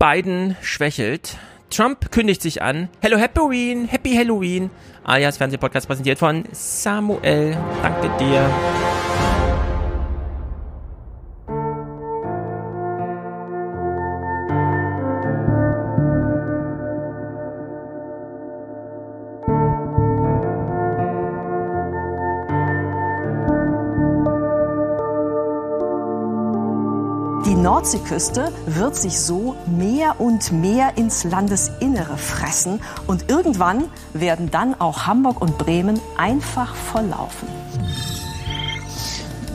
Biden schwächelt. Trump kündigt sich an. Hello Halloween, Happy Halloween. Alias Fernsehpodcast präsentiert von Samuel. Danke dir. Nordseeküste wird sich so mehr und mehr ins Landesinnere fressen und irgendwann werden dann auch Hamburg und Bremen einfach volllaufen.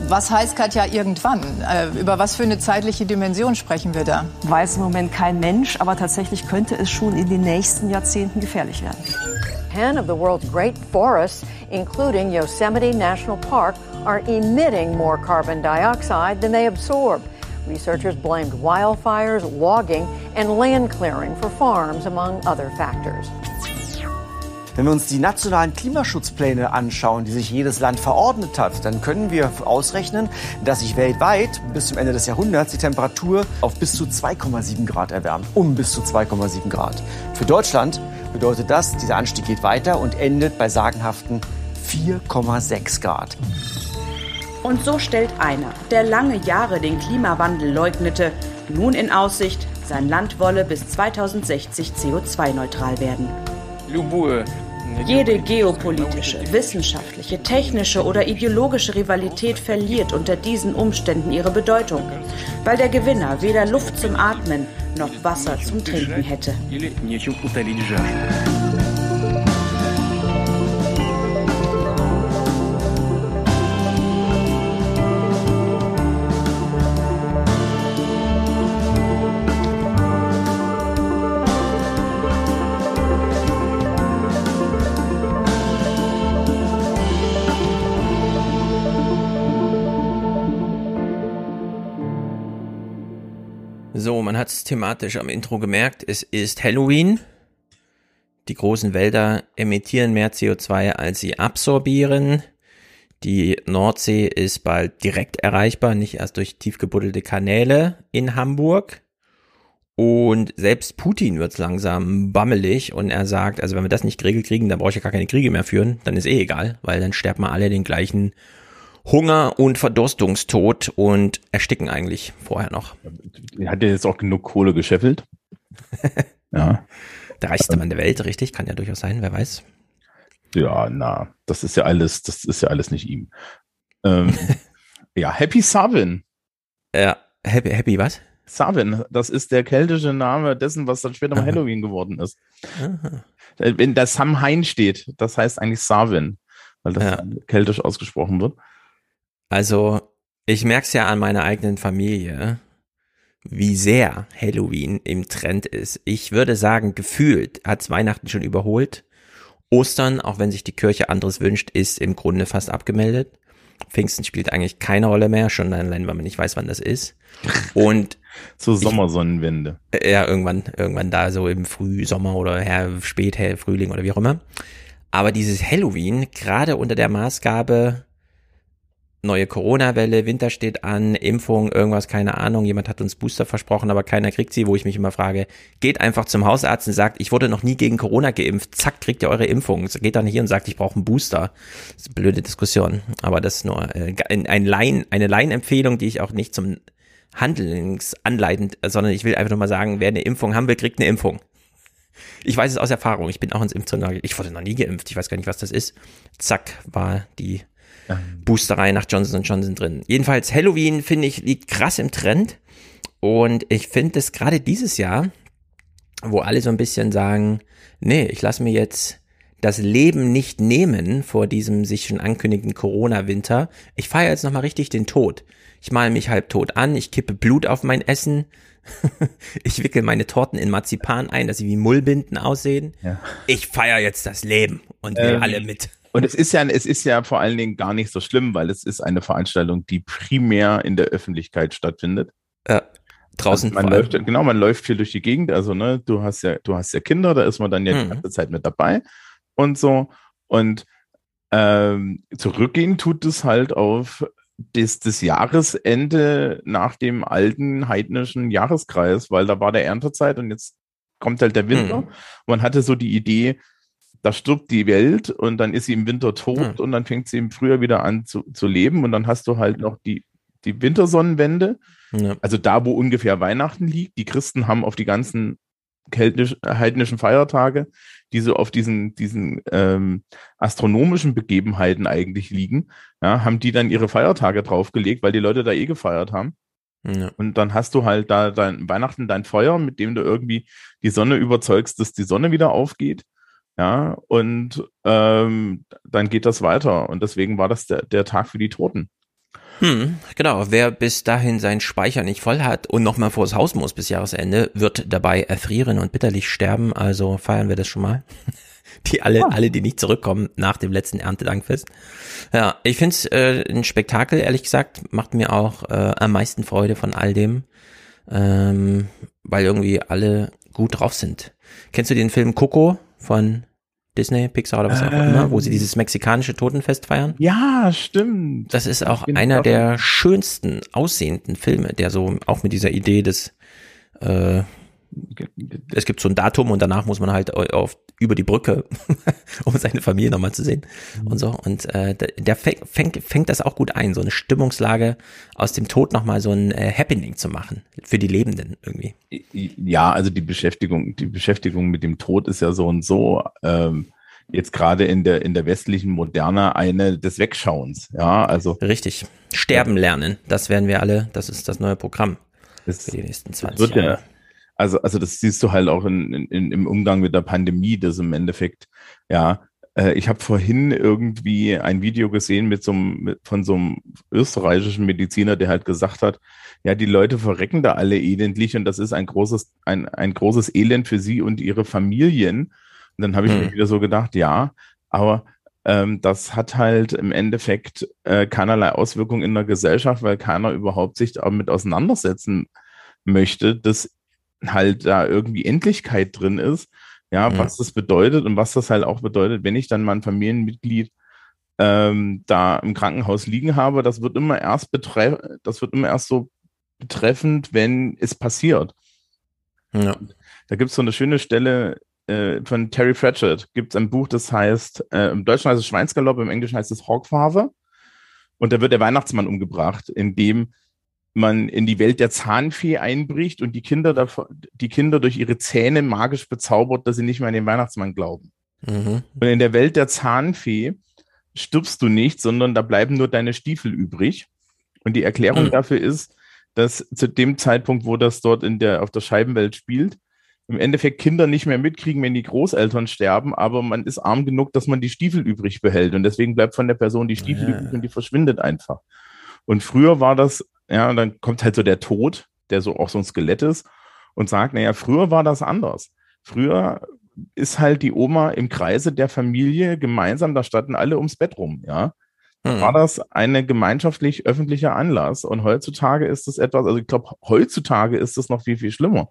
Was heißt Katja irgendwann? Äh, über was für eine zeitliche Dimension sprechen wir da? Weiß im Moment kein Mensch, aber tatsächlich könnte es schon in den nächsten Jahrzehnten gefährlich werden. 10 of the world's great forests, including Yosemite National Park, are emitting more carbon dioxide than they absorb. Researchers blamed wildfires, logging, and land clearing for farms, among other factors. Wenn wir uns die nationalen Klimaschutzpläne anschauen, die sich jedes Land verordnet hat, dann können wir ausrechnen, dass sich weltweit bis zum Ende des Jahrhunderts die Temperatur auf bis zu 2,7 Grad erwärmt. Um bis zu 2,7 Grad. Für Deutschland bedeutet das, dieser Anstieg geht weiter und endet bei sagenhaften 4,6 Grad. Und so stellt einer, der lange Jahre den Klimawandel leugnete, nun in Aussicht, sein Land wolle bis 2060 CO2-neutral werden. Jede geopolitische, wissenschaftliche, technische oder ideologische Rivalität verliert unter diesen Umständen ihre Bedeutung, weil der Gewinner weder Luft zum Atmen noch Wasser zum Trinken hätte. Hat es thematisch am Intro gemerkt. Es ist Halloween. Die großen Wälder emittieren mehr CO2, als sie absorbieren. Die Nordsee ist bald direkt erreichbar, nicht erst durch tief gebuddelte Kanäle in Hamburg. Und selbst Putin wird langsam bammelig und er sagt, also wenn wir das nicht geregelt kriegen, dann brauche ich ja gar keine Kriege mehr führen, dann ist eh egal, weil dann sterben wir alle den gleichen Hunger und Verdurstungstod und ersticken eigentlich vorher noch. Hat ja jetzt auch genug Kohle gescheffelt. ja. Der reichste Mann der Welt, richtig? Kann ja durchaus sein, wer weiß. Ja, na, das ist ja alles, das ist ja alles nicht ihm. Ähm, ja, Happy Savin. Ja, Happy, Happy was? Savin, das ist der keltische Name dessen, was dann später mal Halloween geworden ist. Aha. Wenn da Samhain steht, das heißt eigentlich Savin, weil das ja. keltisch ausgesprochen wird. Also, ich merke es ja an meiner eigenen Familie, wie sehr Halloween im Trend ist. Ich würde sagen, gefühlt hat Weihnachten schon überholt. Ostern, auch wenn sich die Kirche anderes wünscht, ist im Grunde fast abgemeldet. Pfingsten spielt eigentlich keine Rolle mehr, schon allein, weil man nicht weiß, wann das ist. Und so Sommersonnenwende. Ich, ja, irgendwann, irgendwann da so im Frühsommer oder her, spät, her, Frühling oder wie auch immer. Aber dieses Halloween, gerade unter der Maßgabe, neue Corona-Welle, Winter steht an, Impfung, irgendwas, keine Ahnung. Jemand hat uns Booster versprochen, aber keiner kriegt sie, wo ich mich immer frage, geht einfach zum Hausarzt und sagt, ich wurde noch nie gegen Corona geimpft, zack, kriegt ihr eure Impfung. Geht dann hier und sagt, ich brauche einen Booster. Das ist eine blöde Diskussion. Aber das ist nur äh, ein Laien, eine Laienempfehlung, die ich auch nicht zum Handelnsanleitend, sondern ich will einfach nur mal sagen, wer eine Impfung haben will, kriegt eine Impfung. Ich weiß es aus Erfahrung. Ich bin auch ins Impfzentrum. Ich wurde noch nie geimpft. Ich weiß gar nicht, was das ist. Zack, war die Boosterei nach Johnson Johnson drin. Jedenfalls Halloween, finde ich, liegt krass im Trend. Und ich finde es gerade dieses Jahr, wo alle so ein bisschen sagen, nee, ich lasse mir jetzt das Leben nicht nehmen vor diesem sich schon ankündigenden Corona-Winter. Ich feiere jetzt nochmal richtig den Tod. Ich male mich halb tot an, ich kippe Blut auf mein Essen, ich wickel meine Torten in Marzipan ein, dass sie wie Mullbinden aussehen. Ja. Ich feiere jetzt das Leben und wir ähm, alle mit. Und es ist ja, es ist ja vor allen Dingen gar nicht so schlimm, weil es ist eine Veranstaltung, die primär in der Öffentlichkeit stattfindet. Ja, draußen. Also man läuft, genau, man läuft hier durch die Gegend. Also, ne, du hast ja, du hast ja Kinder, da ist man dann ja hm. die ganze Zeit mit dabei und so. Und ähm, zurückgehen tut es halt auf das, das Jahresende nach dem alten heidnischen Jahreskreis, weil da war der Erntezeit und jetzt kommt halt der Winter. Hm. Man hatte so die Idee, da stirbt die Welt und dann ist sie im Winter tot hm. und dann fängt sie im Frühjahr wieder an zu, zu leben und dann hast du halt noch die, die Wintersonnenwende. Ja. Also da, wo ungefähr Weihnachten liegt. Die Christen haben auf die ganzen keltisch, heidnischen Feiertage, die so auf diesen, diesen ähm, astronomischen Begebenheiten eigentlich liegen, ja, haben die dann ihre Feiertage draufgelegt, weil die Leute da eh gefeiert haben. Ja. Und dann hast du halt da dein Weihnachten dein Feuer, mit dem du irgendwie die Sonne überzeugst, dass die Sonne wieder aufgeht. Ja, und ähm, dann geht das weiter. Und deswegen war das der, der Tag für die Toten. Hm, genau. Wer bis dahin seinen Speicher nicht voll hat und nochmal vors Haus muss bis Jahresende, wird dabei erfrieren und bitterlich sterben. Also feiern wir das schon mal. Die alle, oh. alle, die nicht zurückkommen nach dem letzten Erntedankfest. Ja, ich finde es äh, ein Spektakel, ehrlich gesagt. Macht mir auch äh, am meisten Freude von all dem. Ähm, weil irgendwie alle gut drauf sind. Kennst du den Film Coco von Disney, Pixar oder was auch ähm, immer, wo sie dieses mexikanische Totenfest feiern. Ja, stimmt. Das ist auch einer der schönsten aussehenden Filme, der so auch mit dieser Idee des äh, es gibt so ein Datum und danach muss man halt auf über die Brücke, um seine Familie nochmal zu sehen mhm. und so. Und äh, der fängt, fängt das auch gut ein, so eine Stimmungslage aus dem Tod nochmal so ein äh, Happening zu machen für die Lebenden irgendwie. Ja, also die Beschäftigung, die Beschäftigung mit dem Tod ist ja so und so. Ähm, jetzt gerade in der in der westlichen Moderne eine des Wegschauens. Ja, also richtig. Sterben lernen, das werden wir alle. Das ist das neue Programm für die nächsten 20 Jahre. Ja, also, also das siehst du halt auch in, in, im Umgang mit der Pandemie, dass im Endeffekt, ja, äh, ich habe vorhin irgendwie ein Video gesehen mit so einem, mit, von so einem österreichischen Mediziner, der halt gesagt hat, ja, die Leute verrecken da alle elendlich und das ist ein großes, ein, ein großes Elend für sie und ihre Familien. Und dann habe ich hm. mir wieder so gedacht, ja, aber ähm, das hat halt im Endeffekt äh, keinerlei Auswirkungen in der Gesellschaft, weil keiner überhaupt sich damit auseinandersetzen möchte, dass halt da irgendwie Endlichkeit drin ist, ja, ja, was das bedeutet und was das halt auch bedeutet, wenn ich dann mein Familienmitglied ähm, da im Krankenhaus liegen habe, das wird immer erst das wird immer erst so betreffend, wenn es passiert. Ja. Da gibt es so eine schöne Stelle äh, von Terry Pratchett, gibt es ein Buch, das heißt, äh, im Deutschen heißt es Schweinsgalopp, im Englischen heißt es Hawkfather. Und da wird der Weihnachtsmann umgebracht, in dem man in die Welt der Zahnfee einbricht und die Kinder, davon, die Kinder durch ihre Zähne magisch bezaubert, dass sie nicht mehr an den Weihnachtsmann glauben. Mhm. Und in der Welt der Zahnfee stirbst du nicht, sondern da bleiben nur deine Stiefel übrig. Und die Erklärung mhm. dafür ist, dass zu dem Zeitpunkt, wo das dort in der, auf der Scheibenwelt spielt, im Endeffekt Kinder nicht mehr mitkriegen, wenn die Großeltern sterben, aber man ist arm genug, dass man die Stiefel übrig behält. Und deswegen bleibt von der Person die Stiefel ja. übrig und die verschwindet einfach. Und früher war das ja, und dann kommt halt so der Tod, der so auch so ein Skelett ist und sagt, naja, früher war das anders. Früher ist halt die Oma im Kreise der Familie gemeinsam, da standen alle ums Bett rum, ja. Hm. War das eine gemeinschaftlich öffentlicher Anlass? Und heutzutage ist es etwas, also ich glaube, heutzutage ist es noch viel, viel schlimmer.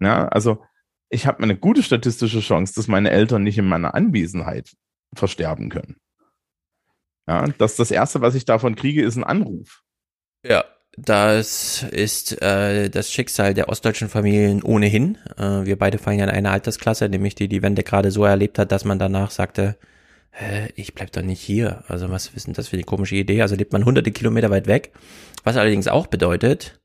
Ja, also ich habe eine gute statistische Chance, dass meine Eltern nicht in meiner Anwesenheit versterben können. Ja, das, das erste, was ich davon kriege, ist ein Anruf. Ja, das ist äh, das Schicksal der ostdeutschen Familien ohnehin. Äh, wir beide fallen ja in eine Altersklasse, nämlich die die Wende gerade so erlebt hat, dass man danach sagte, Hä, ich bleib doch nicht hier. Also was ist denn das für eine komische Idee? Also lebt man hunderte Kilometer weit weg. Was allerdings auch bedeutet,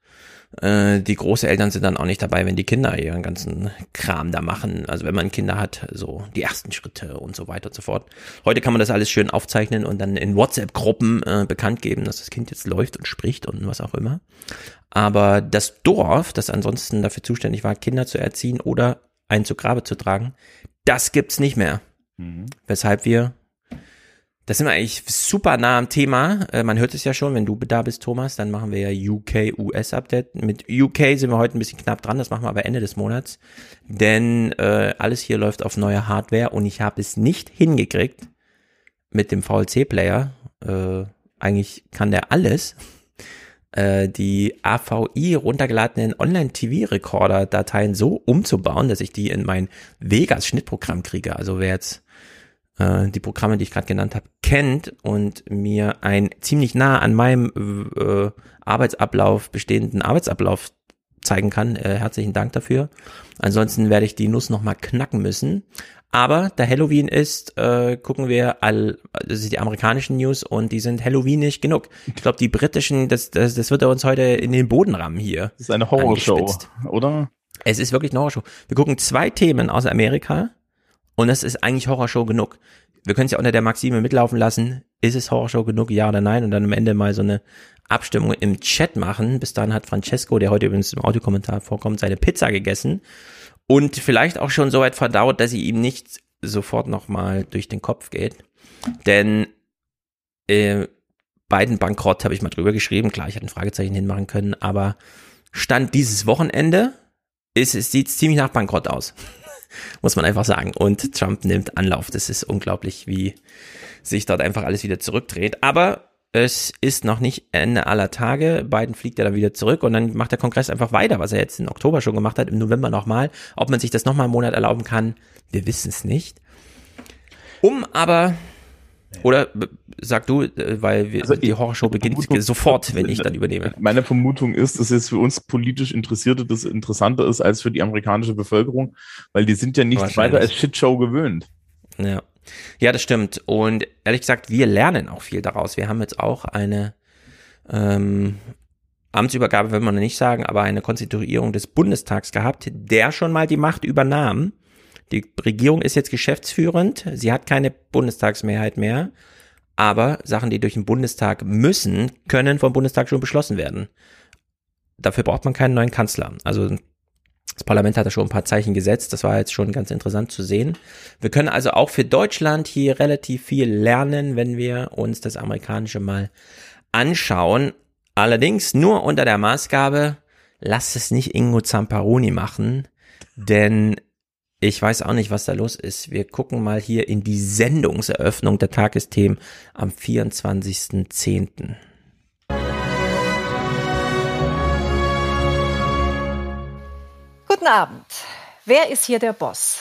äh, die Großeltern sind dann auch nicht dabei, wenn die Kinder ihren ganzen Kram da machen. Also wenn man Kinder hat, so die ersten Schritte und so weiter und so fort. Heute kann man das alles schön aufzeichnen und dann in WhatsApp-Gruppen äh, bekannt geben, dass das Kind jetzt läuft und spricht und was auch immer. Aber das Dorf, das ansonsten dafür zuständig war, Kinder zu erziehen oder einen zu Grabe zu tragen, das gibt's nicht mehr. Mhm. Weshalb wir das sind wir eigentlich super nah am Thema. Äh, man hört es ja schon, wenn du da bist, Thomas, dann machen wir ja UK-US-Update. Mit UK sind wir heute ein bisschen knapp dran, das machen wir aber Ende des Monats. Denn äh, alles hier läuft auf neuer Hardware und ich habe es nicht hingekriegt mit dem VLC-Player. Äh, eigentlich kann der alles. Äh, die AVI runtergeladenen Online-TV-Recorder-Dateien so umzubauen, dass ich die in mein Vegas-Schnittprogramm kriege. Also wer jetzt äh, die Programme, die ich gerade genannt habe, kennt und mir ein ziemlich nah an meinem äh, Arbeitsablauf bestehenden Arbeitsablauf zeigen kann. Äh, herzlichen Dank dafür. Ansonsten werde ich die Nuss nochmal knacken müssen. Aber da Halloween ist, äh, gucken wir all, das ist die amerikanischen News und die sind Halloweenisch genug. Ich glaube, die britischen, das, das, das wird er uns heute in den Boden rammen hier. Das ist eine Horrorshow, oder? Es ist wirklich eine Horrorshow. Wir gucken zwei Themen aus Amerika und das ist eigentlich Horrorshow genug. Wir können es ja unter der Maxime mitlaufen lassen. Ist es Horrorshow genug, ja oder nein? Und dann am Ende mal so eine Abstimmung im Chat machen. Bis dahin hat Francesco, der heute übrigens im Audiokommentar vorkommt, seine Pizza gegessen und vielleicht auch schon so weit verdaut, dass sie ihm nicht sofort nochmal durch den Kopf geht. Denn äh, beiden bankrott habe ich mal drüber geschrieben. Klar, ich hätte ein Fragezeichen hinmachen können, aber Stand dieses Wochenende ist, es sieht ziemlich nach Bankrott aus. Muss man einfach sagen. Und Trump nimmt Anlauf. Das ist unglaublich, wie sich dort einfach alles wieder zurückdreht. Aber es ist noch nicht Ende aller Tage. Biden fliegt ja dann wieder zurück und dann macht der Kongress einfach weiter, was er jetzt im Oktober schon gemacht hat, im November nochmal. Ob man sich das nochmal einen Monat erlauben kann, wir wissen es nicht. Um aber, oder sag du, äh, weil wir, also die Horrorshow beginnt sofort, wenn ich dann übernehme. Meine Vermutung ist, dass es für uns politisch Interessierte das interessanter ist als für die amerikanische Bevölkerung, weil die sind ja nicht weiter als Shitshow gewöhnt. Ja. Ja, das stimmt. Und ehrlich gesagt, wir lernen auch viel daraus. Wir haben jetzt auch eine ähm, Amtsübergabe, will man nicht sagen, aber eine Konstituierung des Bundestags gehabt, der schon mal die Macht übernahm. Die Regierung ist jetzt geschäftsführend, sie hat keine Bundestagsmehrheit mehr, aber Sachen, die durch den Bundestag müssen, können vom Bundestag schon beschlossen werden. Dafür braucht man keinen neuen Kanzler. Also das Parlament hat da schon ein paar Zeichen gesetzt. Das war jetzt schon ganz interessant zu sehen. Wir können also auch für Deutschland hier relativ viel lernen, wenn wir uns das amerikanische mal anschauen. Allerdings nur unter der Maßgabe, lasst es nicht Ingo Zamparoni machen, denn ich weiß auch nicht, was da los ist. Wir gucken mal hier in die Sendungseröffnung der Tagesthemen am 24.10. Guten Abend. Wer ist hier der Boss?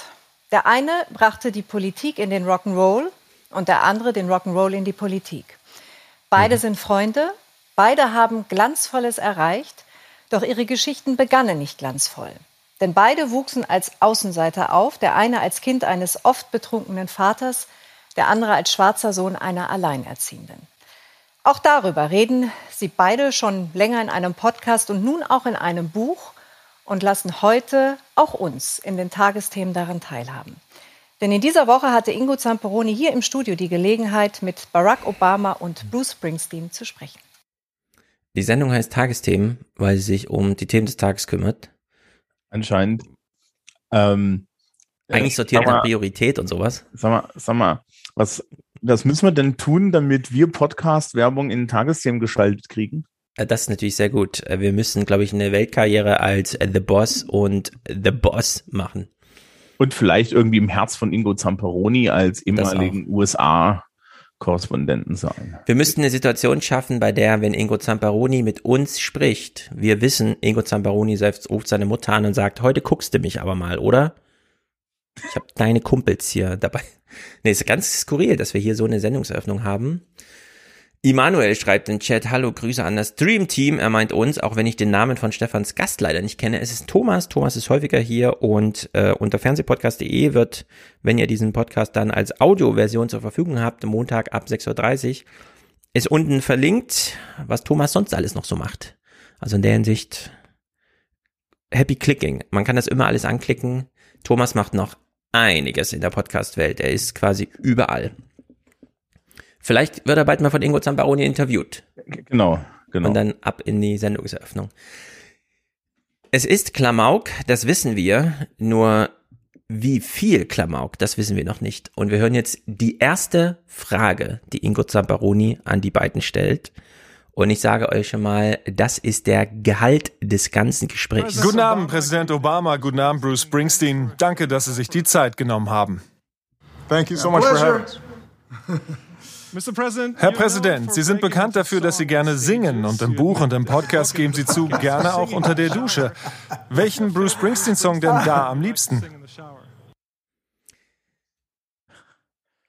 Der eine brachte die Politik in den Rock'n'Roll und der andere den Rock'n'Roll in die Politik. Beide mhm. sind Freunde, beide haben Glanzvolles erreicht, doch ihre Geschichten begannen nicht glanzvoll. Denn beide wuchsen als Außenseiter auf, der eine als Kind eines oft betrunkenen Vaters, der andere als schwarzer Sohn einer Alleinerziehenden. Auch darüber reden sie beide schon länger in einem Podcast und nun auch in einem Buch und lassen heute auch uns in den Tagesthemen daran teilhaben. Denn in dieser Woche hatte Ingo Zamperoni hier im Studio die Gelegenheit, mit Barack Obama und Bruce Springsteen zu sprechen. Die Sendung heißt Tagesthemen, weil sie sich um die Themen des Tages kümmert. Anscheinend. Ähm, Eigentlich sortiert nach Priorität und sowas. Sag mal, sag mal, was, was müssen wir denn tun, damit wir Podcast-Werbung in Tagesthemen gestaltet kriegen? Äh, das ist natürlich sehr gut. Äh, wir müssen, glaube ich, eine Weltkarriere als äh, The Boss und The Boss machen. Und vielleicht irgendwie im Herz von Ingo Zamperoni als ehemaligen USA Korrespondenten sein. Wir müssten eine Situation schaffen, bei der, wenn Ingo Zamperoni mit uns spricht, wir wissen, Ingo Zamperoni selbst ruft seine Mutter an und sagt, heute guckst du mich aber mal, oder? Ich habe deine Kumpels hier dabei. Nee, ist ganz skurril, dass wir hier so eine Sendungseröffnung haben. Immanuel schreibt in Chat, hallo, Grüße an das Dream Team. Er meint uns, auch wenn ich den Namen von Stefans Gast leider nicht kenne. Es ist Thomas. Thomas ist häufiger hier und äh, unter fernsehpodcast.de wird, wenn ihr diesen Podcast dann als Audioversion zur Verfügung habt, Montag ab 6.30 Uhr, ist unten verlinkt, was Thomas sonst alles noch so macht. Also in der Hinsicht Happy Clicking. Man kann das immer alles anklicken. Thomas macht noch einiges in der Podcast-Welt. Er ist quasi überall. Vielleicht wird er bald mal von Ingo Zambaroni interviewt. Genau, genau. Und dann ab in die Sendungseröffnung. Es ist Klamauk, das wissen wir, nur wie viel Klamauk, das wissen wir noch nicht. Und wir hören jetzt die erste Frage, die Ingo Zambaroni an die beiden stellt. Und ich sage euch schon mal, das ist der Gehalt des ganzen Gesprächs. Guten Abend, Präsident Obama. Guten Abend, Bruce Springsteen. Danke, dass Sie sich die Zeit genommen haben. Thank you so much for having us. Herr Präsident, Sie sind bekannt dafür, dass Sie gerne singen und im Buch und im Podcast geben Sie zu, gerne auch unter der Dusche. Welchen Bruce Springsteen-Song denn da am liebsten?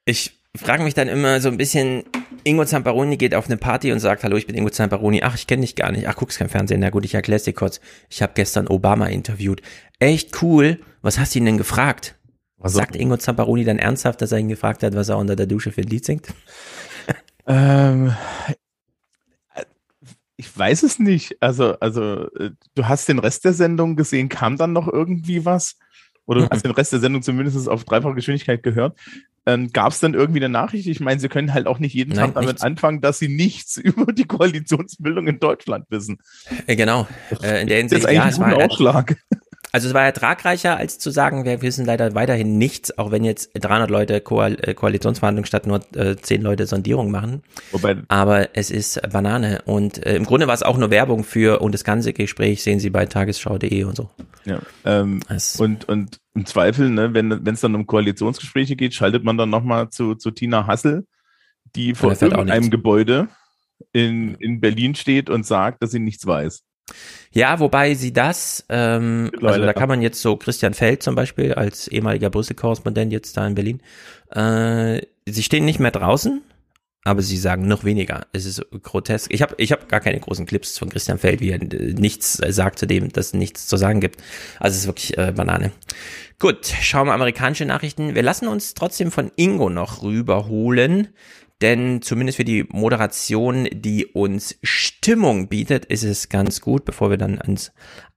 Ich frage mich dann immer so ein bisschen, Ingo Zamparoni geht auf eine Party und sagt, hallo, ich bin Ingo Zamparoni. Ach, ich kenne dich gar nicht. Ach, guckst kein Fernsehen. Na gut, ich erkläre dir kurz. Ich habe gestern Obama interviewt. Echt cool. Was hast du ihn denn gefragt? Was sagt Ingo Zamparoni dann ernsthaft, dass er ihn gefragt hat, was er unter der Dusche für ein Lied singt? Ähm, ich weiß es nicht. Also, also, äh, du hast den Rest der Sendung gesehen, kam dann noch irgendwie was? Oder du hast den Rest der Sendung zumindest auf dreifache Geschwindigkeit gehört. Ähm, Gab es dann irgendwie eine Nachricht? Ich meine, sie können halt auch nicht jeden Nein, Tag damit nichts. anfangen, dass sie nichts über die Koalitionsbildung in Deutschland wissen. Äh, genau. Äh, in der Das ist Hinsicht, eigentlich ja, ein es war, guter Ausschlag. Also es war ertragreicher, als zu sagen, wir wissen leider weiterhin nichts, auch wenn jetzt 300 Leute Koal äh, Koalitionsverhandlungen statt nur äh, 10 Leute Sondierung machen. Wobei, Aber es ist Banane. Und äh, im Grunde war es auch nur Werbung für, und das ganze Gespräch sehen Sie bei tagesschau.de und so. ja, ähm, Das, und, und im Zweifel, ne, wenn es dann um Koalitionsgespräche geht, schaltet man dann nochmal zu, zu Tina Hassel, die vor nichts. Gebäude in, in Berlin steht und sagt, dass sie nichts weiß. Ja, wobei sie das, ähm, also da kann man jetzt so Christian Feld zum Beispiel als ehemaliger Brüssel-Korrespondent jetzt da in Berlin, äh, sie stehen nicht mehr draußen, aber sie sagen noch weniger. Es ist grotesk. Ich habe ich hab gar keine großen Clips von Christian Feld, wie er äh, nichts äh, sagt zu dem, dass nichts zu sagen gibt. Also es ist wirklich äh, Banane. Gut, schauen wir amerikanische Nachrichten. Wir lassen uns trotzdem von Ingo noch rüberholen, denn zumindest für die Moderation, die uns Stimmung bietet, ist es ganz gut, bevor wir dann ans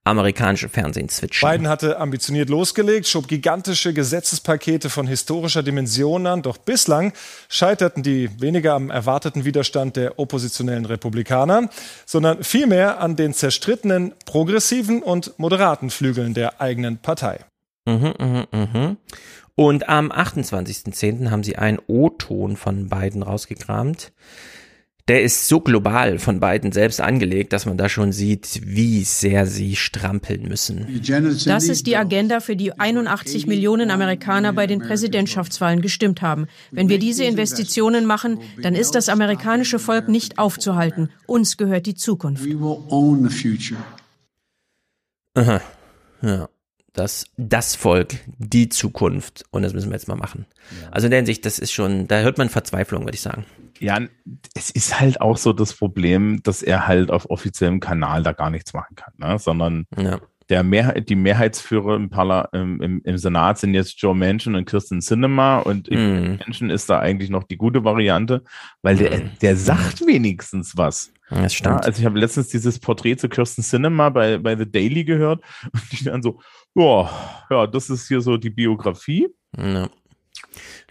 amerikanische Fernsehen switchen. Biden hatte ambitioniert losgelegt, schob gigantische Gesetzespakete von historischer Dimension an, doch bislang scheiterten die weniger am erwarteten Widerstand der oppositionellen Republikaner, sondern vielmehr an den zerstrittenen progressiven und moderaten Flügeln der eigenen Partei. Mhm, mhm, mhm. Und am 28.10. haben sie einen O-Ton von Biden rausgekramt. Der ist so global von Biden selbst angelegt, dass man da schon sieht, wie sehr sie strampeln müssen. Das ist die Agenda, für die 81 Millionen Amerikaner bei den Präsidentschaftswahlen gestimmt haben. Wenn wir diese Investitionen machen, dann ist das amerikanische Volk nicht aufzuhalten. Uns gehört die Zukunft. Aha. Ja. Das, das Volk, die Zukunft. Und das müssen wir jetzt mal machen. Also in der Hinsicht, das ist schon, da hört man Verzweiflung, würde ich sagen. Ja, es ist halt auch so das Problem, dass er halt auf offiziellem Kanal da gar nichts machen kann, ne? sondern Ja. der Mehrheit, die Mehrheitsführer im, Parla im, im, im Senat sind jetzt Joe Manchin und Kirsten Sinema und Mhm. Manchin ist da eigentlich noch die gute Variante, weil der, Mhm. der sagt wenigstens was. Das Ja, stimmt. also ich habe letztens dieses Porträt zu Kirsten Cinema bei, bei The Daily gehört und die dann so, ja, ja, das ist hier so die Biografie. Ja.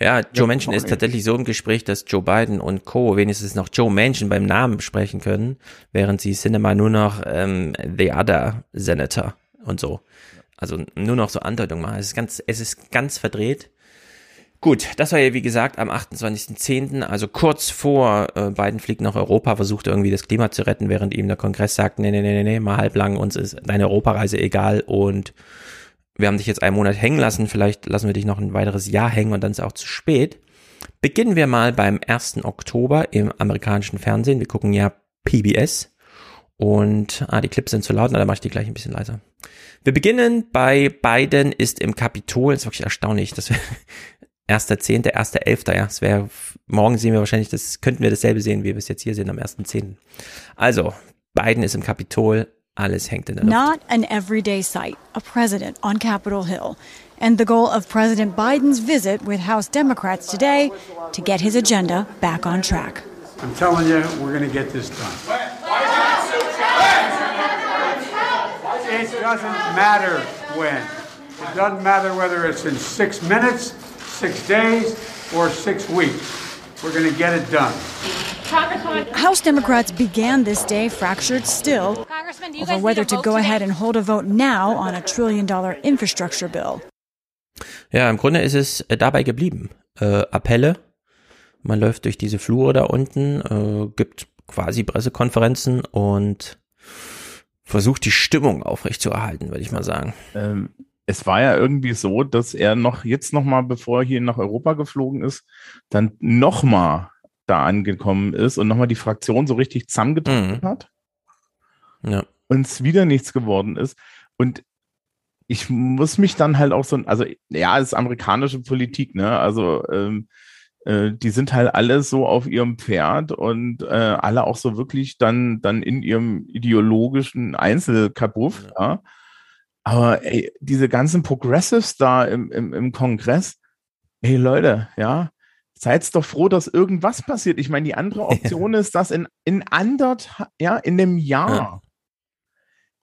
Ja, Joe Manchin ist tatsächlich so im Gespräch, dass Joe Biden und Co. wenigstens noch Joe Manchin beim Namen sprechen können, während sie Cinema nur noch ähm, The Other Senator und so. Also nur noch so Andeutungen machen. Es ist ganz, es ist ganz verdreht. Gut, das war ja wie gesagt am 28.10., also kurz vor äh, Biden fliegt nach Europa, versucht irgendwie das Klima zu retten, während ihm der Kongress sagt, nee, nee, nee, nee, nee, mal halblang, uns ist deine Europareise egal und wir haben dich jetzt einen Monat hängen lassen, vielleicht lassen wir dich noch ein weiteres Jahr hängen und dann ist es auch zu spät. Beginnen wir mal beim 1. Oktober im amerikanischen Fernsehen. Wir gucken ja PBS und ah, die Clips sind zu laut, na, dann mache ich die gleich ein bisschen leiser. Wir beginnen bei Biden ist im Kapitol, das ist wirklich erstaunlich, das wäre 1.10., 1.11., ja, das wäre, morgen sehen wir wahrscheinlich, das könnten wir dasselbe sehen, wie wir es jetzt hier sehen am 1.10. Also, Biden ist im Kapitol, alles hängt in der Luft. Not an everyday sight, a president on Capitol Hill. And the goal of President Biden's visit with House Democrats today to get his agenda back on track. I'm telling you, we're going to get this done. It doesn't matter when. It doesn't matter whether it's in six minutes, six days, or six weeks. We're going to get it done. House Democrats began this day fractured still over whether to go ahead and hold a vote now on a trillion dollar infrastructure bill. Ja, im Grunde ist es äh, dabei geblieben. Äh, Appelle, man läuft durch diese Flure da unten, äh, gibt quasi Pressekonferenzen und versucht die Stimmung aufrechtzuerhalten, würde ich mal sagen. Ähm, es war ja irgendwie so, dass er noch jetzt noch mal, bevor er hier nach Europa geflogen ist, dann noch mal da angekommen ist und noch mal die Fraktion so richtig zusammengetroffen Mhm. hat Ja. und es wieder nichts geworden ist. Und ich muss mich dann halt auch so, also ja, es ist amerikanische Politik, ne? Also ähm, äh, die sind halt alle so auf ihrem Pferd und äh, alle auch so wirklich dann, dann in ihrem ideologischen Einzelkabuff, ja. ja. Aber ey, diese ganzen Progressives da im, im, im Kongress, ey Leute, ja, seid doch froh, dass irgendwas passiert. Ich meine, die andere Option ist, dass in, in anderthalb, ja, in einem Jahr ja.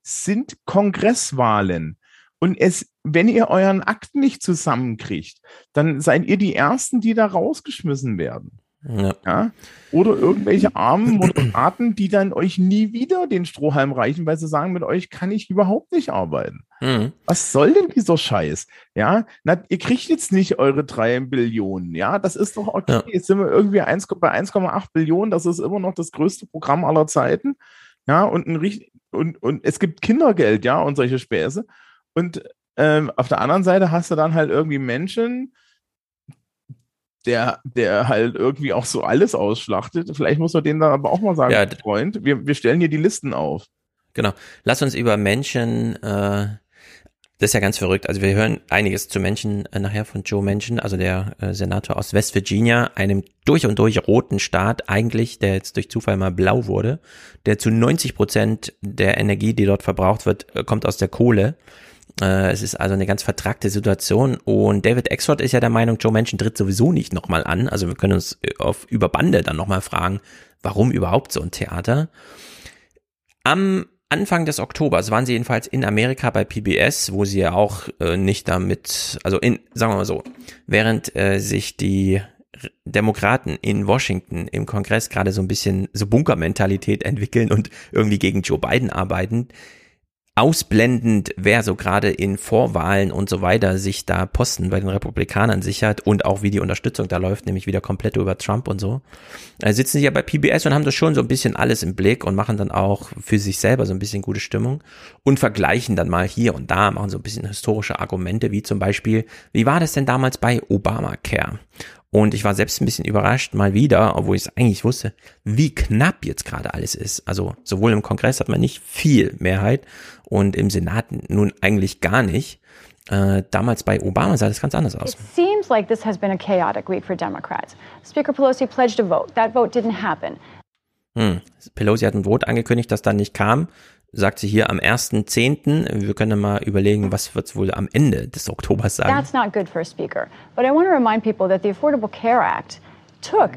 sind Kongresswahlen. Und es, wenn ihr euren Akt nicht zusammenkriegt, dann seid ihr die Ersten, die da rausgeschmissen werden. Ja. ja. Oder irgendwelche armen Moderaten, die dann euch nie wieder den Strohhalm reichen, weil sie sagen, mit euch kann ich überhaupt nicht arbeiten. Mhm. Was soll denn dieser Scheiß? Ja, na, ihr kriegt jetzt nicht eure drei Billionen. Ja, das ist doch okay. Ja. Jetzt sind wir irgendwie 1, bei 1,8 Billionen. Das ist immer noch das größte Programm aller Zeiten. Ja, und, ein, und, und es gibt Kindergeld, ja, und solche Späße. Und ähm, auf der anderen Seite hast du dann halt irgendwie Menschen, der, der halt irgendwie auch so alles ausschlachtet. Vielleicht muss man denen dann aber auch mal sagen, ja, Freund, wir, wir stellen hier die Listen auf. Genau. Lass uns über Menschen, äh, das ist ja ganz verrückt. Also wir hören einiges zu Menschen äh, nachher von Joe Manchin, also der äh, Senator aus West Virginia, einem durch und durch roten Staat eigentlich, der jetzt durch Zufall mal blau wurde, der zu 90 Prozent der Energie, die dort verbraucht wird, äh, kommt aus der Kohle. Äh, es ist also eine ganz vertragte Situation und David Exford ist ja der Meinung, Joe Manchin tritt sowieso nicht nochmal an. Also wir können uns äh, auf über Bande dann nochmal fragen, warum überhaupt so ein Theater. Am Anfang des Oktobers waren sie jedenfalls in Amerika bei PBS, wo sie ja auch äh, nicht damit, also in, sagen wir mal so, während äh, sich die Demokraten in Washington im Kongress gerade so ein bisschen so Bunkermentalität entwickeln und irgendwie gegen Joe Biden arbeiten, ausblendend, wer so gerade in Vorwahlen und so weiter sich da Posten bei den Republikanern sichert und auch wie die Unterstützung da läuft, nämlich wieder komplett über Trump und so, äh, sitzen sie ja bei PBS und haben das schon so ein bisschen alles im Blick und machen dann auch für sich selber so ein bisschen gute Stimmung und vergleichen dann mal hier und da, machen so ein bisschen historische Argumente, wie zum Beispiel, wie war das denn damals bei Obamacare? Und ich war selbst ein bisschen überrascht, mal wieder, obwohl ich es eigentlich wusste, wie knapp jetzt gerade alles ist. Also sowohl im Kongress hat man nicht viel Mehrheit und im Senat nun eigentlich gar nicht. Äh, damals bei Obama sah das ganz anders aus. It seems like this has been a chaotic week for Democrats. Speaker Pelosi pledged a vote. That vote didn't happen. Hm. Pelosi hat ein Vote angekündigt, das dann nicht kam sagt sie hier am 1.10. Wir können mal überlegen, was wird es wohl am Ende des Oktobers sagen. That's not good for a speaker. But I want to remind people that the Affordable Care Act took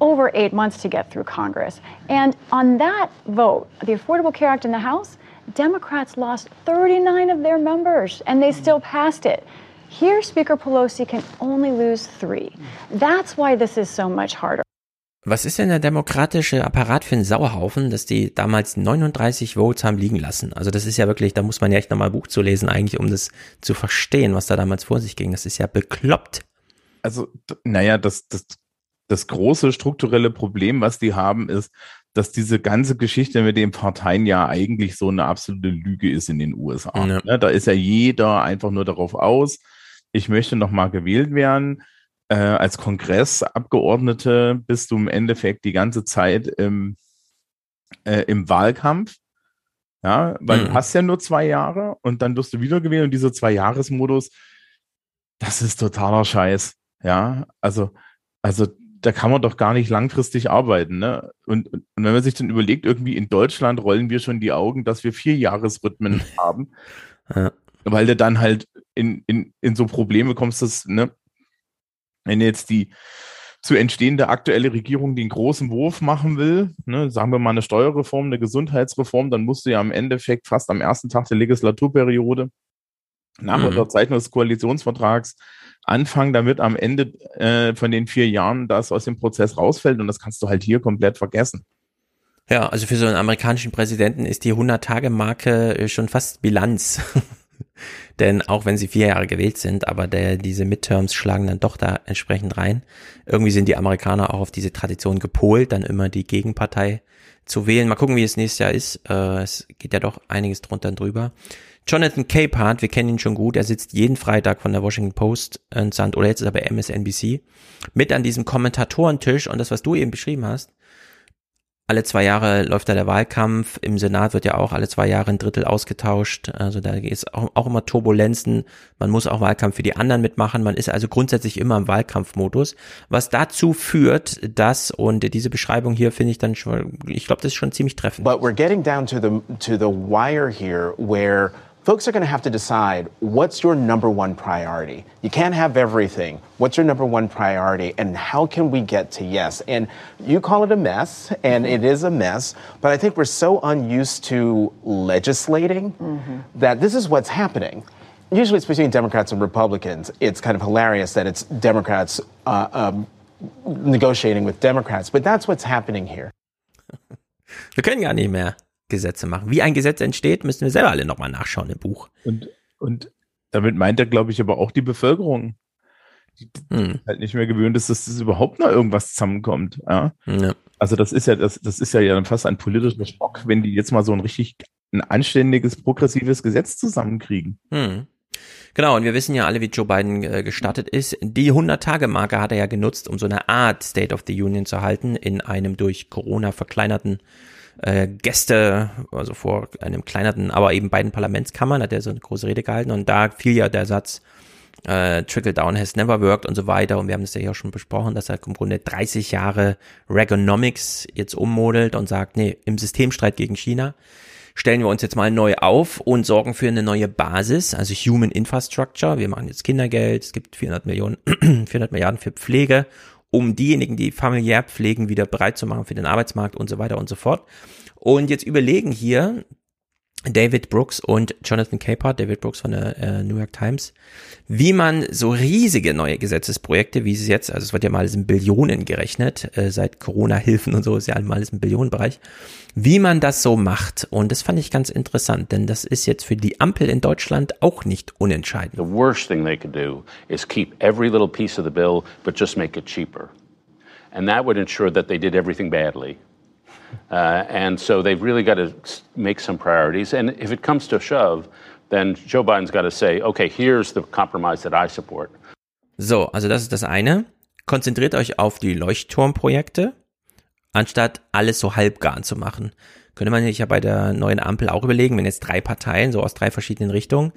over eight months to get through Congress. And on that vote, the Affordable Care Act in the House, Democrats lost 39 of their members and they still passed it. Here, Speaker Pelosi can only lose three. That's why this is so much harder. Was ist denn der demokratische Apparat für ein Sauerhaufen, dass die damals 39 Votes haben liegen lassen? Also das ist ja wirklich, da muss man ja echt nochmal Buch zu lesen eigentlich, um das zu verstehen, was da damals vor sich ging. Das ist ja bekloppt. Also, naja, das, das, das große strukturelle Problem, was die haben, ist, dass diese ganze Geschichte mit den Parteien ja eigentlich so eine absolute Lüge ist in den USA. Ja. Ne, da ist ja jeder einfach nur darauf aus, ich möchte nochmal gewählt werden äh, als Kongressabgeordnete bist du im Endeffekt die ganze Zeit im, äh, im Wahlkampf. Ja, weil mhm. du hast ja nur zwei Jahre und dann wirst du wieder gewählt und dieser Zwei-Jahres-Modus, das ist totaler Scheiß. Ja, also, also da kann man doch gar nicht langfristig arbeiten. Ne? Und, und wenn man sich dann überlegt, irgendwie in Deutschland rollen wir schon die Augen, dass wir vier Jahresrhythmen haben, ja. weil du dann halt in, in, in so Probleme kommst, dass, ne, wenn jetzt die zu entstehende aktuelle Regierung den großen Wurf machen will, ne, sagen wir mal eine Steuerreform, eine Gesundheitsreform, dann musst du ja im Endeffekt fast am ersten Tag der Legislaturperiode nach mhm. Unterzeichnung des Koalitionsvertrags anfangen, damit am Ende äh, von den vier Jahren das aus dem Prozess rausfällt und das kannst du halt hier komplett vergessen. Ja, also für so einen amerikanischen Präsidenten ist die 100-Tage-Marke äh, schon fast Bilanz. Denn auch wenn sie vier Jahre gewählt sind, aber der, diese Midterms schlagen dann doch da entsprechend rein. Irgendwie sind die Amerikaner auch auf diese Tradition gepolt, dann immer die Gegenpartei zu wählen. Mal gucken, wie es nächstes Jahr ist. Äh, es geht ja doch einiges drunter und drüber. Jonathan Capehart, wir kennen ihn schon gut, er sitzt jeden Freitag von der Washington Post entsandt, oder jetzt ist er bei MSNBC, mit an diesem Kommentatorentisch und das, was du eben beschrieben hast, alle zwei Jahre läuft da der Wahlkampf. Im Senat wird ja auch alle zwei Jahre ein Drittel ausgetauscht. Also da ist auch, auch immer Turbulenzen. Man muss auch Wahlkampf für die anderen mitmachen. Man ist also grundsätzlich immer im Wahlkampfmodus. Was dazu führt, dass, und diese Beschreibung hier finde ich dann schon, ich glaube, das ist schon ziemlich treffend. But we're getting down to the, to the wire here where folks are going to have to decide what's your number one priority. You can't have everything. What's your number one priority, and how can we get to yes? And you call it a mess, and it is a mess, but I think we're so unused to legislating mm-hmm. that this is what's happening. Usually it's between Democrats and Republicans. It's kind of hilarious that it's Democrats uh, um, negotiating with Democrats, but that's what's happening here. Wir können gar nicht mehr. Gesetze machen. Wie ein Gesetz entsteht, müssen wir selber alle nochmal nachschauen im Buch. Und, und damit meint er, glaube ich, aber auch die Bevölkerung. Die hm. halt nicht mehr gewöhnt ist, dass das überhaupt noch irgendwas zusammenkommt. Ja? ja. Also das ist ja, das, das ist ja, ja fast ein politischer Schock, wenn die jetzt mal so ein richtig ein anständiges, progressives Gesetz zusammenkriegen. Hm. Genau, und wir wissen ja alle, wie Joe Biden äh, gestartet ist. Die 100-Tage-Marke hat er ja genutzt, um so eine Art State of the Union zu halten in einem durch Corona verkleinerten äh, Gäste, also vor einem kleineren, aber eben beiden Parlamentskammern, hat er so eine große Rede gehalten und da fiel ja der Satz, äh, Trickle Down has never worked und so weiter. Und wir haben das ja hier auch schon besprochen, dass er im Grunde 30 Jahre Reaganomics jetzt ummodelt und sagt, nee, im Systemstreit gegen China stellen wir uns jetzt mal neu auf und sorgen für eine neue Basis, also Human Infrastructure. Wir machen jetzt Kindergeld, es gibt 400 Millionen, 400 Milliarden für Pflege um diejenigen, die familiär pflegen, wieder bereit zu machen für den Arbeitsmarkt und so weiter und so fort. Und jetzt überlegen hier David Brooks und Jonathan Capehart, David Brooks von der äh, New York Times, wie man so riesige neue Gesetzesprojekte, wie es jetzt, also es wird ja mal alles in Billionen gerechnet, äh, seit Corona-Hilfen und so ist ja alles im Billionenbereich, wie man das so macht. Und das fand ich ganz interessant, denn das ist jetzt für die Ampel in Deutschland auch nicht unentscheidend. The worst thing they could do is keep every little piece of the bill, but just make it cheaper. And that would ensure that they did everything badly. Uh, and so they've really got to make some priorities. And if it comes to shove, then Joe Biden's got to say, okay, here's the compromise that I support. So, also das ist das eine. Konzentriert euch auf die Leuchtturmprojekte, anstatt alles so halbgar zu machen. Könnte man sich ja bei der neuen Ampel auch überlegen, wenn jetzt drei Parteien so aus drei verschiedenen Richtungen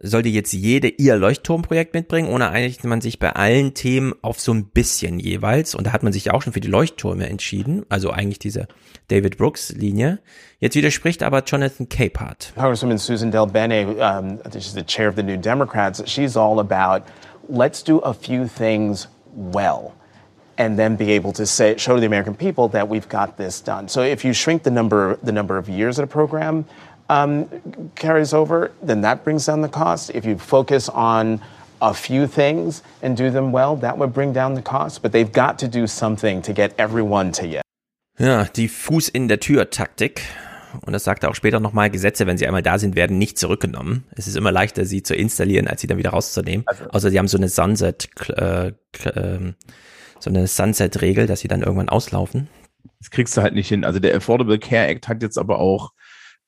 sollte jetzt jede ihr Leuchtturmprojekt mitbringen oder einigt man sich bei allen Themen auf so ein bisschen jeweils? Und da hat man sich auch schon für die Leuchttürme entschieden, also eigentlich diese David Brooks Linie. Jetzt widerspricht aber Jonathan Capehart. Congresswoman Susan Del Bene, um, she's the chair of the New Democrats, she's all about let's do a few things well. and then be able to say, show the American people that we've got this done. So if you shrink the number, the number of years in a program, um, carries over, then that brings down the cost. If you focus on a few things and do them well, that would bring down the cost. But they've got to do something to get everyone to yes. Ja, die Fuß in der Tür Taktik. Und das sagt er auch später nochmal, Gesetze, wenn sie einmal da sind, werden nicht zurückgenommen. Es ist immer leichter, sie zu installieren, als sie dann wieder rauszunehmen. Also, Außer sie haben so eine Sunset, äh, äh, so eine Sunset-Regel, dass sie dann irgendwann auslaufen. Das kriegst du halt nicht hin. Also der Affordable Care Act hat jetzt aber auch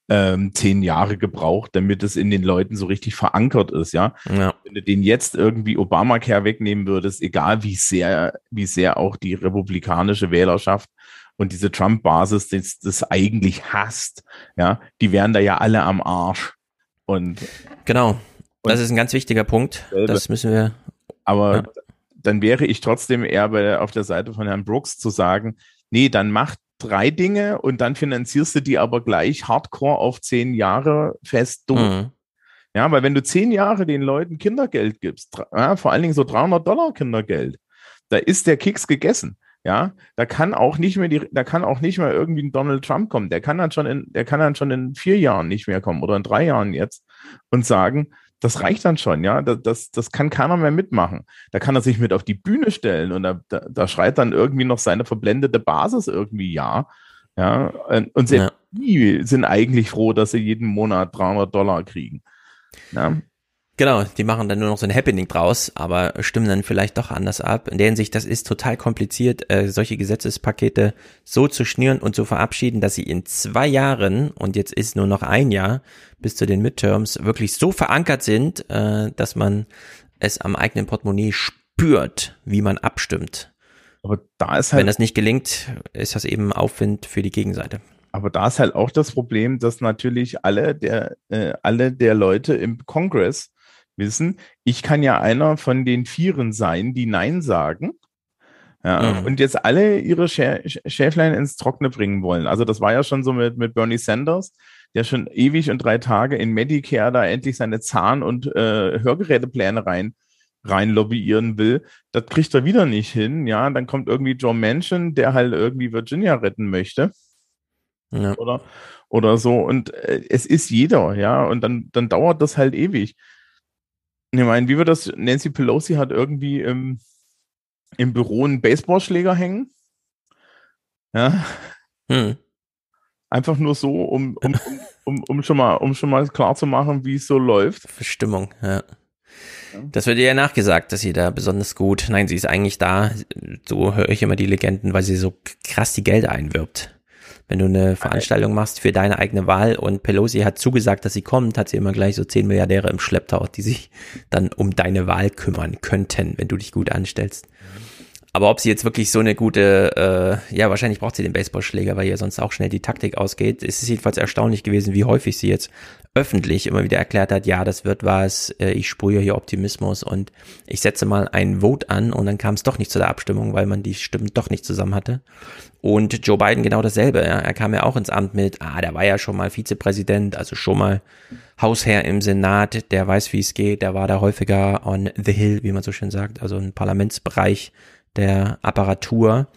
ähm, zehn Jahre gebraucht, damit es in den Leuten so richtig verankert ist, ja? ja. Wenn du den jetzt irgendwie Obamacare wegnehmen würdest, egal wie sehr, wie sehr auch die republikanische Wählerschaft und diese Trump-Basis das, das eigentlich hasst, ja, die wären da ja alle am Arsch. Und genau, das ist ein ganz wichtiger Punkt. Selbe. Das müssen wir. Aber ja. dann wäre ich trotzdem eher bei, auf der Seite von Herrn Brooks zu sagen, nee, dann macht drei Dinge und dann finanzierst du die aber gleich hardcore auf zehn Jahre fest durch. Mhm. Ja, weil wenn du zehn Jahre den Leuten Kindergeld gibst, ja, vor allen Dingen so 300 Dollar Kindergeld, da ist der Kicks gegessen. Ja, da kann auch nicht mehr die, da kann auch nicht mehr irgendwie ein Donald Trump kommen. Der kann dann schon in, der kann dann schon in vier Jahren nicht mehr kommen oder in drei Jahren jetzt und sagen, das reicht dann schon, ja. Das, das, das kann keiner mehr mitmachen. Da kann er sich mit auf die Bühne stellen und da, da, da schreit dann irgendwie noch seine verblendete Basis irgendwie ja. Ja, und selbst ja. die sind eigentlich froh, dass sie jeden Monat 300 Dollar kriegen. Ja. Genau, die machen dann nur noch so ein Happening draus, aber stimmen dann vielleicht doch anders ab. In der Hinsicht, das ist total kompliziert, äh, solche Gesetzespakete so zu schnüren und zu verabschieden, dass sie in zwei Jahren, und jetzt ist nur noch ein Jahr bis zu den Midterms, wirklich so verankert sind, äh, dass man es am eigenen Portemonnaie spürt, wie man abstimmt. Aber da ist halt. Wenn das nicht gelingt, ist das eben Aufwind für die Gegenseite. Aber da ist halt auch das Problem, dass natürlich alle der, äh, alle der Leute im Kongress wissen, ich kann ja einer von den Vieren sein, die Nein sagen. Ja, mhm. und jetzt alle ihre Schä Schäflein ins Trockene bringen wollen. Also das war ja schon so mit, mit Bernie Sanders, der schon ewig und drei Tage in Medicare da endlich seine Zahn- und äh, Hörgerätepläne rein rein lobbyieren will, das kriegt er wieder nicht hin. Ja, dann kommt irgendwie Joe Manchin, der halt irgendwie Virginia retten möchte. Ja. Oder, oder so. Und äh, es ist jeder, ja. Und dann, dann dauert das halt ewig. Ich meine, wie wird das? Nancy Pelosi hat irgendwie im, im Büro einen Baseballschläger hängen. Ja. Hm. Einfach nur so, um, um, um, um, um, schon mal, um schon mal klar zu machen, wie es so läuft. Verstimmung, ja. Das wird ihr ja nachgesagt, dass sie da besonders gut. Nein, sie ist eigentlich da, so höre ich immer die Legenden, weil sie so krass die Gelder einwirbt. Wenn du eine Veranstaltung machst für deine eigene Wahl und Pelosi hat zugesagt, dass sie kommt, hat sie immer gleich so zehn Milliardäre im Schlepptau, die sich dann um deine Wahl kümmern könnten, wenn du dich gut anstellst. Aber ob sie jetzt wirklich so eine gute, äh, ja, wahrscheinlich braucht sie den Baseballschläger, weil ihr sonst auch schnell die Taktik ausgeht. Es ist jedenfalls erstaunlich gewesen, wie häufig sie jetzt öffentlich immer wieder erklärt hat, ja, das wird was, äh, ich sprühe hier Optimismus und ich setze mal ein Vote an und dann kam es doch nicht zu der Abstimmung, weil man die Stimmen doch nicht zusammen hatte. Und Joe Biden genau dasselbe. Ja. Er kam ja auch ins Amt mit, ah, der war ja schon mal Vizepräsident, also schon mal Hausherr im Senat, der weiß, wie es geht, der war da häufiger on the Hill, wie man so schön sagt, also im Parlamentsbereich der Apparatur.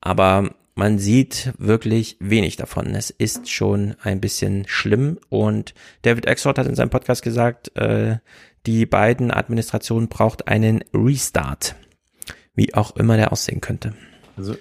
Aber man sieht wirklich wenig davon. Es ist schon ein bisschen schlimm und David Exford hat in seinem Podcast gesagt, äh, die beiden Administrationen braucht einen Restart, wie auch immer der aussehen könnte. Also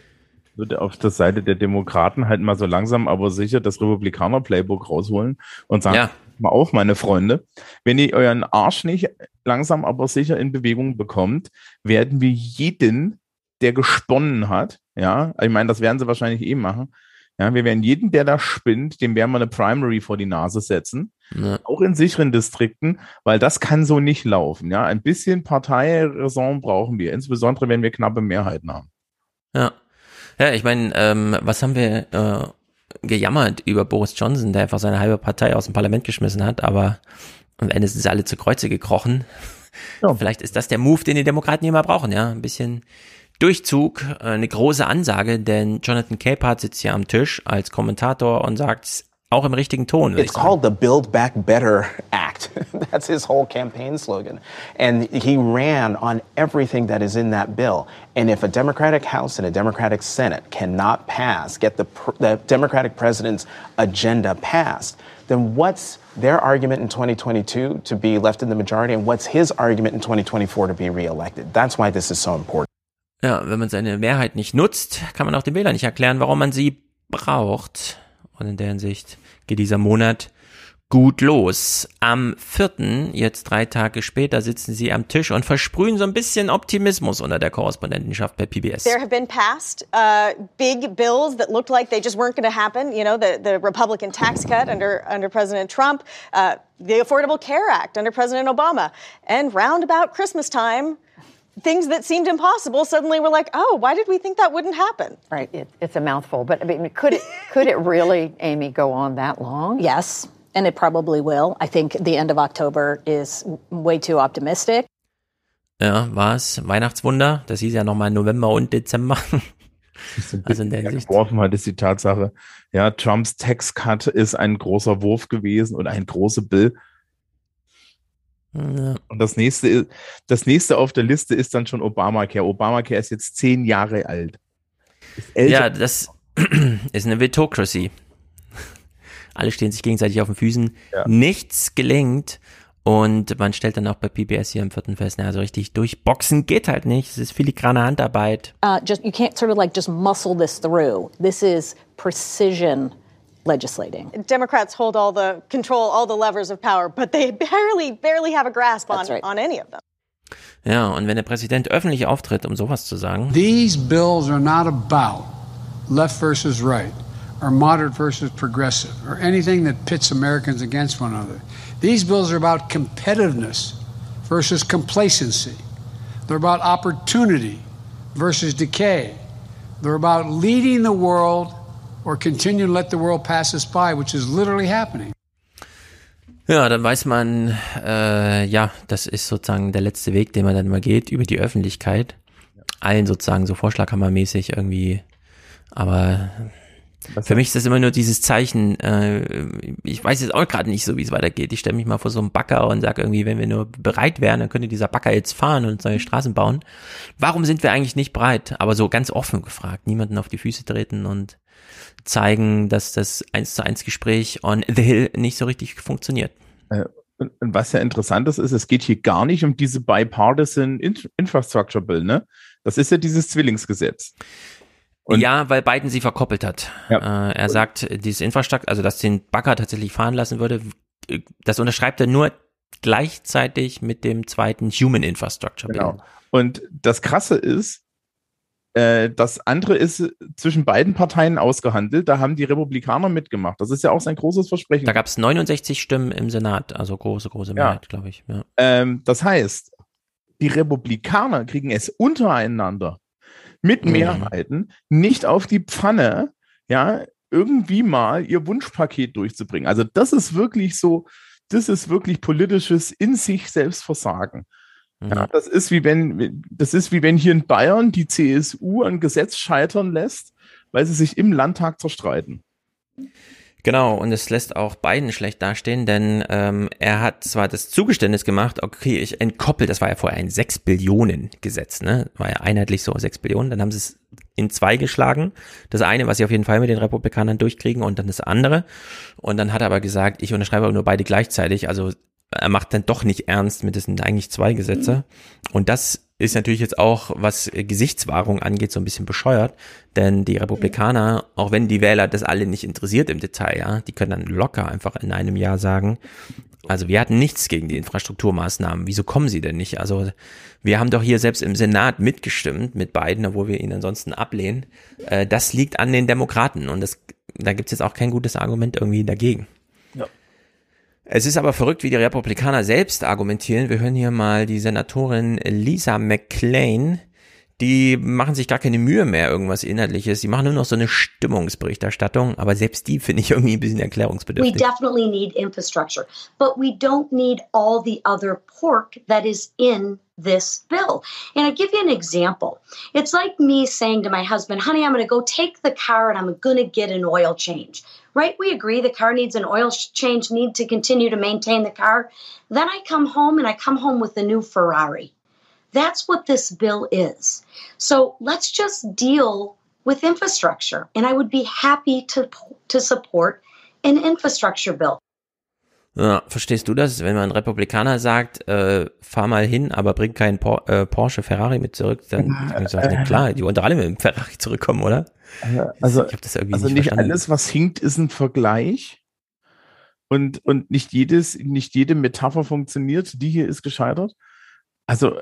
würde auf der Seite der Demokraten halt mal so langsam, aber sicher das Republikaner-Playbook rausholen und sagen, ja. mal auf, meine Freunde, wenn ihr euren Arsch nicht langsam, aber sicher in Bewegung bekommt, werden wir jeden der gesponnen hat, ja, ich meine, das werden sie wahrscheinlich eh machen. Ja, wir werden jeden, der da spinnt, dem werden wir eine Primary vor die Nase setzen. Ja. Auch in sicheren Distrikten, weil das kann so nicht laufen. Ja, ein bisschen Parteiräson brauchen wir, insbesondere wenn wir knappe Mehrheiten haben. Ja. Ja, ich meine, ähm, was haben wir äh, gejammert über Boris Johnson, der einfach seine halbe Partei aus dem Parlament geschmissen hat, aber am Ende sind sie alle zu Kreuze gekrochen. Ja. Vielleicht ist das der Move, den die Demokraten immer brauchen, ja. Ein bisschen Durchzug, äh, eine große Ansage, denn Jonathan Capehart sitzt hier am Tisch als Kommentator und sagt auch im richtigen Ton. It's called the Build Back Better Act. That's his whole campaign slogan. And he ran on everything that is in that bill. And if a Democratic House and a Democratic Senate cannot pass, get the, the Democratic president's agenda passed, then what's their argument in 2022 to be left in the majority and what's his argument in 2024 to be reelected? That's why this is so important. Ja, wenn man seine Mehrheit nicht nutzt, kann man auch den Wählern nicht erklären, warum man sie braucht. Und in der Hinsicht geht dieser Monat gut los. Am vierten, jetzt drei Tage später, sitzen sie am Tisch und versprühen so ein bisschen Optimismus unter der Korrespondentenschaft bei PBS. There have been passed uh, big bills that looked like they just weren't going to happen. You know, the, the Republican tax cut under, under President Trump, uh, the Affordable Care Act under President Obama. And round about Christmas time, things that seemed impossible suddenly were like, oh, why did we think that wouldn't happen? Right. It, it's a mouthful, but I mean, could it could it really, Amy, go on that long? Yes, and it probably will. I think the end of October is way too optimistic. Ja, war es Weihnachtswunder? Das hieß ja nochmal November und Dezember. also in der Hinsicht. Geworfen hat ist die Tatsache, ja, Trumps Tax Cut ist ein großer Wurf gewesen und ein großer Bill ja. Und das nächste, das nächste auf der Liste ist dann schon Obamacare. Obamacare ist jetzt zehn Jahre alt. Ja, das ist eine Vitocracy. Alle stehen sich gegenseitig auf den Füßen. Ja. Nichts gelingt. Und man stellt dann auch bei PBS hier im vierten fest, na, so richtig durchboxen geht halt nicht. Es ist filigrane Handarbeit. Uh, just, you can't sort of like just muscle this through. This is precision legislating. Democrats hold all the control, all the levers of power, but they barely, barely have a grasp on, right. on any of them. Ja, und wenn der Präsident öffentlich auftritt, um sowas zu sagen. These bills are not about left versus right, or moderate versus progressive, or anything that pits Americans against one another. These bills are about competitiveness versus complacency. They're about opportunity versus decay. They're about leading the world or continue to let the world pass us by, which is literally happening. Ja, dann weiß man, äh, ja, das ist sozusagen der letzte Weg, den man dann mal geht, über die Öffentlichkeit. Allen sozusagen so vorschlaghammermäßig irgendwie. Aber Was für mich ist das immer nur dieses Zeichen, äh, ich weiß jetzt auch gerade nicht so, wie es weitergeht. Ich stelle mich mal vor so einem Bagger und sage irgendwie, wenn wir nur bereit wären, dann könnte dieser Bagger jetzt fahren und neue Straßen bauen. Warum sind wir eigentlich nicht bereit? Aber so ganz offen gefragt, niemanden auf die Füße treten und zeigen, dass das eins zu eins Gespräch on the Hill nicht so richtig funktioniert. Äh, und was ja interessant ist, ist, es geht hier gar nicht um diese Bipartisan Infrastructure Bill, ne? Das ist ja dieses Zwillingsgesetz. Und ja, weil Biden sie verkoppelt hat. Ja. Äh, er sagt, dieses Infrastruktur, also dass den Bagger tatsächlich fahren lassen würde, das unterschreibt er nur gleichzeitig mit dem zweiten Human Infrastructure Bill. Genau. Und das Krasse ist, das andere ist zwischen beiden Parteien ausgehandelt. Da haben die Republikaner mitgemacht. Das ist ja auch sein großes Versprechen. Da gab es 69 Stimmen im Senat, also große, große Mehrheit, ja. glaube ich. Ja. Ähm, das heißt, die Republikaner kriegen es untereinander mit mhm. Mehrheiten nicht auf die Pfanne, ja, irgendwie mal ihr Wunschpaket durchzubringen. Also das ist wirklich so, das ist wirklich politisches in sich selbst Versagen. Ja, das ist wie wenn, das ist wie wenn hier in Bayern die CSU ein Gesetz scheitern lässt, weil sie sich im Landtag zerstreiten. Genau, und es lässt auch Biden schlecht dastehen, denn ähm, er hat zwar das Zugeständnis gemacht, okay, ich entkoppel, das war ja vorher ein 6 Billionen Gesetz, ne? War ja einheitlich so 6 Billionen, dann haben sie es in zwei geschlagen. Das eine, was sie auf jeden Fall mit den Republikanern durchkriegen und dann das andere. Und dann hat er aber gesagt, ich unterschreibe nur beide gleichzeitig, also er macht dann doch nicht ernst mit, das sind eigentlich zwei Gesetze. Und das ist natürlich jetzt auch, was Gesichtswahrung angeht, so ein bisschen bescheuert. Denn die Republikaner, auch wenn die Wähler das alle nicht interessiert im Detail, ja, die können dann locker einfach in einem Jahr sagen, also wir hatten nichts gegen die Infrastrukturmaßnahmen. Wieso kommen sie denn nicht? Also wir haben doch hier selbst im Senat mitgestimmt mit beiden, obwohl wir ihn ansonsten ablehnen. Äh, das liegt an den Demokraten und das, da gibt's jetzt auch kein gutes Argument irgendwie dagegen. Es ist aber verrückt, wie die Republikaner selbst argumentieren. Wir hören hier mal die Senatorin Lisa McClain. Die machen sich gar keine Mühe mehr, irgendwas Inhaltliches. Die machen nur noch so eine Stimmungsberichterstattung. Aber selbst die finde ich irgendwie ein bisschen erklärungsbedürftig. We definitely need infrastructure. But we don't need all the other pork that is in this bill. And I give you an example. It's like me saying to my husband, honey, I'm going to go take the car and I'm going to get an oil change. Right? We agree the car needs an oil change, need to continue to maintain the car. Then I come home and I come home with a new Ferrari. That's what this bill is. So let's just deal with infrastructure. And I would be happy to, to support an infrastructure bill. Ja, verstehst du das, wenn man ein Republikaner sagt, äh, fahr mal hin, aber bring keinen Por äh, Porsche, Ferrari mit zurück, dann äh, sagt, äh, klar, die wollen doch alle mit dem Ferrari zurückkommen, oder? Also, ich das irgendwie also nicht, nicht alles, was hinkt, ist ein Vergleich. Und, und nicht jedes, nicht jede Metapher funktioniert. Die hier ist gescheitert. Also,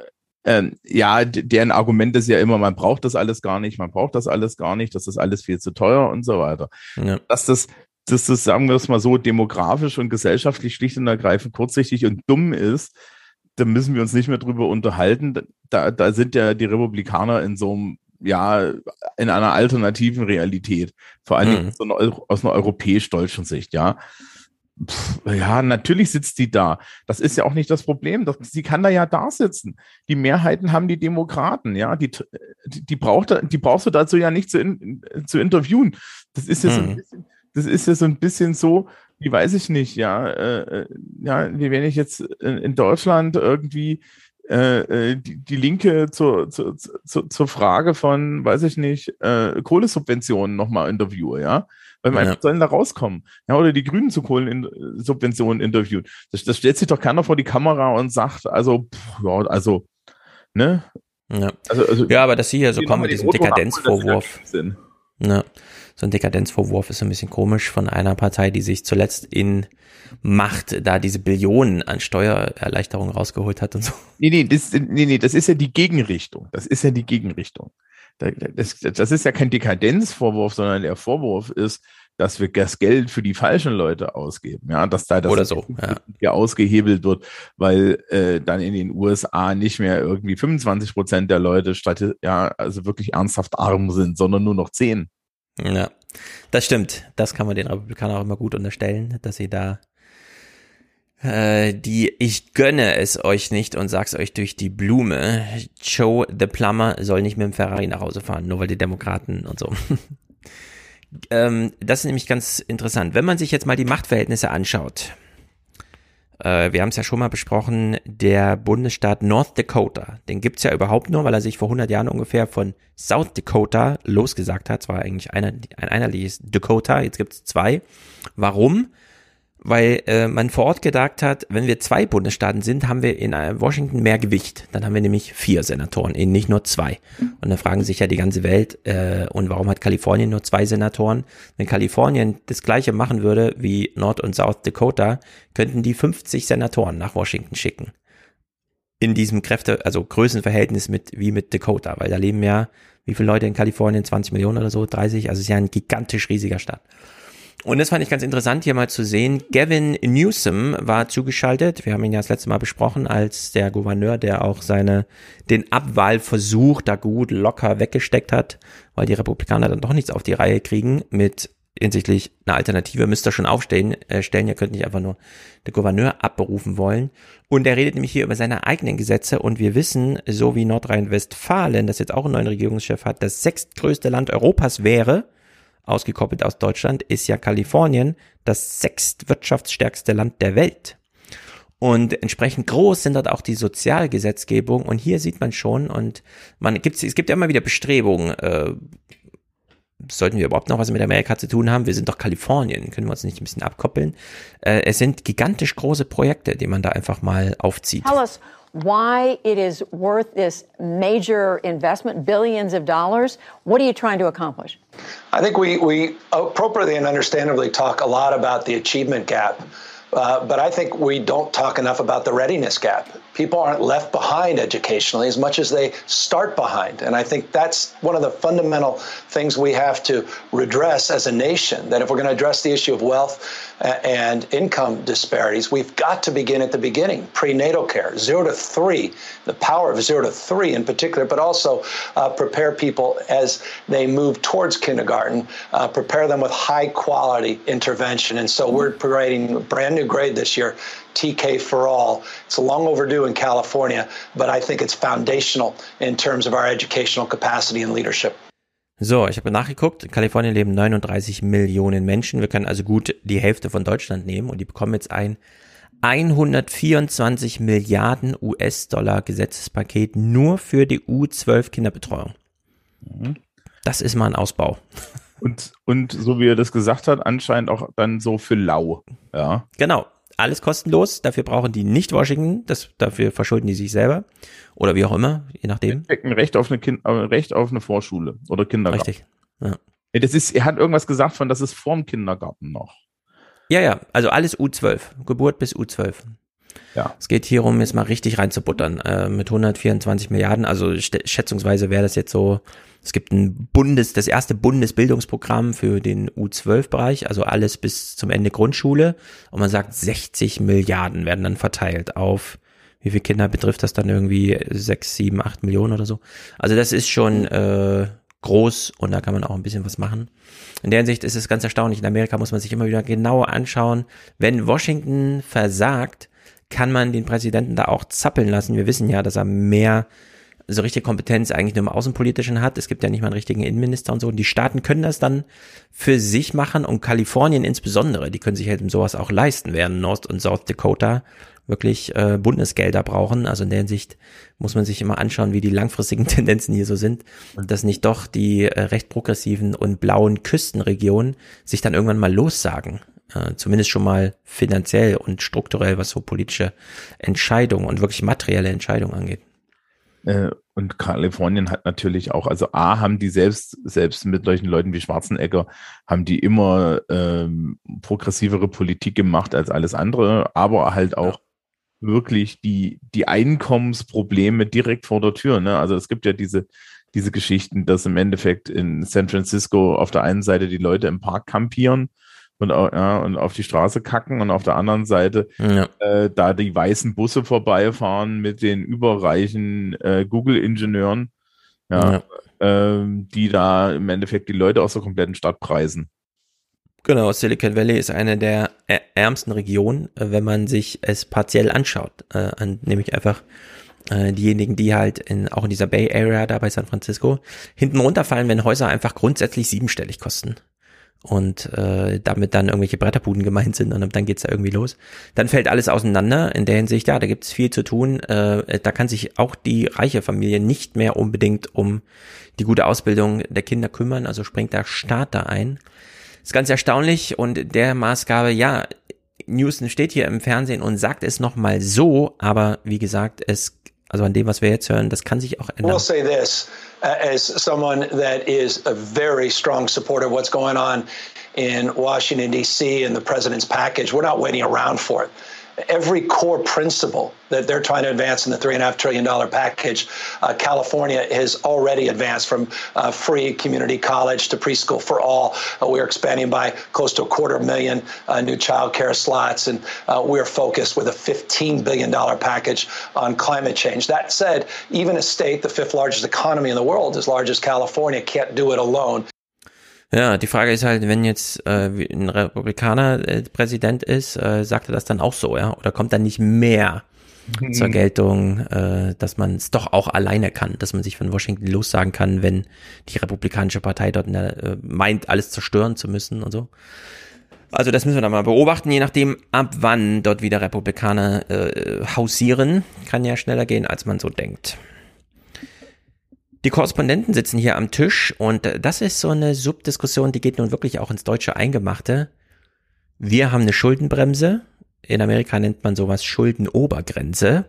ähm, ja, deren Argument ist ja immer, man braucht das alles gar nicht, man braucht das alles gar nicht, das ist alles viel zu teuer und so weiter. Ja. Dass das, dass das, sagen wir es mal so, demografisch und gesellschaftlich schlicht und ergreifend kurzsichtig und dumm ist, da müssen wir uns nicht mehr drüber unterhalten. Da, da sind ja die Republikaner in so einem, ja, in einer alternativen Realität. Vor allen Dingen mhm. aus, aus einer europäisch-deutschen Sicht, ja. Pff, ja, natürlich sitzt die da. Das ist ja auch nicht das Problem. Das, sie kann da ja da sitzen. Die Mehrheiten haben die Demokraten, ja. Die, die, die, braucht, die brauchst du dazu ja nicht zu, in, zu interviewen. Das ist ja so ein mhm. bisschen, das ist ja so ein bisschen so, wie weiß ich nicht, ja, äh, äh ja, wie wenn ich jetzt in Deutschland irgendwie äh, äh, die, die Linke zur, zur, zur, zur Frage von, weiß ich nicht, äh, Kohlesubventionen nochmal interviewe, ja. Weil man ja. sollen da rauskommen. Ja, oder die Grünen zu Kohlensubventionen interviewen. Das, das stellt sich doch keiner vor die Kamera und sagt, also, pff, ja, also, ne? Ja. Also, also, ja, aber dass sie hier so kommen mit diesem Dekadenzvorwurf. Ja so ein Dekadenzvorwurf ist so ein bisschen komisch von einer Partei, die sich zuletzt in Macht da diese Billionen an Steuererleichterungen rausgeholt hat und so. Nee, nee, das, nee, nee, das ist ja die Gegenrichtung. Das ist ja die Gegenrichtung. Das, das ist ja kein Dekadenzvorwurf, sondern der Vorwurf ist, dass wir das Geld für die falschen Leute ausgeben, ja, dass da das Oder so, ja. ausgehebelt wird, weil äh, dann in den USA nicht mehr irgendwie 25 Prozent der Leute statt, ja, also wirklich ernsthaft arm sind, sondern nur noch 10. Ja, das stimmt. Das kann man den Republikanern auch immer gut unterstellen, dass sie da äh, die ich gönne es euch nicht und sag's euch durch die Blume. Joe the Plumber soll nicht mit dem Ferrari nach Hause fahren, nur weil die Demokraten und so. ähm, das ist nämlich ganz interessant. Wenn man sich jetzt mal die Machtverhältnisse anschaut, äh, wir haben es ja schon mal besprochen, der Bundesstaat North Dakota, den gibt's ja überhaupt nur, weil er sich vor 100 Jahren ungefähr von South Dakota losgesagt hat. Zwar eigentlich einer, ein einheitliches Dakota, jetzt gibt's zwei. Warum? Weil äh, man vor Ort gedacht hat, wenn wir zwei Bundesstaaten sind, haben wir in äh, Washington mehr Gewicht. Dann haben wir nämlich vier Senatoren, eben nicht nur zwei. Und dann fragen sich ja die ganze Welt, äh, und warum hat Kalifornien nur zwei Senatoren? Wenn Kalifornien das gleiche machen würde wie Nord- und South Dakota, könnten die 50 Senatoren nach Washington schicken. In diesem Kräfte, also Größenverhältnis mit, wie mit Dakota, weil da leben ja, wie viele Leute in Kalifornien? 20 Millionen oder so, 30? Also es ist ja ein gigantisch riesiger Staat. Und das fand ich ganz interessant, hier mal zu sehen. Gavin Newsom war zugeschaltet. Wir haben ihn ja das letzte Mal besprochen als der Gouverneur, der auch seine, den Abwahlversuch da gut locker weggesteckt hat, weil die Republikaner dann doch nichts auf die Reihe kriegen mit hinsichtlich einer Alternative müsst ihr schon aufstehen, äh, stellen, ihr könnt nicht einfach nur den Gouverneur abberufen wollen. Und er redet nämlich hier über seine eigenen Gesetze und wir wissen, so wie Nordrhein-Westfalen, das jetzt auch einen neuen Regierungschef hat, das sechstgrößte Land Europas wäre, ausgekoppelt aus Deutschland, ist ja Kalifornien das sechstwirtschaftsstärkste Land der Welt. Und entsprechend groß sind dort auch die Sozialgesetzgebung. Und hier sieht man schon, und man gibt es gibt ja immer wieder Bestrebungen, äh, sollten wir überhaupt noch was mit Amerika zu tun haben? Wir sind doch Kalifornien, können wir uns nicht ein bisschen abkoppeln? Äh, es sind gigantisch große Projekte, die man da einfach mal aufzieht. Tell us why it is worth this major investment, billions of dollars. What are you trying to accomplish? I think we, we appropriately and understandably talk a lot about the achievement gap. Uh, but I think we don't talk enough about the readiness gap. People aren't left behind educationally as much as they start behind. And I think that's one of the fundamental things we have to redress as a nation that if we're going to address the issue of wealth and income disparities, we've got to begin at the beginning prenatal care, zero to three, the power of zero to three in particular, but also uh, prepare people as they move towards kindergarten, uh, prepare them with high quality intervention. And so we're creating a brand new grade this year. TK for all. It's long overdue in California, but I think it's foundational in terms of our educational capacity and leadership. So, ich habe nachgeguckt. In Kalifornien leben 39 Millionen Menschen. Wir können also gut die Hälfte von Deutschland nehmen und die bekommen jetzt ein 124 Milliarden US-Dollar Gesetzespaket nur für die U12 Kinderbetreuung. Mhm. Das ist mal ein Ausbau. Und, und so wie er das gesagt hat, anscheinend auch dann so für lau. Ja. Genau alles kostenlos. Dafür brauchen die nicht Washington. Das, dafür verschulden die sich selber. Oder wie auch immer, je nachdem. Ein Recht auf eine, kind, äh, Recht auf eine Vorschule oder Kindergarten. Richtig. Ja. Das ist, er hat irgendwas gesagt von, das ist vorm Kindergarten noch. Ja, ja, also alles U12. Geburt bis U12. Ja. Es geht hier um, jetzt mal richtig reinzubuttern. Äh, mit 124 Milliarden, also schätzungsweise wäre das jetzt so es gibt ein Bundes, das erste Bundesbildungsprogramm für den U12-Bereich, also alles bis zum Ende Grundschule. Und man sagt, 60 Milliarden werden dann verteilt auf, wie viele Kinder betrifft das dann irgendwie? Sechs, sieben, acht Millionen oder so. Also das ist schon äh, groß und da kann man auch ein bisschen was machen. In der Hinsicht ist es ganz erstaunlich. In Amerika muss man sich immer wieder genauer anschauen. Wenn Washington versagt, kann man den Präsidenten da auch zappeln lassen. Wir wissen ja, dass er mehr so richtige Kompetenz eigentlich nur im Außenpolitischen hat. Es gibt ja nicht mal einen richtigen Innenminister und so. Und die Staaten können das dann für sich machen und Kalifornien insbesondere, die können sich halt sowas auch leisten, während North und South Dakota wirklich äh, Bundesgelder brauchen. Also in der Hinsicht muss man sich immer anschauen, wie die langfristigen Tendenzen hier so sind und dass nicht doch die äh, recht progressiven und blauen Küstenregionen sich dann irgendwann mal lossagen. Äh, zumindest schon mal finanziell und strukturell, was so politische Entscheidungen und wirklich materielle Entscheidungen angeht. Äh, und Kalifornien hat natürlich auch, also A, haben die selbst, selbst mit solchen Leuten wie Schwarzenegger, haben die immer ähm, progressivere Politik gemacht als alles andere, aber halt auch wirklich die, die Einkommensprobleme direkt vor der Tür. Ne? Also es gibt ja diese, diese Geschichten, dass im Endeffekt in San Francisco auf der einen Seite die Leute im Park kampieren und, ja, und auf die Straße kacken und auf der anderen Seite ja. äh, da die weißen Busse vorbeifahren mit den überreichen äh, Google-Ingenieuren, ja, Ja. Ähm, die da im Endeffekt die Leute aus der kompletten Stadt preisen. Genau, Silicon Valley ist eine der ärmsten Regionen, äh, wenn man sich es partiell anschaut. Äh, an, nämlich einfach äh, diejenigen, die halt in, auch in dieser Bay Area da bei San Francisco hinten runterfallen, wenn Häuser einfach grundsätzlich siebenstellig kosten. Und äh, damit dann irgendwelche Bretterbuden gemeint sind und dann geht's da irgendwie los. Dann fällt alles auseinander in der Hinsicht, ja, da gibt's viel zu tun. Äh, da kann sich auch die reiche Familie nicht mehr unbedingt um die gute Ausbildung der Kinder kümmern, also springt der Staat da ein. Ist ganz erstaunlich und der Maßgabe, ja, Newsom steht hier im Fernsehen und sagt es nochmal so, aber wie gesagt, es, also an dem, was wir jetzt hören, das kann sich auch ändern. We'll say this uh, as someone that is a very strong supporter of what's going on in Washington, D.C., and the president's package. We're not waiting around for it. Every core principle that they're trying to advance in the $3.5 trillion package, uh, California has already advanced from uh, free community college to preschool for all. Uh, we're expanding by close to a quarter million uh, new child care slots, and uh, we're focused with a $15 billion package on climate change. That said, even a state, the fifth largest economy in the world, as large as California, can't do it alone. Ja, die Frage ist halt, wenn jetzt äh, ein Republikaner äh, Präsident ist, äh, sagt er das dann auch so, ja? Oder kommt dann nicht mehr Mhm. zur Geltung, äh, dass man es doch auch alleine kann, dass man sich von Washington lossagen kann, wenn die Republikanische Partei dort äh, meint, alles zerstören zu müssen und so. Also das müssen wir dann mal beobachten, je nachdem, ab wann dort wieder Republikaner äh, hausieren. Kann ja schneller gehen, als man so denkt. Die Korrespondenten sitzen hier am Tisch und äh, das ist so eine Subdiskussion, die geht nun wirklich auch ins deutsche Eingemachte. Wir haben eine Schuldenbremse. In Amerika nennt man sowas Schuldenobergrenze.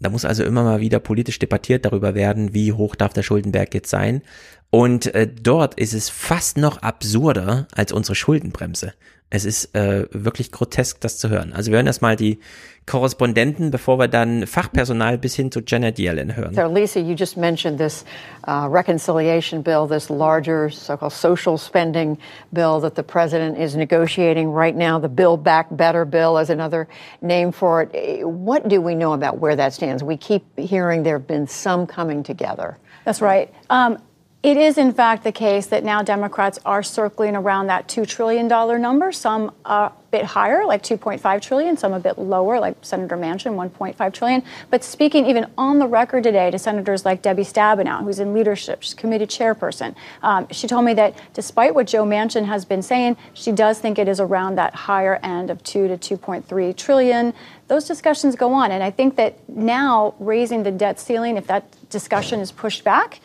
Da muss also immer mal wieder politisch debattiert darüber werden, wie hoch darf der Schuldenberg jetzt sein. Und äh, dort ist es fast noch absurder als unsere Schuldenbremse. Es ist äh, wirklich grotesk, das zu hören. Also wir hören erstmal die Korrespondenten, bevor wir dann Fachpersonal bis hin zu Janet Yellen hören. So, Lisa, you just mentioned this uh, reconciliation bill, this larger so called social spending bill that the president is negotiating right now. The Build Back Better bill is another name for it. What do we know about where that stands? We keep hearing there have been some coming together. That's right. Um, it is, in fact, the case that now Democrats are circling around that $2 trillion number, some a bit higher, like 2.5 trillion, some a bit lower, like Senator Manchin, 1.5 trillion. But speaking even on the record today to senators like Debbie Stabenow, who's in leadership, she's committee chairperson, um, she told me that despite what Joe Manchin has been saying, she does think it is around that higher end of 2 to 2.3 trillion. Those discussions go on. And I think that now raising the debt ceiling, if that discussion is pushed back,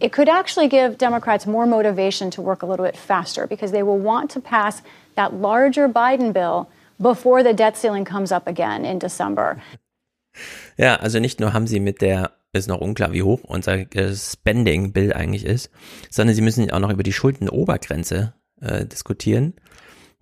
it could actually give Democrats more motivation to work a little bit faster because they will want to pass that larger Biden bill before the debt ceiling comes up again in December. Ja, also nicht nur haben sie mit der, ist noch unklar, wie hoch unser äh, Spending Bill eigentlich ist, sondern sie müssen auch noch über die Schuldenobergrenze äh, diskutieren.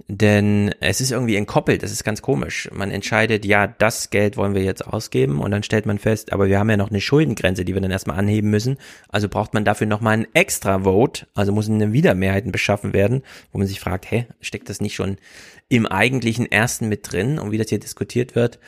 Denn es ist irgendwie entkoppelt, das ist ganz komisch. Man entscheidet, ja, das Geld wollen wir jetzt ausgeben und dann stellt man fest, aber wir haben ja noch eine Schuldengrenze, die wir dann erstmal anheben müssen. Also braucht man dafür nochmal einen extra Vote, also muss eine Wiedermehrheiten beschaffen werden, wo man sich fragt, hä, steckt das nicht schon im eigentlichen ersten mit drin und wie das hier diskutiert wird,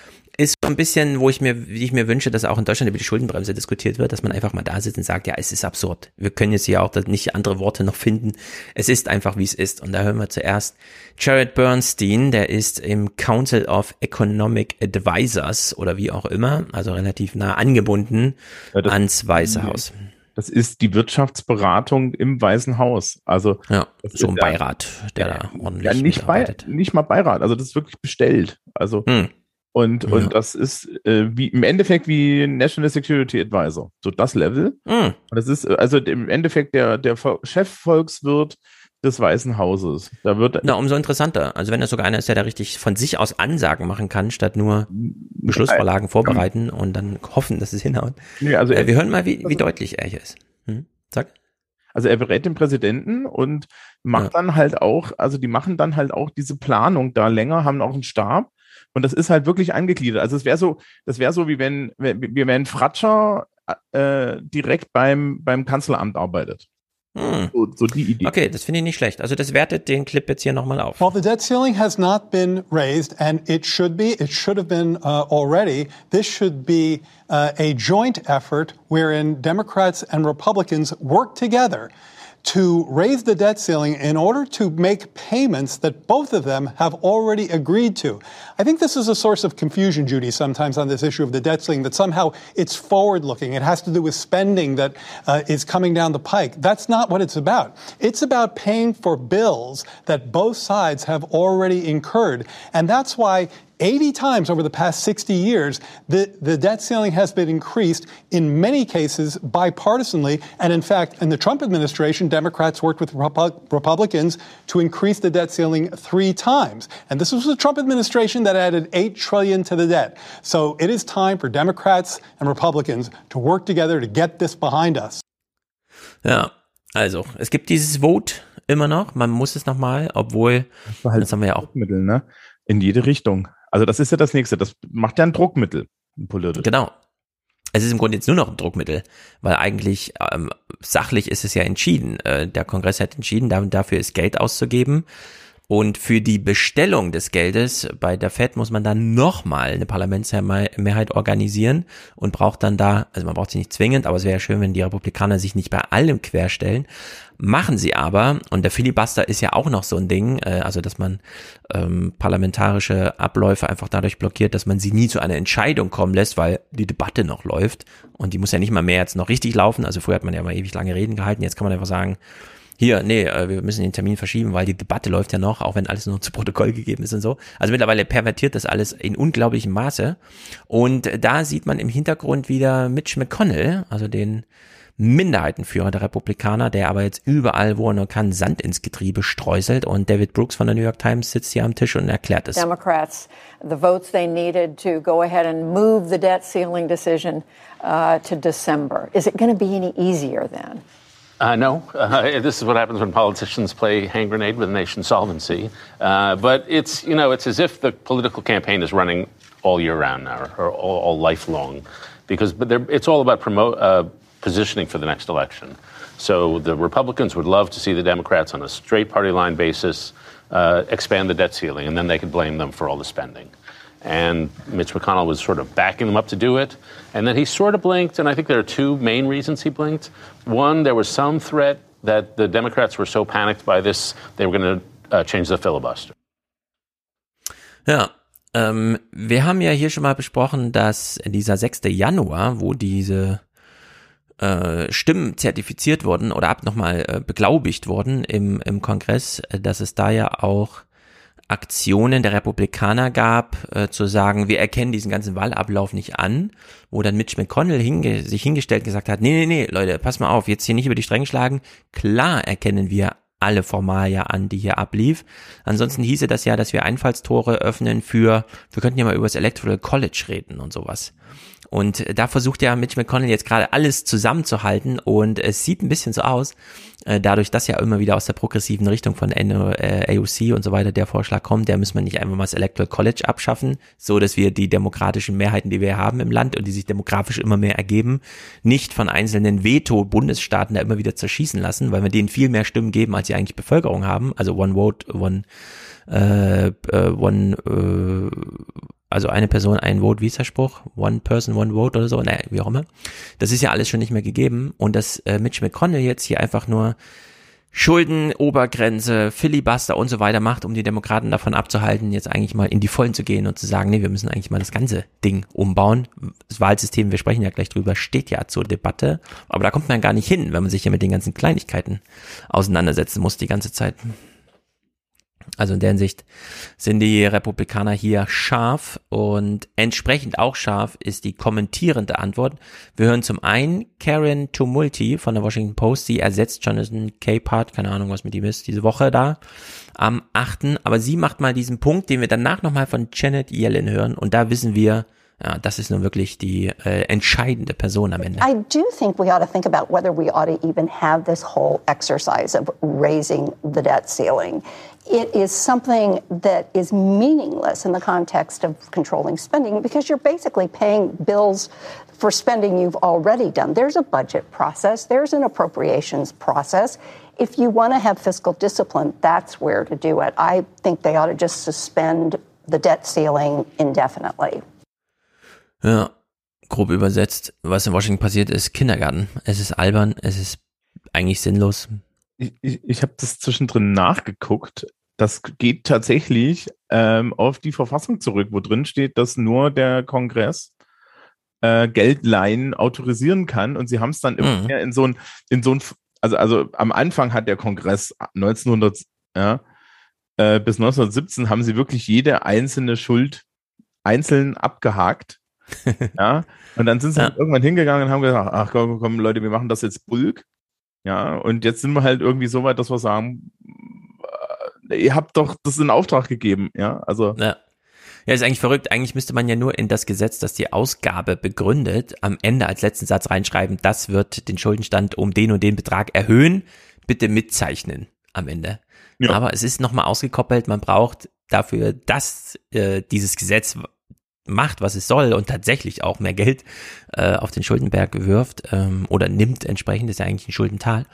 ist so ein bisschen, wo ich mir, wie ich mir wünsche, dass auch in Deutschland über die Schuldenbremse diskutiert wird, dass man einfach mal da sitzt und sagt, ja, es ist absurd. Wir können jetzt hier auch nicht andere Worte noch finden. Es ist einfach, wie es ist. Und da hören wir zuerst Jared Bernstein, der ist im Council of Economic Advisors oder wie auch immer, also relativ nah angebunden Ja, das- ans Weiße Haus. Das ist die Wirtschaftsberatung im Weißen Haus. Also Ja, so ein Beirat, der da ordentlich ja, nicht, bei, nicht mal Beirat, also das ist wirklich bestellt. Also Hm. Und, Ja. und das ist äh, wie im Endeffekt wie National Security Advisor. So das Level. Hm. Und das ist also im Endeffekt der, der Vol- Chefvolkswirt des Weißen Hauses. Da wird Na, umso interessanter. Also wenn er sogar einer ist, der da richtig von sich aus Ansagen machen kann, statt nur Beschlussvorlagen vorbereiten und dann hoffen, dass es hinhaut. Nee, also äh, wir hören mal, wie, wie deutlich er hier ist. Hm? Sag. Also er berät den Präsidenten und macht dann halt auch, also die machen dann halt auch diese Planung da länger, haben auch einen Stab und das ist halt wirklich angegliedert. Also es wäre so, das wäre so wie wenn, wenn wir wären Fratscher äh, direkt beim, beim Kanzleramt arbeitet. Hm. So, so die Idee. Okay, das finde ich nicht schlecht. Also das wertet den Clip jetzt hier nochmal auf. Well, the debt ceiling has not been raised, and it should be. It should have been uh, already. This should be uh, a joint effort wherein Democrats and Republicans work together to raise the debt ceiling in order to make payments that both of them have already agreed to. I think this is a source of confusion, Judy, sometimes on this issue of the debt ceiling, that somehow it's forward looking. It has to do with spending that uh, is coming down the pike. That's not what it's about. It's about paying for bills that both sides have already incurred. And that's why 80 times over the past 60 years, the, the debt ceiling has been increased in many cases bipartisanly. And in fact, in the Trump administration, Democrats worked with Repu- Republicans to increase the debt ceiling three times. And this was the Trump administration that added 8 trillion to the debt. So it is time for Democrats and Republicans to work together to get this behind us. Ja, also es gibt dieses Vote immer noch. Man muss es nochmal, obwohl das, halt das haben wir ja auch. Mittel, ne? In jede Richtung. Also das ist ja das nächste. Das macht ja ein Druckmittel, ein politisches. Genau. Es ist im Grunde jetzt nur noch ein Druckmittel, weil eigentlich ähm, sachlich ist es ja entschieden. Äh, der Kongress hat entschieden, dafür ist Geld auszugeben. Und für die Bestellung des Geldes bei der Fed muss man dann nochmal eine Parlamentsmehrheit organisieren und braucht dann da, also man braucht sie nicht zwingend, aber es wäre schön, wenn die Republikaner sich nicht bei allem querstellen. Machen sie aber, und der Filibuster ist ja auch noch so ein Ding, äh, also dass man ähm, parlamentarische Abläufe einfach dadurch blockiert, dass man sie nie zu einer Entscheidung kommen lässt, weil die Debatte noch läuft. Und die muss ja nicht mal mehr jetzt noch richtig laufen. Also früher hat man ja mal ewig lange Reden gehalten, jetzt kann man einfach sagen, hier, nee, äh, wir müssen den Termin verschieben, weil die Debatte läuft ja noch, auch wenn alles nur zu Protokoll gegeben ist und so. Also mittlerweile pervertiert das alles in unglaublichem Maße. Und da sieht man im Hintergrund wieder Mitch McConnell, also den Minderheitenführer der Republikaner, der aber jetzt überall, wo er nur kann, Sand ins Getriebe streuselt. Und David Brooks von der New York Times sitzt hier am Tisch und erklärt es. Democrats, the votes they needed to go ahead and move the debt ceiling decision uh, to December. Is it going to be any easier then? Uh, no, uh, this is what happens when politicians play hand grenade with nation solvency. Uh, but it's you know it's as if the political campaign is running all year round now or all, all lifelong, because but it's all about promote uh, positioning for the next election. So the Republicans would love to see the Democrats on a straight party line basis uh, expand the debt ceiling, and then they could blame them for all the spending. And Mitch McConnell was sort of backing them up to do it. And then he sort of blinked, and I think there are two main reasons he blinked. One, there was some threat that the Democrats were so panicked by this, they were going to uh, change the filibuster. Ja, ähm, wir haben ja hier schon mal besprochen, dass dieser 6. Januar, wo diese äh, Stimmen zertifiziert wurden oder ab nochmal äh, beglaubigt wurden im, im Kongress, äh, dass es da ja auch Aktionen der Republikaner gab, äh, zu sagen, wir erkennen diesen ganzen Wahlablauf nicht an, wo dann Mitch McConnell hinge sich hingestellt gesagt hat, nee, nee, nee, Leute, pass mal auf, jetzt hier nicht über die Stränge schlagen. Klar erkennen wir alle Formalia an, die hier ablief. Ansonsten hieße das ja, dass wir Einfallstore öffnen für, wir könnten ja mal über das Electoral College reden und sowas. Und da versucht ja Mitch McConnell jetzt gerade alles zusammenzuhalten und es sieht ein bisschen so aus, äh, dadurch, dass ja immer wieder aus der progressiven Richtung von äh, AOC und so weiter der Vorschlag kommt, der müssen wir nicht einfach mal das Electoral College abschaffen, so dass wir die demokratischen Mehrheiten, die wir haben im Land und die sich demografisch immer mehr ergeben, nicht von einzelnen Veto-Bundesstaaten da immer wieder zerschießen lassen, weil wir denen viel mehr Stimmen geben, als sie eigentlich Bevölkerung haben. Also One Vote, One äh, äh, One äh, also eine Person, ein Vote, wie ist der Spruch? One person, one vote oder so, naja, wie auch immer. Das ist ja alles schon nicht mehr gegeben und dass äh, Mitch McConnell jetzt hier einfach nur Schulden, Obergrenze, Filibuster und so weiter macht, um die Demokraten davon abzuhalten, jetzt eigentlich mal in die Vollen zu gehen und zu sagen, nee, wir müssen eigentlich mal das ganze Ding umbauen. Das Wahlsystem, wir sprechen ja gleich drüber, steht ja zur Debatte, aber da kommt man gar nicht hin, wenn man sich ja mit den ganzen Kleinigkeiten auseinandersetzen muss die ganze Zeit. Also in der Hinsicht sind die Republikaner hier scharf und entsprechend auch scharf ist die kommentierende Antwort. Wir hören zum einen Karen Tumulti von der Washington Post, sie ersetzt Jonathan Capehart, keine Ahnung, was mit ihm ist, diese Woche da am 8. Aber sie macht mal diesen Punkt, den wir danach nochmal von Janet Yellen hören und da wissen wir, ja, das ist nun wirklich die äh, entscheidende Person am Ende. I do think we ought to think about whether we ought to even have this whole exercise of raising the debt ceiling. It is something that is meaningless in the context of controlling spending because you're basically paying bills for spending you've already done. There's a budget process, there's an appropriations process. If you want to have fiscal discipline, that's where to do it. I think they ought to just suspend the debt ceiling indefinitely. Ja, grob übersetzt, was in Washington passiert, ist Kindergarten. Es ist albern, es ist eigentlich sinnlos. Ich, ich, ich habe das zwischendrin nachgeguckt. Das geht tatsächlich ähm, auf die Verfassung zurück, wo drin steht, dass nur der Kongress äh, Geldleihen autorisieren kann. Und sie haben es dann immer Mhm. mehr in so ein, in so ein, also, also am Anfang hat der Kongress 1900, ja, äh, bis 1917 haben sie wirklich jede einzelne Schuld einzeln abgehakt. ja, und dann sind sie halt irgendwann hingegangen und haben gesagt, ach komm, komm, Leute, wir machen das jetzt Bulk. Ja, und jetzt sind wir halt irgendwie so weit, dass wir sagen, ihr habt doch das in Auftrag gegeben, ja, also. Ja. Ja, ist eigentlich verrückt. Eigentlich müsste man ja nur in das Gesetz, das die Ausgabe begründet, am Ende als letzten Satz reinschreiben, das wird den Schuldenstand um den und den Betrag erhöhen. Bitte mitzeichnen am Ende. Ja. Aber es ist nochmal ausgekoppelt. Man braucht dafür, dass äh, dieses Gesetz macht, was es soll und tatsächlich auch mehr Geld äh, auf den Schuldenberg wirft ähm, oder nimmt entsprechend, das ist ja eigentlich ein Schuldental,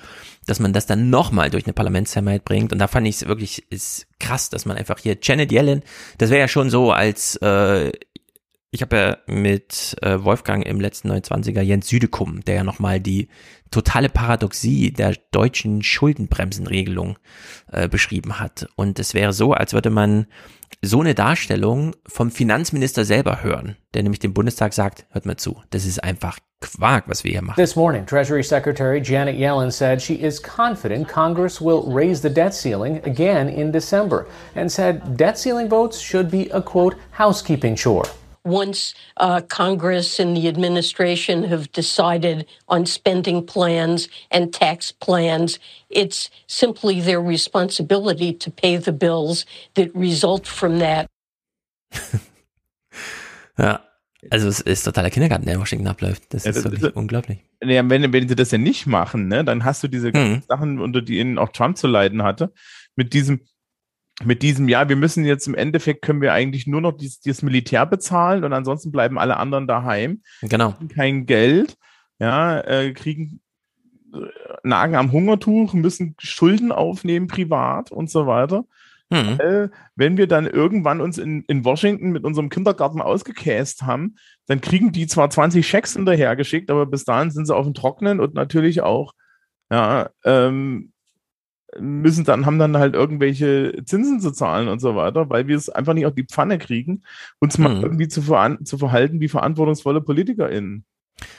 dass man das dann nochmal durch eine Parlamentsmehrheit bringt. Und da fand ich es wirklich ist krass, dass man einfach hier Janet Yellen, das wäre ja schon so, als äh, ich habe ja mit äh, Wolfgang im letzten 29er Jens Südekum, der ja nochmal die totale Paradoxie der deutschen Schuldenbremsenregelung äh, beschrieben hat. Und es wäre so, als würde man so eine Darstellung vom Finanzminister selber hören, der nämlich dem Bundestag sagt, hört mal zu, das ist einfach Quark, was wir hier machen. This morning, Treasury Secretary Janet Yellen said she is confident Congress will raise the debt ceiling again in December and said debt ceiling votes should be a quote housekeeping chore. Once uh, Congress and the administration have decided on spending plans and tax plans, it's simply their responsibility to pay the bills that result from that. Ja, also es ist totaler Kindergarten, der in Washington abläuft. Das Ja, ist das wirklich ist- unglaublich. Ja, wenn, wenn sie das ja nicht machen, ne, dann hast du diese ganzen Mhm. Sachen, unter denen auch Trump zu leiden hatte, mit diesem, mit diesem, ja, wir müssen jetzt im Endeffekt können wir eigentlich nur noch dieses, dieses Militär bezahlen und ansonsten bleiben alle anderen daheim. Genau. Kein Geld, ja, äh, kriegen, äh, nagen am Hungertuch, müssen Schulden aufnehmen, privat und so weiter. Mhm. Äh, wenn wir dann irgendwann uns in, in Washington mit unserem Kindergarten ausgekäst haben, dann kriegen die zwar 20 Schecks hinterhergeschickt, aber bis dahin sind sie auf dem Trocknen und natürlich auch, ja, ähm, müssen dann, haben dann halt irgendwelche Zinsen zu zahlen und so weiter, weil wir es einfach nicht auf die Pfanne kriegen, uns mal Mhm. irgendwie zu, veran zu verhalten wie verantwortungsvolle PolitikerInnen.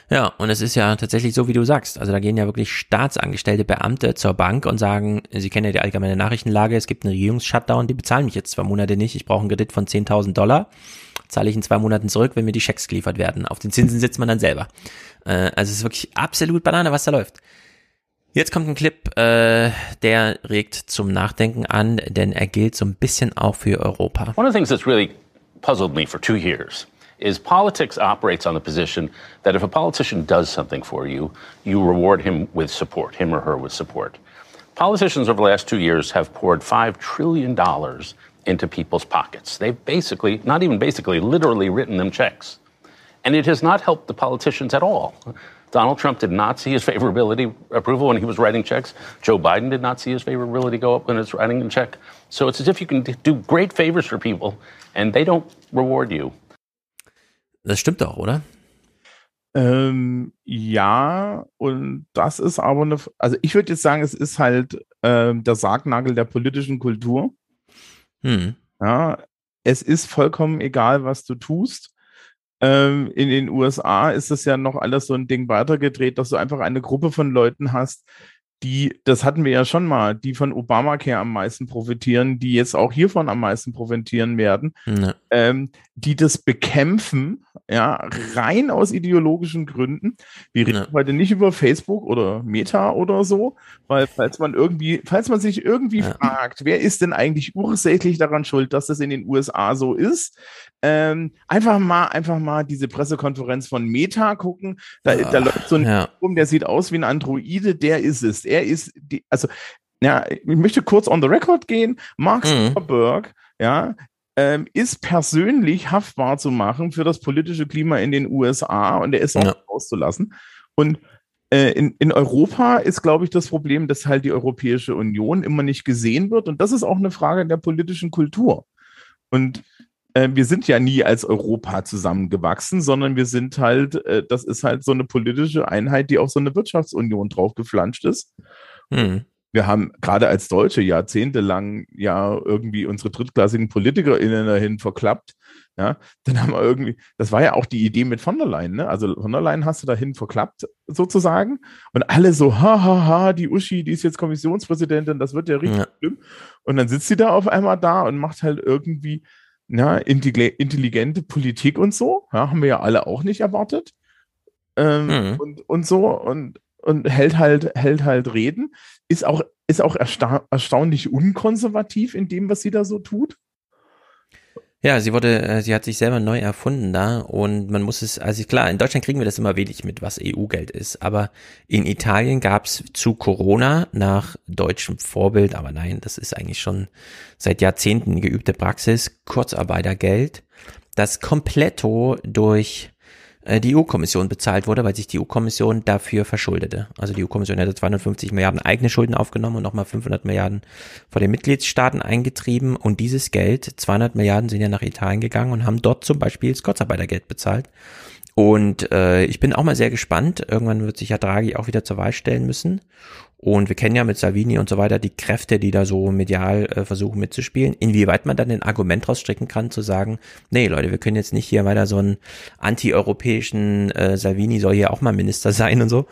Ja, und es ist ja tatsächlich so, wie du sagst. Also da gehen ja wirklich staatsangestellte Beamte zur Bank und sagen, sie kennen ja die allgemeine Nachrichtenlage, es gibt einen Regierungsshutdown, die bezahlen mich jetzt zwei Monate nicht, ich brauche einen Kredit von 10.000 Dollar, zahle ich in zwei Monaten zurück, wenn mir die Schecks geliefert werden. Auf den Zinsen sitzt man dann selber. Äh, also es ist wirklich absolut Banane, was da läuft. Jetzt kommt ein Clip, äh, der regt zum Nachdenken an, denn er gilt so ein bisschen auch für Europa. One of the things that's really puzzled me for two years is politics operates on the position that if a politician does something for you, you reward him with support, him or her with support. Politicians over the last two years have poured $5 trillion into people's pockets. They've basically, not even basically, literally written them checks. And it has not helped the politicians at all. Donald Trump did not see his favorability approval when he was writing checks. Joe Biden did not see his favorability go up when it's writing a check. So it's as if you can do great favors for people and they don't reward you. Das stimmt doch, oder? Ähm, ja, und das ist aber eine, also ich würde jetzt sagen, es ist halt ähm, der Sargnagel der politischen Kultur. Hm. Ja, es ist vollkommen egal, was du tust. Ähm, in den USA ist es ja noch alles so ein Ding weitergedreht, dass du einfach eine Gruppe von Leuten hast, die, das hatten wir ja schon mal, die von Obamacare am meisten profitieren, die jetzt auch hiervon am meisten profitieren werden, Ja. ähm, die das bekämpfen, ja, rein aus ideologischen Gründen. Wir reden heute nicht über Facebook oder Meta oder so, weil falls man irgendwie, falls man sich irgendwie fragt, wer ist denn eigentlich ursächlich daran schuld, dass das in den USA so ist, ähm, einfach mal, einfach mal diese Pressekonferenz von Meta gucken. Da, da läuft so ein ja. rum, der sieht aus wie ein Androide, der ist es. Er ist die, also ja, ich möchte kurz on the record gehen. Mark mhm. Zuckerberg, ja, ähm, ist persönlich haftbar zu machen für das politische Klima in den USA und er ist auch ja. rauszulassen. Und äh, in, in Europa ist, glaube ich, das Problem, dass halt die Europäische Union immer nicht gesehen wird. Und das ist auch eine Frage der politischen Kultur. Und äh, wir sind ja nie als Europa zusammengewachsen, sondern wir sind halt, äh, das ist halt so eine politische Einheit, die auf so eine Wirtschaftsunion draufgeflanscht ist. Hm wir haben gerade als Deutsche jahrzehntelang ja irgendwie unsere drittklassigen PolitikerInnen dahin verklappt. Ja, dann haben wir irgendwie, das war ja auch die Idee mit von der Leyen, ne? Also von der Leyen hast du dahin verklappt, sozusagen. Und alle so, ha, ha, ha, die Uschi, die ist jetzt Kommissionspräsidentin, das wird ja richtig ja. schlimm. Und dann sitzt sie da auf einmal da und macht halt irgendwie, ja, intelligente Politik und so. Ja, haben wir ja alle auch nicht erwartet. Ähm, mhm. und, und so. Und und hält halt, hält halt Reden. Ist auch, ist auch ersta erstaunlich unkonservativ in dem, was sie da so tut. Ja, sie wurde, äh, sie hat sich selber neu erfunden da und man muss es, also klar, in Deutschland kriegen wir das immer wenig mit, was EU-Geld ist, aber in Italien gab es zu Corona nach deutschem Vorbild, aber nein, das ist eigentlich schon seit Jahrzehnten geübte Praxis, Kurzarbeitergeld, das kompletto durch die EU-Kommission bezahlt wurde, weil sich die EU-Kommission dafür verschuldete. Also die EU-Kommission hätte 250 Milliarden eigene Schulden aufgenommen und nochmal 500 Milliarden von den Mitgliedstaaten eingetrieben und dieses Geld, 200 Milliarden sind ja nach Italien gegangen und haben dort zum Beispiel das Kurzarbeitergeld bezahlt. Und äh, ich bin auch mal sehr gespannt. Irgendwann wird sich ja Draghi auch wieder zur Wahl stellen müssen. Und wir kennen ja mit Salvini und so weiter die Kräfte, die da so medial äh, versuchen mitzuspielen. Inwieweit man dann ein Argument rausstricken kann, zu sagen, nee Leute, wir können jetzt nicht hier weiter so einen anti-europäischen äh, Salvini soll hier auch mal Minister sein und so,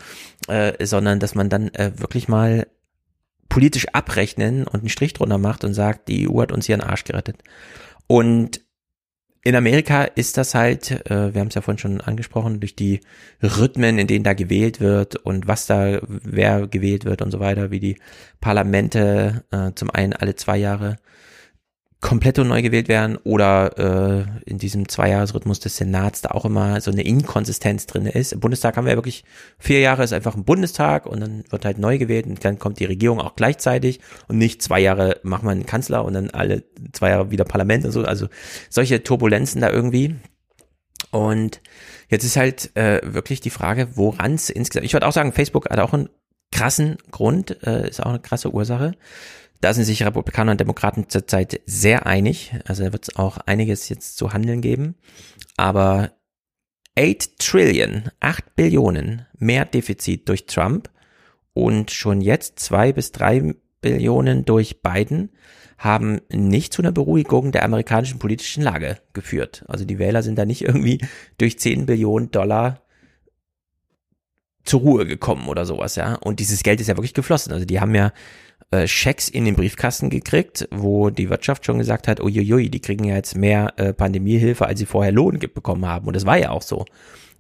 äh, sondern dass man dann äh, wirklich mal politisch abrechnen und einen Strich drunter macht und sagt, die EU hat uns hier einen Arsch gerettet. Und in Amerika ist das halt, äh, wir haben es ja vorhin schon angesprochen, durch die Rhythmen, in denen da gewählt wird und was da, wer gewählt wird und so weiter, wie die Parlamente äh, zum einen alle zwei Jahre komplett neu gewählt werden oder äh, in diesem Zweijahresrhythmus des Senats da auch immer so eine Inkonsistenz drin ist. Im Bundestag haben wir ja wirklich vier Jahre ist einfach ein Bundestag und dann wird halt neu gewählt und dann kommt die Regierung auch gleichzeitig und nicht zwei Jahre macht man einen Kanzler und dann alle zwei Jahre wieder Parlament und so. Also solche Turbulenzen da irgendwie. Und jetzt ist halt äh, wirklich die Frage, woran es insgesamt. Ich würde auch sagen, Facebook hat auch einen krassen Grund, äh, ist auch eine krasse Ursache. Da sind sich Republikaner und Demokraten zurzeit sehr einig. Also da wird es auch einiges jetzt zu handeln geben. Aber 8 Trillion, 8 Billionen mehr Defizit durch Trump und schon jetzt 2 bis 3 Billionen durch Biden haben nicht zu einer Beruhigung der amerikanischen politischen Lage geführt. Also die Wähler sind da nicht irgendwie durch 10 Billionen Dollar zur Ruhe gekommen oder sowas, ja. Und dieses Geld ist ja wirklich geflossen. Also die haben ja äh, Schecks in den Briefkasten gekriegt, wo die Wirtschaft schon gesagt hat, uiuiui, die kriegen ja jetzt mehr äh, Pandemiehilfe, als sie vorher Lohn bekommen haben. Und das war ja auch so.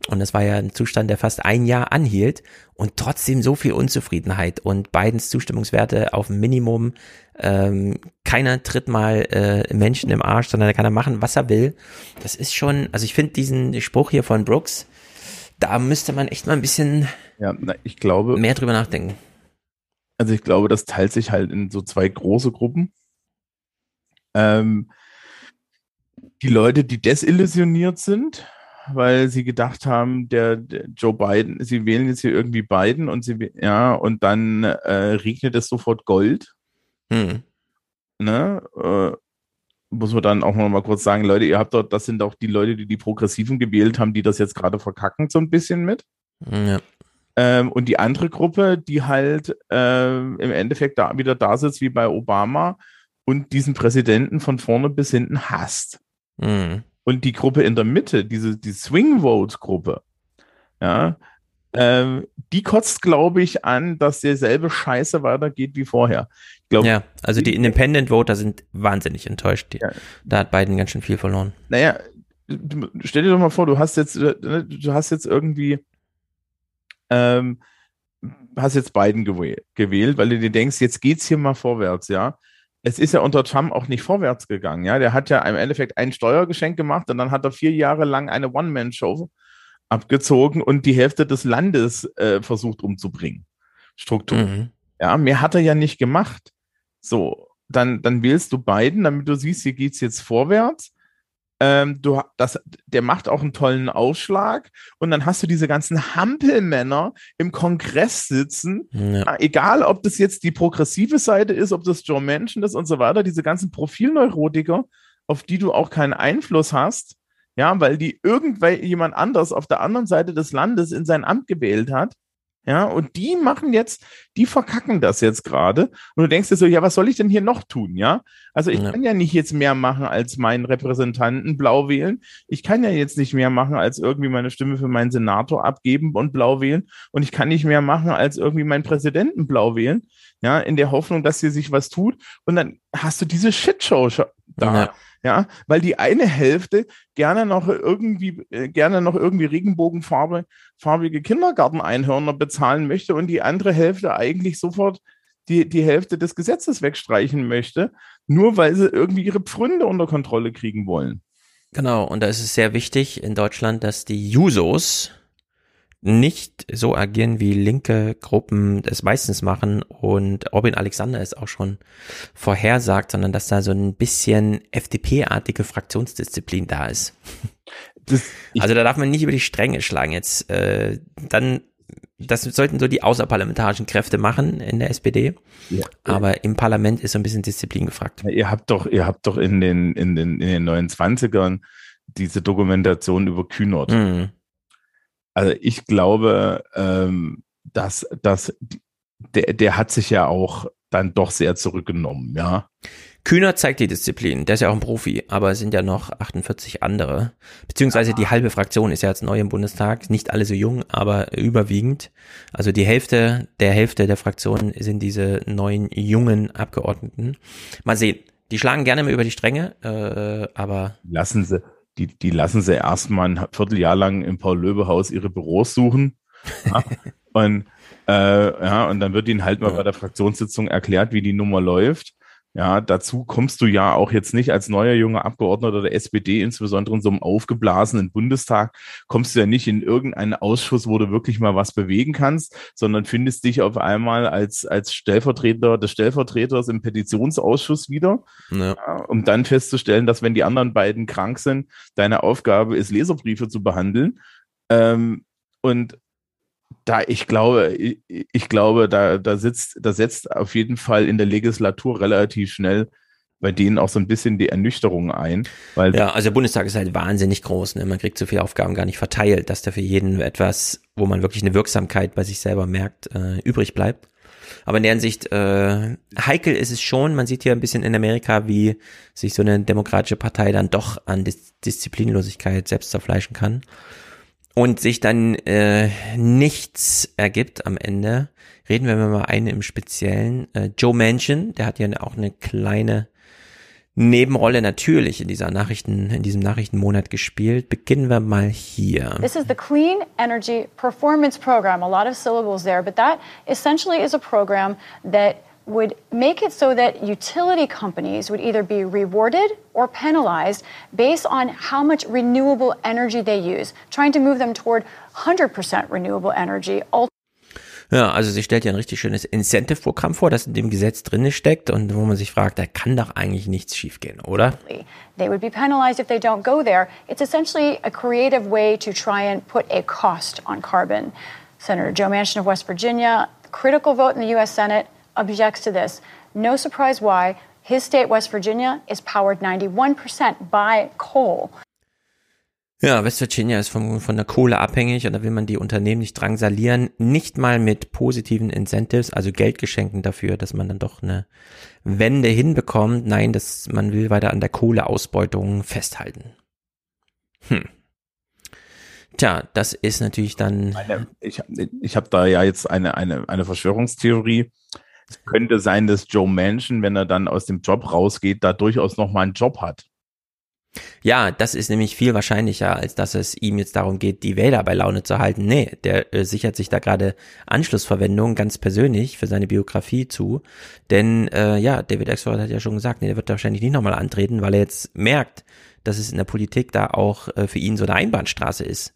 Und das war ja ein Zustand, der fast ein Jahr anhielt und trotzdem so viel Unzufriedenheit und Bidens Zustimmungswerte auf Minimum. Ähm, keiner tritt mal äh, Menschen im Arsch, sondern er kann er machen, was er will. Das ist schon, also ich finde diesen Spruch hier von Brooks, da müsste man echt mal ein bisschen ja, na, ich glaube, mehr drüber nachdenken. Also ich glaube, das teilt sich halt in so zwei große Gruppen. Ähm, die Leute, die desillusioniert sind, weil sie gedacht haben, der, der, Joe Biden, sie wählen jetzt hier irgendwie Biden und sie, ja, und dann äh, regnet es sofort Gold. Hm. Ne? Äh, muss man dann auch noch mal kurz sagen, Leute, ihr habt dort, das sind auch die Leute, die die Progressiven gewählt haben, die das jetzt gerade verkacken so ein bisschen mit. Ja. Ähm, und die andere Gruppe, die halt äh, im Endeffekt da wieder da sitzt wie bei Obama und diesen Präsidenten von vorne bis hinten hasst. Mhm. Und die Gruppe in der Mitte, diese die Swing Vote Gruppe, ja, äh, die kotzt, glaube ich, an, dass derselbe Scheiße weitergeht wie vorher. Ich glaub, ja, also die Independent Voter sind wahnsinnig enttäuscht. Die, ja. Da hat Biden ganz schön viel verloren. Naja, stell dir doch mal vor, du hast jetzt, äh, du hast jetzt irgendwie ähm, hast jetzt Biden gewählt, weil du dir denkst, jetzt geht's hier mal vorwärts, ja. Es ist ja unter Trump auch nicht vorwärts gegangen, ja. Der hat ja im Endeffekt ein Steuergeschenk gemacht und dann hat er vier Jahre lang eine One-Man-Show abgezogen und die Hälfte des Landes äh, versucht umzubringen. Struktur. Mhm. Ja, Ja, mehr hat er ja nicht gemacht. So, dann, dann wählst du Biden, damit du siehst, hier geht's jetzt vorwärts. Ähm, du, das, der macht auch einen tollen Ausschlag und dann hast du diese ganzen Hampelmänner im Kongress sitzen, ja. egal ob das jetzt die progressive Seite ist, ob das Joe Manchin ist und so weiter, diese ganzen Profilneurotiker, auf die du auch keinen Einfluss hast, ja, weil die irgendjemand anders auf der anderen Seite des Landes in sein Amt gewählt hat. Ja, und die machen jetzt, die verkacken das jetzt gerade. Und du denkst dir so, ja, was soll ich denn hier noch tun? Ja, also ich ja. kann ja nicht jetzt mehr machen als meinen Repräsentanten blau wählen. Ich kann ja jetzt nicht mehr machen als irgendwie meine Stimme für meinen Senator abgeben und blau wählen. Und ich kann nicht mehr machen als irgendwie meinen Präsidenten blau wählen. Ja, in der Hoffnung, dass hier sich was tut. Und dann hast du diese Shitshow da. Ja ja, weil die eine Hälfte gerne noch irgendwie, äh, gerne noch irgendwie Regenbogenfarbe, farbige Kindergarteneinhörner bezahlen möchte und die andere Hälfte eigentlich sofort die, die Hälfte des Gesetzes wegstreichen möchte, nur weil sie irgendwie ihre Pfründe unter Kontrolle kriegen wollen. Genau, und da ist es sehr wichtig in Deutschland, dass die Jusos, nicht so agieren, wie linke Gruppen es meistens machen und Robin Alexander es auch schon vorhersagt, sondern dass da so ein bisschen FDP-artige Fraktionsdisziplin da ist. Das, also da darf man nicht über die Stränge schlagen jetzt. Äh, dann, das sollten so die außerparlamentarischen Kräfte machen in der SPD. Ja, Aber im Parlament ist so ein bisschen Disziplin gefragt. Ja, ihr habt doch, ihr habt doch in den, in den, in den 29ern diese Dokumentation über Kühnert. Mhm also ich glaube, ähm, dass, dass der, der hat sich ja auch dann doch sehr zurückgenommen, ja. Kühner zeigt die Disziplin, der ist ja auch ein Profi, aber es sind ja noch 48 andere. Beziehungsweise die halbe Fraktion ist ja jetzt neu im Bundestag, nicht alle so jung, aber überwiegend. Also die Hälfte der Hälfte der Fraktion sind diese neuen jungen Abgeordneten. Mal sehen, die schlagen gerne mal über die Stränge, äh, aber. Lassen sie, die, die lassen sie erstmal ein Vierteljahr lang im Paul-Löbe-Haus ihre Büros suchen. Ja, und, äh, ja, und dann wird ihnen halt mal bei der Fraktionssitzung erklärt, wie die Nummer läuft. Ja, dazu kommst du ja auch jetzt nicht als neuer junger Abgeordneter der SPD, insbesondere in so einem aufgeblasenen Bundestag, kommst du ja nicht in irgendeinen Ausschuss, wo du wirklich mal was bewegen kannst, sondern findest dich auf einmal als, als Stellvertreter des Stellvertreters im Petitionsausschuss wieder, ja. Ja, um dann festzustellen, dass wenn die anderen beiden krank sind, deine Aufgabe ist, Leserbriefe zu behandeln. Ähm, und da ich glaube, ich, ich, glaube, da, da sitzt, da setzt auf jeden Fall in der Legislatur relativ schnell bei denen auch so ein bisschen die Ernüchterung ein. Weil ja, also der Bundestag ist halt wahnsinnig groß. Ne? Man kriegt so viele Aufgaben gar nicht verteilt, dass da für jeden etwas, wo man wirklich eine Wirksamkeit bei sich selber merkt, äh, übrig bleibt. Aber in der Hinsicht, äh, heikel ist es schon. Man sieht hier ein bisschen in Amerika, wie sich so eine demokratische Partei dann doch an Dis Disziplinlosigkeit selbst zerfleischen kann und sich dann äh, nichts ergibt am Ende, reden wir mal einen im Speziellen. Äh, Joe Manchin, der hat ja auch eine kleine Nebenrolle natürlich in dieser Nachrichten, in diesem Nachrichtenmonat gespielt. Beginnen wir mal hier. This is the Clean Energy Performance Program. A lot of syllables there, but that essentially is a program that would make it so that utility companies would either be rewarded or penalized based on how much renewable energy they use, trying to move them toward 100% renewable energy. Ja, also sie stellt ja ein richtig schönes Incentive-Programm vor, das in dem Gesetz drinne steckt und wo man sich fragt, da kann doch eigentlich nichts schiefgehen, oder? They would be penalized if they don't go there. It's essentially a creative way to try and put a cost on carbon. Senator Joe Manchin of West Virginia, critical vote in the U.S. Senate, objects to this. No surprise why. His state, West Virginia, is powered 91% by coal. Ja, West Virginia ist von, von der Kohle abhängig und da will man die Unternehmen nicht drangsalieren, nicht mal mit positiven Incentives, also Geldgeschenken dafür, dass man dann doch eine Wende hinbekommt. Nein, das, man will weiter an der Kohleausbeutung festhalten. Hm. Tja, das ist natürlich dann. Meine, ich ich habe da ja jetzt eine, eine, eine Verschwörungstheorie. Es könnte sein, dass Joe Manchin, wenn er dann aus dem Job rausgeht, da durchaus noch mal einen Job hat. Ja, das ist nämlich viel wahrscheinlicher, als dass es ihm jetzt darum geht, die Wähler bei Laune zu halten. Nee, der äh, sichert sich da gerade Anschlussverwendung ganz persönlich für seine Biografie zu. Denn äh, ja, David Axford hat ja schon gesagt, nee, der wird wahrscheinlich nicht nochmal antreten, weil er jetzt merkt, dass es in der Politik da auch äh, für ihn so eine Einbahnstraße ist.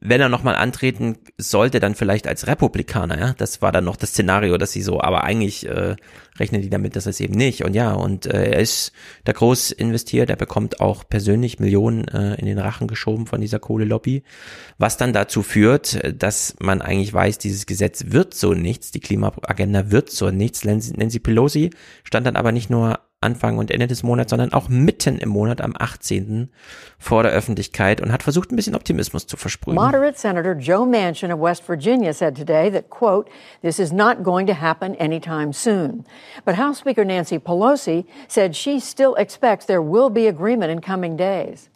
Wenn er nochmal antreten sollte, dann vielleicht als Republikaner, ja. Das war dann noch das Szenario, dass sie so, aber eigentlich äh, rechnen die damit, dass es eben nicht. Und ja, und äh, er ist da groß investiert, er bekommt auch persönlich Millionen äh, in den Rachen geschoben von dieser Kohlelobby, was dann dazu führt, dass man eigentlich weiß, dieses Gesetz wird so nichts, die Klimaagenda wird so nichts. Nancy Pelosi stand dann aber nicht nur Anfang und Ende des Monats, sondern auch mitten im Monat am 18. vor der Öffentlichkeit und hat versucht, ein bisschen Optimismus zu versprühen. Moderate Senator Joe Manchin of West Virginia said today that, quote, this is not going to happen anytime soon. But House Speaker Nancy Pelosi said she still expects there will be agreement in coming days.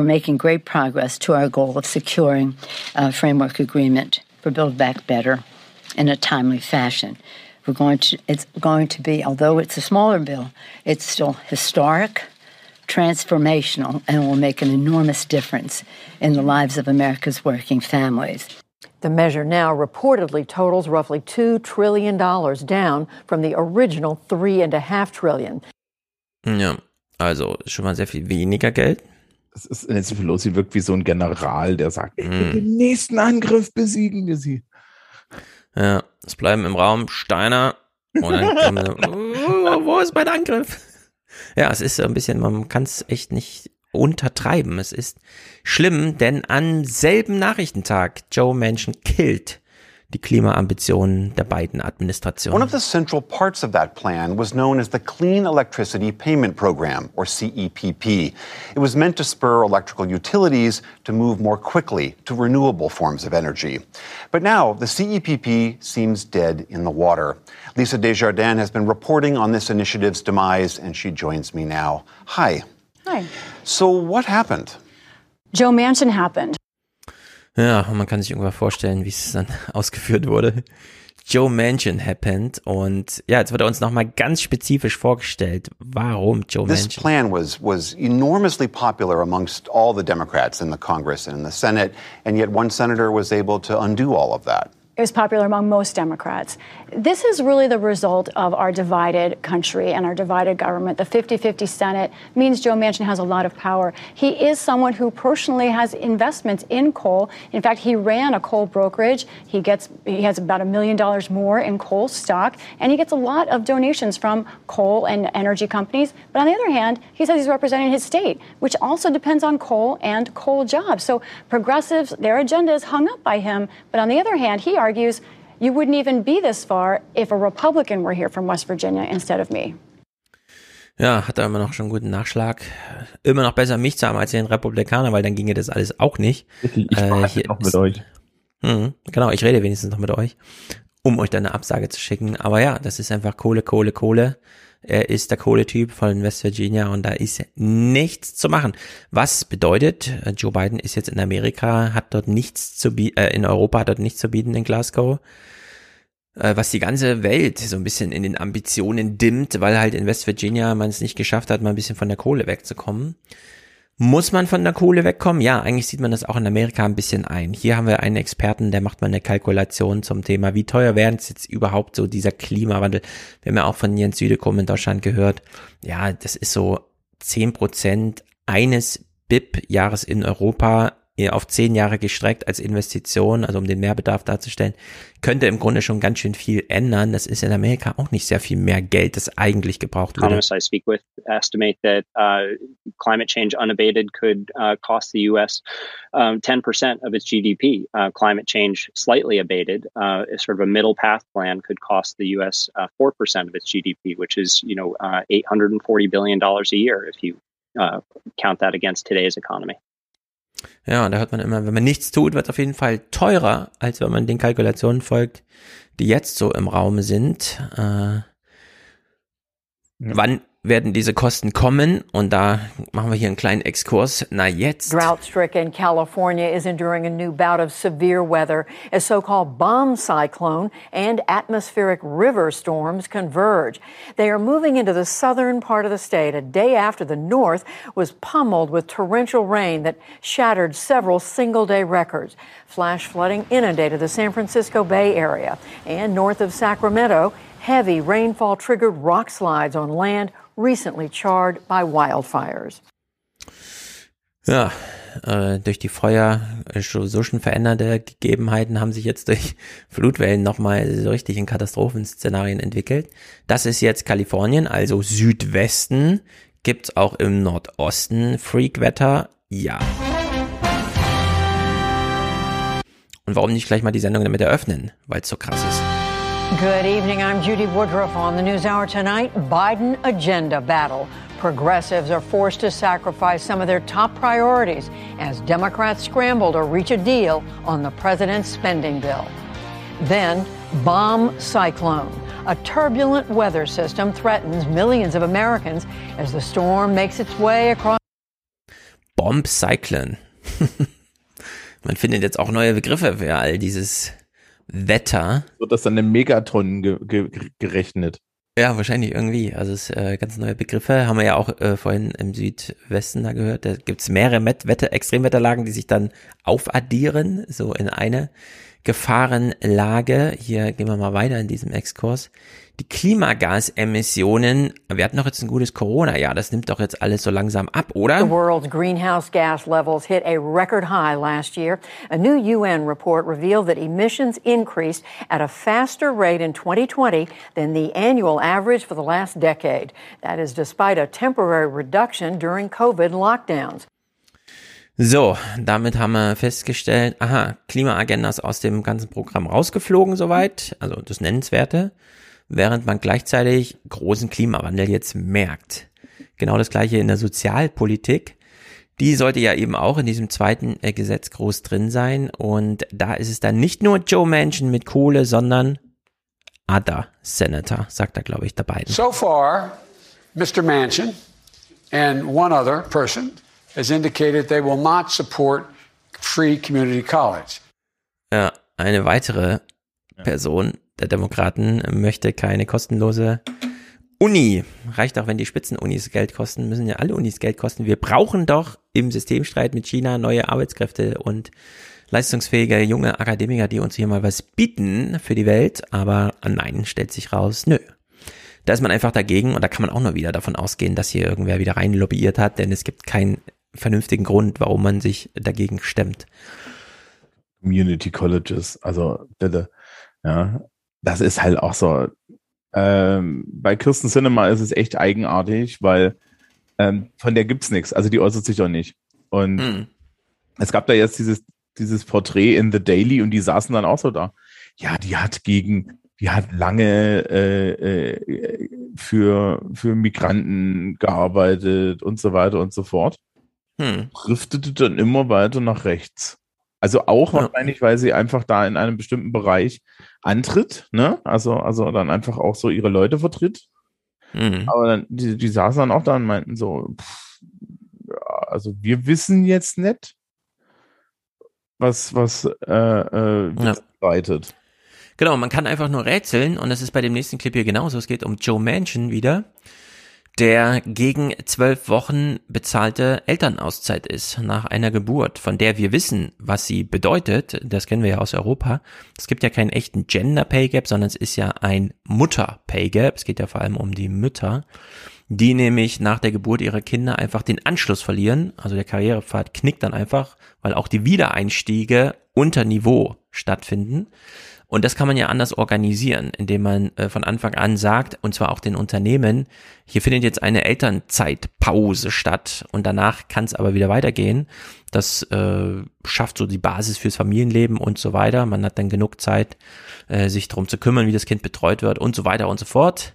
We're making great progress to our goal of securing a framework agreement for Build Back Better in a timely fashion. We're going to, it's going to be, although it's a smaller bill, it's still historic, transformational, and will make an enormous difference in the lives of America's working families. The measure now reportedly totals roughly $2 trillion down from the original 3.5 trillion. Ja, also schon mal sehr viel weniger Geld. Das ist, Nancy Pelosi wirkt wie so ein General, der sagt, mm. mit dem nächsten Angriff besiegen wir sie. Ja, es bleiben im Raum Steiner und dann so, oh, wo ist mein Angriff? Ja, es ist so ein bisschen, man kann es echt nicht untertreiben. Es ist schlimm, denn am selben Nachrichtentag Joe Manchin killt die Klimaambitionen der beiden Administrationen. One of the central parts of that plan was known as the Clean Electricity Payment Program, or CEPP. It was meant to spur electrical utilities to move more quickly to renewable forms of energy. But now the CEPP seems dead in the water. Lisa Desjardins has been reporting on this initiative's demise, and she joins me now. Hi. Hi. So, what happened? Joe Manchin happened. Ja, man kann sich irgendwann vorstellen, wie es dann ausgeführt wurde. Joe Manchin happened und ja, jetzt wird er uns nochmal ganz spezifisch vorgestellt, warum Joe This Manchin. plan was was enormously popular amongst all the Democrats in the Congress and in the Senate, and yet one senator was able to undo all of that. It was popular among most Democrats. This is really the result of our divided country and our divided government. The 50 50 Senate means Joe Manchin has a lot of power. He is someone who personally has investments in coal. In fact, he ran a coal brokerage. He, gets, he has about a million dollars more in coal stock, and he gets a lot of donations from coal and energy companies. But on the other hand, he says he's representing his state, which also depends on coal and coal jobs. So progressives, their agenda is hung up by him. But on the other hand, he argues you wouldn't even be this far if a Republican were here from West Virginia instead of me. Ja, hat er immer noch schon einen guten Nachschlag. Immer noch besser mich zu haben als den Republikaner, weil dann ginge das alles auch nicht. Ich äh, hier noch mit euch. Mh, genau, ich rede wenigstens noch mit euch, um euch dann eine Absage zu schicken. Aber ja, das ist einfach Kohle, Kohle, Kohle. Er ist der Kohletyp von West Virginia und da ist nichts zu machen. Was bedeutet, Joe Biden ist jetzt in Amerika, hat dort nichts zu bieten, äh, in Europa hat dort nichts zu bieten in Glasgow äh, was die ganze Welt so ein bisschen in den Ambitionen dimmt, weil halt in West Virginia man es nicht geschafft hat, mal ein bisschen von der Kohle wegzukommen. Muss man von der Kohle wegkommen? Ja, eigentlich sieht man das auch in Amerika ein bisschen ein. Hier haben wir einen Experten, der macht mal eine Kalkulation zum Thema, wie teuer wären es jetzt überhaupt so dieser Klimawandel. Wir haben ja auch von Jens Südekum in Deutschland gehört. Ja, das ist so zehn Prozent eines BIP-Jahres in Europa auf zehn Jahre gestreckt als Investition, also um den Mehrbedarf darzustellen, könnte im Grunde schon ganz schön viel ändern. Das ist in Amerika auch nicht sehr viel mehr Geld, das eigentlich gebraucht würde. Economists I speak with estimate that uh, climate change unabated could uh, cost the U.S. Um, 10% of its GDP. Uh, climate change slightly abated, uh, sort of a middle path plan, could cost the U.S. Uh, 4% of its GDP, which is you know uh, 840 billion dollars a year if you uh, count that against today's economy. Ja, und da hört man immer, wenn man nichts tut, wird es auf jeden Fall teurer, als wenn man den Kalkulationen folgt, die jetzt so im Raum sind. Äh, ja. Wann werden diese Kosten kommen? Und da machen wir hier einen kleinen Exkurs. Na jetzt. Drought-stricken California is enduring a new bout of severe weather as so-called bomb cyclone and atmospheric river storms converge. They are moving into the southern part of the state a day after the north was pummeled with torrential rain that shattered several single-day records. Flash flooding inundated the San Francisco Bay Area and north of Sacramento. Heavy rainfall triggered rock slides on land recently charred by wildfires. Ja, äh, durch die Feuer äh, so schon veränderte Gegebenheiten haben sich jetzt durch Flutwellen nochmal so richtig in Katastrophenszenarien entwickelt. Das ist jetzt Kalifornien, also Südwesten. Gibt's auch im Nordosten Freakwetter? Ja. Und warum nicht gleich mal die Sendung damit eröffnen? Weil es so krass ist. Good evening. I'm Judy Woodruff on the News Hour tonight. Biden agenda battle. Progressives are forced to sacrifice some of their top priorities as Democrats scramble to reach a deal on the president's spending bill. Then, bomb cyclone. A turbulent weather system threatens millions of Americans as the storm makes its way across. Bomb Cyclone. Man findet jetzt auch neue Begriffe für all dieses Wetter. Wird das dann in Megatonnen ge ge gerechnet? Ja, wahrscheinlich irgendwie. Also es äh, ganz neue Begriffe. Haben wir ja auch äh, vorhin im Südwesten da gehört. Da gibt's mehrere Met Wetter Extremwetterlagen, die sich dann aufaddieren, so in eine Gefahrenlage. Hier gehen wir mal weiter in diesem Exkurs. Die Klimagasemissionen, wir hatten doch jetzt ein gutes Corona-Jahr, das nimmt doch jetzt alles so langsam ab, oder? The world's greenhouse gas levels hit a record high last year. A new UN report revealed that emissions increased at a faster rate in 2020 than the annual average for the last decade. That is despite a temporary reduction during COVID lockdowns. So, damit haben wir festgestellt, aha, Klimaagenda ist aus dem ganzen Programm rausgeflogen soweit, also das Nennenswerte, während man gleichzeitig großen Klimawandel jetzt merkt. Genau das gleiche in der Sozialpolitik. Die sollte ja eben auch in diesem zweiten äh, Gesetz groß drin sein. Und da ist es dann nicht nur Joe Manchin mit Kohle, sondern other Senator, sagt er, glaube ich, dabei. So far, Mr. Manchin and one other person has indicated they will not support free community college. Ja, eine weitere Person der Demokraten möchte keine kostenlose Uni. Reicht auch, wenn die Spitzenunis Geld kosten, müssen ja alle Unis Geld kosten. Wir brauchen doch im Systemstreit mit China neue Arbeitskräfte und leistungsfähige junge Akademiker, die uns hier mal was bieten für die Welt. Aber nein, stellt sich raus, nö. Da ist man einfach dagegen und da kann man auch nur wieder davon ausgehen, dass hier irgendwer wieder rein lobbyiert hat, denn es gibt keinen vernünftigen Grund, warum man sich dagegen stemmt. Community Colleges, also bitte, ja, das ist halt auch so. Ähm, bei Kirsten Cinema ist es echt eigenartig, weil ähm, von der gibt's nichts. Also die äußert sich auch nicht. Und Mhm. es gab da jetzt dieses, dieses Porträt in The Daily und die saßen dann auch so da. Ja, die hat gegen, die hat lange äh, äh, für, für Migranten gearbeitet und so weiter und so fort. Hm. Driftete dann immer weiter nach rechts. Also auch wahrscheinlich, weil sie einfach da in einem bestimmten Bereich antritt, ne? Also, also dann einfach auch so ihre Leute vertritt. Mhm. Aber dann, die, die saßen dann auch da und meinten so, pff, ja, also wir wissen jetzt nicht, was, was äh, äh, Ja. Genau, man kann einfach nur rätseln und das ist bei dem nächsten Clip hier genauso. Es geht um Joe Manchin wieder, der gegen zwölf Wochen bezahlte Elternauszeit ist nach einer Geburt, von der wir wissen, was sie bedeutet. Das kennen wir ja aus Europa. Es gibt ja keinen echten Gender Pay Gap, sondern es ist ja ein Mutter Pay Gap. Es geht ja vor allem um die Mütter, die nämlich nach der Geburt ihrer Kinder einfach den Anschluss verlieren. Also der Karrierepfad knickt dann einfach, weil auch die Wiedereinstiege unter Niveau stattfinden. Und das kann man ja anders organisieren, indem man äh, von Anfang an sagt, und zwar auch den Unternehmen, hier findet jetzt eine Elternzeitpause statt und danach kann es aber wieder weitergehen. Das äh, schafft so die Basis fürs Familienleben und so weiter. Man hat dann genug Zeit, äh, sich darum zu kümmern, wie das Kind betreut wird und so weiter und so fort.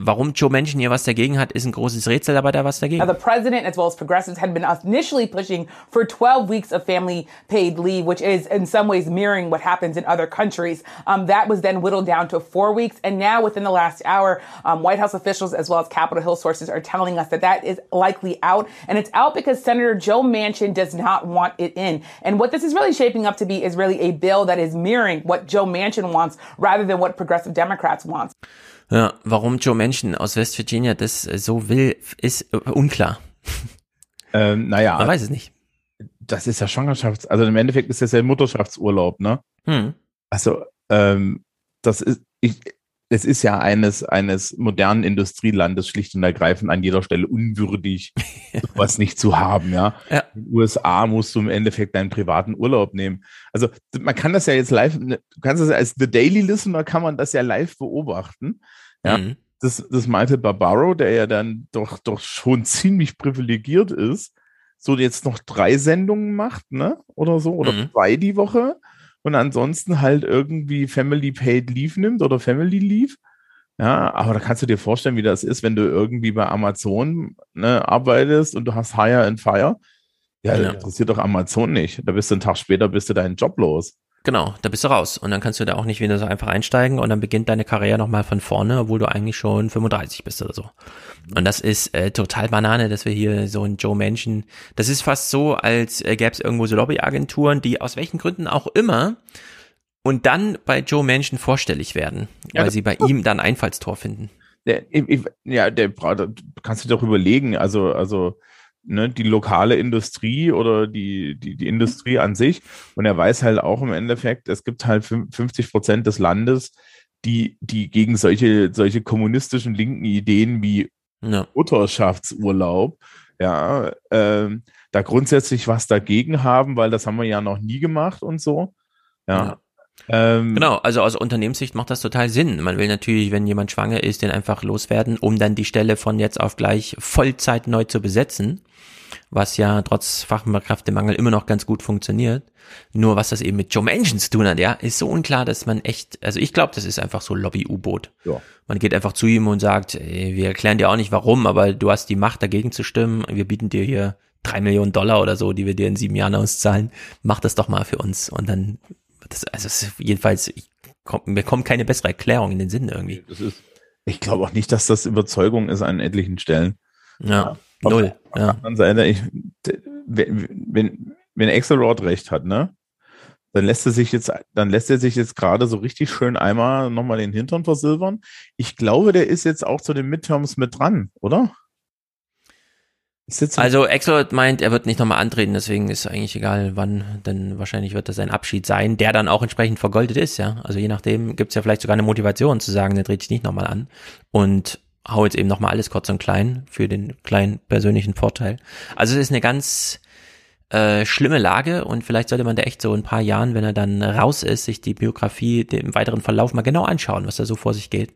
Warum Joe Manchin hier was dagegen hat, ist ein großes Rätsel, aber da was dagegen. Now, the president, as well as progressives, had been initially pushing for 12 weeks of family paid leave, which is in some ways mirroring what happens in other countries. Um, that was then whittled down to four weeks. And now, within the last hour, um, White House officials, as well as Capitol Hill sources, are telling us that that is likely out. And it's out because Senator Joe Manchin does not want it in. And what this is really shaping up to be is really a bill that is mirroring what Joe Manchin wants rather than what progressive Democrats want. Ja, warum Joe Manchin aus West Virginia das äh, so will, ist äh, unklar. Ähm, naja. Man weiß es nicht. Das ist ja Schwangerschafts-, also im Endeffekt ist das ja Mutterschaftsurlaub, ne? Hm. Also, ähm, das ist, ich, das ist ja eines, eines modernen Industrielandes schlicht und ergreifend an jeder Stelle unwürdig, was nicht zu haben, ja. ja. In den USA musst du im Endeffekt deinen privaten Urlaub nehmen. Also man kann das ja jetzt live, du kannst das als The Daily Listener kann man das ja live beobachten. Ja. Mhm. Das, das Michael Barbaro, der ja dann doch, doch schon ziemlich privilegiert ist, so jetzt noch drei Sendungen macht, ne? Oder so, oder mhm. zwei die Woche und ansonsten halt irgendwie Family Paid Leave nimmt oder Family Leave. Ja, aber da kannst du dir vorstellen, wie das ist, wenn du irgendwie bei Amazon ne, arbeitest und du hast Hire and Fire. Ja, ja. interessiert doch Amazon nicht. Da bist du einen Tag später, bist du deinen Job los. Genau, da bist du raus. Und dann kannst du da auch nicht wieder so einfach einsteigen und dann beginnt deine Karriere nochmal von vorne, obwohl du eigentlich schon 35 bist oder so. Und das ist äh, total Banane, dass wir hier so ein Joe Manchin, das ist fast so, als äh, gäbe es irgendwo so Lobbyagenturen, die aus welchen Gründen auch immer und dann bei Joe Manchin vorstellig werden, weil ja, sie bei ihm dann Einfallstor finden. Der, ja, der kannst du doch überlegen, also, also ne, die lokale Industrie oder die, die, die Industrie an sich. Und er weiß halt auch im Endeffekt, es gibt halt 50 Prozent des Landes, die, die gegen solche, solche kommunistischen linken Ideen wie ja. Mutterschaftsurlaub, ja, ähm, da grundsätzlich was dagegen haben, weil das haben wir ja noch nie gemacht und so. Ja. ja. Ähm, genau, also aus Unternehmenssicht macht das total Sinn. Man will natürlich, wenn jemand schwanger ist, den einfach loswerden, um dann die Stelle von jetzt auf gleich Vollzeit neu zu besetzen was ja trotz Fachkräftemangel immer noch ganz gut funktioniert. Nur was das eben mit Joe Manchin zu tun hat, ja, ist so unklar, dass man echt, also ich glaube, das ist einfach so Lobby-U-Boot. Ja. Man geht einfach zu ihm und sagt, ey, wir erklären dir auch nicht warum, aber du hast die Macht dagegen zu stimmen. Wir bieten dir hier drei Millionen Dollar oder so, die wir dir in sieben Jahren auszahlen. Mach das doch mal für uns. Und dann, das, also das jedenfalls, ich, komm, mir kommt keine bessere Erklärung in den Sinn irgendwie. Ist, ich glaube auch nicht, dass das Überzeugung ist an etlichen Stellen. Ja. Null. Auf ja. der Seite, ich, wenn, wenn Axelrod recht hat, ne? Dann lässt er sich jetzt, dann lässt er sich jetzt gerade so richtig schön einmal nochmal den Hintern versilbern. Ich glaube, der ist jetzt auch zu den Midterms mit dran, oder? Also Axelrod meint, er wird nicht nochmal antreten, deswegen ist eigentlich egal wann, denn wahrscheinlich wird das ein Abschied sein, der dann auch entsprechend vergoldet ist, ja. Also je nachdem gibt's ja vielleicht sogar eine Motivation zu sagen, der dreht sich nicht nochmal an. Und hau jetzt eben nochmal alles kurz und klein für den kleinen persönlichen Vorteil. Also es ist eine ganz äh, schlimme Lage und vielleicht sollte man da echt so in ein paar Jahren, wenn er dann raus ist, sich die Biografie im weiteren Verlauf mal genau anschauen, was da so vor sich geht.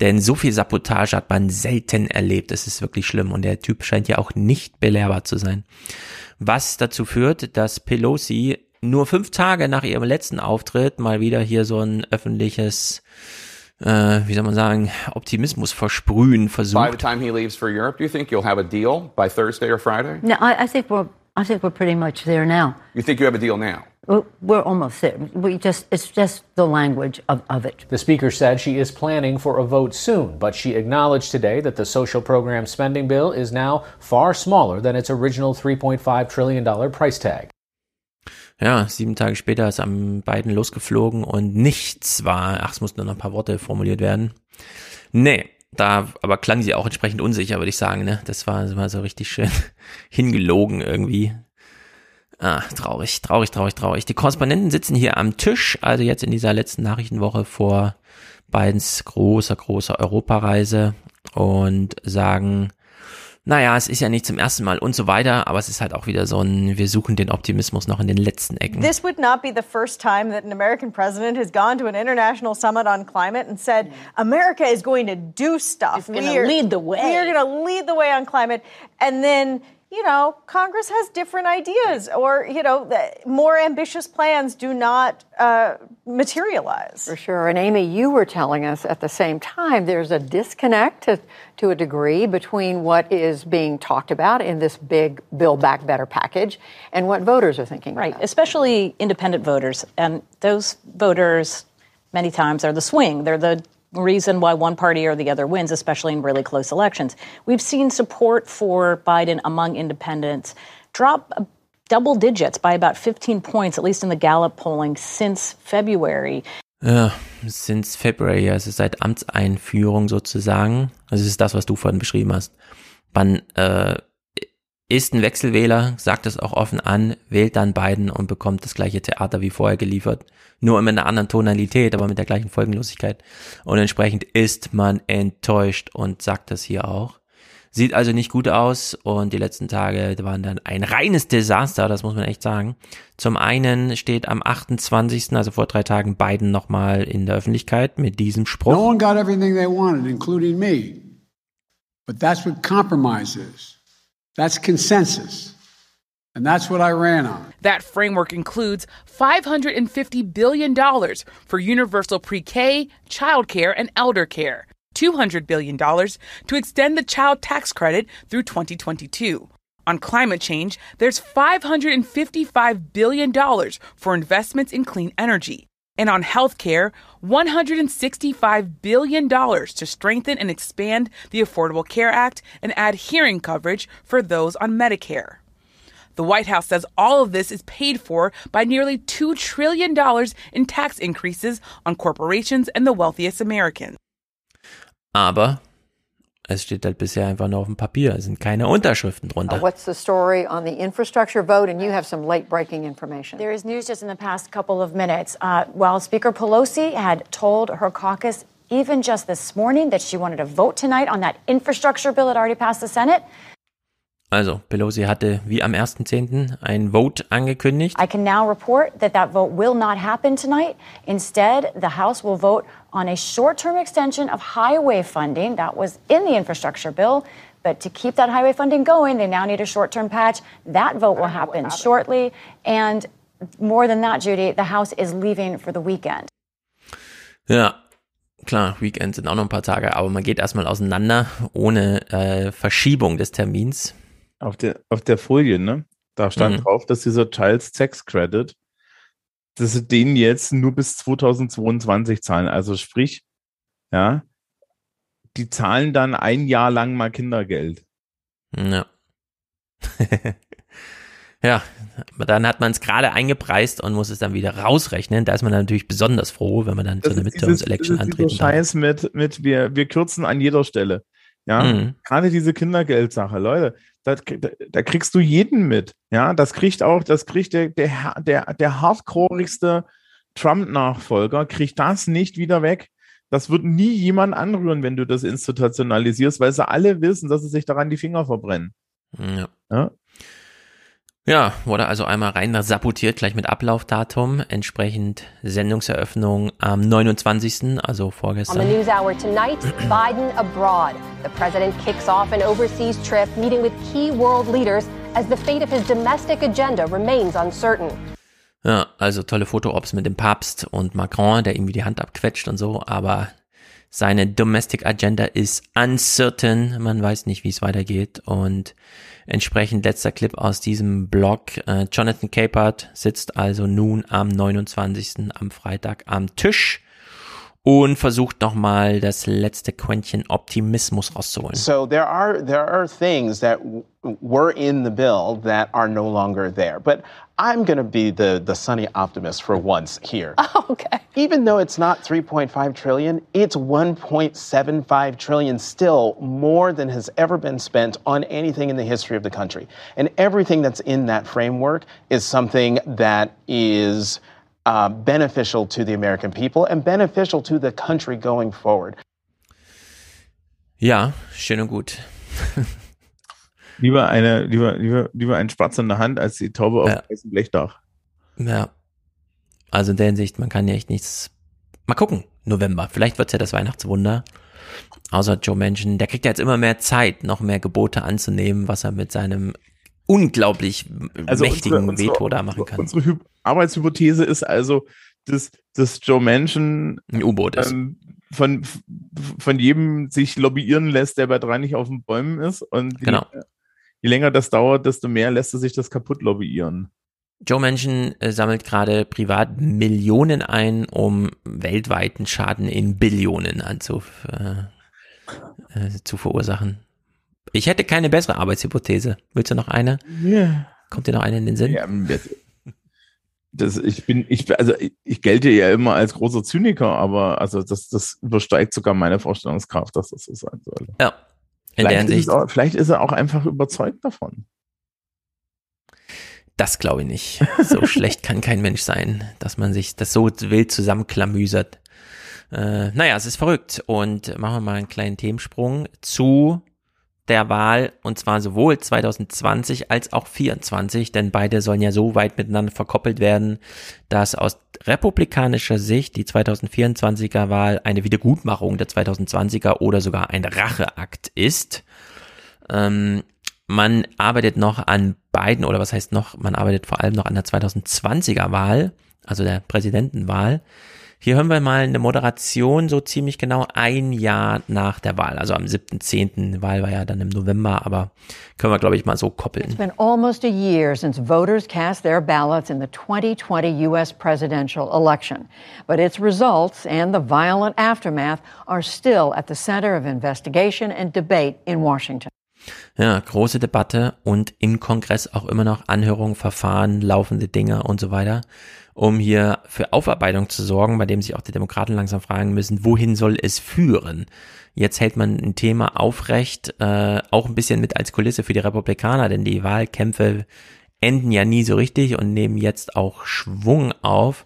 Denn so viel Sabotage hat man selten erlebt. Das ist wirklich schlimm und der Typ scheint ja auch nicht belehrbar zu sein. Was dazu führt, dass Pelosi nur fünf Tage nach ihrem letzten Auftritt mal wieder hier so ein öffentliches äh, wie soll man sagen, Optimismus versprühen versucht. By the time he leaves for Europe, do you think you'll have a deal by Thursday or Friday? No, I, I think we're I think we're pretty much there now. You think you have a deal now? We're almost there. We just it's just the language of, of it. The speaker said she is planning for a vote soon, but she acknowledged today that the social program spending bill is now far smaller than its original 3.5 trillion dollar price tag. Ja, sieben Tage später ist am beiden losgeflogen und nichts war, ach, es mussten noch ein paar Worte formuliert werden. Nee, da, aber klang sie auch entsprechend unsicher, würde ich sagen, ne? Das war, war so richtig schön hingelogen irgendwie. Ah, traurig, traurig, traurig, traurig. Die Korrespondenten sitzen hier am Tisch, also jetzt in dieser letzten Nachrichtenwoche vor Bidens großer, großer Europareise und sagen, naja, es ist ja nicht zum ersten Mal und so weiter, aber es ist halt auch wieder so ein, wir suchen den Optimismus noch in den letzten Ecken. This would not be the first time that an American president has gone to an international summit on climate and said, America is going to do stuff. It's going to lead the way. We are going to lead the way on climate. And then you know, Congress has different ideas, or you know, more ambitious plans do not uh, materialize. For sure. And Amy, you were telling us at the same time there's a disconnect to, to a degree between what is being talked about in this big Build Back Better package and what voters are thinking. Right, about. especially independent voters, and those voters many times are the swing. They're the reason why one party or the other wins, especially in really close elections. We've seen support for Biden among independents drop double digits by about 15 points, at least in the Gallup polling, since February. Ja, since February, also seit Amtseinführung sozusagen. Also ist das, was du vorhin beschrieben hast. Man, äh, ist ein Wechselwähler, sagt es auch offen an, wählt dann Biden und bekommt das gleiche Theater wie vorher geliefert. Nur in einer anderen Tonalität, aber mit der gleichen Folgenlosigkeit. Und entsprechend ist man enttäuscht und sagt das hier auch. Sieht also nicht gut aus und die letzten Tage waren dann ein reines Desaster, das muss man echt sagen. Zum einen steht am 28., also vor drei Tagen, Biden nochmal in der Öffentlichkeit mit diesem Spruch. No one got everything they wanted, including me. But that's what compromise is. That's consensus. And that's what I ran on. That framework includes $550 billion for universal pre K, child care, and elder care, $200 billion to extend the child tax credit through 2022. On climate change, there's $555 billion for investments in clean energy. And on healthcare, $165 billion to strengthen and expand the Affordable Care Act and add hearing coverage for those on Medicare. The White House says all of this is paid for by nearly $2 trillion in tax increases on corporations and the wealthiest Americans. Aber es steht halt bisher einfach nur auf dem Papier. Es sind keine Unterschriften drunter. What's the story on the infrastructure vote? And you have some late breaking information. There is news just in the past couple of minutes. Uh, while Speaker Pelosi had told her caucus even just this morning that she wanted to vote tonight on that infrastructure bill that already passed the Senate. Also, Pelosi hatte wie am 1.10. ein Vote angekündigt. I can now report that that vote will not happen tonight. Instead, the House will vote on a short term extension of highway funding that was in the infrastructure bill. But to keep that highway funding going, they now need a short term patch. That vote will happen shortly. And more than that, Judy, the House is leaving for the weekend. Ja, klar, Weekend sind auch noch ein paar Tage, aber man geht erstmal auseinander ohne äh, Verschiebung des Termins. Auf der, auf der Folie, ne? Da stand Mhm. drauf, dass dieser Child's Tax Credit, dass sie den jetzt nur bis 2022 zahlen. Also sprich, ja, die zahlen dann ein Jahr lang mal Kindergeld. Ja. ja, dann hat man es gerade eingepreist und muss es dann wieder rausrechnen. Da ist man natürlich besonders froh, wenn man dann zu einer ist Midterms dieses- Election das ist antreten darf. Scheiß mit, mit wir, wir kürzen an jeder Stelle. Ja, Mhm. gerade diese Kindergeldsache, Leute, da, da, kriegst du jeden mit. Ja, das kriegt auch, das kriegt der, der, der, der hardcoreigste Trump-Nachfolger, kriegt das nicht wieder weg. Das wird nie jemand anrühren, wenn du das institutionalisierst, weil sie alle wissen, dass sie sich daran die Finger verbrennen. Ja. Ja. Ja, wurde also einmal rein sabotiert, gleich mit Ablaufdatum, entsprechend Sendungseröffnung am 29., also On the vorgestern. News Hour tonight, Biden abroad. The president kicks off an overseas trip, meeting with key world leaders as the fate of his domestic agenda remains uncertain. Ja, also tolle Fotoops mit dem Papst und Macron, der ihm die Hand abquetscht und so, aber seine Domestic Agenda ist uncertain. Man weiß nicht, wie es weitergeht. Und entsprechend letzter Clip aus diesem Blog. Äh, Jonathan Capert sitzt also nun am 29. am Freitag am Tisch und versucht nochmal das letzte Quäntchen Optimismus rauszuholen. So there are there are things that were in the bill that are no longer there. But I'm going to be the the sunny optimist for once here. Oh, okay. Even though it's not 3.5 trillion, it's 1.75 trillion still more than has ever been spent on anything in the history of the country. And everything that's in that framework is something that is uh, beneficial to the American people and beneficial to the country going forward. Ja, schön und gut. Lieber eine, lieber, lieber, lieber ein Spatz in der Hand als die Taube auf Ja. dem weißen Blechdach. Ja. Also in der Hinsicht, man kann ja echt nichts. Mal gucken, November. Vielleicht wird's ja das Weihnachtswunder. Außer Joe Manchin, der kriegt ja jetzt immer mehr Zeit, noch mehr Gebote anzunehmen, was er mit seinem unglaublich mächtigen unsere- Veto da machen kann. Unsere Arbeitshypothese ist also, dass, dass Joe Manchin ein U-Boot ist. ähm, von, von jedem sich lobbyieren lässt, der bei drei nicht auf den Bäumen ist. Und je, Genau. je länger das dauert, desto mehr lässt er sich das kaputt lobbyieren. Joe Manchin äh, sammelt gerade privat Millionen ein, um weltweiten Schaden in Billionen anzu, äh, äh, zu verursachen. Ich hätte keine bessere Arbeitshypothese. Willst du noch eine? Ja. Kommt dir noch eine in den Sinn? Ja, das, ich bin, ich, also ich, ich gelte ja immer als großer Zyniker, aber also das, das übersteigt sogar meine Vorstellungskraft, dass das so sein soll. Ja. In der Vielleicht ist, es Hinsicht. auch, vielleicht ist er auch einfach überzeugt davon. Das glaube ich nicht. So schlecht kann kein Mensch sein, dass man sich das so wild zusammenklamüsert. Äh, naja, es ist verrückt. Und machen wir mal einen kleinen Themensprung zu der Wahl und zwar sowohl 2020 als auch 2024, denn beide sollen ja so weit miteinander verkoppelt werden, dass aus republikanischer Sicht die 2024er Wahl eine Wiedergutmachung der 2020er oder sogar ein Racheakt ist. Ähm, man arbeitet noch an beiden, oder was heißt noch, man arbeitet vor allem noch an der 2020er Wahl, also der Präsidentenwahl. Hier hören wir mal eine Moderation so ziemlich genau ein Jahr nach der Wahl, also am 7.10. Die Wahl war ja dann im November, aber können wir, glaube ich, mal so koppeln. It's been almost a year since voters cast their ballots in the 2020 U.S. presidential election. But its results and the violent aftermath are still at the center of investigation and debate in Washington. Ja, große Debatte und im Kongress auch immer noch Anhörungen, Verfahren, laufende Dinge und so weiter um hier für Aufarbeitung zu sorgen, bei dem sich auch die Demokraten langsam fragen müssen, wohin soll es führen? Jetzt hält man ein Thema aufrecht, äh, auch ein bisschen mit als Kulisse für die Republikaner, denn die Wahlkämpfe enden ja nie so richtig und nehmen jetzt auch Schwung auf.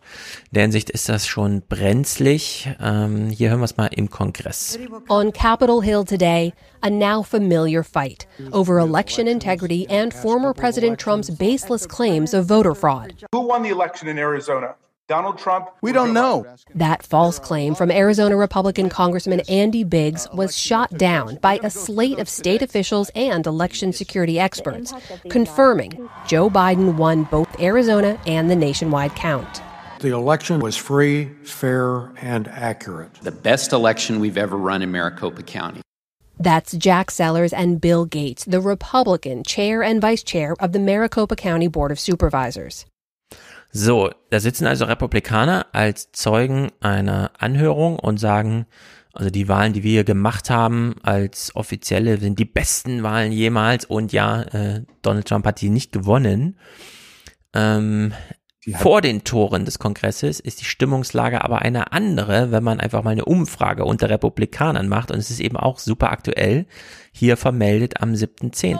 In der Hinsicht ist das schon brenzlig. Ähm, hier hören wir es mal im Kongress. On Capitol Hill today, a now familiar fight over election integrity and former President Trump's baseless claims of voter fraud. Who won the election in Arizona? Donald Trump? We don't know. That false claim from Arizona Republican Congressman Andy Biggs was shot down by a slate of state officials and election security experts, confirming Joe Biden won both Arizona and the nationwide count. The election was free, fair, and accurate. The best election we've ever run in Maricopa County. That's Jack Sellers and Bill Gates, the Republican chair and vice chair of the Maricopa County Board of Supervisors. So, da sitzen also Republikaner als Zeugen einer Anhörung und sagen, also die Wahlen, die wir hier gemacht haben als offizielle, sind die besten Wahlen jemals und ja, äh, Donald Trump hat die nicht gewonnen. Ähm, vor den Toren des Kongresses ist die Stimmungslage aber eine andere, wenn man einfach mal eine Umfrage unter Republikanern macht und es ist eben auch super aktuell, hier vermeldet am 7.10.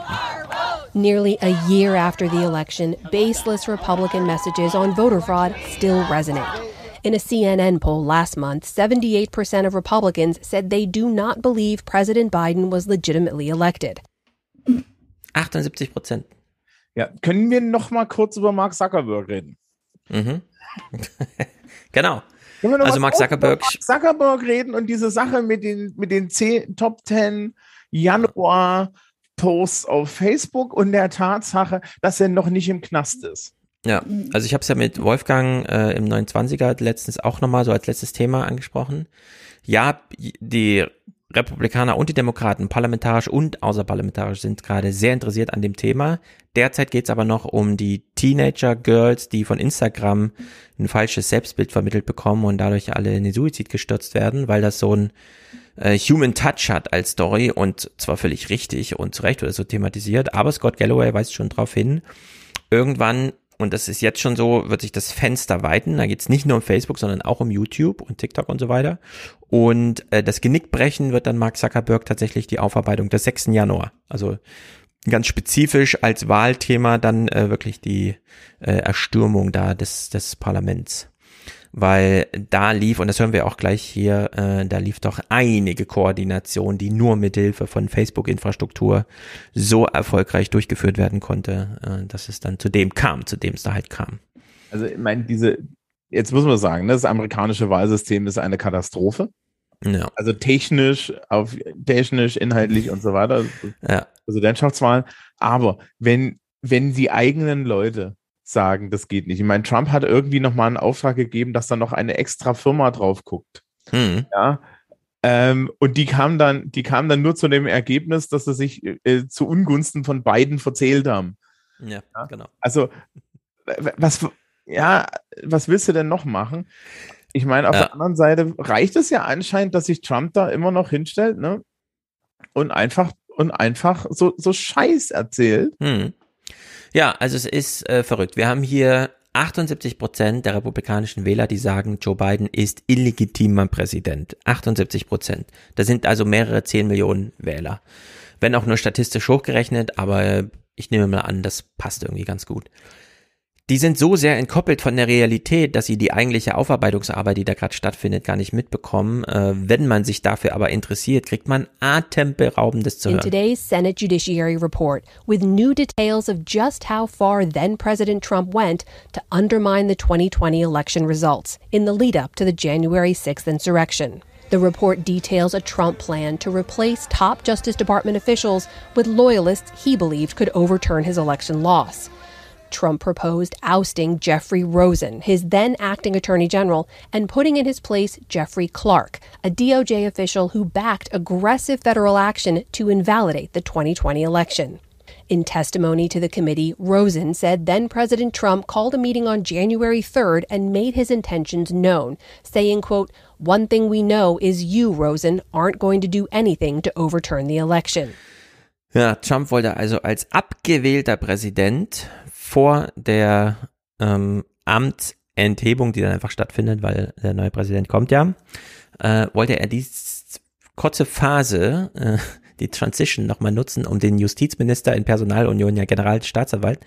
Nearly a year after the election, baseless Republican messages on voter fraud still resonate. In a CNN poll last month, 78% of Republicans said they do not believe President Biden was legitimately elected. 78 Prozent. Ja, können wir noch mal kurz über Mark Zuckerberg reden? Mhm. genau. Können wir Also Mark Zuckerberg- über Mark Zuckerberg reden und diese Sache mit den, mit den 10, Top 10 Januar Posts auf Facebook und der Tatsache, dass er noch nicht im Knast ist. Ja, also ich habe es ja mit Wolfgang äh, im 29er letztens auch nochmal so als letztes Thema angesprochen. Ja, die Republikaner und die Demokraten, parlamentarisch und außerparlamentarisch, sind gerade sehr interessiert an dem Thema. Derzeit geht es aber noch um die Teenager-Girls, die von Instagram ein falsches Selbstbild vermittelt bekommen und dadurch alle in den Suizid gestürzt werden, weil das so ein äh, Human Touch hat als Story und zwar völlig richtig und zu Recht es so thematisiert, aber Scott Galloway weist schon darauf hin, irgendwann, und das ist jetzt schon so, wird sich das Fenster weiten, da geht es nicht nur um Facebook, sondern auch um YouTube und TikTok und so weiter. Und äh, das Genickbrechen wird dann Mark Zuckerberg tatsächlich die Aufarbeitung des 6. Januar, also ganz spezifisch als Wahlthema dann äh, wirklich die äh, Erstürmung da des, des Parlaments weil da lief, und das hören wir auch gleich hier, äh, da lief doch einige Koordination, die nur mit Hilfe von Facebook-Infrastruktur so erfolgreich durchgeführt werden konnte, äh, dass es dann zu dem kam, zu dem es da halt kam. Also, ich meine, diese, jetzt muss man sagen, ne, das amerikanische Wahlsystem ist eine Katastrophe. Ja. Also technisch, auf technisch, inhaltlich und so weiter. Ja. Präsidentschaftswahlen. Aber wenn, wenn die eigenen Leute sagen, das geht nicht. Ich meine, Trump hat irgendwie nochmal einen Auftrag gegeben, dass da noch eine extra Firma drauf guckt. Hm. Ja. Ähm, und die kam dann, die kam dann nur zu dem Ergebnis, dass sie sich äh, zu Ungunsten von beiden verzählt haben. Ja, genau. Also, was, ja, was willst du denn noch machen? Ich meine, auf Ja. der anderen Seite reicht es ja anscheinend, dass sich Trump da immer noch hinstellt, ne? Und einfach, und einfach so, so Scheiß erzählt. Hm. Ja, also es ist äh, verrückt. Wir haben hier 78 Prozent der republikanischen Wähler, die sagen, Joe Biden ist illegitimer Präsident. 78 Prozent. Das sind also mehrere 10 Millionen Wähler. Wenn auch nur statistisch hochgerechnet, aber ich nehme mal an, das passt irgendwie ganz gut. Die sind so sehr entkoppelt von der Realität, dass sie die eigentliche Aufarbeitungsarbeit, die da gerade stattfindet, gar nicht mitbekommen. Äh, wenn man sich dafür aber interessiert, kriegt man atemberaubendes zu In hören. today's Senate Judiciary report, with new details of just how far then President Trump went to undermine the 2020 election results in the lead up to the January 6th insurrection. The report details a Trump plan to replace top Justice Department officials with loyalists he believed could overturn his election loss. Trump proposed ousting Jeffrey Rosen, his then acting attorney general, and putting in his place Jeffrey Clark, a DOJ official who backed aggressive federal action to invalidate the 2020 election. In testimony to the committee, Rosen said then President Trump called a meeting on January 3rd and made his intentions known, saying, quote, One thing we know is you, Rosen, aren't going to do anything to overturn the election. Ja, Trump wollte also als abgewählter Präsident vor der ähm, Amtsenthebung, die dann einfach stattfindet, weil der neue Präsident kommt ja, äh, wollte er die kurze Phase, äh, die Transition nochmal nutzen, um den Justizminister in Personalunion, ja Generalstaatsanwalt,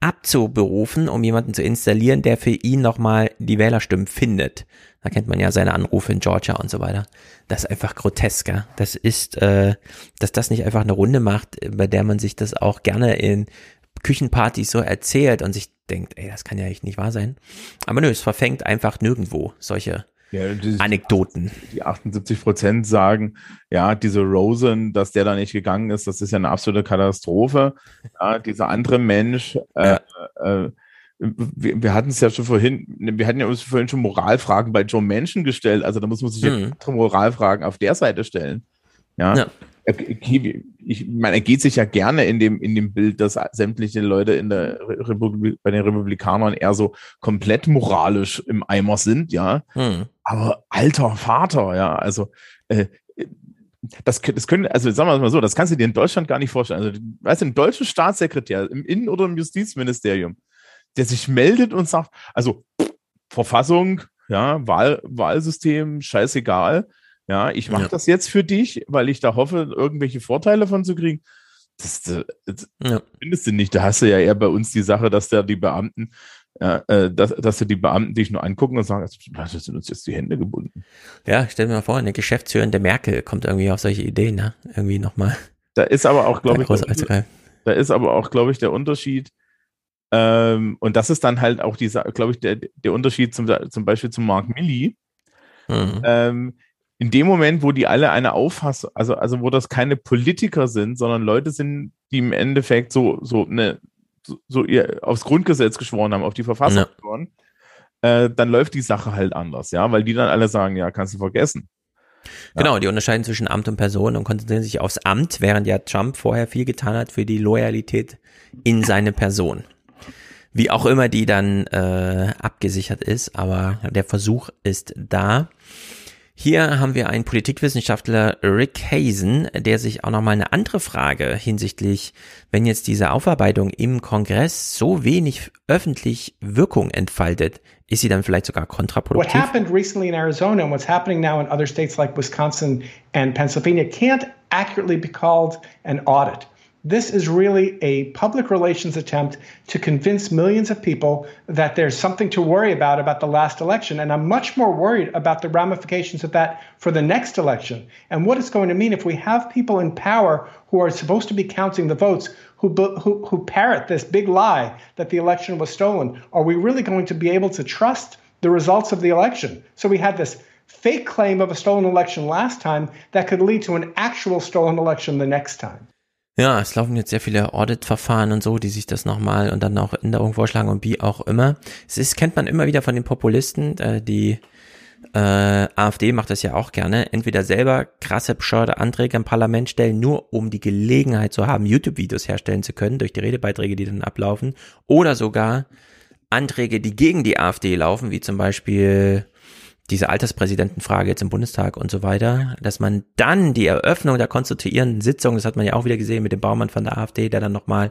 abzuberufen, um jemanden zu installieren, der für ihn nochmal die Wählerstimmen findet. Da kennt man ja seine Anrufe in Georgia und so weiter. Das ist einfach grotesker. Das ist, äh, dass das nicht einfach eine Runde macht, bei der man sich das auch gerne in Küchenpartys so erzählt und sich denkt, ey, das kann ja echt nicht wahr sein. Aber nö, es verfängt einfach nirgendwo solche Ja, die, Anekdoten. Die 78 Prozent sagen, ja, diese Rosen, dass der da nicht gegangen ist, das ist ja eine absolute Katastrophe. Ja, dieser andere Mensch, äh, äh, wir, wir hatten es ja schon vorhin, wir hatten ja uns vorhin schon Moralfragen bei Joe Manchin gestellt, also da muss man sich ja andere Moralfragen auf der Seite stellen. Ja. Ja. Ich meine, er geht sich ja gerne in dem, in dem Bild, dass sämtliche Leute in der Republik, bei den Republikanern eher so komplett moralisch im Eimer sind, ja. Hm. Aber alter Vater, ja, also äh, das, das können, also sagen wir es mal so, das kannst du dir in Deutschland gar nicht vorstellen. Also, weißt du, ein deutscher Staatssekretär im Innen- oder im Justizministerium, der sich meldet und sagt, also pff, Verfassung, ja, Wahl, Wahlsystem, scheißegal, ja, ich mache Ja. das jetzt für dich, weil ich da hoffe, irgendwelche Vorteile von zu kriegen. Das, äh, das Ja. findest du nicht. Da hast du ja eher bei uns die Sache, dass da die Beamten, äh, äh, dass, dass du die Beamten dich nur angucken und sagen, das sind uns jetzt die Hände gebunden. Ja, stell dir mal vor, eine geschäftsführende Merkel kommt irgendwie auf solche Ideen, ne? Irgendwie nochmal. Da ist aber auch, glaube ich, der, da ist aber auch, glaube ich, der Unterschied, ähm, und das ist dann halt auch dieser, glaube ich, der, der Unterschied zum, zum Beispiel zum Mark Milley. Mhm. Ähm, in dem Moment, wo die alle eine Auffassung, also, also wo das keine Politiker sind, sondern Leute sind, die im Endeffekt so, so, ne, so, so ihr aufs Grundgesetz geschworen haben, auf die Verfassung Ja. geschworen, äh, dann läuft die Sache halt anders, ja, weil die dann alle sagen, ja, kannst du vergessen. Genau, die unterscheiden zwischen Amt und Person und konzentrieren sich aufs Amt, während ja Trump vorher viel getan hat für die Loyalität in seine Person. Wie auch immer die dann äh, abgesichert ist, aber der Versuch ist da. Hier haben wir einen Politikwissenschaftler Rick Hazen, der sich auch nochmal eine andere Frage hinsichtlich, wenn jetzt diese Aufarbeitung im Kongress so wenig öffentlich Wirkung entfaltet, ist sie dann vielleicht sogar What kontraproduktiv? happened recently in Arizona and what's happening now in other states like Wisconsin and Pennsylvania can't accurately be called an audit. This is really a public relations attempt to convince millions of people that there's something to worry about about the last election. And I'm much more worried about the ramifications of that for the next election and what it's going to mean if we have people in power who are supposed to be counting the votes who, who, who parrot this big lie that the election was stolen. Are we really going to be able to trust the results of the election? So we had this fake claim of a stolen election last time that could lead to an actual stolen election the next time. Ja, es laufen jetzt sehr viele Audit-Verfahren und so, die sich das nochmal und dann auch Änderungen vorschlagen und wie auch immer. Es ist, kennt man immer wieder von den Populisten, äh, die äh, AfD macht das ja auch gerne, entweder selber krasse, bescheuerte Anträge im Parlament stellen, nur um die Gelegenheit zu haben, YouTube-Videos herstellen zu können, durch die Redebeiträge, die dann ablaufen, oder sogar Anträge, die gegen die AfD laufen, wie zum Beispiel diese Alterspräsidentenfrage jetzt im Bundestag und so weiter, dass man dann die Eröffnung der konstituierenden Sitzung, das hat man ja auch wieder gesehen mit dem Baumann von der AfD, der dann nochmal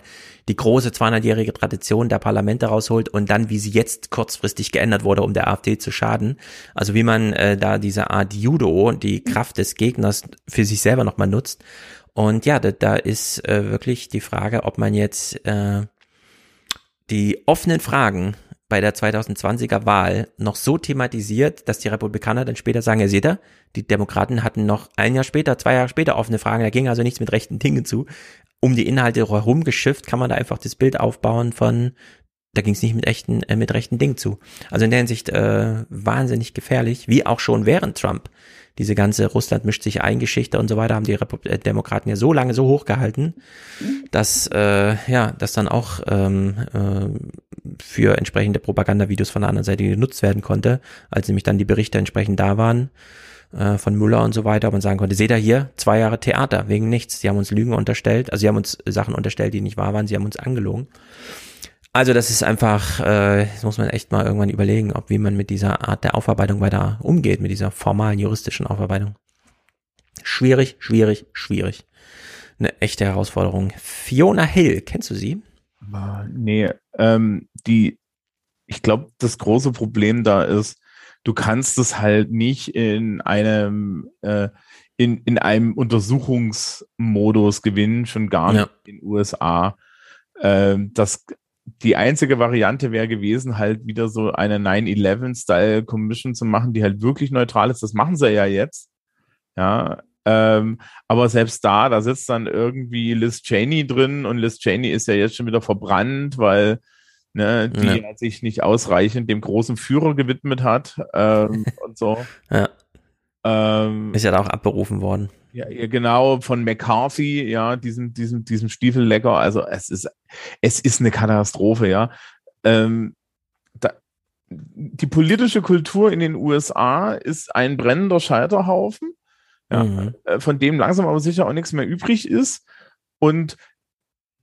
die große 200-jährige Tradition der Parlamente rausholt und dann, wie sie jetzt kurzfristig geändert wurde, um der AfD zu schaden. Also wie man äh, da diese Art Judo, die Kraft des Gegners für sich selber nochmal nutzt. Und ja, da, da ist äh, wirklich die Frage, ob man jetzt äh, die offenen Fragen bei der 2020er Wahl noch so thematisiert, dass die Republikaner dann später sagen, ja seht ihr, die Demokraten hatten noch ein Jahr später, zwei Jahre später offene Fragen, da ging also nichts mit rechten Dingen zu. Um die Inhalte herumgeschifft kann man da einfach das Bild aufbauen von, da ging es nicht mit echten, äh, mit rechten Dingen zu. Also in der Hinsicht äh, wahnsinnig gefährlich, wie auch schon während Trump diese ganze Russland mischt sich ein Geschichte und so weiter haben die Repub äh, Demokraten ja so lange so hochgehalten, dass äh, ja, dass dann auch ähm, äh, für entsprechende Propagandavideos von der anderen Seite genutzt werden konnte, als nämlich dann die Berichte entsprechend da waren äh, von Müller und so weiter, und man sagen konnte, seht ihr hier, zwei Jahre Theater, wegen nichts. Sie haben uns Lügen unterstellt, also sie haben uns Sachen unterstellt, die nicht wahr waren, sie haben uns angelogen. Also das ist einfach, äh, das muss man echt mal irgendwann überlegen, ob wie man mit dieser Art der Aufarbeitung weiter umgeht, mit dieser formalen juristischen Aufarbeitung. Schwierig, schwierig, schwierig. Eine echte Herausforderung. Fiona Hill, kennst du sie? Nee, ähm, die, ich glaube, das große Problem da ist, du kannst es halt nicht in einem äh, in, in einem Untersuchungsmodus gewinnen, schon gar nicht ja. in den USA. Ähm, das die einzige Variante wäre gewesen, halt wieder so eine 9-11-Style-Commission zu machen, die halt wirklich neutral ist. Das machen sie ja jetzt. Ja, ähm, aber selbst da, da sitzt dann irgendwie Liz Cheney drin und Liz Cheney ist ja jetzt schon wieder verbrannt, weil ne, die ja. sich nicht ausreichend dem großen Führer gewidmet hat ähm, und so. Ja. Ähm, ist ja da auch abberufen worden. Ja, genau, von McCarthy, ja, diesem, diesem, diesem Stiefellecker. Also es ist, es ist eine Katastrophe, ja. Ähm, da, die politische Kultur in den USA ist ein brennender Scheiterhaufen, ja, mhm. Äh, von dem langsam aber sicher auch nichts mehr übrig ist. Und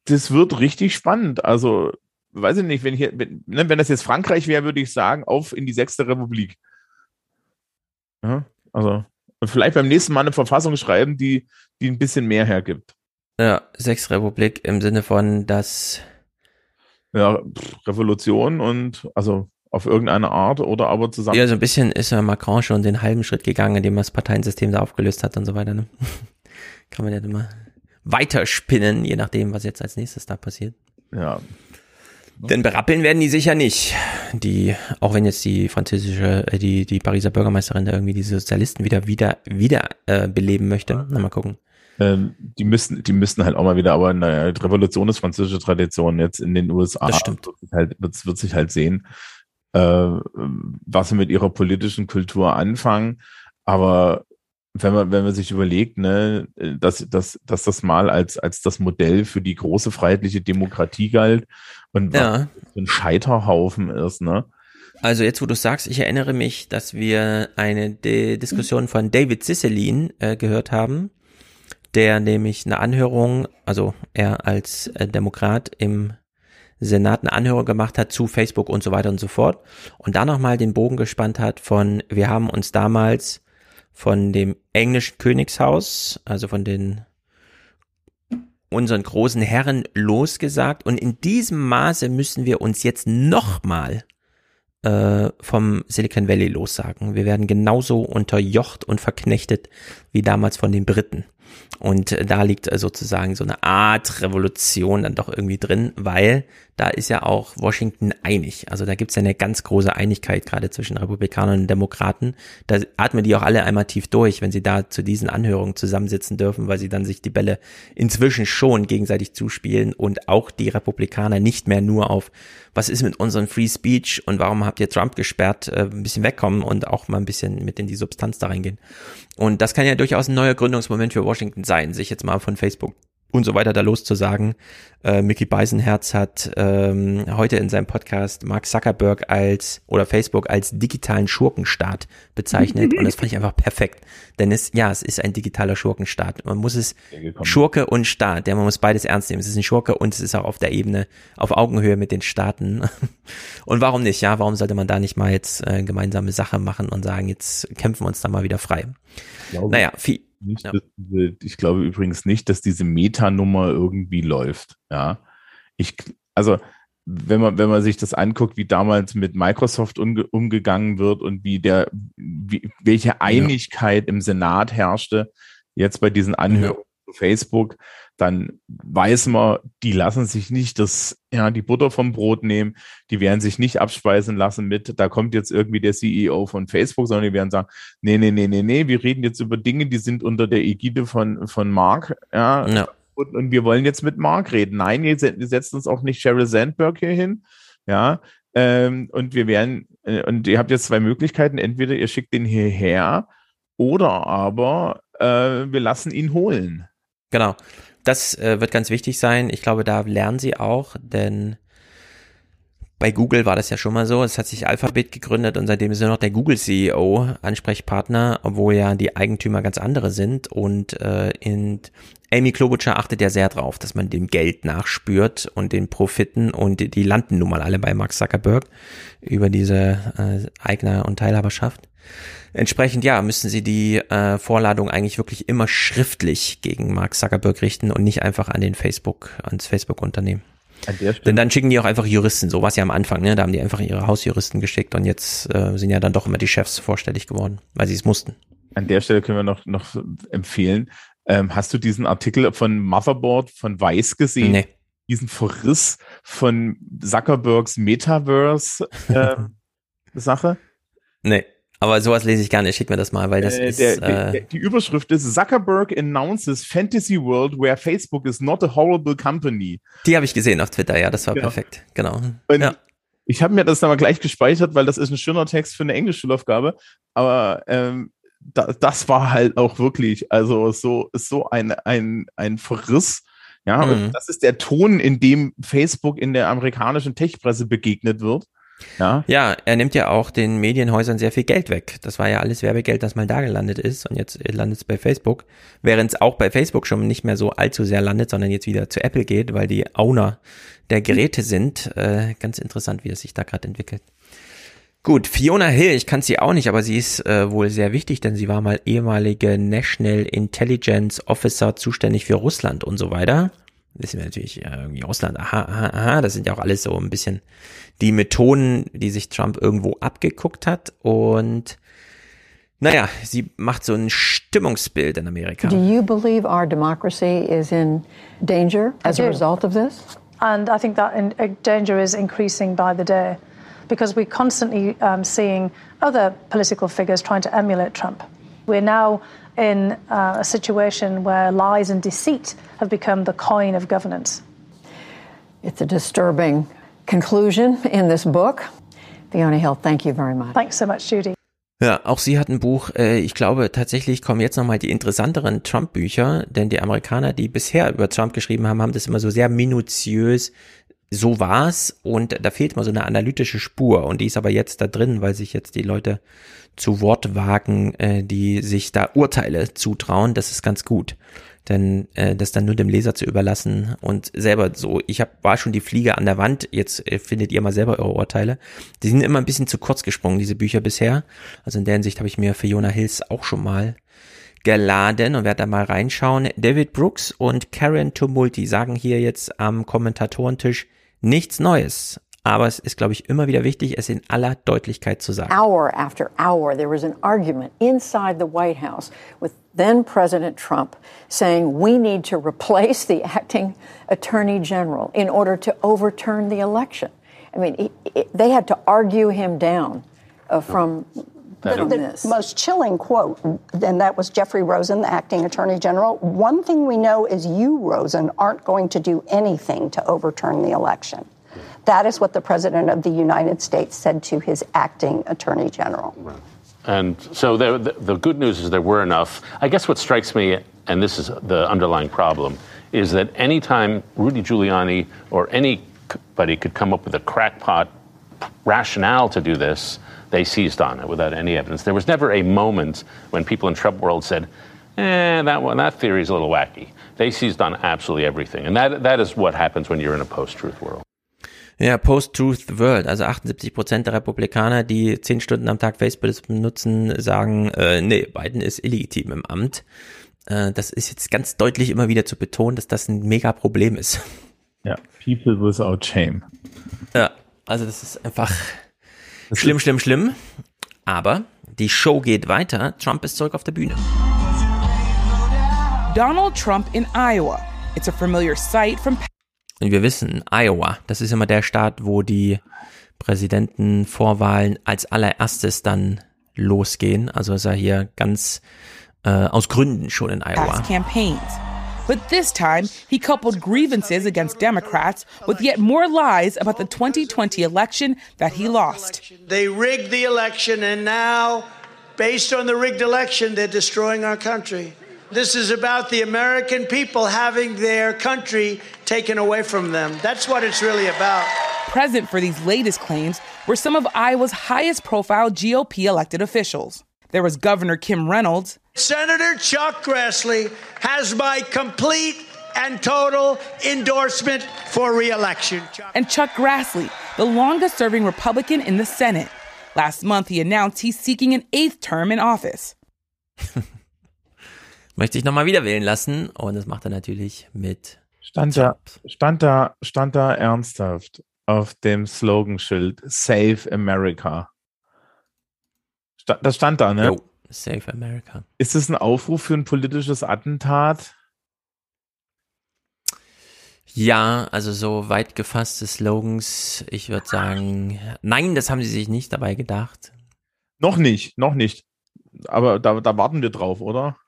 das wird richtig spannend. Also, weiß ich nicht, wenn, hier, wenn, ne, wenn das jetzt Frankreich wäre, würde ich sagen, auf in die sechste Republik. Ja, also vielleicht beim nächsten Mal eine Verfassung schreiben, die, die ein bisschen mehr hergibt. Ja, Sechsrepublik im Sinne von, dass. Ja, Revolution und also auf irgendeine Art oder aber zusammen. Ja, so ein bisschen ist ja Macron schon den halben Schritt gegangen, indem er das Parteiensystem da aufgelöst hat und so weiter. Ne? Kann man ja immer weiterspinnen, je nachdem, was jetzt als nächstes da passiert. Ja, denn berappeln werden die sicher nicht. Die, auch wenn jetzt die französische, äh, die, die Pariser Bürgermeisterin da irgendwie die Sozialisten wieder, wieder, wieder äh, beleben möchte. Na, mal gucken. Ähm, die müssen, die müssten halt auch mal wieder, aber naja, Revolution ist französische Tradition jetzt in den USA. Das stimmt. Wird, halt, wird, wird sich halt sehen, äh, was sie mit ihrer politischen Kultur anfangen. Aber wenn man, wenn man sich überlegt, ne, dass, dass, dass das mal als, als das Modell für die große freiheitliche Demokratie galt und ja. ein Scheiterhaufen ist, ne? Also jetzt, wo du sagst, ich erinnere mich, dass wir eine D Diskussion von David Ciccelin äh, gehört haben, der nämlich eine Anhörung, also er als äh, Demokrat im Senat eine Anhörung gemacht hat zu Facebook und so weiter und so fort und da nochmal den Bogen gespannt hat von, wir haben uns damals von dem englischen Königshaus, also von den unseren großen Herren losgesagt und in diesem Maße müssen wir uns jetzt nochmal äh, vom Silicon Valley lossagen. Wir werden genauso unterjocht und verknechtet wie damals von den Briten. Und da liegt sozusagen so eine Art Revolution dann doch irgendwie drin, weil da ist ja auch Washington einig. Also da gibt's ja eine ganz große Einigkeit gerade zwischen Republikanern und Demokraten. Da atmen die auch alle einmal tief durch, wenn sie da zu diesen Anhörungen zusammensitzen dürfen, weil sie dann sich die Bälle inzwischen schon gegenseitig zuspielen und auch die Republikaner nicht mehr nur auf, was ist mit unserem Free Speech und warum habt ihr Trump gesperrt, äh, ein bisschen wegkommen und auch mal ein bisschen mit in die Substanz da reingehen. Und das kann ja durchaus ein neuer Gründungsmoment für Washington sein, sich jetzt mal von Facebook und so weiter da loszusagen. Äh, Mickey Beisenherz hat ähm, heute in seinem Podcast Mark Zuckerberg als oder Facebook als digitalen Schurkenstaat bezeichnet und das fand ich einfach perfekt. Denn es, ja, es ist ein digitaler Schurkenstaat. Man muss es Schurke und Staat, ja, man muss beides ernst nehmen. Es ist ein Schurke und es ist auch auf der Ebene, auf Augenhöhe mit den Staaten. Und warum nicht, ja, warum sollte man da nicht mal jetzt äh, gemeinsame Sache machen und sagen, jetzt kämpfen wir uns da mal wieder frei. Glaube, naja, viel, nicht, ja. diese, ich glaube übrigens nicht, dass diese Metanummer irgendwie läuft. Ja, ich, also wenn man, wenn man sich das anguckt, wie damals mit Microsoft umge umgegangen wird und wie der, wie, welche Einigkeit ja. im Senat herrschte, jetzt bei diesen Anhörungen ja. zu Facebook, dann weiß man, die lassen sich nicht das, ja, die Butter vom Brot nehmen, die werden sich nicht abspeisen lassen mit, da kommt jetzt irgendwie der CEO von Facebook, sondern die werden sagen, nee, nee, nee, nee, nee, wir reden jetzt über Dinge, die sind unter der Ägide von, von Mark, ja, ja. Und, und wir wollen jetzt mit Mark reden. Nein, wir setzen uns auch nicht Sheryl Sandberg hier hin, ja, ähm, und wir werden, äh, und ihr habt jetzt zwei Möglichkeiten, entweder ihr schickt den hierher oder aber äh, wir lassen ihn holen. Genau. Das äh, wird ganz wichtig sein. Ich glaube, da lernen sie auch, denn bei Google war das ja schon mal so. Es hat sich Alphabet gegründet und seitdem ist er noch der Google-CEO Ansprechpartner, obwohl ja die Eigentümer ganz andere sind. Und äh, in Amy Klobuchar achtet ja sehr drauf, dass man dem Geld nachspürt und den Profiten und die, die landen nun mal alle bei Mark Zuckerberg über diese äh, Eigner- und Teilhaberschaft. Entsprechend, ja, müssen sie die äh, Vorladung eigentlich wirklich immer schriftlich gegen Mark Zuckerberg richten und nicht einfach an den Facebook, ans Facebook-Unternehmen. Denn dann schicken die auch einfach Juristen, so war es ja am Anfang, ne? Da haben die einfach ihre Hausjuristen geschickt und jetzt äh, sind ja dann doch immer die Chefs vorstellig geworden, weil sie es mussten. An der Stelle können wir noch, noch empfehlen. Ähm, hast du diesen Artikel von Motherboard von Weiß gesehen? Nee. Diesen Verriss von Zuckerbergs Metaverse äh, Sache? Nee. Aber sowas lese ich gerne. Schick mir das mal, weil das äh, ist. Der, der, äh, die Überschrift ist Zuckerberg announces Fantasy World where Facebook is not a horrible company. Die habe ich gesehen auf Twitter, ja, das war genau. perfekt. Genau. Und ja. Ich habe mir das dann mal gleich gespeichert, weil das ist ein schöner Text für eine Englischschulaufgabe. Aber ähm, da, das war halt auch wirklich, also so, so ein, ein, ein Verriss. Ja, mhm. das ist der Ton, in dem Facebook in der amerikanischen Techpresse begegnet wird. Ja. ja, er nimmt ja auch den Medienhäusern sehr viel Geld weg. Das war ja alles Werbegeld, das mal da gelandet ist und jetzt landet es bei Facebook. Während es auch bei Facebook schon nicht mehr so allzu sehr landet, sondern jetzt wieder zu Apple geht, weil die Owner der Geräte sind. Äh, ganz interessant, wie es sich da gerade entwickelt. Gut, Fiona Hill, ich kann sie auch nicht, aber sie ist äh, wohl sehr wichtig, denn sie war mal ehemalige National Intelligence Officer zuständig für Russland und so weiter wissen wir natürlich äh, irgendwie Russland, aha, aha, aha, das sind ja auch alles so ein bisschen die Methoden, die sich Trump irgendwo abgeguckt hat und naja, sie macht so ein Stimmungsbild in Amerika. Do you believe our democracy is in danger as a result of this? And I think that in, uh, danger is increasing by the day because we're constantly um, seeing other political figures trying to emulate Trump. We're now in uh, a situation where lies and deceit have become the coin of governance. It's a disturbing conclusion in this book. Fiona Hill, thank you very much. Thanks so much, Judy. Ja, auch sie hat ein Buch. Äh, ich glaube tatsächlich kommen jetzt nochmal die interessanteren Trump-Bücher, denn die Amerikaner, die bisher über Trump geschrieben haben, haben das immer so sehr minutiös. So war's und da fehlt mal so eine analytische Spur und die ist aber jetzt da drin, weil sich jetzt die Leute zu Wort wagen, äh, die sich da Urteile zutrauen. Das ist ganz gut. Denn äh, das dann nur dem Leser zu überlassen und selber so, ich hab, war schon die Fliege an der Wand, jetzt äh, findet ihr mal selber eure Urteile. Die sind immer ein bisschen zu kurz gesprungen, diese Bücher bisher. Also in der Hinsicht habe ich mir für Jonah Hills auch schon mal geladen und werde da mal reinschauen. David Brooks und Karen Tumulti sagen hier jetzt am Kommentatorentisch nichts Neues. Aber es ist, glaube ich, immer wieder wichtig, es in aller Deutlichkeit zu sagen. Hour after hour, there was an argument inside the White House with then President Trump saying we need to replace the acting attorney general in order to overturn the election. I mean, he, he, they had to argue him down uh, from the, the most chilling quote, and that was Jeffrey Rosen, the acting attorney general. One thing we know is you, Rosen, aren't going to do anything to overturn the election. That is what the President of the United States said to his acting Attorney General. Right. And so the, the, the good news is there were enough. I guess what strikes me, and this is the underlying problem, is that anytime Rudy Giuliani or anybody could come up with a crackpot rationale to do this, they seized on it without any evidence. There was never a moment when people in Trump world said, eh, that one, that theory is a little wacky. They seized on absolutely everything. And that, that is what happens when you're in a post-truth world. Ja, Post-Truth World, also 78 Prozent der Republikaner, die zehn Stunden am Tag Facebook benutzen, sagen, äh, nee, Biden ist illegitim im Amt. Äh, das ist jetzt ganz deutlich immer wieder zu betonen, dass das ein mega Problem ist. Ja, people without shame. Ja, also das ist einfach das schlimm, ist schlimm, schlimm. Aber die Show geht weiter. Trump ist zurück auf der Bühne. Donald Trump in Iowa. It's a familiar sight from wir wissen, Iowa, das ist immer der Staat, wo die Präsidentenvorwahlen als allererstes dann losgehen. Also ist er hier ganz äh, aus Gründen schon in Iowa. But this time, he coupled grievances against Democrats with yet more lies about the 2020 election that he lost. They rigged the election, and now, based on the rigged election, they're destroying our country. This is about the American people having their country taken away from them. That's what it's really about. Present for these latest claims were some of Iowa's highest profile GOP elected officials. There was Governor Kim Reynolds, Senator Chuck Grassley has my complete and total endorsement for reelection. and Chuck Grassley, the longest serving Republican in the Senate. Last month, he announced he's seeking an eighth term in office. Möchte ich nochmal wieder wählen lassen und das macht er natürlich mit. Stand da, stand da, stand da ernsthaft auf dem Slogenschild Save America. Sta das stand da, ne? Jo, Save America. Ist es ein Aufruf für ein politisches Attentat? Ja, also so weit gefasste Slogans, ich würde sagen, nein, das haben sie sich nicht dabei gedacht. Noch nicht, noch nicht. Aber da, da warten wir drauf, oder?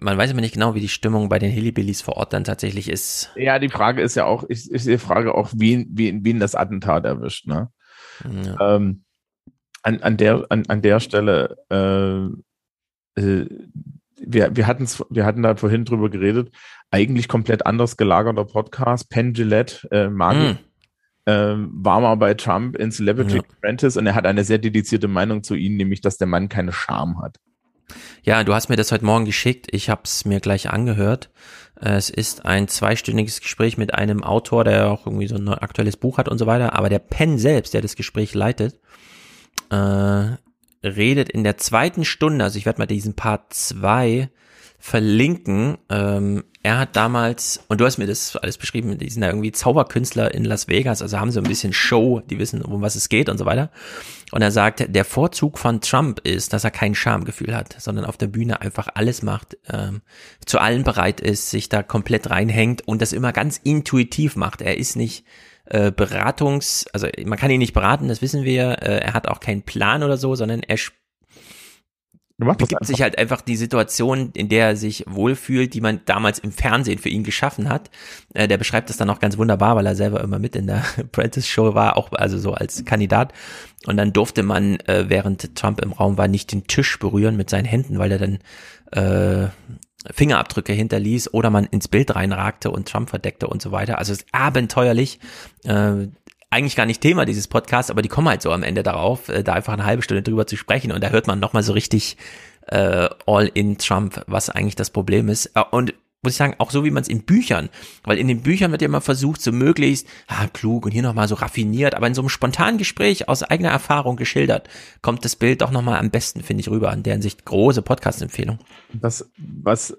Man weiß immer nicht genau, wie die Stimmung bei den Hillbillies vor Ort dann tatsächlich ist. Ja, die Frage ist ja auch, ist, ist die Frage auch, wen, wen, wen das Attentat erwischt, ne? Ja. Ähm, an, an, der, an, an der Stelle, äh, äh, wir, wir, hatten's, wir hatten da vorhin drüber geredet, eigentlich komplett anders gelagerter Podcast, Penn Gillette, äh, Magic, Mm. ähm, war mal bei Trump in Celebrity Ja. Apprentice und er hat eine sehr dedizierte Meinung zu ihm, nämlich, dass der Mann keine Scham hat. Ja, du hast mir das heute Morgen geschickt. Ich habe es mir gleich angehört. Es ist ein zweistündiges Gespräch mit einem Autor, der auch irgendwie so ein aktuelles Buch hat und so weiter. Aber der Penn selbst, der das Gespräch leitet, äh, redet in der zweiten Stunde, also ich werde mal diesen Part 2 verlinken. Ähm, er hat damals, und du hast mir das alles beschrieben, die sind da irgendwie Zauberkünstler in Las Vegas, also haben so ein bisschen Show, die wissen, um was es geht und so weiter. Und er sagt, der Vorzug von Trump ist, dass er kein Schamgefühl hat, sondern auf der Bühne einfach alles macht, ähm, zu allem bereit ist, sich da komplett reinhängt und das immer ganz intuitiv macht. Er ist nicht äh, Beratungs, also man kann ihn nicht beraten, das wissen wir. Äh, er hat auch keinen Plan oder so, sondern er sp- Du machst begibt sich halt einfach die Situation, in der er sich wohlfühlt, die man damals im Fernsehen für ihn geschaffen hat. Äh, der beschreibt das dann auch ganz wunderbar, weil er selber immer mit in der Apprentice Show war, auch also so als Kandidat. Und dann durfte man, äh, während Trump im Raum war, nicht den Tisch berühren mit seinen Händen, weil er dann äh, Fingerabdrücke hinterließ oder man ins Bild reinragte und Trump verdeckte und so weiter. Also es ist abenteuerlich. Äh, eigentlich gar nicht Thema dieses Podcasts, aber die kommen halt so am Ende darauf, äh, da einfach eine halbe Stunde drüber zu sprechen und da hört man nochmal so richtig äh, all in Trump, was eigentlich das Problem ist. Äh, Und muss ich sagen, auch so wie man es in Büchern, weil in den Büchern wird ja immer versucht, so möglichst ah, klug und hier nochmal so raffiniert, aber in so einem spontanen Gespräch aus eigener Erfahrung geschildert, kommt das Bild doch nochmal am besten, finde ich, rüber. In der Hinsicht große Podcast-Empfehlung. Das, was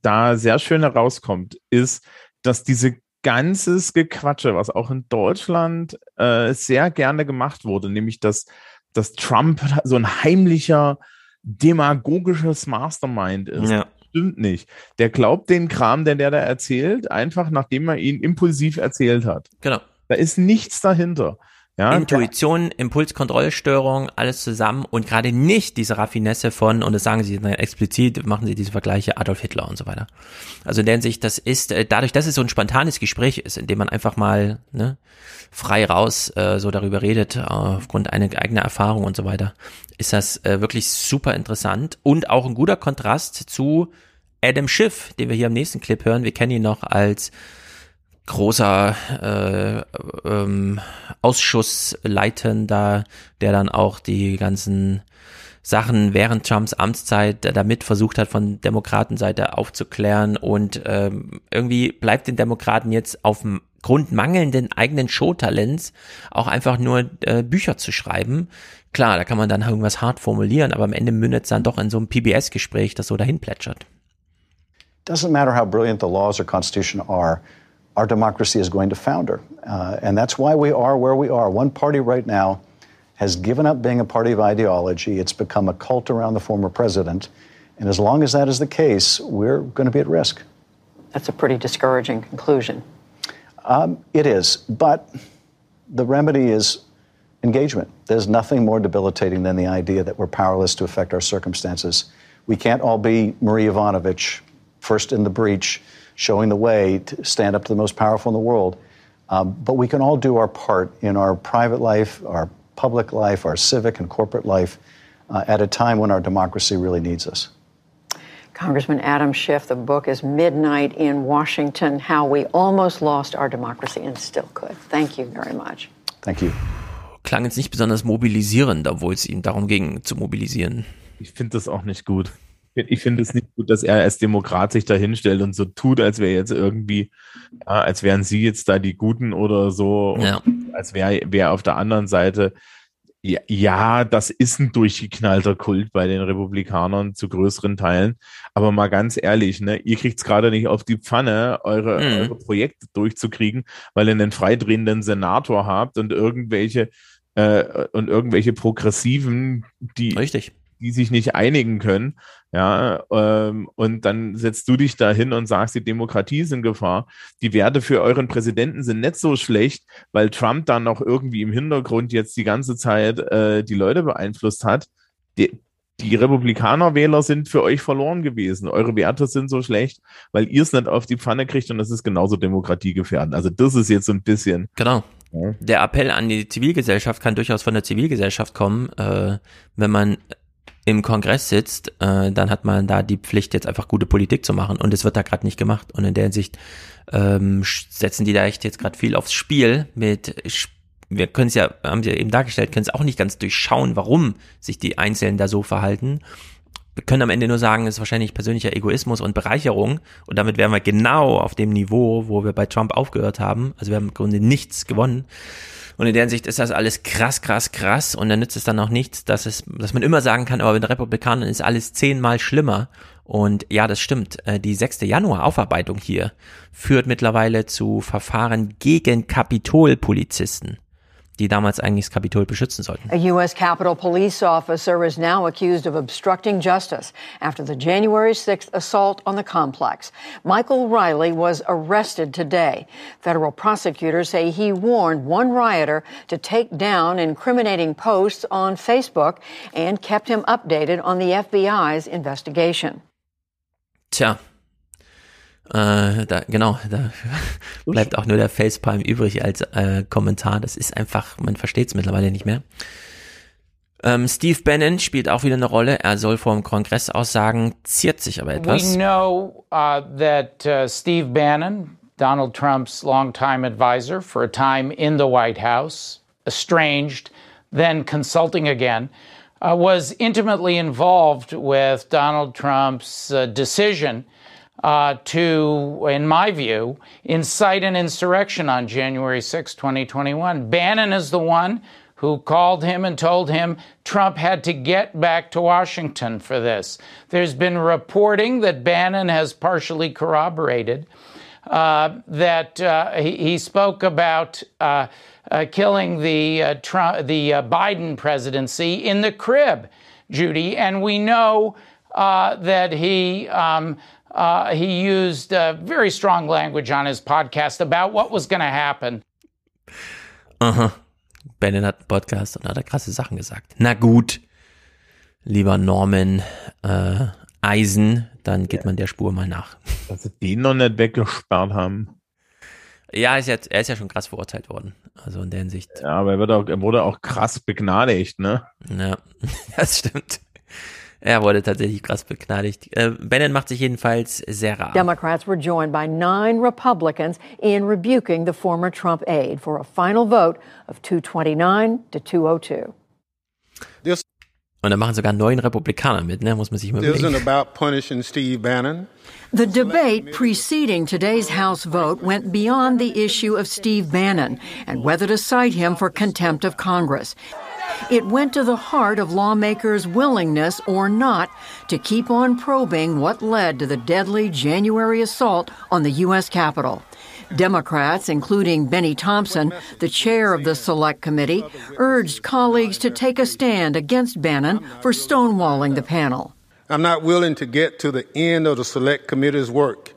da sehr schön herauskommt, ist, dass diese ganzes Gequatsche, was auch in Deutschland äh, sehr gerne gemacht wurde, nämlich dass, dass Trump so ein heimlicher, demagogisches Mastermind ist. Ja. Stimmt nicht. Der glaubt den Kram, den der da erzählt, einfach nachdem er ihn impulsiv erzählt hat. Genau. Da ist nichts dahinter. Ja, Intuition, Impulskontrollstörung, alles zusammen und gerade nicht diese Raffinesse von, und das sagen sie explizit, machen sie diese Vergleiche Adolf Hitler und so weiter. Also in der Hinsicht, das ist, äh, dadurch, dass es so ein spontanes Gespräch ist, in dem man einfach mal ne, frei raus äh, so darüber redet, äh, aufgrund einer eigener Erfahrung und so weiter, ist das äh, wirklich super interessant und auch ein guter Kontrast zu Adam Schiff, den wir hier im nächsten Clip hören. Wir kennen ihn noch als großer äh, ähm, Ausschussleitender, der dann auch die ganzen Sachen während Trumps Amtszeit damit versucht hat, von Demokratenseite aufzuklären und ähm, irgendwie bleibt den Demokraten jetzt auf dem Grund mangelnden eigenen Showtalents auch einfach nur äh, Bücher zu schreiben. Klar, da kann man dann irgendwas hart formulieren, aber am Ende mündet es dann doch in so einem PBS-Gespräch, das so dahin plätschert. Doesn't matter how brilliant the laws or Constitution are, our democracy is going to founder. Uh, and that's why we are where we are. One party right now has given up being a party of ideology. It's become a cult around the former president. And as long as that is the case, we're going to be at risk. That's a pretty discouraging conclusion. Um, it is, but the remedy is engagement. There's nothing more debilitating than the idea that we're powerless to affect our circumstances. We can't all be Marie Ivanovich, first in the breach, showing the way to stand up to the most powerful in the world. Um, but we can all do our part in our private life, our public life, our civic and corporate life uh, at a time when our democracy really needs us. Congressman Adam Schiff, the book is Midnight in Washington How We Almost Lost Our Democracy and Still Could. Thank you very much. Thank you. Klang jetzt nicht besonders mobilisierend, obwohl es ihm darum ging, zu mobilisieren. Ich finde das auch nicht gut. Ich finde es nicht gut, dass er als Demokrat sich da hinstellt und so tut, als wäre jetzt irgendwie, ja, als wären sie jetzt da die Guten oder so, Ja. als wäre wär auf der anderen Seite. Ja, ja, das ist ein durchgeknallter Kult bei den Republikanern zu größeren Teilen. Aber mal ganz ehrlich, ne, ihr kriegt es gerade nicht auf die Pfanne, eure, Mhm. eure Projekte durchzukriegen, weil ihr einen freidrehenden Senator habt und irgendwelche äh, und irgendwelche Progressiven, die, Richtig. Die sich nicht einigen können. Ja, ähm, und dann setzt du dich da hin und sagst, die Demokratie ist in Gefahr. Die Werte für euren Präsidenten sind nicht so schlecht, weil Trump dann noch irgendwie im Hintergrund jetzt die ganze Zeit äh, die Leute beeinflusst hat. Die, die Republikaner-Wähler sind für euch verloren gewesen. Eure Werte sind so schlecht, weil ihr es nicht auf die Pfanne kriegt und das ist genauso demokratiegefährdend. Also das ist jetzt so ein bisschen. Genau. Ja. Der Appell an die Zivilgesellschaft kann durchaus von der Zivilgesellschaft kommen. Äh, wenn man im Kongress sitzt, äh, dann hat man da die Pflicht, jetzt einfach gute Politik zu machen. Und es wird da gerade nicht gemacht. Und in der Hinsicht ähm, setzen die da echt jetzt gerade viel aufs Spiel mit wir können es ja, haben sie ja eben dargestellt, können es auch nicht ganz durchschauen, warum sich die Einzelnen da so verhalten. Wir können am Ende nur sagen, es ist wahrscheinlich persönlicher Egoismus und Bereicherung. Und damit wären wir genau auf dem Niveau, wo wir bei Trump aufgehört haben. Also wir haben im Grunde nichts gewonnen. Und in der Hinsicht ist das alles krass, krass, krass. Und dann nützt es dann auch nichts, dass es, dass man immer sagen kann, aber mit Republikanern ist alles zehnmal schlimmer. Und ja, das stimmt. Äh, Die 6. Januar-Aufarbeitung hier führt mittlerweile zu Verfahren gegen Kapitolpolizisten, die damals eigentlich das Kapitol beschützen sollten. A U.S. Capitol Police officer is now accused of obstructing justice after the January 6th assault on the complex. Michael Riley was arrested today. Federal prosecutors say he warned one rioter to take down incriminating posts on Facebook and kept him updated on the FBI's investigation. Tja. Äh, da, genau, da bleibt auch nur der Facepalm übrig als äh, Kommentar. Das ist einfach, man versteht es mittlerweile nicht mehr. Ähm, Steve Bannon spielt auch wieder eine Rolle. Er soll vor dem Kongress aussagen, ziert sich aber We etwas. know uh, that uh, Steve Bannon, Donald Trump's longtime advisor for a time in the White House, estranged, then consulting again, uh, was intimately involved with Donald Trump's uh, decision uh, to, in my view, incite an insurrection on January 6, 2021. Bannon is the one who called him and told him Trump had to get back to Washington for this. There's been reporting that Bannon has partially corroborated uh, that uh, he, he spoke about uh, uh, killing the uh, Trump, the uh, Biden presidency in the crib, Judy, and we know that he. Um, uh, he used uh, very strong language on his podcast about what was going to happen. Aha. Bannon hat einen Podcast und hat da krasse Sachen gesagt. Na gut, lieber Norman äh, Eisen, dann geht man der Spur mal nach. Dass sie den noch nicht weggesperrt haben. Ja, ist jetzt, er ist ja schon krass verurteilt worden. Also in der Hinsicht. Ja, aber er, wird auch, er wurde auch krass begnadigt, ne? Ja, das stimmt. Er wurde tatsächlich krass begnadigt. Äh, Bannon macht sich jedenfalls sehr rar. Democrats were joined by nine Republicans in rebuking the former Trump aide for a final vote of 229 to 202. Und da machen sogar neun Republikaner mit, ne? Muss man sich mal überlegen. isn't about punishing Steve Bannon. The debate preceding today's House vote went beyond the issue of Steve Bannon and whether to cite him for contempt of Congress. It went to the heart of lawmakers' willingness or not to keep on probing what led to the deadly January assault on the U.S. Capitol. Democrats, including Benny Thompson, the chair of the Select Committee, urged colleagues to take a stand against Bannon for stonewalling the panel. I'm not willing to get to the end of the select committee's work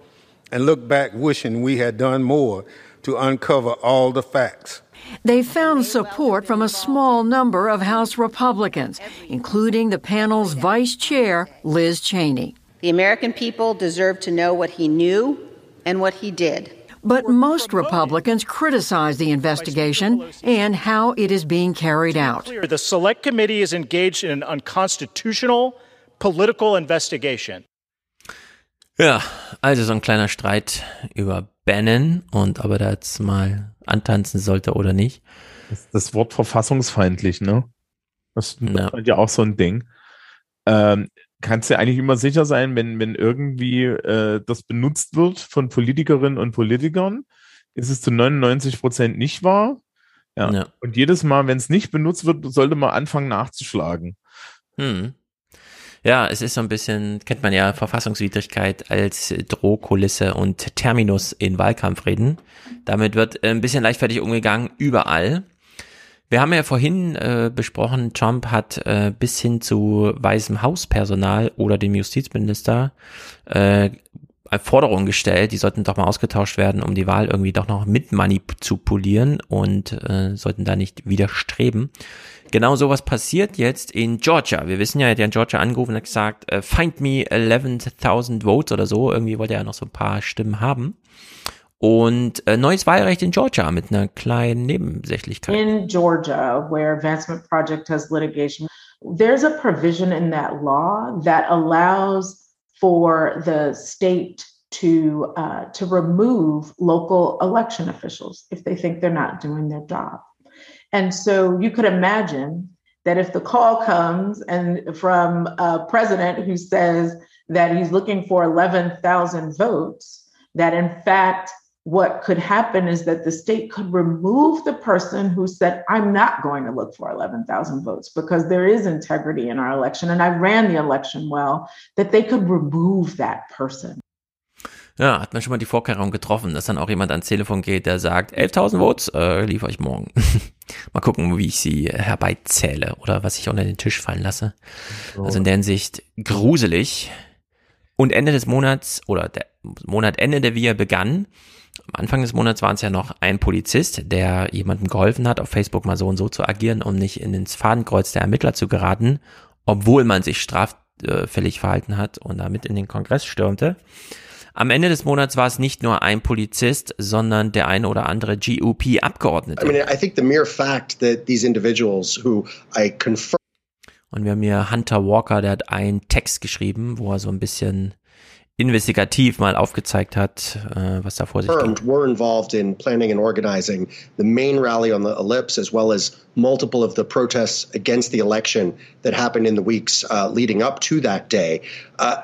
and look back wishing we had done more to uncover all the facts. They found support from a small number of House Republicans, including the panel's vice chair, Liz Cheney. The American people deserve to know what he knew and what he did. But most Republicans criticize the investigation and how it is being carried out. The Select Committee is engaged in an unconstitutional political investigation. Ja, also so ein kleiner Streit über Bannon und aber er da jetzt mal antanzen sollte oder nicht. Das, das Wort verfassungsfeindlich, ne? Das, ja. ist ja auch so ein Ding. Ähm, kannst du eigentlich immer sicher sein, wenn, wenn irgendwie äh, das benutzt wird von Politikerinnen und Politikern, ist es zu 99 Prozent nicht wahr. Ja. ja. Und jedes Mal, wenn es nicht benutzt wird, sollte man anfangen nachzuschlagen. Hm. Ja, es ist so ein bisschen, kennt man ja Verfassungswidrigkeit als Drohkulisse und Terminus in Wahlkampfreden. Damit wird ein bisschen leichtfertig umgegangen, überall. Wir haben ja vorhin äh, besprochen, Trump hat äh, bis hin zu weißem Hauspersonal oder dem Justizminister äh, Forderungen gestellt, die sollten doch mal ausgetauscht werden, um die Wahl irgendwie doch noch mit manipulieren und äh, sollten da nicht widerstreben. Genau sowas passiert jetzt in Georgia. Wir wissen ja, er hat ja in Georgia angerufen und gesagt, äh, find me 11.000 votes oder so. Irgendwie wollte er ja noch so ein paar Stimmen haben. Und äh, neues Wahlrecht in Georgia mit einer kleinen Nebensächlichkeit. In Georgia, where Advancement Project has litigation, there's a provision in that law that allows for the state to uh, to remove local election officials if they think they're not doing their job. And so you could imagine that if the call comes and from a president who says that he's looking for 11,000 votes, that in fact, what could happen is that the state could remove the person who said, I'm not going to look for 11,000 votes because there is integrity in our election and I ran the election well, that they could remove that person. Ja, hat man schon mal die Vorkehrung getroffen, dass dann auch jemand ans Telefon geht, der sagt, 11.000 Votes, äh, liefere ich morgen. mal gucken, wie ich sie herbeizähle oder was ich unter den Tisch fallen lasse. Oh. Also in der Hinsicht gruselig. Und Ende des Monats oder der Monatende, der wir begann, am Anfang des Monats waren es ja noch ein Polizist, der jemandem geholfen hat, auf Facebook mal so und so zu agieren, um nicht in ins Fadenkreuz der Ermittler zu geraten, obwohl man sich straffällig verhalten hat und damit in den Kongress stürmte. Am Ende des Monats war es nicht nur ein Polizist, sondern der eine oder andere GOP-Abgeordnete. I mean, I think the mere fact that these individuals who I confirm und wir haben hier Hunter Walker, der hat einen Text geschrieben, wo er so ein bisschen investigativ mal aufgezeigt hat, äh, was da vor sich geht. were involved in planning and organizing the main rally on the ellipse as well as multiple of the protests against the election that happened in the weeks uh, leading up to that day. Uh,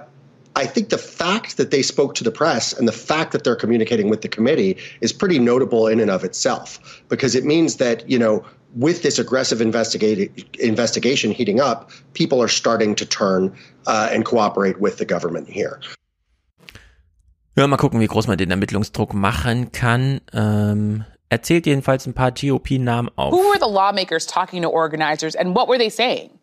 I think the fact that they spoke to the press and the fact that they're communicating with the committee is pretty notable in and of itself because it means that, you know, with this aggressive investigation heating up, people are starting to turn uh, and cooperate with the government here. Ja, mal gucken, wie groß man den Ermittlungsdruck machen kann. Ähm, erzählt jedenfalls ein paar GOP-Namen auf. Who were the lawmakers talking to organizers and what were they saying?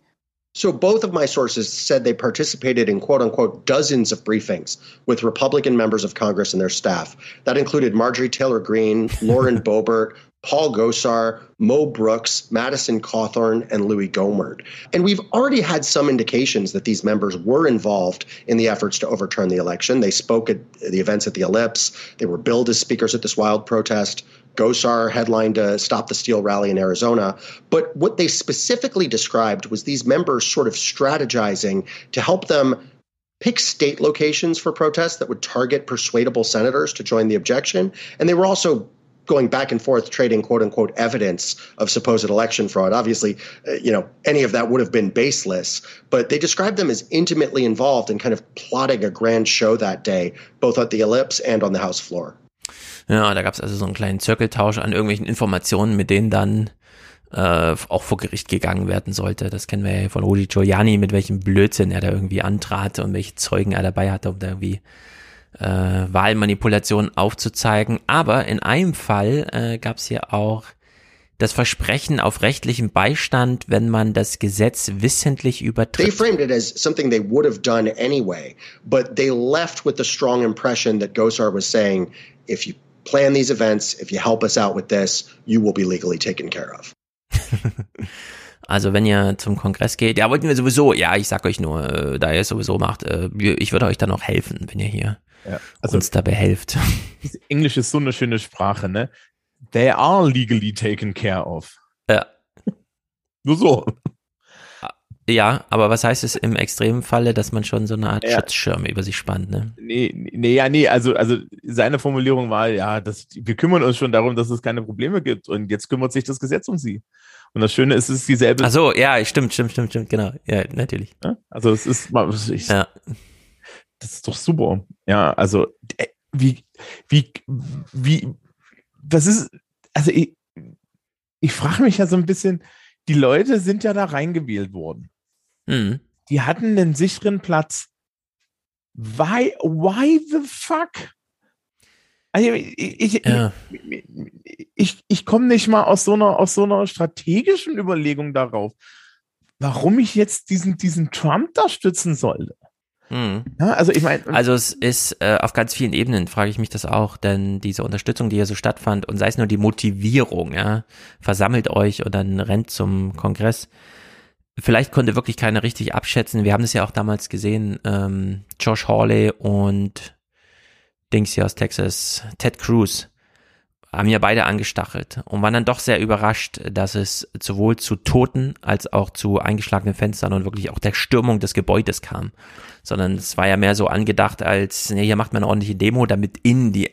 So both of my sources said they participated in quote unquote dozens of briefings with Republican members of Congress and their staff. That included Marjorie Taylor Greene, Lauren Boebert, Paul Gosar, Mo Brooks, Madison Cawthorn, and Louis Gohmert. And we've already had some indications that these members were involved in the efforts to overturn the election. They spoke at the events at the Ellipse. They were billed as speakers at this wild protest. Gosar headlined a Stop the Steal rally in Arizona. But what they specifically described was these members sort of strategizing to help them pick state locations for protests that would target persuadable senators to join the objection. And they were also going back and forth trading quote unquote evidence of supposed election fraud. Obviously, uh, you know, any of that would have been baseless, but they described them as intimately involved in kind of plotting a grand show that day, both at the ellipse and on the House floor. Ja, da gab es also so einen kleinen Zirkeltausch an irgendwelchen Informationen, mit denen dann äh, auch vor Gericht gegangen werden sollte. Das kennen wir ja von Rudy Giuliani, mit welchem Blödsinn er da irgendwie antrat und welche Zeugen er dabei hatte, um da irgendwie äh, Wahlmanipulationen aufzuzeigen. Aber in einem Fall äh, gab es hier auch das Versprechen auf rechtlichen Beistand, wenn man das Gesetz wissentlich They übertritt. framed it as something they would have done anyway, but they left with the strong impression that Gosar was saying, if you plan these events, if you help us out with this, you will be legally taken care of. Also wenn ihr zum Kongress geht, ja, wollten wir sowieso, ja, ich sag euch nur, äh, da ihr es sowieso macht, äh, ich würde euch dann auch helfen, wenn ihr hier Ja, also uns dabei helft. Englisch ist so eine schöne Sprache, ne? They are legally taken care of. Ja. Nur so. Ja, aber was heißt es im extremen Falle, dass man schon so eine Art Ja. Schutzschirm über sich spannt, ne? Nee, nee, ja, nee, also, also seine Formulierung war, ja, das, wir kümmern uns schon darum, dass es keine Probleme gibt und jetzt kümmert sich das Gesetz um sie. Und das Schöne ist, es ist dieselbe. Ach so, ja, stimmt, stimmt, stimmt, stimmt, genau. Ja, natürlich. Ja, Also es ist, ich, Ja. das ist doch super. Ja, also äh, wie, wie, wie, das ist, also ich, ich frage mich ja so ein bisschen, die Leute sind ja da reingewählt worden. Mhm. Die hatten einen sicheren Platz. Why, why the fuck? Also ich, ich, Ja. ich, ich komme nicht mal aus so einer, aus so einer strategischen Überlegung darauf, warum ich jetzt diesen, diesen Trump da stützen sollte. Mhm. Ja, also ich meine, Also es ist äh, auf ganz vielen Ebenen, frage ich mich das auch, denn diese Unterstützung, die hier so stattfand, und sei es nur die Motivierung, ja, versammelt euch und dann rennt zum Kongress. Vielleicht konnte wirklich keiner richtig abschätzen. Wir haben das ja auch damals gesehen, ähm, Josh Hawley und Dings hier aus Texas, Ted Cruz, haben ja beide angestachelt und waren dann doch sehr überrascht, dass es sowohl zu Toten als auch zu eingeschlagenen Fenstern und wirklich auch der Stürmung des Gebäudes kam. Sondern es war ja mehr so angedacht als, nee, hier macht man eine ordentliche Demo, damit in die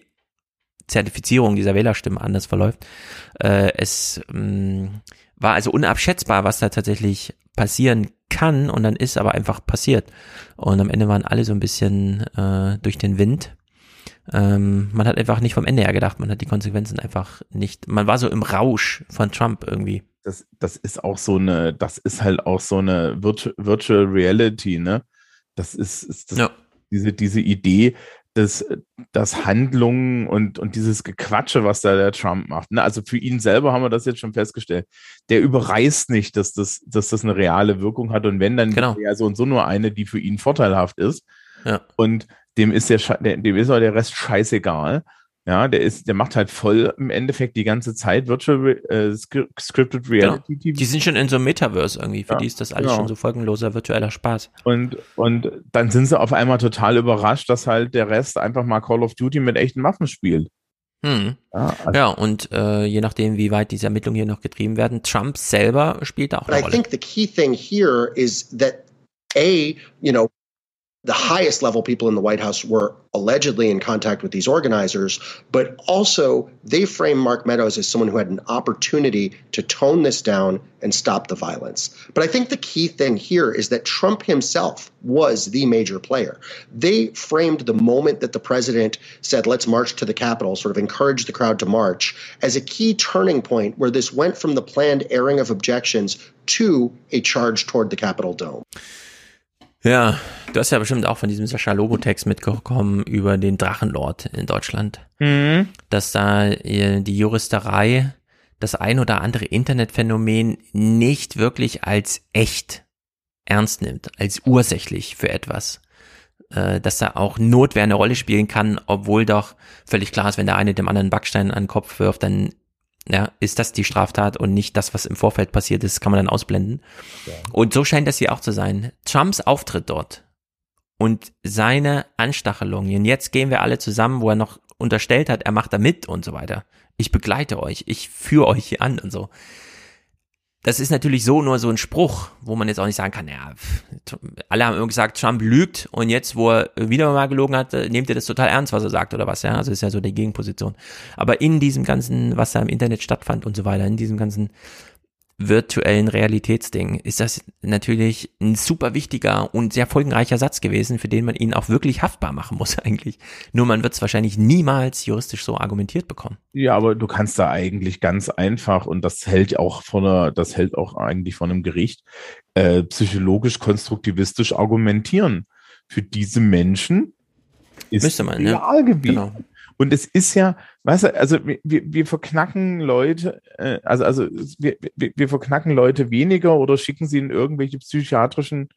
Zertifizierung dieser Wählerstimmen anders verläuft. Äh, es mh, war also unabschätzbar, was da tatsächlich passieren kann und dann ist aber einfach passiert. Und am Ende waren alle so ein bisschen äh, durch den Wind. Ähm, man hat einfach nicht vom Ende her gedacht, man hat die Konsequenzen einfach nicht, man war so im Rausch von Trump irgendwie. das, das ist auch so eine, das ist halt auch so eine Virtu Virtual Reality, ne? Das ist, ist das, Ja. diese, diese Idee, dass, dass Handlungen und, und dieses Gequatsche, was da der Trump macht. Ne? Also für ihn selber haben wir das jetzt schon festgestellt. Der überreißt nicht, dass das, dass das eine reale Wirkung hat. Und wenn, dann Genau. ja so und so nur eine, die für ihn vorteilhaft ist. Ja. Und dem ist der dem ist auch der Rest scheißegal. Ja, der ist, der macht halt voll im Endeffekt die ganze Zeit Virtual äh, Scri- Scripted Reality TV. Die sind schon in so einem Metaverse irgendwie, für Ja, die ist das alles genau. schon so folgenloser virtueller Spaß. Und, und dann sind sie auf einmal total überrascht, dass halt der Rest einfach mal Call of Duty mit echten Waffen spielt. Hm. Ja, also, Ja, und äh, je nachdem, wie weit diese Ermittlungen hier noch getrieben werden, Trump selber spielt da auch eine I Rolle. think the key thing here is that a, you know, the highest level people in the White House were allegedly in contact with these organizers, but also they frame Mark Meadows as someone who had an opportunity to tone this down and stop the violence. But I think the key thing here is that Trump himself was the major player. They framed the moment that the president said, let's march to the Capitol, sort of encouraged the crowd to march, as a key turning point where this went from the planned airing of objections to a charge toward the Capitol dome. Ja, du hast ja bestimmt auch von diesem Sascha Lobo-Text mitgekommen über den Drachenlord in Deutschland. Mhm. Dass da äh, die Juristerei das ein oder andere Internetphänomen nicht wirklich als echt ernst nimmt, als ursächlich für etwas. Äh, dass da auch Notwehr eine Rolle spielen kann, obwohl doch völlig klar ist, wenn der eine dem anderen Backstein an den Kopf wirft, dann ja, ist das die Straftat und nicht das, was im Vorfeld passiert ist, kann man dann ausblenden. Und so scheint das hier auch zu sein. Trumps Auftritt dort und seine Anstachelungen, jetzt gehen wir alle zusammen, wo er noch unterstellt hat, er macht da mit und so weiter. Ich begleite euch, ich führe euch hier an und so. Das ist natürlich so nur so ein Spruch, wo man jetzt auch nicht sagen kann, ja, alle haben irgendwie gesagt, Trump lügt und jetzt, wo er wieder mal gelogen hat, nehmt ihr das total ernst, was er sagt oder was, ja, also ist ja so die Gegenposition. Aber in diesem ganzen, was da im Internet stattfand und so weiter, in diesem ganzen virtuellen Realitätsding ist das natürlich ein super wichtiger und sehr folgenreicher Satz gewesen, für den man ihn auch wirklich haftbar machen muss eigentlich. Nur man wird es wahrscheinlich niemals juristisch so argumentiert bekommen. Ja, aber du kannst da eigentlich ganz einfach, und das hält auch von einer, das hält auch eigentlich von einem Gericht, äh, psychologisch konstruktivistisch argumentieren. Für diese Menschen ist Müsste man, ja. Realgebiet. Genau. Und es ist ja, weißt du, also wir, wir verknacken Leute, äh, also, also wir, wir, wir verknacken Leute weniger oder schicken sie in irgendwelche psychiatrischen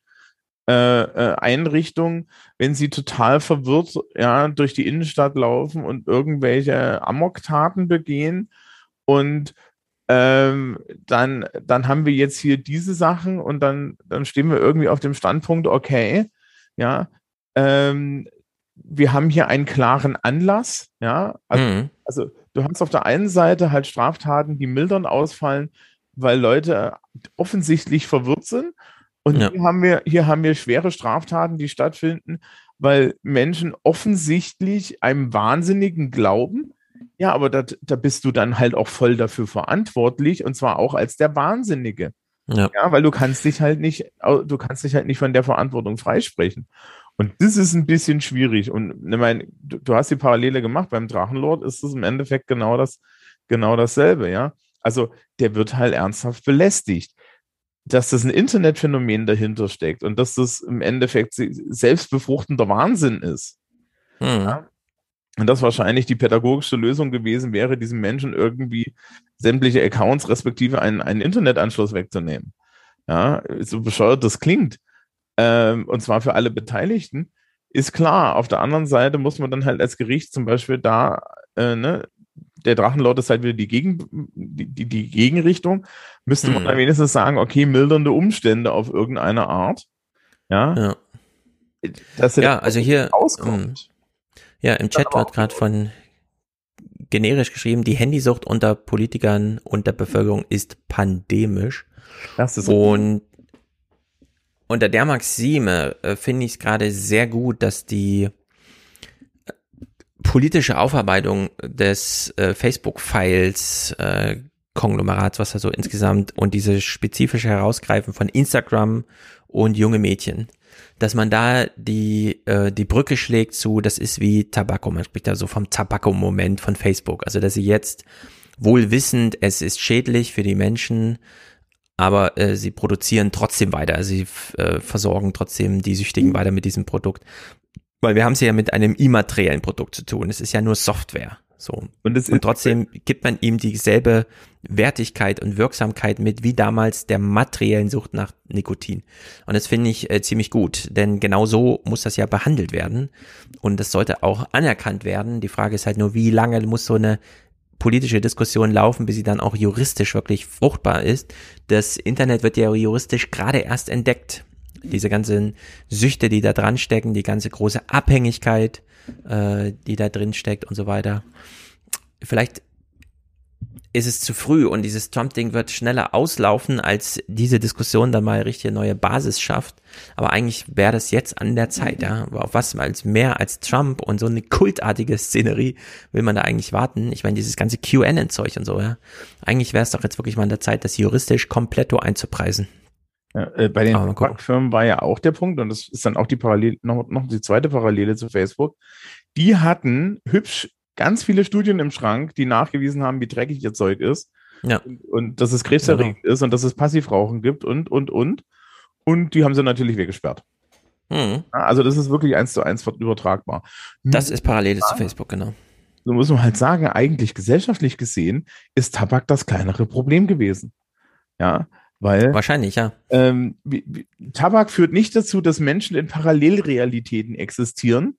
äh, äh, Einrichtungen, wenn sie total verwirrt ja, durch die Innenstadt laufen und irgendwelche Amoktaten begehen. Und ähm, dann, dann haben wir jetzt hier diese Sachen und dann, dann stehen wir irgendwie auf dem Standpunkt, okay, ja, ähm, wir haben hier einen klaren Anlass, ja. Also, mhm. also, du hast auf der einen Seite halt Straftaten, die mildern ausfallen, weil Leute offensichtlich verwirrt sind. Und ja. hier haben wir, hier haben wir schwere Straftaten, die stattfinden, weil Menschen offensichtlich einem Wahnsinnigen glauben. Ja, aber da, da bist du dann halt auch voll dafür verantwortlich und zwar auch als der Wahnsinnige. Ja. ja, weil du kannst dich halt nicht, du kannst dich halt nicht von der Verantwortung freisprechen. Und das ist ein bisschen schwierig. Und ich meine, du, du hast die Parallele gemacht. Beim Drachenlord ist es im Endeffekt genau das, genau dasselbe, ja. Also der wird halt ernsthaft belästigt. Dass das ein Internetphänomen dahinter steckt und dass das im Endeffekt selbstbefruchtender Wahnsinn ist. Mhm. Ja? Und das wahrscheinlich die pädagogische Lösung gewesen wäre, diesem Menschen irgendwie sämtliche Accounts respektive einen, einen Internetanschluss wegzunehmen. Ja, so bescheuert das klingt ähm, und zwar für alle Beteiligten, ist klar. Auf der anderen Seite muss man dann halt als Gericht zum Beispiel da, äh, ne, der Drachenlord ist halt wieder die, Gegen, die, die, die Gegenrichtung, müsste man hm. dann wenigstens sagen, okay, mildernde Umstände auf irgendeine Art. Ja. Ja, Dass ja also hier. Auskommt. Um, ja, im Chat wird gerade von generisch geschrieben, die Handysucht unter Politikern und der Bevölkerung ist pandemisch. Das ist und unter der Maxime äh, finde ich es gerade sehr gut, dass die äh, politische Aufarbeitung des äh, Facebook-Files äh, Konglomerats, was da so insgesamt und diese spezifische Herausgreifen von Instagram und junge Mädchen, dass man da die äh, die Brücke schlägt zu, das ist wie Tabakko, man spricht da so vom Tabakko-Moment von Facebook, also dass sie jetzt wohl wissend, es ist schädlich für die Menschen, aber äh, sie produzieren trotzdem weiter, also sie äh, versorgen trotzdem die Süchtigen weiter mit diesem Produkt. Weil wir haben es ja mit einem immateriellen Produkt zu tun. Es ist ja nur Software. So. Und, und trotzdem gibt man ihm dieselbe Wertigkeit und Wirksamkeit mit wie damals der materiellen Sucht nach Nikotin. Und das finde ich äh, ziemlich gut, denn genau so muss das ja behandelt werden. Und das sollte auch anerkannt werden. Die Frage ist halt nur, wie lange muss so eine politische Diskussion laufen, bis sie dann auch juristisch wirklich fruchtbar ist. Das Internet wird ja juristisch gerade erst entdeckt. Diese ganzen Süchte, die da dran stecken, die ganze große Abhängigkeit, äh, die da drin steckt und so weiter. Vielleicht ist es zu früh und dieses Trump-Ding wird schneller auslaufen, als diese Diskussion dann mal richtig neue Basis schafft. Aber eigentlich wäre das jetzt an der Zeit, ja. Aber auf was als mehr als Trump und so eine kultartige Szenerie will man da eigentlich warten? Ich meine, dieses ganze QAnon-Zeug und so, ja. Eigentlich wäre es doch jetzt wirklich mal an der Zeit, das juristisch komplett einzupreisen. Ja, äh, bei den Firmen war ja auch der Punkt, und das ist dann auch die Parallele, noch, noch die zweite Parallele zu Facebook. Die hatten hübsch ganz viele Studien im Schrank, die nachgewiesen haben, wie dreckig ihr Zeug ist. Ja. Und, und dass es krebserregend genau. ist und dass es Passivrauchen gibt und, und, und. Und die haben sie natürlich weggesperrt. Mhm. Also das ist wirklich eins zu eins übertragbar. Das ist parallel zu Facebook, genau. So muss man halt sagen, eigentlich gesellschaftlich gesehen ist Tabak das kleinere Problem gewesen. Ja, weil. Wahrscheinlich, ja. Ähm, Tabak führt nicht dazu, dass Menschen in Parallelrealitäten existieren,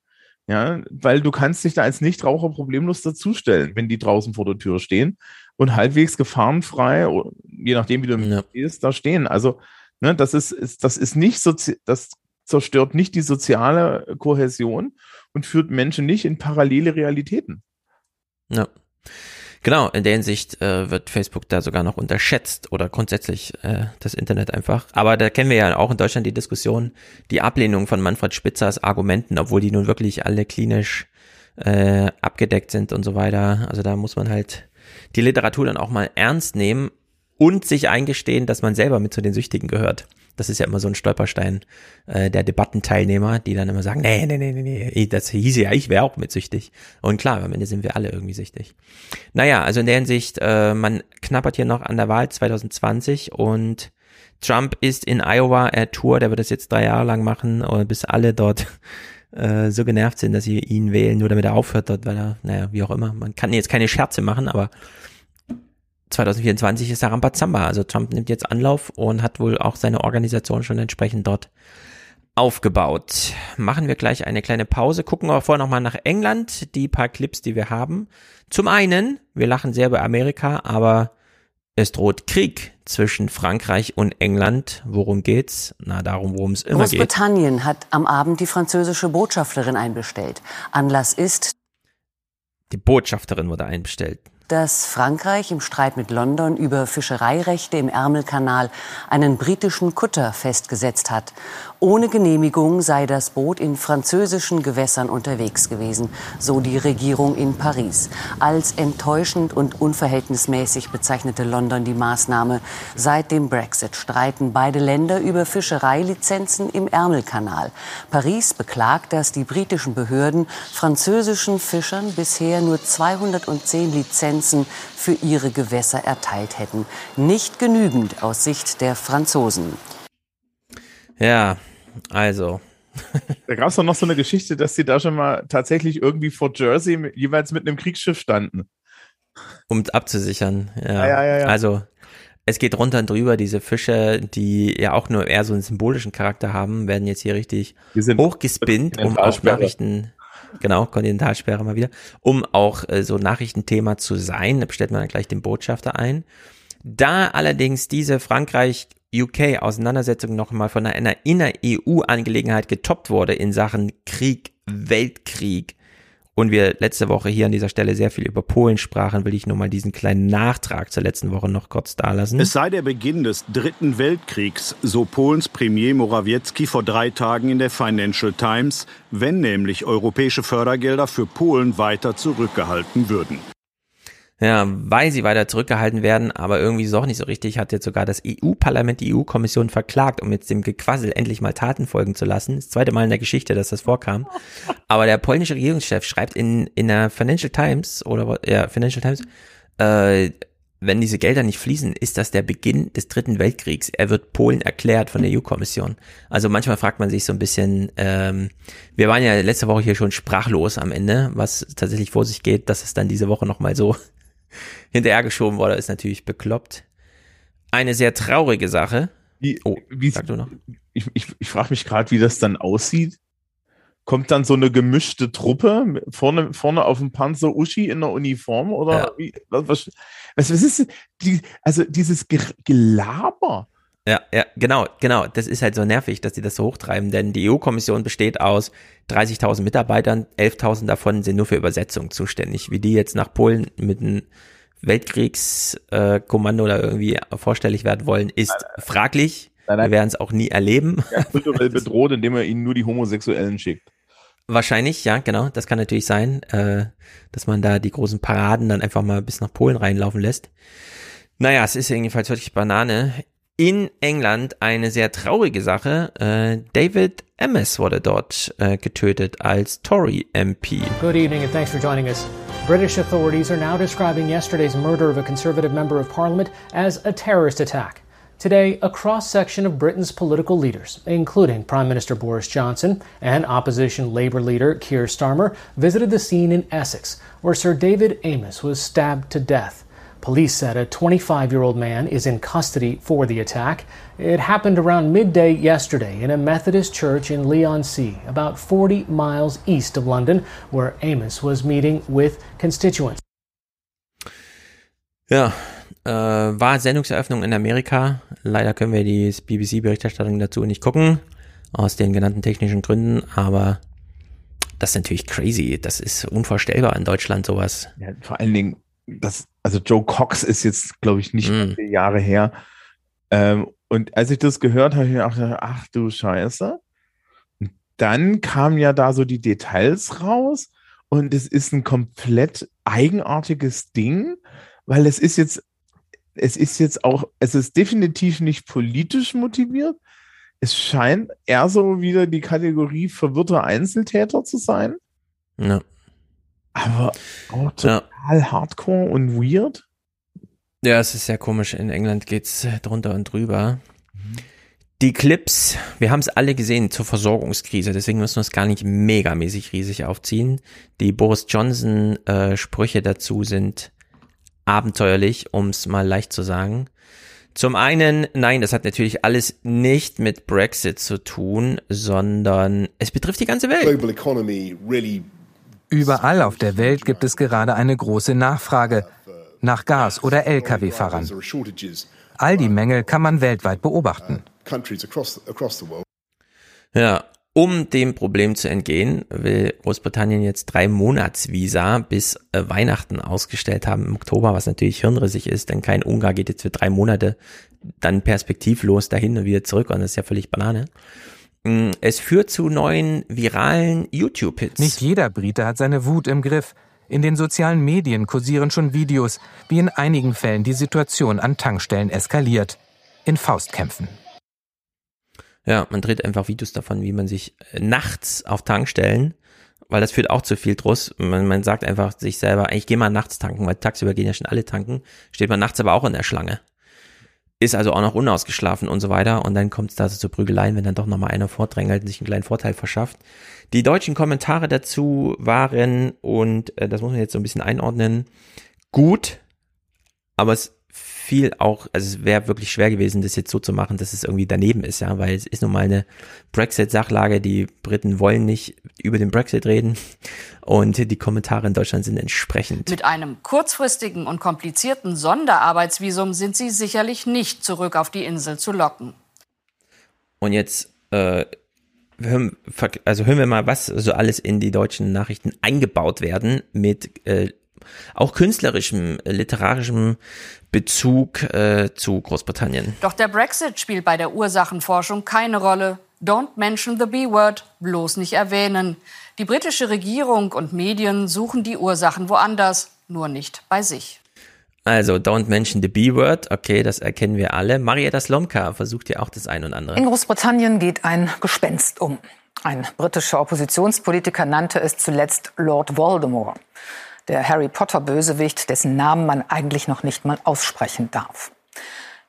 ja, weil du kannst dich da als Nichtraucher problemlos dazustellen, wenn die draußen vor der Tür stehen und halbwegs gefahrenfrei, je nachdem, wie du ja. gehst, da stehen. Also, ne, das ist, ist das ist nicht so, das zerstört nicht die soziale Kohäsion und führt Menschen nicht in parallele Realitäten. Ja. Genau, in der Hinsicht äh, wird Facebook da sogar noch unterschätzt oder grundsätzlich äh, das Internet einfach. Aber da kennen wir ja auch in Deutschland die Diskussion, die Ablehnung von Manfred Spitzers Argumenten, obwohl die nun wirklich alle klinisch äh, abgedeckt sind und so weiter. Also da muss man halt die Literatur dann auch mal ernst nehmen und sich eingestehen, dass man selber mit zu den Süchtigen gehört. Das ist ja immer so ein Stolperstein äh, der Debattenteilnehmer, die dann immer sagen, nee, nee, nee, nee, nee, das hieße ja, ich wäre auch mit süchtig. Und klar, am Ende sind wir alle irgendwie süchtig. Naja, also in der Hinsicht, äh, man knappert hier noch an der Wahl 2020 und Trump ist in Iowa, er tour, der wird das jetzt drei Jahre lang machen, bis alle dort äh, so genervt sind, dass sie ihn wählen, nur damit er aufhört dort, weil er, naja, wie auch immer. Man kann jetzt keine Scherze machen, aber 2024 ist der Rambazamba. Also Trump nimmt jetzt Anlauf und hat wohl auch seine Organisation schon entsprechend dort aufgebaut. Machen wir gleich eine kleine Pause, gucken aber vorher nochmal nach England, die paar Clips, die wir haben. Zum einen, wir lachen sehr bei Amerika, aber es droht Krieg zwischen Frankreich und England. Worum geht's? Na, darum, worum es immer geht. Großbritannien hat am Abend die französische Botschafterin einbestellt. Anlass ist, Die Botschafterin wurde einbestellt. Dass Frankreich im Streit mit London über Fischereirechte im Ärmelkanal einen britischen Kutter festgesetzt hat. Ohne Genehmigung sei das Boot in französischen Gewässern unterwegs gewesen, so die Regierung in Paris. Als enttäuschend und unverhältnismäßig bezeichnete London die Maßnahme. Seit dem Brexit streiten beide Länder über Fischereilizenzen im Ärmelkanal. Paris beklagt, dass die britischen Behörden französischen Fischern bisher nur 210 Lizenzen für ihre Gewässer erteilt hätten. Nicht genügend aus Sicht der Franzosen. Ja, also. Da gab es doch noch so eine Geschichte, dass sie da schon mal tatsächlich irgendwie vor Jersey jeweils mit einem Kriegsschiff standen. Um abzusichern. Ja. Ja, ja, ja. Also, es geht runter und drüber. Diese Fische, die ja auch nur eher so einen symbolischen Charakter haben, werden jetzt hier richtig hochgespinnt, um auch. Nachrichten, genau, Kontinentalsperre mal wieder, um auch äh, so Nachrichtenthema zu sein. Da bestellt man dann gleich den Botschafter ein. Da allerdings diese Frankreich-UK-Auseinandersetzung nochmal von einer Inner-EU-Angelegenheit getoppt wurde in Sachen Krieg, Weltkrieg, und wir letzte Woche hier an dieser Stelle sehr viel über Polen sprachen, will ich nur mal diesen kleinen Nachtrag zur letzten Woche noch kurz dalassen. Es sei der Beginn des Dritten Weltkriegs, so Polens Premier Morawiecki vor drei Tagen in der Financial Times, wenn nämlich europäische Fördergelder für Polen weiter zurückgehalten würden. Ja, weil sie weiter zurückgehalten werden, aber irgendwie ist es auch nicht so richtig, hat jetzt sogar das EU-Parlament die EU-Kommission verklagt, um jetzt dem Gequassel endlich mal Taten folgen zu lassen. Das zweite Mal in der Geschichte, dass das vorkam. Aber der polnische Regierungschef schreibt in, in der Financial Times, oder ja, Financial Times, äh, wenn diese Gelder nicht fließen, ist das der Beginn des Dritten Weltkriegs. Er wird Polen erklärt von der EU-Kommission. Also manchmal fragt man sich so ein bisschen, ähm, wir waren ja letzte Woche hier schon sprachlos am Ende, was tatsächlich vor sich geht, dass es dann diese Woche nochmal so hinterhergeschoben wurde, ist natürlich bekloppt. Eine sehr traurige Sache. Wie, oh, wie, sag du noch. Ich, ich, ich frage mich gerade, wie das dann aussieht. Kommt dann so eine gemischte Truppe vorne, vorne auf dem Panzer Uschi in der Uniform oder Ja. wie, was, was, was, ist die, also dieses Ge Gelaber? Ja, ja, genau, genau. Das ist halt so nervig, dass die das so hochtreiben, denn die EU-Kommission besteht aus 30.000 Mitarbeitern, 11.000 davon sind nur für Übersetzung zuständig. Wie die jetzt nach Polen mit einem Weltkriegskommando oder irgendwie vorstellig werden wollen, ist fraglich. Wir werden es auch nie erleben. Ja, kulturell bedroht, indem er ihnen nur die Homosexuellen schickt. Wahrscheinlich, ja, genau. Das kann natürlich sein, äh, dass man da die großen Paraden dann einfach mal bis nach Polen reinlaufen lässt. Naja, es ist jedenfalls wirklich Banane. In England eine sehr traurige Sache. Äh, David Emmes wurde dort äh, getötet als Tory-MP. Good evening and thanks for joining us. British authorities are now describing yesterday's murder of a Conservative member of Parliament as a terrorist attack. Today, a cross section of Britain's political leaders, including Prime Minister Boris Johnson and opposition Labour leader Keir Starmer, visited the scene in Essex, where Sir David Amos was stabbed to death. Police said a 25 year old man is in custody for the attack. It happened around midday yesterday in a Methodist church in Leigh-on-Sea, about 40 miles east of London, where Amos was meeting with constituents. Ja, äh, war Sendungseröffnung in Amerika. Leider können wir die BBC-Berichterstattung dazu nicht gucken, aus den genannten technischen Gründen, aber das ist natürlich crazy. Das ist unvorstellbar in Deutschland sowas. Ja, vor allen Dingen, das, also Joe Cox ist jetzt, glaube ich, nicht Mm. viele Jahre her. Ähm, und als ich das gehört habe, habe ich mir auch gedacht, ach du Scheiße. Und dann kamen ja da so die Details raus und es ist ein komplett eigenartiges Ding, weil es ist jetzt, es ist jetzt auch, es ist definitiv nicht politisch motiviert. Es scheint eher so wieder die Kategorie verwirrter Einzeltäter zu sein. Ja. Aber auch total hardcore und weird. Ja, es ist sehr komisch. In England geht's drunter und drüber. Die Clips, wir haben es alle gesehen zur Versorgungskrise, deswegen müssen wir es gar nicht megamäßig riesig aufziehen. Die Boris Johnson äh, Sprüche dazu sind abenteuerlich, um es mal leicht zu sagen. Zum einen, nein, das hat natürlich alles nicht mit Brexit zu tun, sondern es betrifft die ganze Welt. Überall auf der Welt gibt es gerade eine große Nachfrage nach Gas- oder Lkw-Fahrern. All die Mängel kann man weltweit beobachten. Ja, um dem Problem zu entgehen, will Großbritannien jetzt drei Monatsvisa bis äh, Weihnachten ausgestellt haben im Oktober, was natürlich hirnrissig ist, denn kein Ungar geht jetzt für drei Monate dann perspektivlos dahin und wieder zurück und das ist ja völlig Banane. Es führt zu neuen viralen YouTube-Hits. Nicht jeder Brite hat seine Wut im Griff. In den sozialen Medien kursieren schon Videos, wie in einigen Fällen die Situation an Tankstellen eskaliert. In Faustkämpfen. Ja, man dreht einfach Videos davon, wie man sich äh, nachts auf Tankstellen, weil das führt auch zu viel Druss. Man, man sagt einfach sich selber, ich gehe mal nachts tanken, weil tagsüber gehen ja schon alle tanken, steht man nachts aber auch in der Schlange. Ist also auch noch unausgeschlafen und so weiter. Und dann kommt es da so zu Prügeleien, wenn dann doch nochmal einer vordrängelt und sich einen kleinen Vorteil verschafft. Die deutschen Kommentare dazu waren, und äh, das muss man jetzt so ein bisschen einordnen, gut, aber es viel auch, also es wäre wirklich schwer gewesen, das jetzt so zu machen, dass es irgendwie daneben ist, ja, weil es ist nun mal eine Brexit-Sachlage, die Briten wollen nicht über den Brexit reden und die Kommentare in Deutschland sind entsprechend. Mit einem kurzfristigen und komplizierten Sonderarbeitsvisum sind sie sicherlich nicht zurück auf die Insel zu locken. Und jetzt, äh, hören, also hören wir mal, was so alles in die deutschen Nachrichten eingebaut werden mit äh, auch künstlerischem, literarischem Bezug äh, zu Großbritannien. Doch der Brexit spielt bei der Ursachenforschung keine Rolle. Don't mention the B-Word, bloß nicht erwähnen. Die britische Regierung und Medien suchen die Ursachen woanders, nur nicht bei sich. Also, don't mention the B-Word, okay, das erkennen wir alle. Marietta Slomka versucht ja auch das ein und andere. In Großbritannien geht ein Gespenst um. Ein britischer Oppositionspolitiker nannte es zuletzt Lord Voldemort der Harry Potter-Bösewicht, dessen Namen man eigentlich noch nicht mal aussprechen darf.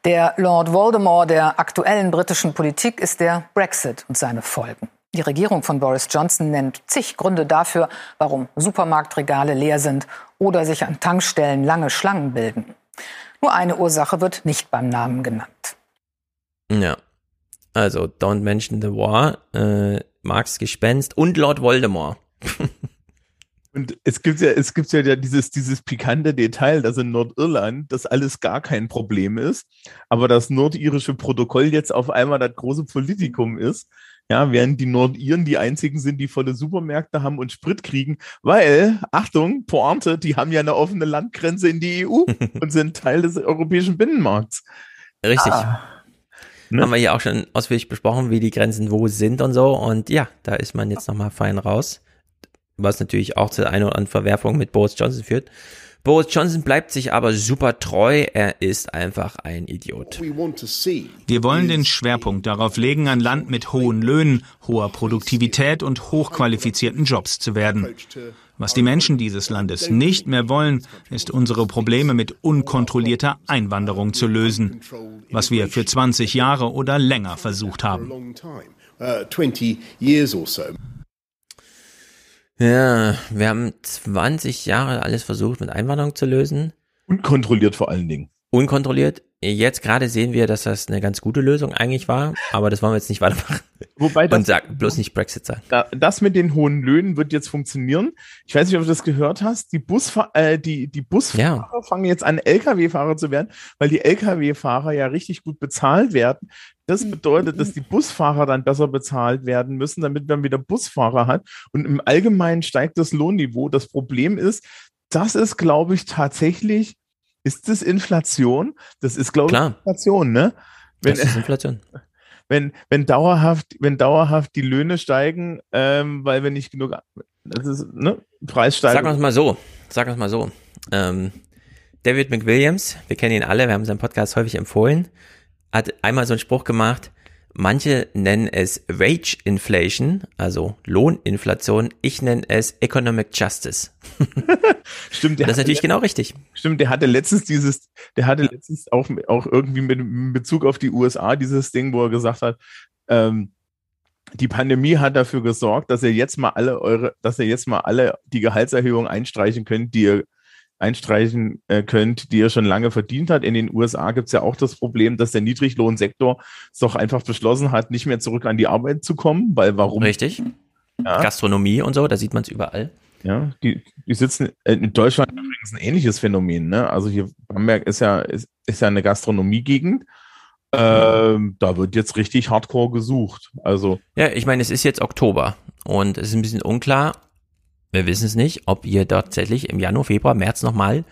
Der Lord Voldemort der aktuellen britischen Politik ist der Brexit und seine Folgen. Die Regierung von Boris Johnson nennt zig Gründe dafür, warum Supermarktregale leer sind oder sich an Tankstellen lange Schlangen bilden. Nur eine Ursache wird nicht beim Namen genannt. Ja, also Don't Mention the War, äh, Marx Gespenst und Lord Voldemort. Und es gibt ja, es gibt ja dieses, dieses pikante Detail, dass in Nordirland das alles gar kein Problem ist, aber das nordirische Protokoll jetzt auf einmal das große Politikum ist. Ja, während die Nordiren die einzigen sind, die volle Supermärkte haben und Sprit kriegen, weil, Achtung, Pointe, die haben ja eine offene Landgrenze in die EU und sind Teil des europäischen Binnenmarkts. Richtig. Ah. Ne? Haben wir ja auch schon ausführlich besprochen, wie die Grenzen wo sind und so. Und ja, da ist man jetzt nochmal fein raus was natürlich auch zu einer oder anderen Verwerfung mit Boris Johnson führt. Boris Johnson bleibt sich aber super treu. Er ist einfach ein Idiot. Wir wollen den Schwerpunkt darauf legen, ein Land mit hohen Löhnen, hoher Produktivität und hochqualifizierten Jobs zu werden. Was die Menschen dieses Landes nicht mehr wollen, ist unsere Probleme mit unkontrollierter Einwanderung zu lösen, was wir für 20 Jahre oder länger versucht haben. Ja, wir haben 20 Jahre alles versucht mit Einwanderung zu lösen. Unkontrolliert vor allen Dingen. Unkontrolliert. Jetzt gerade sehen wir, dass das eine ganz gute Lösung eigentlich war, aber das wollen wir jetzt nicht weitermachen. Wobei das, Und sag bloß nicht Brexit sein. Das mit den hohen Löhnen wird jetzt funktionieren. Ich weiß nicht, ob du das gehört hast. Die, Busfahr äh, die, die Busfahrer ja. fangen jetzt an, Lkw-Fahrer zu werden, weil die Lkw-Fahrer ja richtig gut bezahlt werden. Das bedeutet, dass die Busfahrer dann besser bezahlt werden müssen, damit man wieder Busfahrer hat. Und im Allgemeinen steigt das Lohnniveau. Das Problem ist, das ist, glaube ich, tatsächlich, ist das Inflation? Das ist, glaube ich, Inflation, ne? Wenn, das ist Inflation. Wenn, wenn dauerhaft, wenn dauerhaft die Löhne steigen, ähm, weil wir nicht genug, das ist, ne, Preissteigerung. Sag uns mal so, sag uns mal so. Ähm, David McWilliams, wir kennen ihn alle, wir haben seinen Podcast häufig empfohlen, hat einmal so einen Spruch gemacht, Manche nennen es Wage Inflation, also Lohninflation. Ich nenne es Economic Justice. Stimmt, das ist natürlich genau richtig. Stimmt, der hatte letztens dieses, der hatte letztens auch, auch irgendwie mit Bezug auf die USA dieses Ding, wo er gesagt hat, ähm, die Pandemie hat dafür gesorgt, dass ihr jetzt mal alle eure, dass ihr jetzt mal alle die Gehaltserhöhung einstreichen könnt, die ihr einstreichen äh, könnt, die ihr schon lange verdient hat. In den USA gibt es ja auch das Problem, dass der Niedriglohnsektor es doch einfach beschlossen hat, nicht mehr zurück an die Arbeit zu kommen, weil warum? Richtig. Ja. Gastronomie und so, da sieht man es überall. Ja, die, die sitzen äh, in Deutschland übrigens ein ähnliches Phänomen. Ne? Also hier Bamberg ist ja ist, ist ja eine Gastronomiegegend. Ähm, da wird jetzt richtig Hardcore gesucht. Also ja, ich meine, es ist jetzt Oktober und es ist ein bisschen unklar, wir wissen es nicht, ob ihr tatsächlich im Januar, Februar, März nochmal,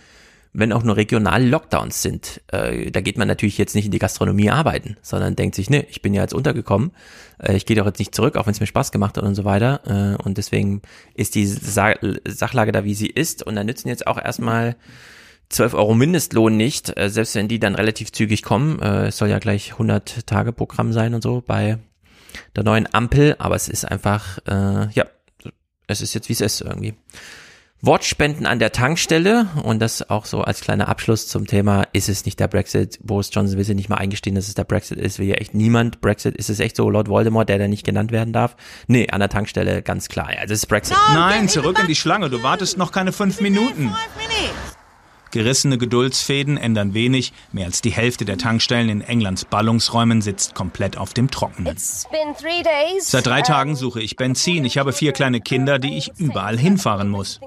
wenn auch nur regional Lockdowns sind. Äh, da geht man natürlich jetzt nicht in die Gastronomie arbeiten, sondern denkt sich, ne, ich bin ja jetzt untergekommen, äh, ich gehe doch jetzt nicht zurück, auch wenn es mir Spaß gemacht hat und so weiter. Äh, und deswegen ist die Sa Sachlage da, wie sie ist. Und dann nützen jetzt auch erstmal 12 Euro Mindestlohn nicht, äh, selbst wenn die dann relativ zügig kommen. Äh, es soll ja gleich 100 Tage Programm sein und so bei der neuen Ampel, aber es ist einfach, äh, ja, es ist jetzt wie es ist irgendwie. Wortspenden an der Tankstelle und das auch so als kleiner Abschluss zum Thema, ist es nicht der Brexit? Boris Johnson will sich nicht mal eingestehen, dass es der Brexit ist, will ja echt niemand. Brexit, ist es echt so Lord Voldemort, der da nicht genannt werden darf? Nee, an der Tankstelle ganz klar, ja, das ist Brexit. Nein, zurück in die Schlange, du wartest noch keine fünf Minuten. Gerissene Geduldsfäden ändern wenig. Mehr als die Hälfte der Tankstellen in Englands Ballungsräumen sitzt komplett auf dem Trockenen. Seit drei Tagen suche ich Benzin. Ich habe vier kleine Kinder, die ich überall hinfahren muss.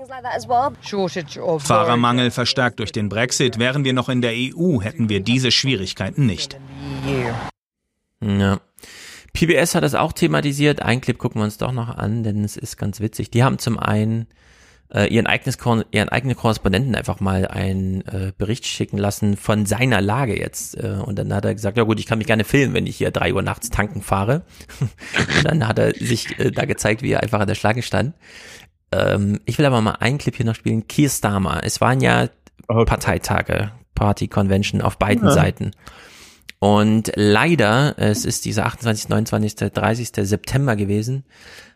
Fahrermangel verstärkt durch den Brexit. Wären wir noch in der EU, hätten wir diese Schwierigkeiten nicht. Ja. PBS hat das auch thematisiert. Ein Clip gucken wir uns doch noch an, denn es ist ganz witzig. Die haben zum einen äh, ihren, eigenes, ihren eigenen Korrespondenten einfach mal einen äh, Bericht schicken lassen von seiner Lage jetzt. Äh, und dann hat er gesagt, ja gut, ich kann mich gerne filmen, wenn ich hier drei Uhr nachts tanken fahre. und dann hat er sich äh, da gezeigt, wie er einfach an der Schlange stand. Ähm, ich will aber mal einen Clip hier noch spielen. Keir Starmer. Es waren ja okay. Parteitage, Party Convention auf beiden ja. Seiten. Und leider, es ist dieser 28., 29., 30. September gewesen,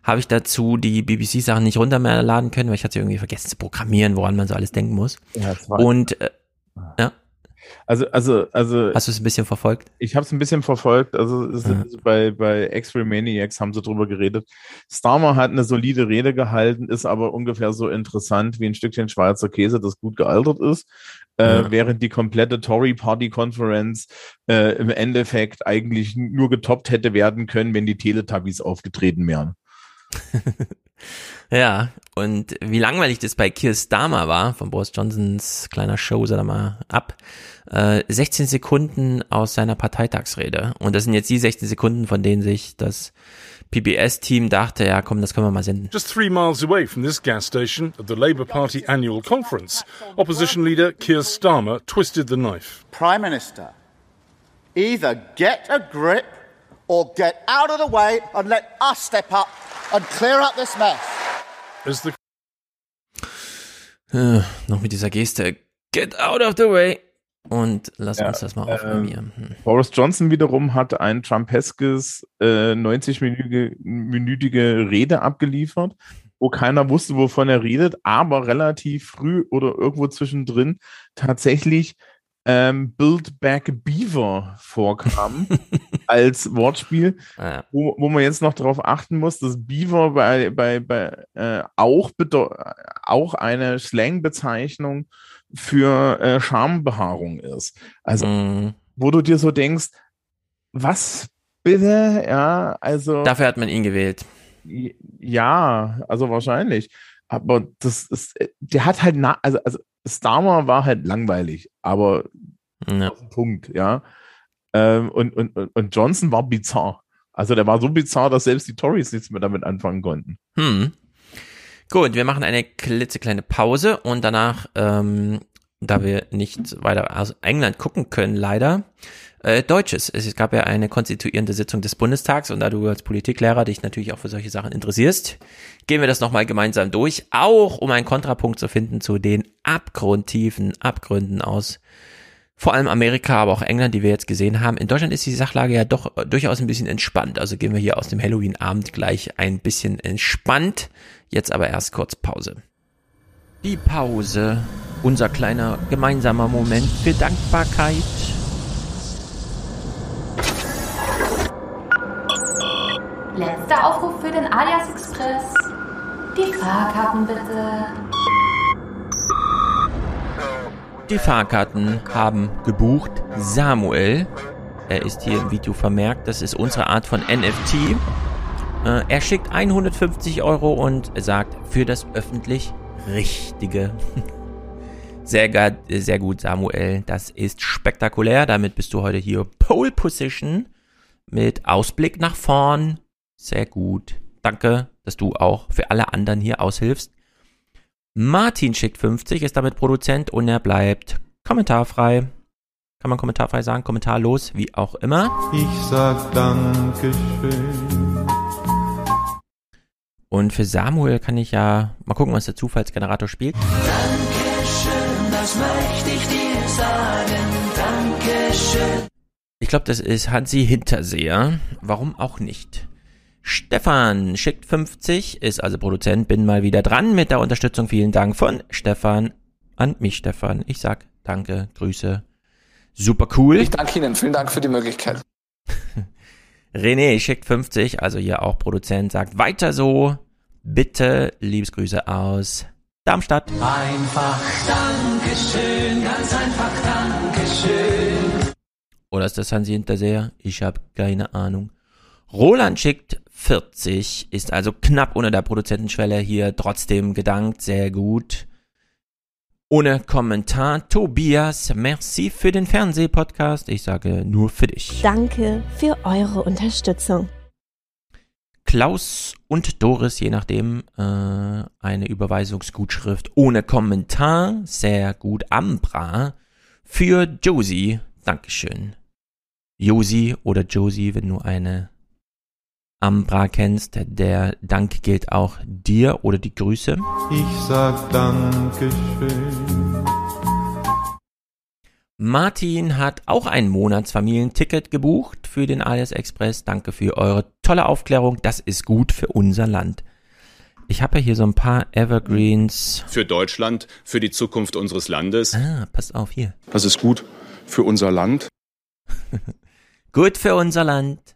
habe ich dazu die BBC-Sachen nicht runterladen können, weil ich hatte irgendwie vergessen zu programmieren, woran man so alles denken muss. Ja, Und äh, ja. Also, also, also. Hast du es ein bisschen verfolgt? Ich habe es ein bisschen verfolgt. Also, es, mhm. bei, bei X-Ray Maniacs haben sie drüber geredet. Starmer hat eine solide Rede gehalten, ist aber ungefähr so interessant wie ein Stückchen Schweizer Käse, das gut gealtert ist. Äh, ja. während die komplette Tory Party Conference äh, im Endeffekt eigentlich nur getoppt hätte werden können, wenn die Teletubbies aufgetreten wären. ja, und wie langweilig das bei Keir Starmer war, von Boris Johnsons kleiner Show, sag mal, ab. Äh, 16 Sekunden aus seiner Parteitagsrede. Und das sind jetzt die 16 Sekunden, von denen sich das PBS-Team dachte, ja komm, das können wir mal senden. Just three miles away from this gas station at the Labour Party annual conference, opposition leader Keir Starmer twisted the knife. Prime Minister, either get a grip or get out of the way and let us step up and clear up this mess. The äh, noch mit dieser Geste. Get out of the way. Und lass ja, uns das mal aufnehmen. Äh. Boris Johnson wiederum hat ein Trumpeskes äh, 90-minütige Rede abgeliefert, wo keiner wusste, wovon er redet, aber relativ früh oder irgendwo zwischendrin tatsächlich ähm, Build Back Beaver vorkam als Wortspiel, ja. wo, wo man jetzt noch darauf achten muss, dass Beaver bei, bei, bei äh, auch, auch eine Slang-Bezeichnung für äh, Schambehaarung ist. Also, mm. wo du dir so denkst, was bitte? Ja, also. Dafür hat man ihn gewählt. Ja, also wahrscheinlich. Aber das ist, der hat halt, na, also, also Starmer war halt langweilig, aber ja. Punkt, ja. Ähm, und, und, und Johnson war bizarr. Also der war so bizarr, dass selbst die Tories nichts mehr damit anfangen konnten. Hm. Gut, wir machen eine klitzekleine Pause und danach, ähm, da wir nicht weiter aus England gucken können, leider, äh, Deutsches. Es gab ja eine konstituierende Sitzung des Bundestags und da du als Politiklehrer dich natürlich auch für solche Sachen interessierst, gehen wir das nochmal gemeinsam durch, auch um einen Kontrapunkt zu finden zu den abgrundtiefen Abgründen aus Vor allem Amerika, aber auch England, die wir jetzt gesehen haben. In Deutschland ist die Sachlage ja doch durchaus ein bisschen entspannt. Also gehen wir hier aus dem Halloween-Abend gleich ein bisschen entspannt. Jetzt aber erst kurz Pause. Die Pause, unser kleiner gemeinsamer Moment für Dankbarkeit. Letzter Aufruf für den Alias Express. Die Fahrkarten bitte. Die Fahrkarten haben gebucht Samuel. Er ist hier im Video vermerkt. Das ist unsere Art von NFT. Äh, er schickt 150 Euro und sagt für das öffentlich Richtige. Sehr, sehr gut, Samuel. Das ist spektakulär. Damit bist du heute hier Pole Position mit Ausblick nach vorn. Sehr gut. Danke, dass du auch für alle anderen hier aushilfst. Martin schickt 50, ist damit Produzent und er bleibt kommentarfrei. Kann man kommentarfrei sagen, kommentarlos, wie auch immer. Ich sag Dankeschön. Und für Samuel kann ich ja mal gucken, was der Zufallsgenerator spielt. Dankeschön, das möchte ich dir sagen. Dankeschön. Ich glaube, das ist Hansi Hinterseher. Warum auch nicht? Stefan schickt 50, ist also Produzent, bin mal wieder dran mit der Unterstützung. Vielen Dank von Stefan an mich, Stefan. Ich sag danke, Grüße. Super cool. Ich danke Ihnen, vielen Dank für die Möglichkeit. René schickt 50, also hier auch Produzent, sagt weiter so. Bitte, Liebesgrüße aus Darmstadt. Einfach Dankeschön, ganz einfach Dankeschön. Oder ist das Hansi Hinterseher? Ich habe keine Ahnung. Roland schickt 40, ist also knapp unter der Produzentenschwelle hier, trotzdem gedankt, sehr gut. Ohne Kommentar. Tobias, merci für den Fernsehpodcast. Ich sage nur für dich. Danke für eure Unterstützung. Klaus und Doris, je nachdem, äh, eine Überweisungsgutschrift ohne Kommentar. Sehr gut. Ambra für Josie. Dankeschön. Josie oder Josie, wenn du eine Ambra kennst, der Dank gilt auch dir oder die Grüße. Ich sag Dankeschön. Martin hat auch ein Monatsfamilienticket gebucht für den Alias Express. Danke für eure tolle Aufklärung. Das ist gut für unser Land. Ich habe ja hier so ein paar Evergreens. Für Deutschland, für die Zukunft unseres Landes. Ah, pass auf hier. Das ist gut für unser Land. gut für unser Land.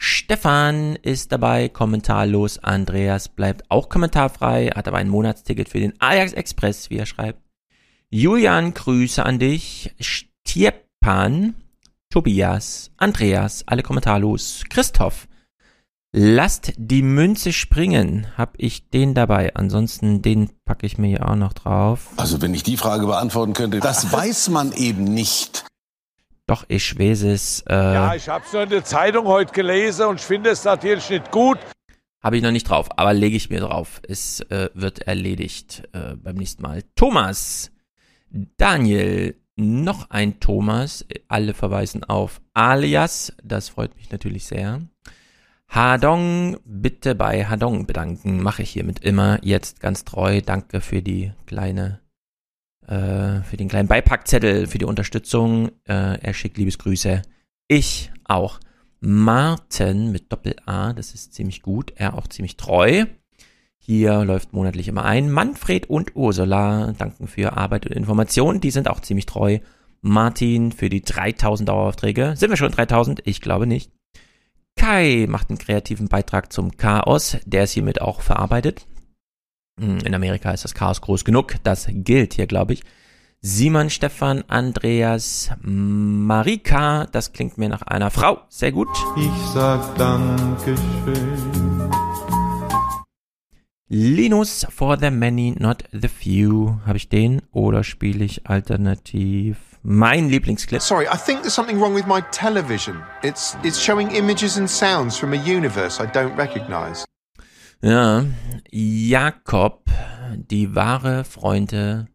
Stefan ist dabei, kommentarlos. Andreas bleibt auch kommentarfrei, hat aber ein Monatsticket für den Ajax Express, wie er schreibt. Julian, Grüße an dich. Stiepan, Tobias, Andreas, alle kommentarlos. Christoph, lasst die Münze springen. Hab ich den dabei? Ansonsten den packe ich mir hier auch noch drauf. Also wenn ich die Frage beantworten könnte, das weiß man eben nicht. Doch, ich weiß es. Äh, ja, ich habe es nur in der Zeitung heute gelesen und ich finde es natürlich nicht gut. Habe ich noch nicht drauf, aber lege ich mir drauf. Es äh, wird erledigt äh, beim nächsten Mal. Thomas, Daniel, noch ein Thomas. Alle verweisen auf Alias. Das freut mich natürlich sehr. Hadong, bitte bei Hadong bedanken. Mache ich hiermit immer. Jetzt ganz treu. Danke für die kleine äh, für den kleinen Beipackzettel, für die Unterstützung. Äh, er schickt Liebesgrüße. Ich auch. Martin mit Doppel-A, das ist ziemlich gut. Er auch ziemlich treu. Hier läuft monatlich immer ein. Manfred und Ursula danken für Arbeit und Informationen. Die sind auch ziemlich treu. Martin für die 3000 Daueraufträge. Sind wir schon 3000? Ich glaube nicht. Kai macht einen kreativen Beitrag zum Chaos. Der ist hiermit auch verarbeitet. Hm, in Amerika ist das Chaos groß genug. Das gilt hier, glaube ich. Simon, Stefan, Andreas, Marika. Das klingt mir nach einer Frau. Sehr gut. Ich sag Dankeschön. Linus for the many, not the few. Habe ich den oder spiele ich alternativ? Mein Lieblingsclip. Sorry, I think there's something wrong with my television. It's it's showing images and sounds from a universe I don't recognize. Ja, Jakob, die wahre Freunde,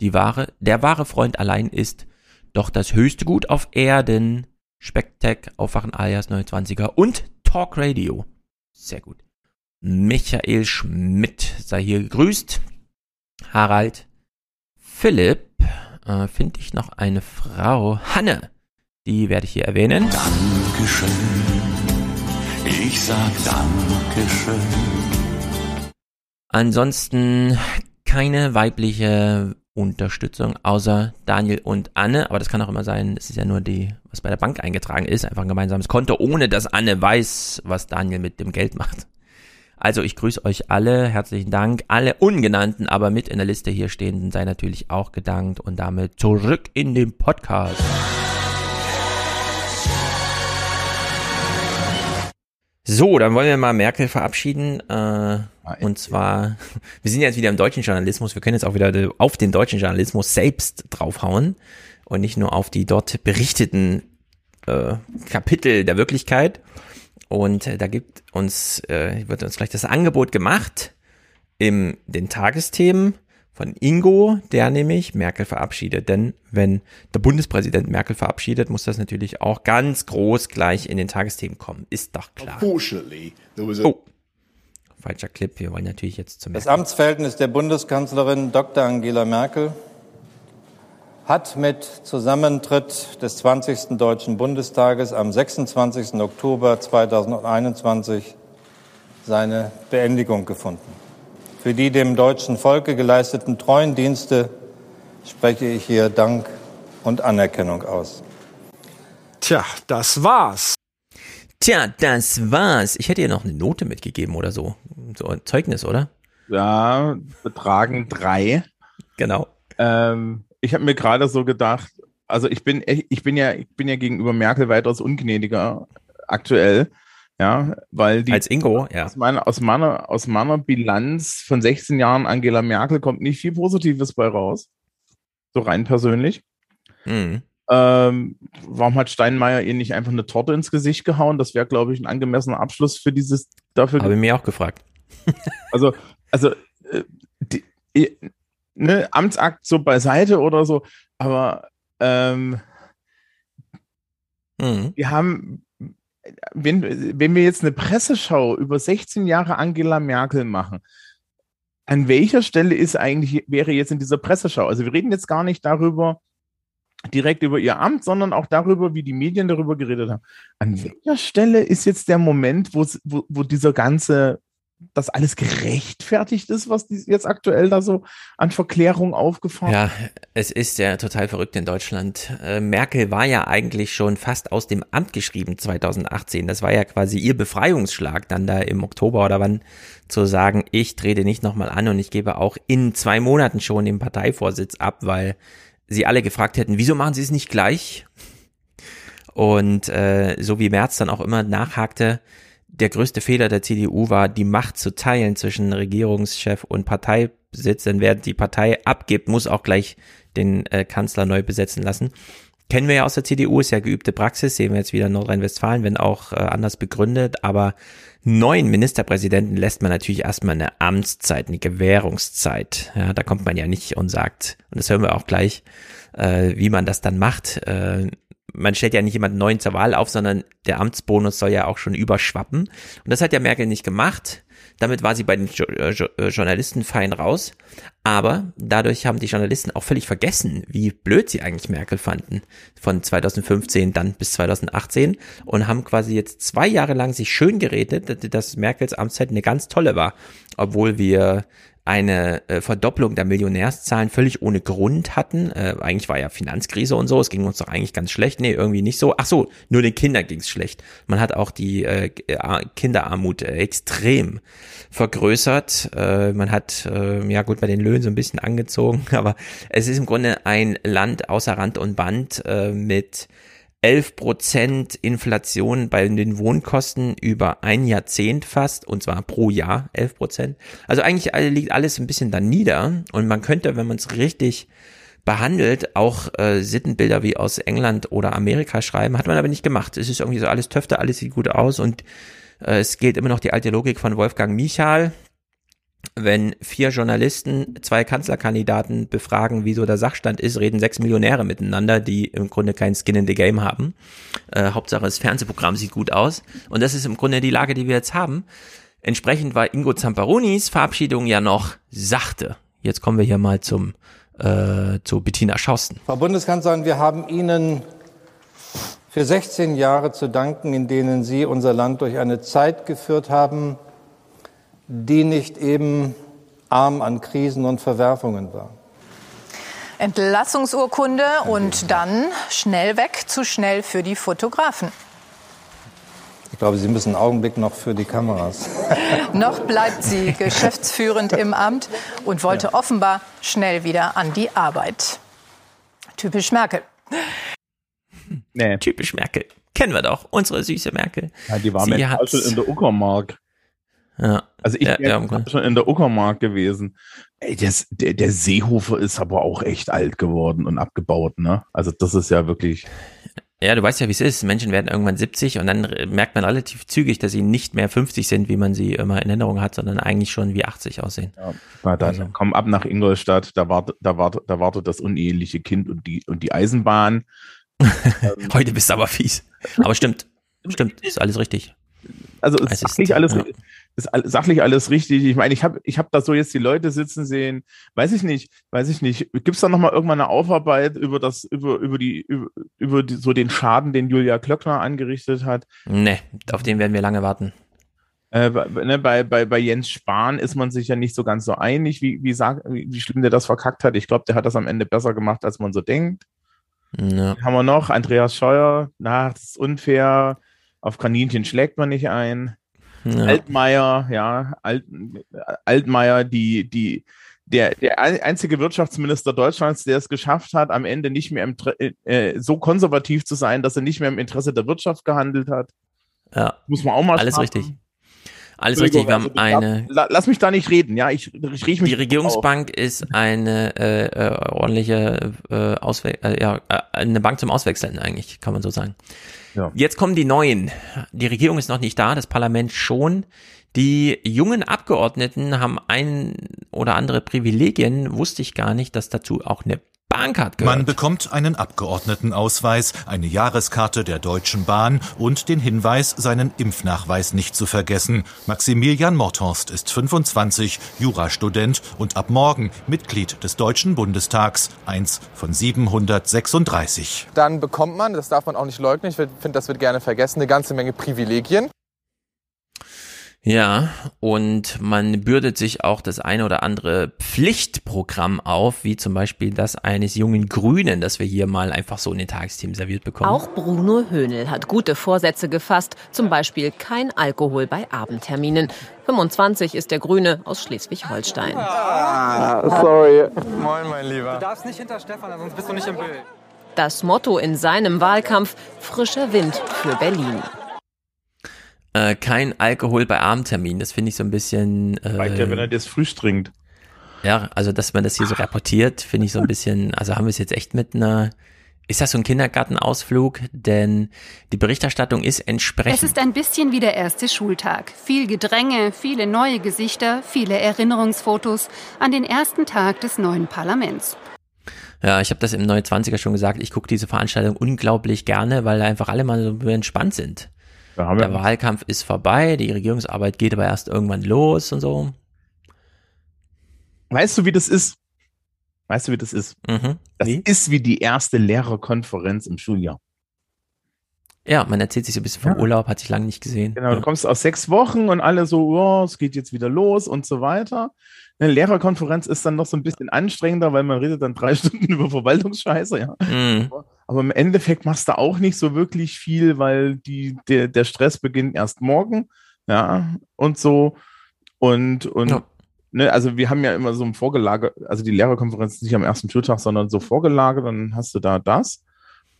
die wahre, der wahre Freund allein ist doch das höchste Gut auf Erden. Spectec, Aufwachen alias 29er und Talk Radio. Sehr gut. Michael Schmidt sei hier gegrüßt. Harald, Philipp, äh, finde ich noch eine Frau. Hanne. Die werde ich hier erwähnen. Dankeschön. Ich sag Dankeschön. Ansonsten keine weibliche Unterstützung außer Daniel und Anne, aber das kann auch immer sein, es ist ja nur die, was bei der Bank eingetragen ist, einfach ein gemeinsames Konto, ohne dass Anne weiß, was Daniel mit dem Geld macht. Also ich grüße euch alle, herzlichen Dank. Alle ungenannten, aber mit in der Liste hier stehenden sei natürlich auch gedankt und damit zurück in den Podcast. So, dann wollen wir mal Merkel verabschieden. Äh, und zwar, wir sind jetzt wieder im deutschen Journalismus. Wir können jetzt auch wieder auf den deutschen Journalismus selbst draufhauen und nicht nur auf die dort berichteten äh, Kapitel der Wirklichkeit. Und äh, da gibt uns, äh, wird uns gleich das Angebot gemacht im den Tagesthemen von Ingo, der nämlich Merkel verabschiedet. Denn wenn der Bundespräsident Merkel verabschiedet, muss das natürlich auch ganz groß gleich in den Tagesthemen kommen. Ist doch klar. Oh. Falscher Clip. Wir wollen natürlich jetzt zum Das Amtsverhältnis der Bundeskanzlerin Dr. Angela Merkel hat mit Zusammentritt des 20. Deutschen Bundestages am 26. Oktober 2021 seine Beendigung gefunden. Für die dem deutschen Volke geleisteten treuen Dienste spreche ich hier Dank und Anerkennung aus. Tja, das war's. Tja, das war's. Ich hätte ihr noch eine Note mitgegeben oder so. So ein Zeugnis, oder? Ja, betragen drei. Genau. Ähm, ich habe mir gerade so gedacht, also ich bin, ich bin ja, ich bin ja gegenüber Merkel weitaus ungnädiger aktuell. Ja, weil die. Als Ingo, ja. Aus meiner, aus meiner, aus meiner Bilanz von 16 Jahren Angela Merkel kommt nicht viel Positives bei raus. So rein persönlich. Mhm. Ähm, warum hat Steinmeier ihr nicht einfach eine Torte ins Gesicht gehauen? Das wäre, glaube ich, ein angemessener Abschluss für dieses dafür. Habe mir auch gefragt. also, also äh, die, ne, Amtsakt so beiseite oder so, aber ähm, mhm. wir haben wenn, wenn wir jetzt eine Presseschau über 16 Jahre Angela Merkel machen, an welcher Stelle ist eigentlich, wäre jetzt in dieser Presseschau? Also wir reden jetzt gar nicht darüber, direkt über ihr Amt, sondern auch darüber, wie die Medien darüber geredet haben. An welcher Stelle ist jetzt der Moment, wo, wo dieser ganze das alles gerechtfertigt ist, was jetzt aktuell da so an Verklärung aufgefahren Ja, es ist ja total verrückt in Deutschland. Äh, Merkel war ja eigentlich schon fast aus dem Amt geschrieben 2018. Das war ja quasi ihr Befreiungsschlag dann da im Oktober oder wann zu sagen, ich trete nicht nochmal an und ich gebe auch in zwei Monaten schon den Parteivorsitz ab, weil sie alle gefragt hätten, wieso machen sie es nicht gleich? Und äh, so wie Merz dann auch immer nachhakte, der größte Fehler der CDU war, die Macht zu teilen zwischen Regierungschef und Parteisitz. Denn wer die Partei abgibt, muss auch gleich den äh, Kanzler neu besetzen lassen. Kennen wir ja aus der CDU, ist ja geübte Praxis, sehen wir jetzt wieder in Nordrhein-Westfalen, wenn auch äh, anders begründet, aber neuen Ministerpräsidenten lässt man natürlich erstmal eine Amtszeit, eine Gewährungszeit. Ja, da kommt man ja nicht und sagt, und das hören wir auch gleich, äh, wie man das dann macht. Äh, man stellt ja nicht jemanden neuen zur Wahl auf, sondern der Amtsbonus soll ja auch schon überschwappen. Und das hat ja Merkel nicht gemacht. Damit war sie bei den jo jo Journalisten fein raus. Aber dadurch haben die Journalisten auch völlig vergessen, wie blöd sie eigentlich Merkel fanden. Von 2015 dann bis 2018 und haben quasi jetzt zwei Jahre lang sich schön geredet, dass Merkels Amtszeit eine ganz tolle war. Obwohl wir eine äh, Verdopplung der Millionärszahlen völlig ohne Grund hatten. Äh, eigentlich war ja Finanzkrise und so, es ging uns doch eigentlich ganz schlecht. Nee, irgendwie nicht so. Ach so, nur den Kindern ging's schlecht. Man hat auch die äh, Kinderarmut äh, extrem vergrößert. Äh, man hat, äh, ja gut, bei den Löhnen so ein bisschen angezogen, aber es ist im Grunde ein Land außer Rand und Band äh, mit 11 Prozent Inflation bei den Wohnkosten über ein Jahrzehnt fast, und zwar pro Jahr 11 Prozent. Also eigentlich liegt alles ein bisschen da nieder und man könnte, wenn man es richtig behandelt, auch äh, Sittenbilder wie aus England oder Amerika schreiben, hat man aber nicht gemacht. Es ist irgendwie so alles Töfte, alles sieht gut aus und äh, es gilt immer noch die alte Logik von Wolfgang Michal, wenn vier Journalisten zwei Kanzlerkandidaten befragen, wie so der Sachstand ist, reden sechs Millionäre miteinander, die im Grunde kein Skin in the Game haben. Äh, Hauptsache das Fernsehprogramm sieht gut aus. Und das ist im Grunde die Lage, die wir jetzt haben. Entsprechend war Ingo Zamparonis Verabschiedung ja noch sachte. Jetzt kommen wir hier mal zum äh, zu Bettina Schausten. Frau Bundeskanzlerin, wir haben Ihnen für 16 Jahre zu danken, in denen Sie unser Land durch eine Zeit geführt haben, die nicht eben arm an Krisen und Verwerfungen war. Entlassungsurkunde und dann schnell weg, zu schnell für die Fotografen. Ich glaube, Sie müssen einen Augenblick noch für die Kameras. noch bleibt sie geschäftsführend im Amt und wollte ja. offenbar schnell wieder an die Arbeit. Typisch Merkel. Nee. Typisch Merkel. Kennen wir doch, unsere süße Merkel. Ja, die war mir schon in der Uckermark. Ja. Also ich ja, bin ja, schon in der Uckermark gewesen. Ey, das, der, der Seehofer ist aber auch echt alt geworden und abgebaut, ne? Also das ist ja wirklich. Ja, du weißt ja, wie es ist. Menschen werden irgendwann 70 und dann merkt man relativ zügig, dass sie nicht mehr 50 sind, wie man sie immer in Erinnerung hat, sondern eigentlich schon wie 80 aussehen. Ja, na dann also. komm ab nach Ingolstadt, da wartet, da wartet, da wartet das uneheliche Kind und die, und die Eisenbahn. Heute bist du aber fies. Aber stimmt, stimmt, ist alles richtig. Also es ist nicht alles, ja ist sachlich alles richtig. Ich meine, ich habe ich hab da so jetzt die Leute sitzen sehen, weiß ich nicht, weiß ich nicht. Gibt es da nochmal irgendwann eine Aufarbeit über das, über, über die, über, über die, so den Schaden, den Julia Klöckner angerichtet hat? Nee, auf den werden wir lange warten. Äh, ne, bei, bei, bei Jens Spahn ist man sich ja nicht so ganz so einig, wie, wie, sag, wie schlimm der das verkackt hat. Ich glaube, der hat das am Ende besser gemacht, als man so denkt. Ja. Haben wir noch Andreas Scheuer, na, das ist unfair. Auf Kaninchen schlägt man nicht ein. Ja. Altmaier, ja, Alt, Altmaier, die, die, der, der einzige Wirtschaftsminister Deutschlands, der es geschafft hat, am Ende nicht mehr im, äh, so konservativ zu sein, dass er nicht mehr im Interesse der Wirtschaft gehandelt hat. Ja. Muss man auch mal Alles sagen. richtig. Alles richtig, wir haben also eine. Lass mich da nicht reden, ja. Ich, ich riech mich Die Regierungsbank auf. ist eine äh, äh, ordentliche äh, Auswe äh, ja, äh, eine Bank zum Auswechseln eigentlich, kann man so sagen. Ja. Jetzt kommen die neuen. Die Regierung ist noch nicht da, das Parlament schon. Die jungen Abgeordneten haben ein oder andere Privilegien, wusste ich gar nicht, dass dazu auch eine Bahncard gehört. Man bekommt einen Abgeordnetenausweis, eine Jahreskarte der Deutschen Bahn und den Hinweis, seinen Impfnachweis nicht zu vergessen. Maximilian Morthorst ist 25, Jurastudent und ab morgen Mitglied des Deutschen Bundestags, eins von 736. Dann bekommt man, das darf man auch nicht leugnen, ich finde, das wird gerne vergessen, eine ganze Menge Privilegien. Ja, und man bürdet sich auch das eine oder andere Pflichtprogramm auf, wie zum Beispiel das eines jungen Grünen, das wir hier mal einfach so in den Tagesthemen serviert bekommen. Auch Bruno Höhnel hat gute Vorsätze gefasst, zum Beispiel kein Alkohol bei Abendterminen. 25 ist der Grüne aus Schleswig-Holstein. Ah, sorry. Moin, mein Lieber. Du darfst nicht hinter Stefan, sonst bist du nicht im Bild. Das Motto in seinem Wahlkampf, frischer Wind für Berlin. Äh, kein Alkohol bei Abendtermin. Das finde ich so ein bisschen. Äh, Weiter, wenn er das Frühstück trinkt. Ja, also dass man das hier so reportiert, finde ich so ein bisschen. Also haben wir es jetzt echt mit einer. Ist das so ein Kindergartenausflug? Denn die Berichterstattung ist entsprechend. Es ist ein bisschen wie der erste Schultag. Viel Gedränge, viele neue Gesichter, viele Erinnerungsfotos an den ersten Tag des neuen Parlaments. Ja, ich habe das im Neue 20er schon gesagt. Ich gucke diese Veranstaltung unglaublich gerne, weil einfach alle mal so entspannt sind der ja Wahlkampf ist vorbei, die Regierungsarbeit geht aber erst irgendwann los und so. Weißt du, wie das ist? Weißt du, wie das ist? Mhm. Das wie? ist wie die erste Lehrerkonferenz im Schuljahr. Ja, man erzählt sich so ein bisschen vom ja. Urlaub, hat sich lange nicht gesehen. Genau, ja. du kommst aus sechs Wochen und alle so, oh, es geht jetzt wieder los und so weiter. Eine Lehrerkonferenz ist dann noch so ein bisschen anstrengender, weil man redet dann drei Stunden über Verwaltungsscheiße, ja. Mhm. Aber im Endeffekt machst du auch nicht so wirklich viel, weil die, der, der Stress beginnt erst morgen, ja, und so. Und, und ja. Ne, also wir haben ja immer so ein Vorgelagert, also die Lehrerkonferenz nicht am ersten Schultag, sondern so vorgelagert, dann hast du da das.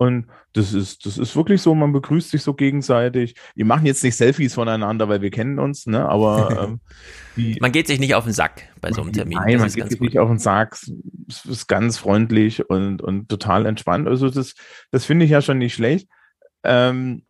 Und das ist, das ist wirklich so, man begrüßt sich so gegenseitig. Wir machen jetzt nicht Selfies voneinander, weil wir kennen uns, ne? Aber ähm, man geht sich nicht auf den Sack bei so einem Termin. Nein, man geht sich gut. nicht auf den Sack. Es ist ganz freundlich und, und total entspannt. Also das, das finde ich ja schon nicht schlecht. Ähm,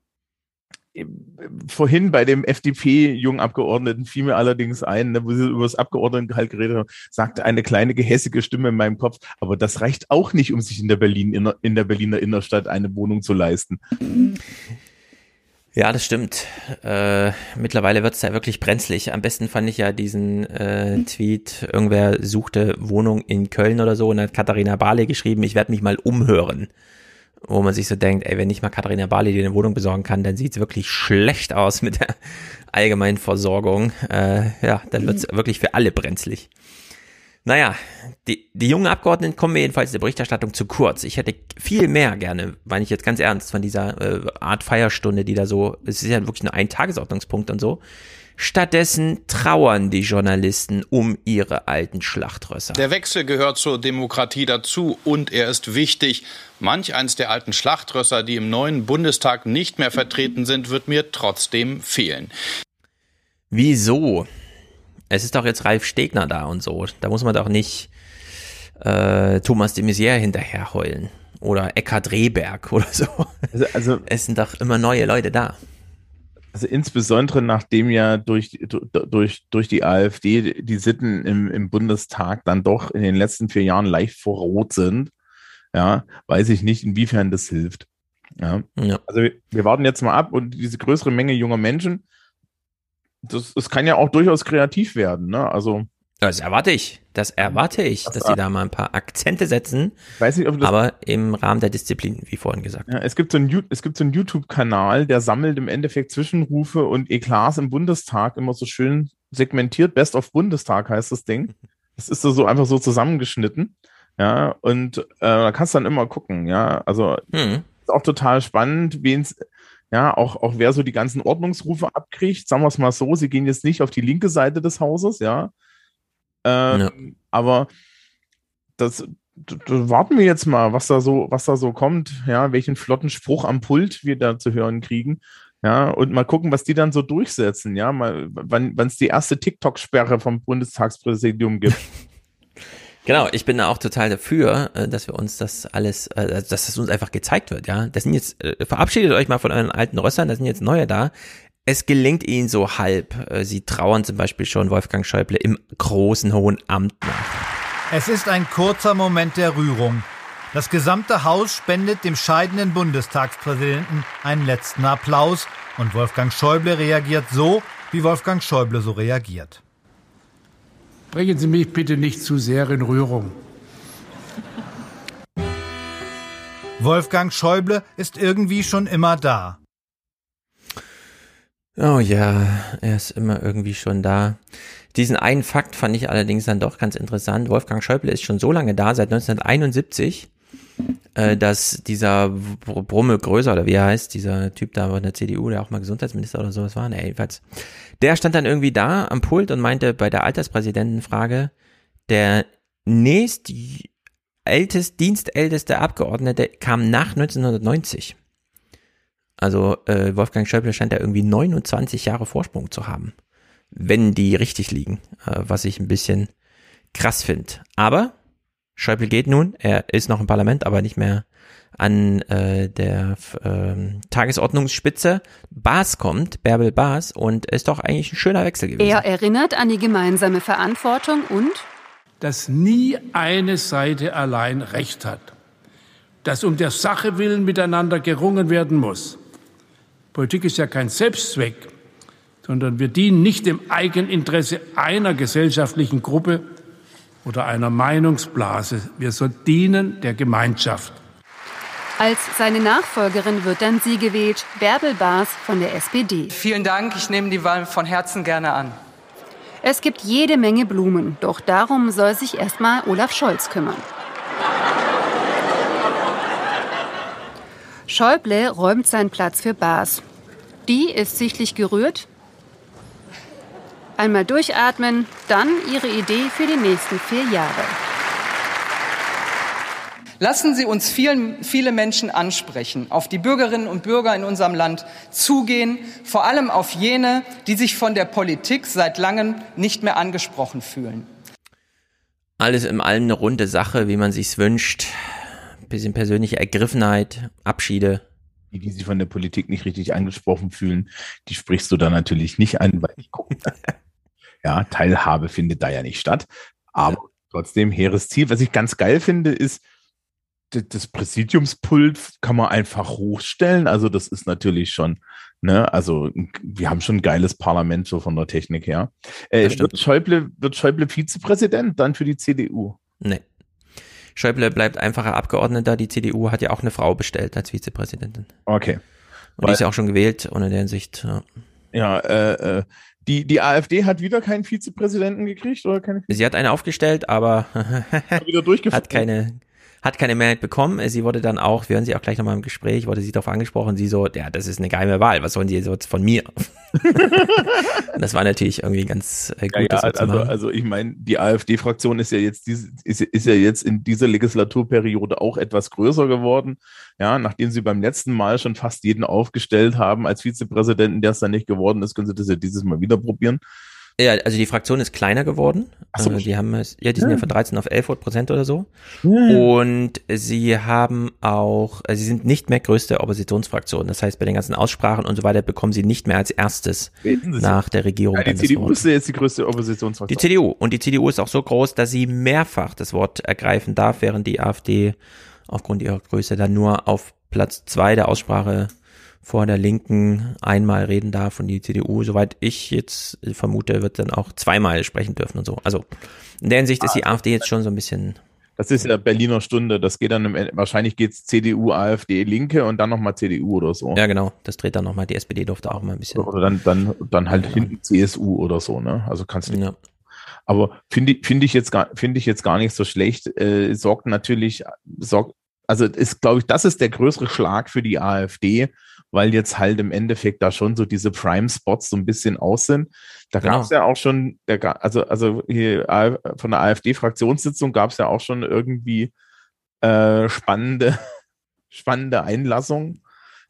vorhin bei dem FDP-Jungabgeordneten fiel mir allerdings ein, ne, wo sie über das Abgeordnetengehalt geredet haben, sagte eine kleine gehässige Stimme in meinem Kopf, aber das reicht auch nicht, um sich in der Berlin in der Berliner Innenstadt eine Wohnung zu leisten. Ja, das stimmt. Äh, mittlerweile wird's da wirklich brenzlig. Am besten fand ich ja diesen äh, Tweet, irgendwer suchte Wohnung in Köln oder so und hat Katharina Barley geschrieben, ich werde mich mal umhören. Wo man sich so denkt, ey, wenn nicht mal Katharina Barley dir eine Wohnung besorgen kann, dann sieht's wirklich schlecht aus mit der allgemeinen Versorgung. Äh, ja, dann wird's wirklich für alle brenzlig. Naja, die, die jungen Abgeordneten kommen mir jedenfalls der Berichterstattung zu kurz. Ich hätte viel mehr gerne, meine ich jetzt ganz ernst, von dieser äh, Art Feierstunde, die da so, es ist ja wirklich nur ein Tagesordnungspunkt und so. Stattdessen trauern die Journalisten um ihre alten Schlachtrösser. Der Wechsel gehört zur Demokratie dazu und er ist wichtig. Manch eins der alten Schlachtrösser, die im neuen Bundestag nicht mehr vertreten sind, wird mir trotzdem fehlen. Wieso? Es ist doch jetzt Ralf Stegner da und so. Da muss man doch nicht äh, Thomas de Maizière hinterher heulen. Oder Eckhard Rehberg oder so. Also, also es sind doch immer neue Leute da. Also insbesondere nachdem ja durch, durch, durch die AfD die Sitten im, im Bundestag dann doch in den letzten vier Jahren leicht vor Rot sind, ja, weiß ich nicht, inwiefern das hilft. Ja. ja. Also wir, wir warten jetzt mal ab und diese größere Menge junger Menschen, das, das kann ja auch durchaus kreativ werden, ne? Also. Das erwarte ich. Das erwarte ich, das dass sie da mal ein paar Akzente setzen. weiß nicht, ob das aber im Rahmen der Disziplin, wie vorhin gesagt. Ja, es gibt so einen, es gibt so einen YouTube-Kanal, der sammelt im Endeffekt Zwischenrufe und Eklats im Bundestag immer so schön segmentiert. Best of Bundestag heißt das Ding. Das ist so, einfach so zusammengeschnitten. Ja, und äh, da kannst du dann immer gucken, ja. Also hm. ist auch total spannend, wen es ja, auch, auch wer so die ganzen Ordnungsrufe abkriegt, sagen wir es mal so, sie gehen jetzt nicht auf die linke Seite des Hauses, ja. Ähm, ja. Aber das, da warten wir jetzt mal, was da so, was da so kommt, ja, welchen flotten Spruch am Pult wir da zu hören kriegen. Ja, und mal gucken, was die dann so durchsetzen, ja, mal, wann es die erste TikTok-Sperre vom Bundestagspräsidium gibt. Genau, ich bin da auch total dafür, äh, dass wir uns das alles, äh, dass das uns einfach gezeigt wird, ja. Das sind jetzt, äh, verabschiedet euch mal von euren alten Rössern, da sind jetzt neue da. Es gelingt ihnen so halb. Sie trauern zum Beispiel schon Wolfgang Schäuble im großen Hohen Amt nach. Es ist ein kurzer Moment der Rührung. Das gesamte Haus spendet dem scheidenden Bundestagspräsidenten einen letzten Applaus und Wolfgang Schäuble reagiert so, wie Wolfgang Schäuble so reagiert. Bringen Sie mich bitte nicht zu sehr in Rührung. Wolfgang Schäuble ist irgendwie schon immer da. Oh ja, er ist immer irgendwie schon da. Diesen einen Fakt fand ich allerdings dann doch ganz interessant. Wolfgang Schäuble ist schon so lange da, seit 1971 äh, dass dieser Brummel größer oder wie er heißt, dieser Typ da von der CDU, der auch mal Gesundheitsminister oder sowas war, ne, jedenfalls, der stand dann irgendwie da am Pult und meinte bei der Alterspräsidentenfrage, der nächst ältest, dienstälteste Abgeordnete kam nach 1990. Also äh, Wolfgang Schäuble scheint da irgendwie 29 Jahre Vorsprung zu haben, wenn die richtig liegen, äh, was ich ein bisschen krass finde. Aber Schäuble geht nun, er ist noch im Parlament, aber nicht mehr an äh, der äh, Tagesordnungsspitze. Baas kommt, Bärbel Baas, und ist doch eigentlich ein schöner Wechsel gewesen. Er erinnert an die gemeinsame Verantwortung und dass nie eine Seite allein Recht hat, dass um der Sache willen miteinander gerungen werden muss. Politik ist ja kein Selbstzweck, sondern wir dienen nicht dem Eigeninteresse einer gesellschaftlichen Gruppe, oder einer Meinungsblase. Wir sollen dienen der Gemeinschaft. Als seine Nachfolgerin wird dann sie gewählt, Bärbel Baas von der SPD. Vielen Dank, ich nehme die Wahl von Herzen gerne an. Es gibt jede Menge Blumen, doch darum soll sich erstmal Olaf Scholz kümmern. Schäuble räumt seinen Platz für Baas. Die ist sichtlich gerührt, Einmal durchatmen, dann Ihre Idee für die nächsten vier Jahre. Lassen Sie uns vielen, viele Menschen ansprechen, auf die Bürgerinnen und Bürger in unserem Land zugehen, vor allem auf jene, die sich von der Politik seit langem nicht mehr angesprochen fühlen. Alles in allem eine runde Sache, wie man sich's wünscht. Ein bisschen persönliche Ergriffenheit, Abschiede. Die, die sich von der Politik nicht richtig angesprochen fühlen, die sprichst du da natürlich nicht an, weil ich gucke. Ja, Teilhabe findet da ja nicht statt. Aber trotzdem hehres Ziel. Was ich ganz geil finde, ist, das Präsidiumspult kann man einfach hochstellen. Also das ist natürlich schon, ne, also wir haben schon ein geiles Parlament so von der Technik her. Äh, wird, Schäuble, wird Schäuble Vizepräsident dann für die CDU? Nee. Schäuble bleibt einfacher Abgeordneter. Die CDU hat ja auch eine Frau bestellt als Vizepräsidentin. Okay. Und die ist ja auch schon gewählt, ohne der Hinsicht. Ja, ja äh, äh, die, die AfD hat wieder keinen Vizepräsidenten gekriegt oder keine? Sie hat eine aufgestellt, aber wieder hat keine hat keine Mehrheit bekommen. Sie wurde dann auch, wir hören sie auch gleich nochmal im Gespräch, wurde sie darauf angesprochen, sie so, ja, das ist eine geheime Wahl, was sollen sie jetzt von mir? das war natürlich irgendwie ganz äh, gut. Ja, ja, also, also ich meine, die AfD-Fraktion ist ja jetzt diese, ist, ist ja jetzt in dieser Legislaturperiode auch etwas größer geworden. Ja, nachdem sie beim letzten Mal schon fast jeden aufgestellt haben als Vizepräsidenten, der es dann nicht geworden ist, können sie das ja dieses Mal wieder probieren. Ja, also die Fraktion ist kleiner geworden. So. Also die haben es, ja, die sind ja. Ja. von 13 auf 11 Prozent oder so. Ja. Und sie haben auch, also sie sind nicht mehr größte Oppositionsfraktion. Das heißt, bei den ganzen Aussprachen und so weiter bekommen sie nicht mehr als erstes nach der Regierung. Ja, die CDU ist ja jetzt die größte Oppositionsfraktion. Die CDU. Und die CDU ist auch so groß, dass sie mehrfach das Wort ergreifen darf, während die AfD aufgrund ihrer Größe dann nur auf Platz zwei der Aussprache vor der Linken einmal reden darf und die CDU, soweit ich jetzt vermute, wird dann auch zweimal sprechen dürfen und so. Also in der Hinsicht ist die AfD jetzt schon so ein bisschen. Das ist ja Berliner Stunde. Das geht dann im wahrscheinlich geht's CDU, AfD, Linke und dann nochmal CDU oder so. Ja, genau. Das dreht dann nochmal. Die SPD durfte auch mal ein bisschen. Oder dann, dann, dann halt hinten CSU oder so, ne? Also kannst du. Ja. Aber finde ich, finde ich jetzt gar, finde ich jetzt gar nicht so schlecht. Äh, sorgt natürlich, sorgt, also ist, glaube ich, das ist der größere Schlag für die AfD, weil jetzt halt im Endeffekt da schon so diese Prime-Spots so ein bisschen aus sind. Da Genau. gab es ja auch schon, also, also hier von der AfD-Fraktionssitzung gab es ja auch schon irgendwie äh, spannende, spannende Einlassungen,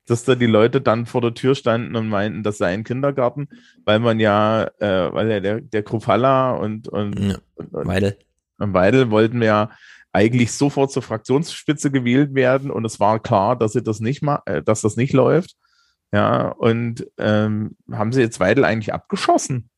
dass da die Leute dann vor der Tür standen und meinten, das sei ein Kindergarten, weil man ja, äh, weil ja der, der Krufalla und, und, Ja, und, und Weidel. und Weidel wollten ja eigentlich sofort zur Fraktionsspitze gewählt werden und es war klar, dass sie das nicht ma äh, dass das nicht läuft. Ja, und ähm, haben sie jetzt Weidel eigentlich abgeschossen?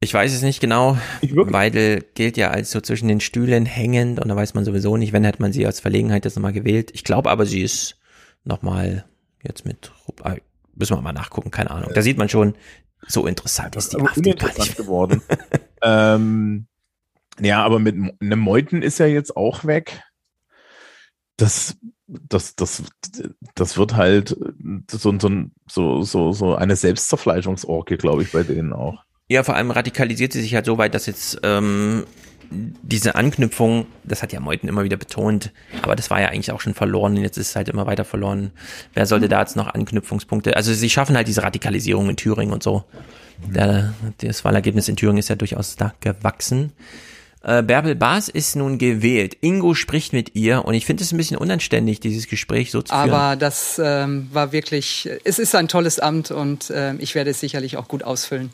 Ich weiß es nicht genau. Weidel gilt ja als so zwischen den Stühlen hängend und da weiß man sowieso nicht, wenn hätte man sie aus Verlegenheit jetzt nochmal gewählt. Ich glaube aber, sie ist nochmal jetzt mit, ah, müssen wir mal nachgucken, keine Ahnung. Da sieht man schon, so interessant ist die AfD gar nicht. geworden. ähm, ja, aber mit einem Meuthen ist ja jetzt auch weg. Das, das, das, das wird halt so, so, so, so, so eine Selbstzerfleischungsorgie, glaube ich, bei denen auch. Ja, vor allem radikalisiert sie sich halt so weit, dass jetzt ähm, diese Anknüpfung, das hat ja Meuthen immer wieder betont, aber das war ja eigentlich auch schon verloren und jetzt ist es halt immer weiter verloren. Wer sollte da jetzt noch Anknüpfungspunkte? Also sie schaffen halt diese Radikalisierung in Thüringen und so. Der, das Wahlergebnis in Thüringen ist ja durchaus da gewachsen. Äh, Bärbel Baas ist nun gewählt. Ingo spricht mit ihr und ich finde es ein bisschen unanständig, dieses Gespräch so zu führen. Aber das ähm, war wirklich, es ist ein tolles Amt und ähm, ich werde es sicherlich auch gut ausfüllen.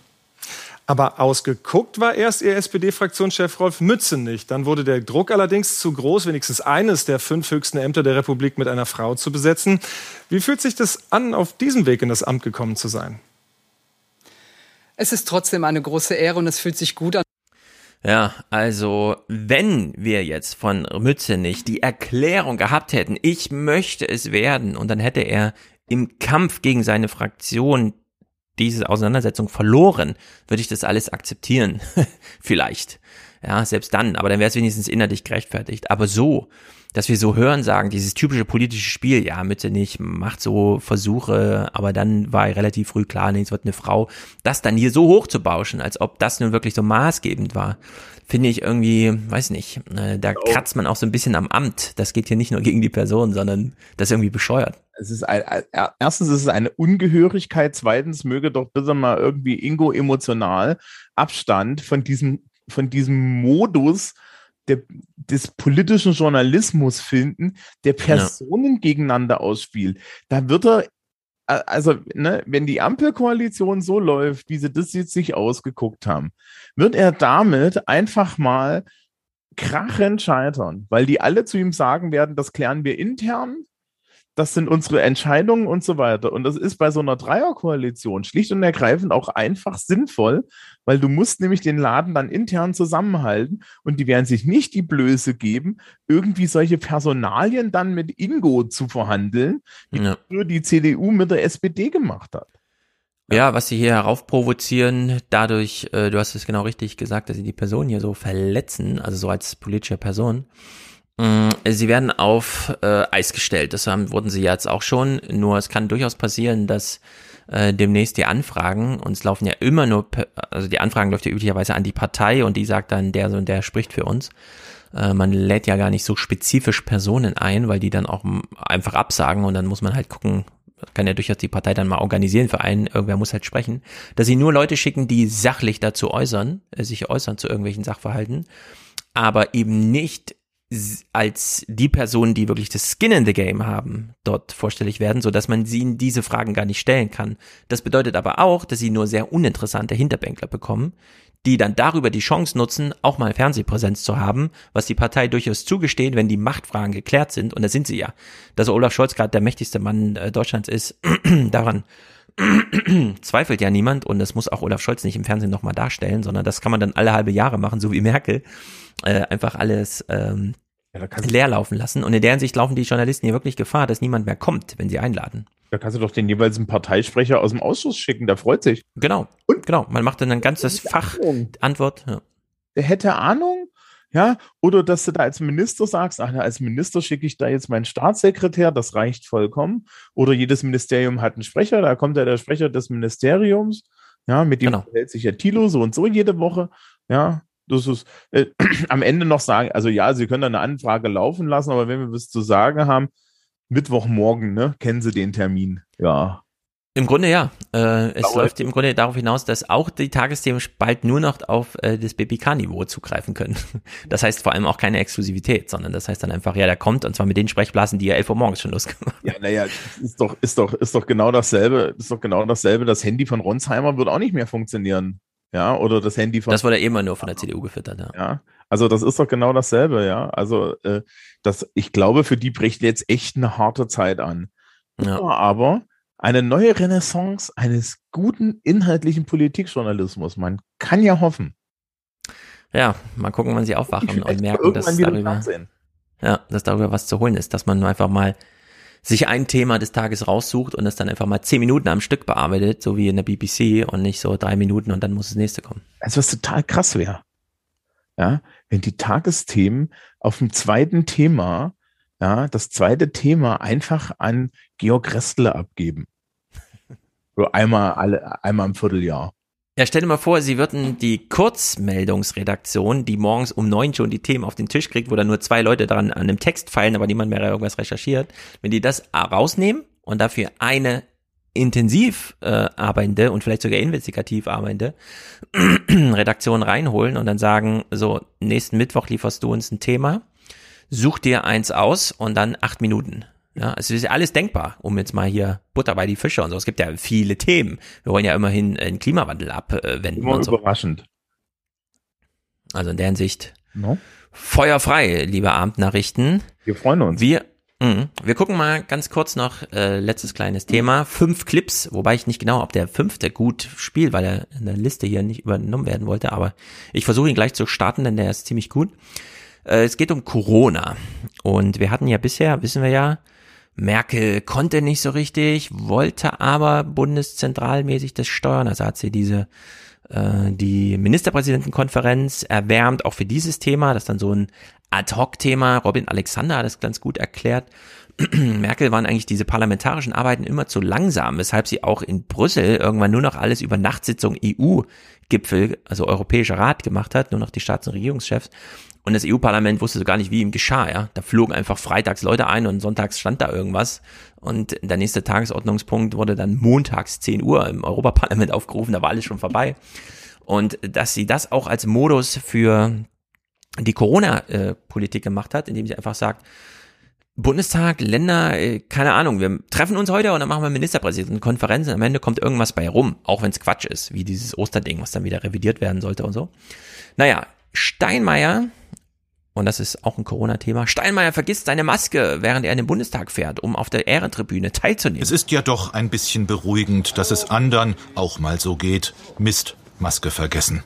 Aber ausgeguckt war erst ihr SPD-Fraktionschef Rolf Mütze nicht. Dann wurde der Druck allerdings zu groß, wenigstens eines der fünf höchsten Ämter der Republik mit einer Frau zu besetzen. Wie fühlt sich das an, auf diesem Weg in das Amt gekommen zu sein? Es ist trotzdem eine große Ehre und es fühlt sich gut an. Ja, also wenn wir jetzt von Mützenich die Erklärung gehabt hätten, ich möchte es werden, und dann hätte er im Kampf gegen seine Fraktion diese Auseinandersetzung verloren, würde ich das alles akzeptieren. Vielleicht. Ja, selbst dann, aber dann wäre es wenigstens innerlich gerechtfertigt. Aber so, dass wir so hören sagen, dieses typische politische Spiel, ja, Mützenich macht so Versuche, aber dann war relativ früh klar, nee, es wird eine Frau, das dann hier so hoch zu bauschen, als ob das nun wirklich so maßgebend war, finde ich irgendwie, weiß nicht, äh, da kratzt man auch so ein bisschen am Amt. Das geht hier nicht nur gegen die Person, sondern das ist irgendwie bescheuert. Es ist ein, erstens ist es eine Ungehörigkeit, zweitens möge doch bitte mal irgendwie Ingo emotional Abstand von diesem, von diesem Modus der, des politischen Journalismus finden, der Personen gegeneinander ausspielt. Da wird er, also, ne, wenn die Ampelkoalition so läuft, wie sie das jetzt sich ausgeguckt haben, wird er damit einfach mal krachend scheitern, weil die alle zu ihm sagen werden, das klären wir intern das sind unsere Entscheidungen und so weiter. Und das ist bei so einer Dreierkoalition schlicht und ergreifend auch einfach sinnvoll, weil du musst nämlich den Laden dann intern zusammenhalten und die werden sich nicht die Blöße geben, irgendwie solche Personalien dann mit Ingo zu verhandeln, wie ja. die CDU mit der SPD gemacht hat. Ja, was sie hier heraufprovozieren, dadurch, äh, du hast es genau richtig gesagt, dass sie die Person hier so verletzen, also so als politische Person. Mm, sie werden auf äh, Eis gestellt. Das haben, wurden sie jetzt auch schon. Nur es kann durchaus passieren, dass äh, demnächst die Anfragen, und es laufen ja immer nur, also die Anfragen läuft ja üblicherweise an die Partei und die sagt dann, der und der spricht für uns. Äh, man lädt ja gar nicht so spezifisch Personen ein, weil die dann auch einfach absagen und dann muss man halt gucken, kann ja durchaus die Partei dann mal organisieren für einen, irgendwer muss halt sprechen, dass sie nur Leute schicken, die sachlich dazu äußern, äh, sich äußern zu irgendwelchen Sachverhalten, aber eben nicht als die Personen, die wirklich das Skin in the Game haben, dort vorstellig werden, so dass man sie diese Fragen gar nicht stellen kann. Das bedeutet aber auch, dass sie nur sehr uninteressante Hinterbänkler bekommen, die dann darüber die Chance nutzen, auch mal Fernsehpräsenz zu haben, was die Partei durchaus zugesteht, wenn die Machtfragen geklärt sind. Und da sind sie ja. Dass Olaf Scholz gerade der mächtigste Mann äh, Deutschlands ist, daran zweifelt ja niemand. Und das muss auch Olaf Scholz nicht im Fernsehen nochmal darstellen, sondern das kann man dann alle halbe Jahre machen, so wie Merkel. Äh, einfach alles ähm, ja, leer laufen lassen. Und in der Hinsicht laufen die Journalisten hier wirklich Gefahr, dass niemand mehr kommt, wenn sie einladen. Da kannst du doch den jeweiligen Parteisprecher aus dem Ausschuss schicken, der freut sich. Genau. Und? Genau. Man macht dann ein ganzes Fach Antwort. Ja. Der hätte Ahnung, ja, oder dass du da als Minister sagst, ach, als Minister schicke ich da jetzt meinen Staatssekretär, das reicht vollkommen. Oder jedes Ministerium hat einen Sprecher, da kommt ja der Sprecher des Ministeriums, ja, mit dem genau. hält sich ja Tilo so und so jede Woche, ja. Das ist äh, am Ende noch sagen, also ja, Sie können da eine Anfrage laufen lassen, aber wenn wir was zu sagen haben, Mittwochmorgen, ne? Kennen Sie den Termin? Ja. Im Grunde ja. Äh, es Aber läuft im Grunde darauf hinaus, dass auch die Tagesthemen bald nur noch auf äh, das BBK-Niveau zugreifen können. Das heißt vor allem auch keine Exklusivität, sondern das heißt dann einfach, ja, der kommt und zwar mit den Sprechblasen, die ja 11 Uhr morgens schon losgemacht Ja, naja, ist doch, ist doch, ist doch genau dasselbe, ist doch genau dasselbe. Das Handy von Ronsheimer wird auch nicht mehr funktionieren. Ja, oder das Handy von. Das wurde immer nur von der CDU gefüttert, ja. Ja, also das ist doch genau dasselbe, ja. Also äh, das, ich glaube, für die bricht jetzt echt eine harte Zeit an. Ja. Aber eine neue Renaissance eines guten inhaltlichen Politikjournalismus. Man kann ja hoffen. Ja, mal gucken, wann sie aufwachen und merken, dass darüber, ja, dass darüber was zu holen ist, dass man einfach mal sich ein Thema des Tages raussucht und es dann einfach mal zehn Minuten am Stück bearbeitet, so wie in der BBC und nicht so drei Minuten und dann muss das nächste kommen. Also was total krass wäre. Ja, wenn die Tagesthemen auf dem zweiten Thema, ja, das zweite Thema einfach an Georg Restler abgeben. So einmal alle, einmal im Vierteljahr. Ja, stell dir mal vor, sie würden die Kurzmeldungsredaktion, die morgens um neun schon die Themen auf den Tisch kriegt, wo dann nur zwei Leute daran an einem Text fallen, aber niemand mehr irgendwas recherchiert, wenn die das rausnehmen und dafür eine intensiv äh, arbeitende und vielleicht sogar investigativ arbeitende Redaktion reinholen und dann sagen, so, nächsten Mittwoch lieferst du uns ein Thema, such dir eins aus und dann acht Minuten. Ja, es ist alles denkbar, um jetzt mal hier Butter bei die Fische und so. Es gibt ja viele Themen. Wir wollen ja immerhin den Klimawandel abwenden. Immer und so. überraschend. Also in der Hinsicht no? feuerfrei, liebe Abendnachrichten. Wir freuen uns. Wir, mh, wir gucken mal ganz kurz noch, äh, letztes kleines Thema. Fünf Clips, wobei ich nicht genau, ob der fünfte gut spielt, weil er in der Liste hier nicht übernommen werden wollte, aber ich versuche ihn gleich zu starten, denn der ist ziemlich gut. Äh, es geht um Corona. Und wir hatten ja bisher, wissen wir ja, Merkel konnte nicht so richtig, wollte aber bundeszentralmäßig das steuern. Also hat sie diese äh, die Ministerpräsidentenkonferenz erwärmt, auch für dieses Thema. Das ist dann so ein Ad-Hoc-Thema. Robin Alexander hat das ganz gut erklärt. Merkel waren eigentlich diese parlamentarischen Arbeiten immer zu langsam, weshalb sie auch in Brüssel irgendwann nur noch alles über Nachtsitzung EU-Gipfel, also Europäischer Rat gemacht hat, nur noch die Staats- und Regierungschefs. Und das EU-Parlament wusste so gar nicht, wie ihm geschah, ja. Da flogen einfach freitags Leute ein und sonntags stand da irgendwas. Und der nächste Tagesordnungspunkt wurde dann montags 10 Uhr im Europaparlament aufgerufen, da war alles schon vorbei. Und dass sie das auch als Modus für die Corona-Politik gemacht hat, indem sie einfach sagt, Bundestag, Länder, äh, keine Ahnung, wir treffen uns heute und dann machen wir Ministerpräsidentenkonferenz und am Ende kommt irgendwas bei rum, auch wenn es Quatsch ist, wie dieses Osterding, was dann wieder revidiert werden sollte und so. Naja, Steinmeier und das ist auch ein Corona-Thema, Steinmeier vergisst seine Maske, während er in den Bundestag fährt, um auf der Ehrentribüne teilzunehmen. Es ist ja doch ein bisschen beruhigend, dass es anderen auch mal so geht. Mist, Maske vergessen.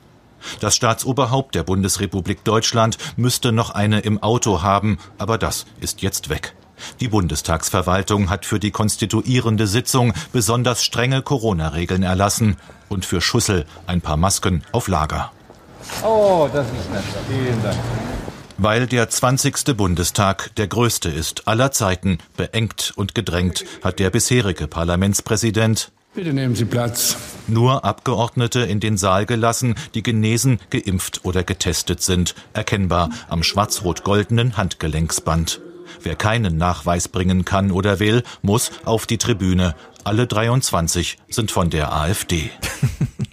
Das Staatsoberhaupt der Bundesrepublik Deutschland müsste noch eine im Auto haben, aber das ist jetzt weg. Die Bundestagsverwaltung hat für die konstituierende Sitzung besonders strenge Corona-Regeln erlassen und für Schussel ein paar Masken auf Lager. Oh, das ist nett. Vielen Dank. Weil der 20. Bundestag der größte ist aller Zeiten, beengt und gedrängt, hat der bisherige Parlamentspräsident Bitte nehmen Sie Platz. nur Abgeordnete in den Saal gelassen, die genesen, geimpft oder getestet sind, erkennbar am schwarz-rot-goldenen Handgelenksband. Wer keinen Nachweis bringen kann oder will, muss auf die Tribüne. Alle 23 sind von der AfD.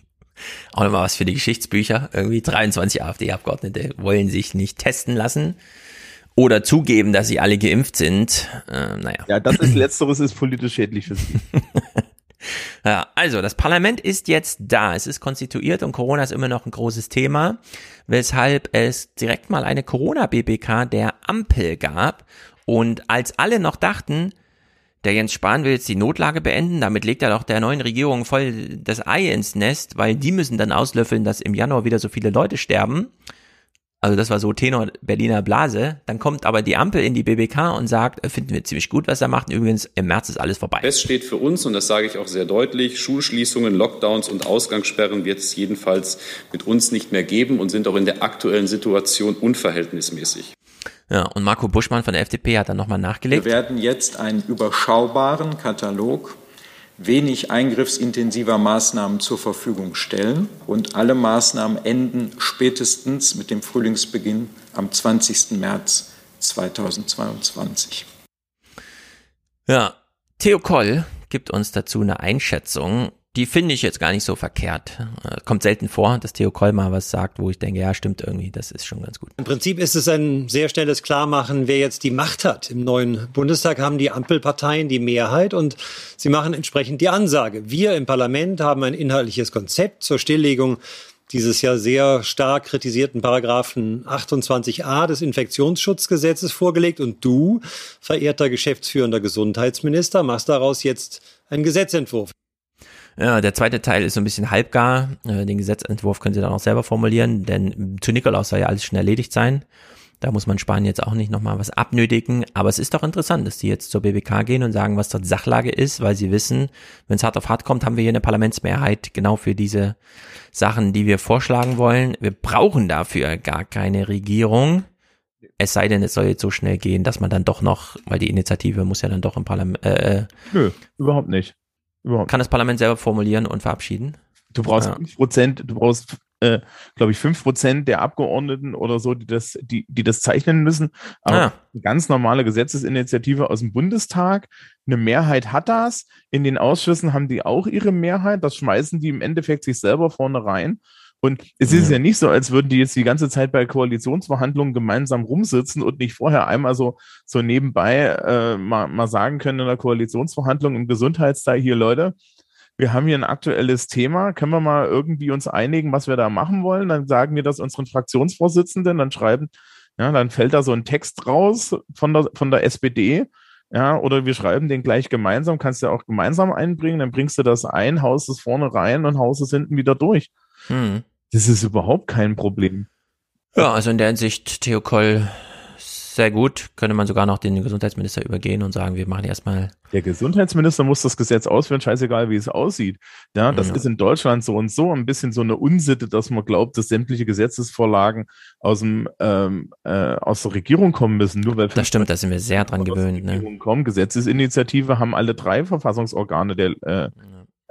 Auch nochmal was für die Geschichtsbücher. Irgendwie 23 AfD-Abgeordnete wollen sich nicht testen lassen oder zugeben, dass sie alle geimpft sind. Äh, naja. Ja, das ist letzteres ist politisch schädlich für sie. Ja, also das Parlament ist jetzt da, es ist konstituiert und Corona ist immer noch ein großes Thema, weshalb es direkt mal eine Corona-BBK der Ampel gab und als alle noch dachten, der Jens Spahn will jetzt die Notlage beenden, damit legt er doch der neuen Regierung voll das Ei ins Nest, weil die müssen dann auslöffeln, dass im Januar wieder so viele Leute sterben. Also das war so Tenor Berliner Blase. Dann kommt aber die Ampel in die BBK und sagt, äh, finden wir ziemlich gut, was er macht. Übrigens, im März ist alles vorbei. Fest steht für uns, und das sage ich auch sehr deutlich, Schulschließungen, Lockdowns und Ausgangssperren wird es jedenfalls mit uns nicht mehr geben und sind auch in der aktuellen Situation unverhältnismäßig. Ja, und Marco Buschmann von der FDP hat dann nochmal nachgelegt. Wir werden jetzt einen überschaubaren Katalog wenig eingriffsintensiver Maßnahmen zur Verfügung stellen. Und alle Maßnahmen enden spätestens mit dem Frühlingsbeginn am 20. März 2022. Ja, Theo Koll gibt uns dazu eine Einschätzung. Die finde ich jetzt gar nicht so verkehrt. Äh, Kommt selten vor, dass Theo Koll mal was sagt, wo ich denke, ja, stimmt irgendwie, das ist schon ganz gut. Im Prinzip ist es ein sehr schnelles Klarmachen, wer jetzt die Macht hat. Im neuen Bundestag haben die Ampelparteien die Mehrheit und sie machen entsprechend die Ansage. Wir im Parlament haben ein inhaltliches Konzept zur Stilllegung dieses ja sehr stark kritisierten Paragraphen 28a des Infektionsschutzgesetzes vorgelegt und du, verehrter geschäftsführender Gesundheitsminister, machst daraus jetzt einen Gesetzentwurf. Ja, der zweite Teil ist so ein bisschen halbgar. Äh, Den Gesetzentwurf können Sie dann auch selber formulieren, denn zu Nikolaus soll ja alles schon erledigt sein. Da muss man Spanien jetzt auch nicht nochmal was abnötigen. Aber es ist doch interessant, dass die jetzt zur BBK gehen und sagen, was dort Sachlage ist, weil sie wissen, wenn es hart auf hart kommt, haben wir hier eine Parlamentsmehrheit genau für diese Sachen, die wir vorschlagen wollen. Wir brauchen dafür gar keine Regierung. Es sei denn, es soll jetzt so schnell gehen, dass man dann doch noch, weil die Initiative muss ja dann doch im Parlament, äh, Nö, überhaupt nicht. Überhaupt. kann das Parlament selber formulieren und verabschieden. Du brauchst Ja. fünf Prozent, du brauchst, äh, glaube ich, fünf Prozent der Abgeordneten oder so, die das, die, die das zeichnen müssen. Aber Ah. eine ganz normale Gesetzesinitiative aus dem Bundestag. Eine Mehrheit hat das. In den Ausschüssen haben die auch ihre Mehrheit. Das schmeißen die im Endeffekt sich selber vorne rein. Und es ist ja nicht so, als würden die jetzt die ganze Zeit bei Koalitionsverhandlungen gemeinsam rumsitzen und nicht vorher einmal so, so nebenbei äh, mal, mal sagen können in der Koalitionsverhandlung im Gesundheitsteil, hier Leute, wir haben hier ein aktuelles Thema, können wir mal irgendwie uns einigen, was wir da machen wollen? Dann sagen wir das unseren Fraktionsvorsitzenden, dann schreiben, ja, dann fällt da so ein Text raus von der, von der SPD, ja, oder wir schreiben den gleich gemeinsam, kannst du ja auch gemeinsam einbringen, dann bringst du das ein, haust es vorne rein und haust es hinten wieder durch. Hm. Das ist überhaupt kein Problem. Ja, also in der Hinsicht, Theo Koll, sehr gut. Könnte man sogar noch den Gesundheitsminister übergehen und sagen, wir machen erstmal. Der Gesundheitsminister muss das Gesetz ausführen, scheißegal, wie es aussieht. Ja, das Ja. ist in Deutschland so und so ein bisschen so eine Unsitte, dass man glaubt, dass sämtliche Gesetzesvorlagen aus dem ähm, äh, aus der Regierung kommen müssen. Nur weil Das stimmt, da sind wir sehr dran gewöhnt. Ne? Regierung kommen. Gesetzesinitiative haben alle drei Verfassungsorgane der äh, ja,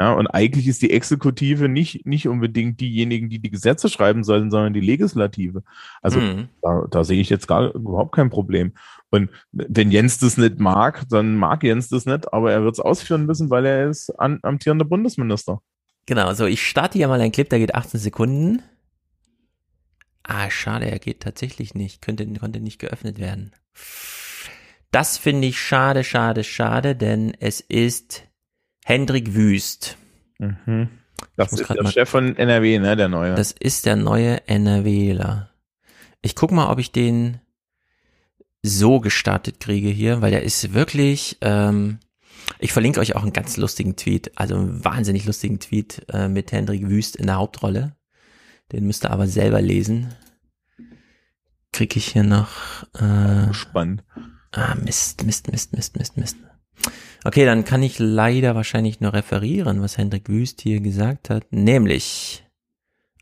und eigentlich ist die Exekutive nicht, nicht unbedingt diejenigen, die die Gesetze schreiben sollen, sondern die Legislative. Also Mhm. da, da sehe ich jetzt gar überhaupt kein Problem. Und wenn Jens das nicht mag, dann mag Jens das nicht, aber er wird es ausführen müssen, weil er ist an, amtierender Bundesminister. Genau, so ich starte hier mal einen Clip, der geht 18 Sekunden. Ah, schade, er geht tatsächlich nicht. Könnte, konnte nicht geöffnet werden. Das finde ich schade, schade, schade, denn es ist Hendrik Wüst. Mhm. Das ist der mal- Chef von NRW, ne, der neue. Das ist der neue NRWler. Ich guck mal, ob ich den so gestartet kriege hier, weil der ist wirklich, ähm, ich verlinke euch auch einen ganz lustigen Tweet, also einen wahnsinnig lustigen Tweet äh, mit Hendrik Wüst in der Hauptrolle. Den müsst ihr aber selber lesen. Krieg ich hier noch. Äh, Spannend. Ah, Mist, Mist, Mist, Mist, Mist, Mist. Okay, dann kann ich leider wahrscheinlich nur referieren, was Hendrik Wüst hier gesagt hat. Nämlich,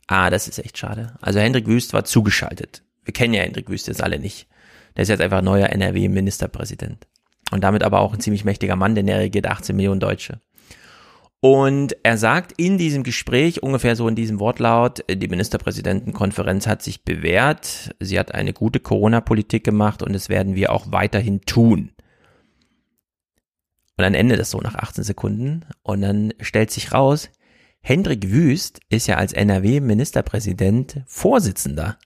ah, das ist echt schade. Also Hendrik Wüst war zugeschaltet. Wir kennen ja Hendrik Wüst jetzt alle nicht. Der ist jetzt einfach neuer NRW-Ministerpräsident. Und damit aber auch ein ziemlich mächtiger Mann, denn er regiert 18 Millionen Deutsche. Und er sagt in diesem Gespräch ungefähr so in diesem Wortlaut, die Ministerpräsidentenkonferenz hat sich bewährt, sie hat eine gute Corona-Politik gemacht und das werden wir auch weiterhin tun. Und dann endet das so nach 18 Sekunden und dann stellt sich raus, Hendrik Wüst ist ja als NRW-Ministerpräsident Vorsitzender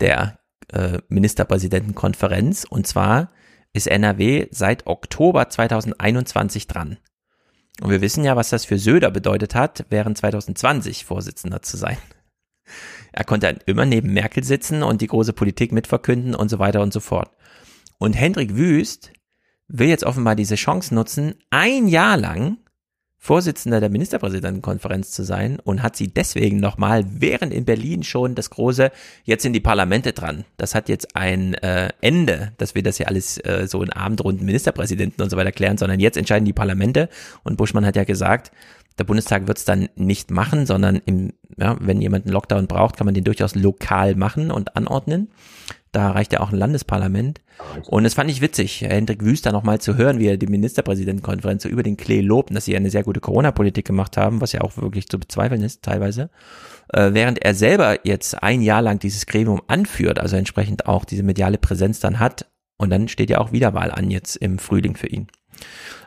der äh, Ministerpräsidentenkonferenz und zwar ist NRW seit Oktober 2021 dran. Und wir wissen ja, was das für Söder bedeutet hat, während 2020 Vorsitzender zu sein. Er konnte immer neben Merkel sitzen und die große Politik mitverkünden und so weiter und so fort. Und Hendrik Wüst will jetzt offenbar diese Chance nutzen, ein Jahr lang Vorsitzender der Ministerpräsidentenkonferenz zu sein und hat sie deswegen nochmal, während in Berlin schon das große, jetzt sind die Parlamente dran. Das hat jetzt ein äh, Ende, dass wir das ja alles äh, so in Abendrunden Ministerpräsidenten und so weiter klären, sondern jetzt entscheiden die Parlamente. Und Buschmann hat ja gesagt, der Bundestag wird es dann nicht machen, sondern im, ja, wenn jemand einen Lockdown braucht, kann man den durchaus lokal machen und anordnen. Da reicht ja auch ein Landesparlament. Und es fand ich witzig, Hendrik Wüster nochmal zu hören, wie er die Ministerpräsidentenkonferenz so über den Klee lobt, dass sie eine sehr gute Corona-Politik gemacht haben, was ja auch wirklich zu bezweifeln ist teilweise. Äh, während er selber jetzt ein Jahr lang dieses Gremium anführt, also entsprechend auch diese mediale Präsenz dann hat. Und dann steht ja auch Wiederwahl an jetzt im Frühling für ihn.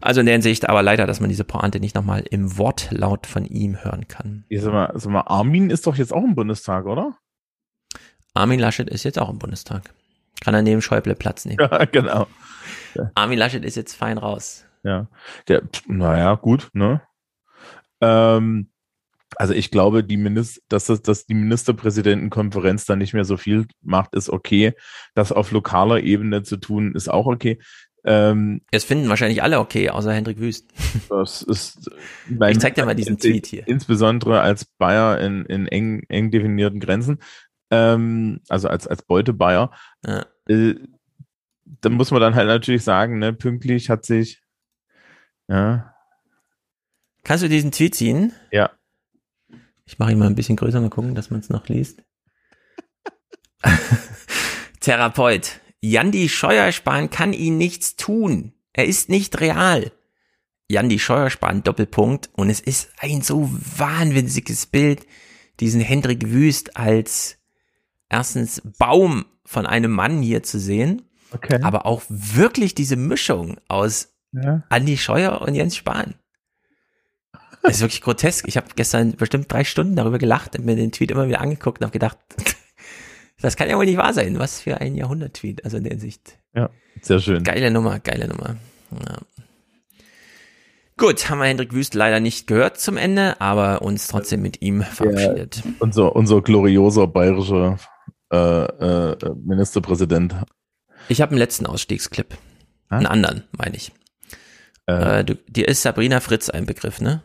Also in der Hinsicht aber leider, dass man diese Pointe nicht nochmal im Wortlaut von ihm hören kann. Ich sag mal, sag mal, Armin ist doch jetzt auch im Bundestag, oder? Armin Laschet ist jetzt auch im Bundestag. Kann er neben Schäuble Platz nehmen. Ja, genau. Ja. Armin Laschet ist jetzt fein raus. Ja, der, naja, gut, ne? Ähm, also ich glaube, die Minister, dass, das, dass die Ministerpräsidentenkonferenz da nicht mehr so viel macht, ist okay. Das auf lokaler Ebene zu tun, ist auch okay. Ähm, es finden wahrscheinlich alle okay, außer Hendrik Wüst. Das ist ich zeig dir mal diesen Tweet hier. Insbesondere als Bayer in, in eng, eng definierten Grenzen ähm, also als, als Beutebayer, ja. äh, dann muss man dann halt natürlich sagen, ne, pünktlich hat sich, ja. Kannst du diesen Tweet ziehen? Ja. Ich mache ihn mal ein bisschen größer, mal gucken, dass man es noch liest. Therapeut. Jandi Scheuerspahn kann ihn nichts tun. Er ist nicht real. Jandi Scheuerspahn, Doppelpunkt. Und es ist ein so wahnwitziges Bild, diesen Hendrik Wüst als erstens Baum von einem Mann hier zu sehen, okay. aber auch wirklich diese Mischung aus ja. Andi Scheuer und Jens Spahn. Das ist wirklich grotesk. Ich habe gestern bestimmt drei Stunden darüber gelacht und mir den Tweet immer wieder angeguckt und habe gedacht, das kann ja wohl nicht wahr sein. Was für ein Jahrhundert-Tweet, also in der Sicht. Ja, sehr schön. Geile Nummer, geile Nummer. Ja. Gut, haben wir Hendrik Wüst leider nicht gehört zum Ende, aber uns trotzdem mit ihm verabschiedet. Ja, unser, unser glorioser bayerischer äh, äh, Ministerpräsident. Ich habe einen letzten Ausstiegsclip. Ah? Einen anderen, meine ich. Äh, äh, du, dir ist Sabrina Fritz ein Begriff, ne?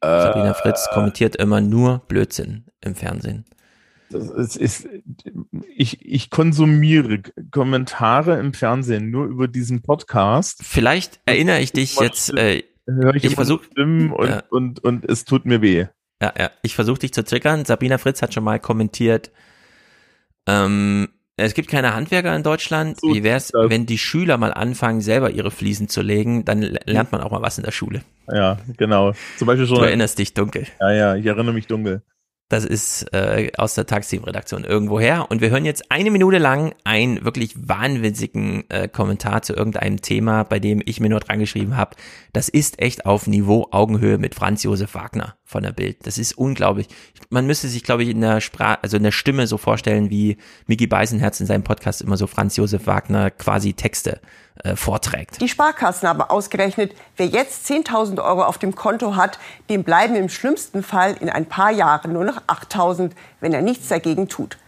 Äh, Sabrina Fritz kommentiert immer nur Blödsinn im Fernsehen. Das ist, ich, ich konsumiere Kommentare im Fernsehen nur über diesen Podcast. Vielleicht erinnere ich dich jetzt. Äh, höre ich, ich versuche und, ja. und, und es tut mir weh. Ja, ja. Ich versuche dich zu triggern. Sabrina Fritz hat schon mal kommentiert, ähm, es gibt keine Handwerker in Deutschland. Wie wäre es, wenn die Schüler mal anfangen, selber ihre Fliesen zu legen? Dann lernt man auch mal was in der Schule. Ja, genau. Zum Beispiel schon. Du erinnerst dich dunkel. Ja, ja, ich erinnere mich dunkel. Das ist äh, aus der Taxteam-Redaktion irgendwoher. Und wir hören jetzt eine Minute lang einen wirklich wahnwitzigen äh, Kommentar zu irgendeinem Thema, bei dem ich mir nur dran geschrieben habe, das ist echt auf Niveau Augenhöhe mit Franz Josef Wagner von der Bild. Das ist unglaublich. Man müsste sich, glaube ich, in der Sprache, also in der Stimme so vorstellen, wie Miki Beisenherz in seinem Podcast immer so Franz Josef Wagner quasi Texte äh, vorträgt. Die Sparkassen haben ausgerechnet, wer jetzt 10.000 Euro auf dem Konto hat, dem bleiben im schlimmsten Fall in ein paar Jahren nur noch 8.000, wenn er nichts dagegen tut.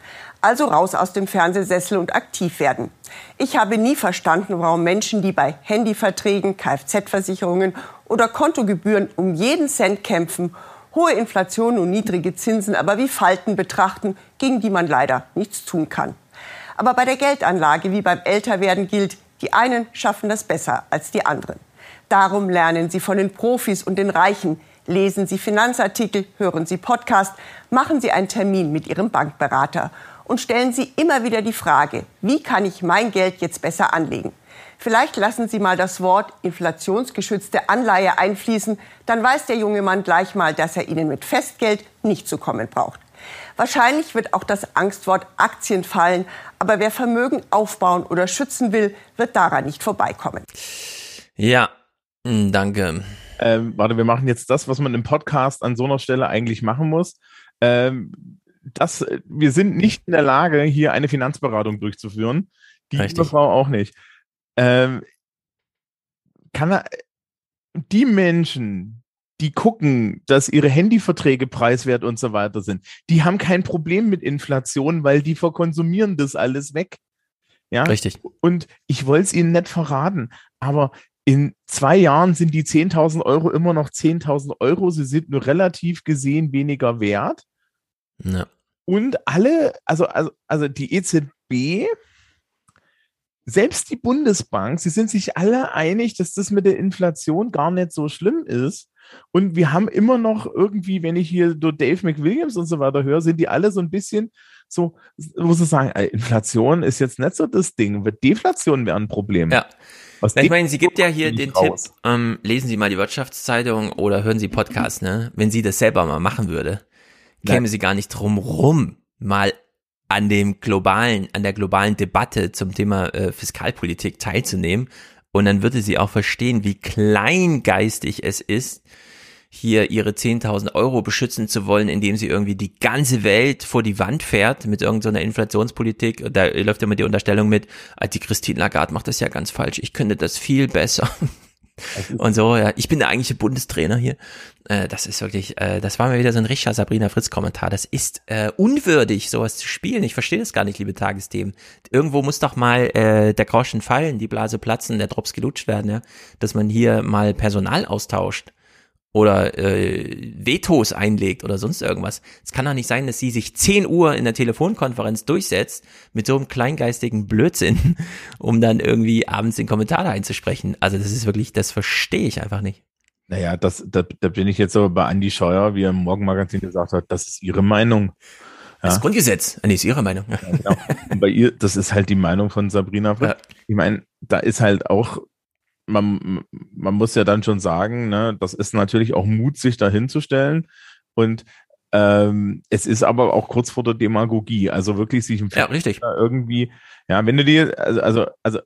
Also raus aus dem Fernsehsessel und aktiv werden. Ich habe nie verstanden, warum Menschen, die bei Handyverträgen, Kfz-Versicherungen oder Kontogebühren um jeden Cent kämpfen, hohe Inflation und niedrige Zinsen aber wie Falten betrachten, gegen die man leider nichts tun kann. Aber bei der Geldanlage wie beim Älterwerden gilt, die einen schaffen das besser als die anderen. Darum lernen Sie von den Profis und den Reichen, lesen Sie Finanzartikel, hören Sie Podcast, machen Sie einen Termin mit Ihrem Bankberater und stellen Sie immer wieder die Frage, wie kann ich mein Geld jetzt besser anlegen? Vielleicht lassen Sie mal das Wort inflationsgeschützte Anleihe einfließen, dann weiß der junge Mann gleich mal, dass er Ihnen mit Festgeld nicht zu kommen braucht. Wahrscheinlich wird auch das Angstwort Aktien fallen, aber wer Vermögen aufbauen oder schützen will, wird daran nicht vorbeikommen. Ja, hm, danke. Ähm, warte, wir machen jetzt das, was man im Podcast an so einer Stelle eigentlich machen muss. Ähm, das, wir sind nicht in der Lage, hier eine Finanzberatung durchzuführen. Die Richtig. Frau auch nicht. Ähm, kann er, die Menschen, die gucken, dass ihre Handyverträge preiswert und so weiter sind, die haben kein Problem mit Inflation, weil die verkonsumieren das alles weg. Ja, Richtig. Und ich wollte es Ihnen nicht verraten, aber in zwei Jahren sind die 10.000 Euro immer noch 10.000 Euro. Sie sind nur relativ gesehen weniger wert. Ja. Und alle, also, also, also die EZB, selbst die Bundesbank, sie sind sich alle einig, dass das mit der Inflation gar nicht so schlimm ist. Und wir haben immer noch irgendwie, wenn ich hier so Dave McWilliams und so weiter höre, sind die alle so ein bisschen so, wo sie sagen, ey, Inflation ist jetzt nicht so das Ding, wird Deflation wäre ein Problem. Ja. Was ich meine, sie gibt ja hier den raus. Tipp, ähm, lesen Sie mal die Wirtschaftszeitung oder hören Sie Podcast, ne? Wenn sie das selber mal machen würde, käme sie gar nicht drum rum, mal an dem globalen, an der globalen Debatte zum Thema äh, Fiskalpolitik teilzunehmen. Und dann würde sie auch verstehen, wie kleingeistig es ist, hier ihre 10.000 Euro beschützen zu wollen, indem sie irgendwie die ganze Welt vor die Wand fährt mit irgendeiner Inflationspolitik. Da läuft immer die Unterstellung mit, ah, die Christine Lagarde macht das ja ganz falsch. Ich könnte das viel besser. Und so, ja, ich bin der eigentliche Bundestrainer hier. Äh, das ist wirklich, äh, das war mal wieder so ein richtiger Sabrina Fritz-Kommentar. Das ist äh, unwürdig, sowas zu spielen. Ich verstehe das gar nicht, liebe Tagesthemen. Irgendwo muss doch mal äh, der Groschen fallen, die Blase platzen, der Drops gelutscht werden, ja, dass man hier mal Personal austauscht oder äh, Vetos einlegt oder sonst irgendwas. Es kann doch nicht sein, dass sie sich 10 Uhr in der Telefonkonferenz durchsetzt mit so einem kleingeistigen Blödsinn, um dann irgendwie abends den Kommentar einzusprechen. Also das ist wirklich, das verstehe ich einfach nicht. Naja, das, da, da bin ich jetzt aber bei Andi Scheuer, wie er im Morgenmagazin gesagt hat, das ist ihre Meinung. Das Grundgesetz, nee, ist ihre Meinung. Ja, genau. Und bei ihr, das ist halt die Meinung von Sabrina Fritz. Ich meine, da ist halt auch, man, man muss ja dann schon sagen, ne, das ist natürlich auch Mut, sich da hinzustellen. Und ähm, es ist aber auch kurz vor der Demagogie. Also wirklich sich im Ja, richtig. irgendwie, ja, wenn du dir, also, also, also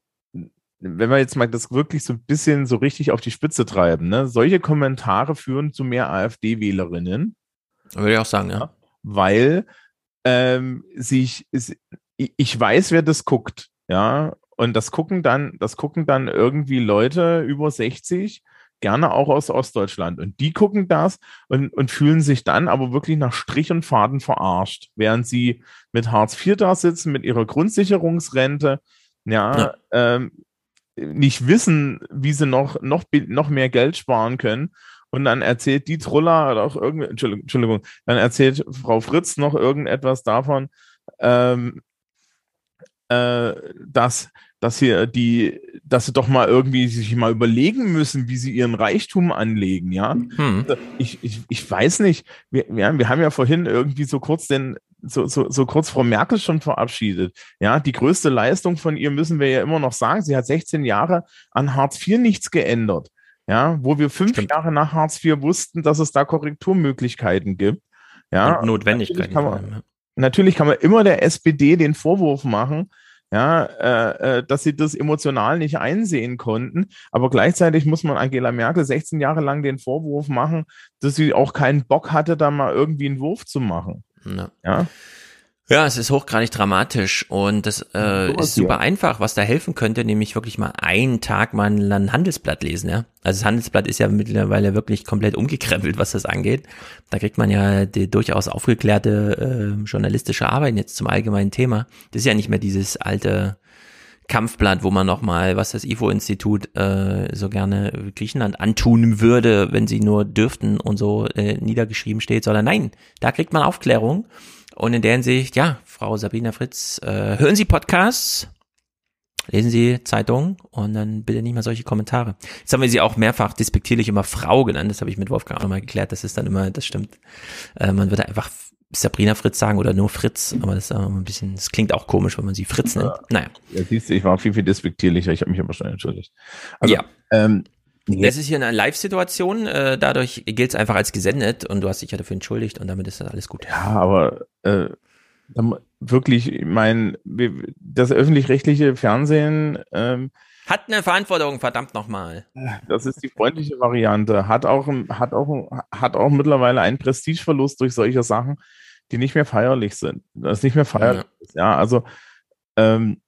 wenn wir jetzt mal das wirklich so ein bisschen so richtig auf die Spitze treiben, ne, solche Kommentare führen zu mehr AfD-Wählerinnen. Würde ich auch sagen, ja. Weil ähm, sich, ich ich weiß, wer das guckt, ja, und das gucken dann, das gucken dann irgendwie Leute über 60, gerne auch aus Ostdeutschland. Und die gucken das und, und fühlen sich dann aber wirklich nach Strich und Faden verarscht, während sie mit Hartz IV da sitzen, mit ihrer Grundsicherungsrente, ja, Ja. Ähm, nicht wissen, wie sie noch, noch, noch mehr Geld sparen können. Und dann erzählt die Truller oder auch irgendwie, Entschuldigung, Entschuldigung, dann erzählt Frau Fritz noch irgendetwas davon, ähm, äh, dass, dass hier die, dass sie doch mal irgendwie sich mal überlegen müssen, wie sie ihren Reichtum anlegen, ja. Hm. Also Ich, ich, ich weiß nicht, wir, wir, wir haben ja vorhin irgendwie so kurz den, so, so, so kurz Frau Merkel schon verabschiedet. Ja, die größte Leistung von ihr müssen wir ja immer noch sagen. Sie hat 16 Jahre an Hartz IV nichts geändert. Ja, wo wir fünf Jahre nach Hartz IV wussten, dass es da Korrekturmöglichkeiten gibt. Ja, Und Notwendigkeiten ja. man, natürlich kann man immer der SPD den Vorwurf machen, ja, äh, äh, dass sie das emotional nicht einsehen konnten. Aber gleichzeitig muss man Angela Merkel 16 Jahre lang den Vorwurf machen, dass sie auch keinen Bock hatte, da mal irgendwie einen Wurf zu machen. Ja. Ja. Ja, es ist hochgradig dramatisch und das äh, ist super einfach, was da helfen könnte, nämlich wirklich mal einen Tag mal ein Handelsblatt lesen, ja. Also das Handelsblatt ist ja mittlerweile wirklich komplett umgekrempelt, was das angeht. Da kriegt man ja die durchaus aufgeklärte äh, journalistische Arbeit jetzt zum allgemeinen Thema. Das ist ja nicht mehr dieses alte Kampfblatt, wo man nochmal, was das IFO-Institut äh, so gerne Griechenland antun würde, wenn sie nur dürften und so äh, niedergeschrieben steht, sondern nein, da kriegt man Aufklärung und in der Hinsicht, ja, Frau Sabina Fritz, äh, hören Sie Podcasts, lesen Sie Zeitungen und dann bitte nicht mehr solche Kommentare. Jetzt haben wir sie auch mehrfach despektierlich immer Frau genannt, das habe ich mit Wolfgang auch nochmal geklärt, das ist dann immer, das stimmt. Äh, man würde einfach Sabrina Fritz sagen oder nur Fritz, aber das ist auch ein bisschen, das klingt auch komisch, wenn man sie Fritz nennt. Naja. Ja, siehst du, ich war viel, viel despektierlicher, ich habe mich aber schon entschuldigt. Also, ja. Ähm, es ist hier eine Live-Situation, äh, dadurch gilt es einfach als gesendet und du hast dich ja dafür entschuldigt und damit ist das alles gut. Ja, aber äh, wirklich, ich meine, das öffentlich-rechtliche Fernsehen ähm, hat eine Verantwortung, verdammt nochmal. Das ist die freundliche Variante. Hat auch, hat auch, hat auch mittlerweile einen Prestigeverlust durch solche Sachen, die nicht mehr feierlich sind. Das ist nicht mehr feierlich. Ja, ja also ähm,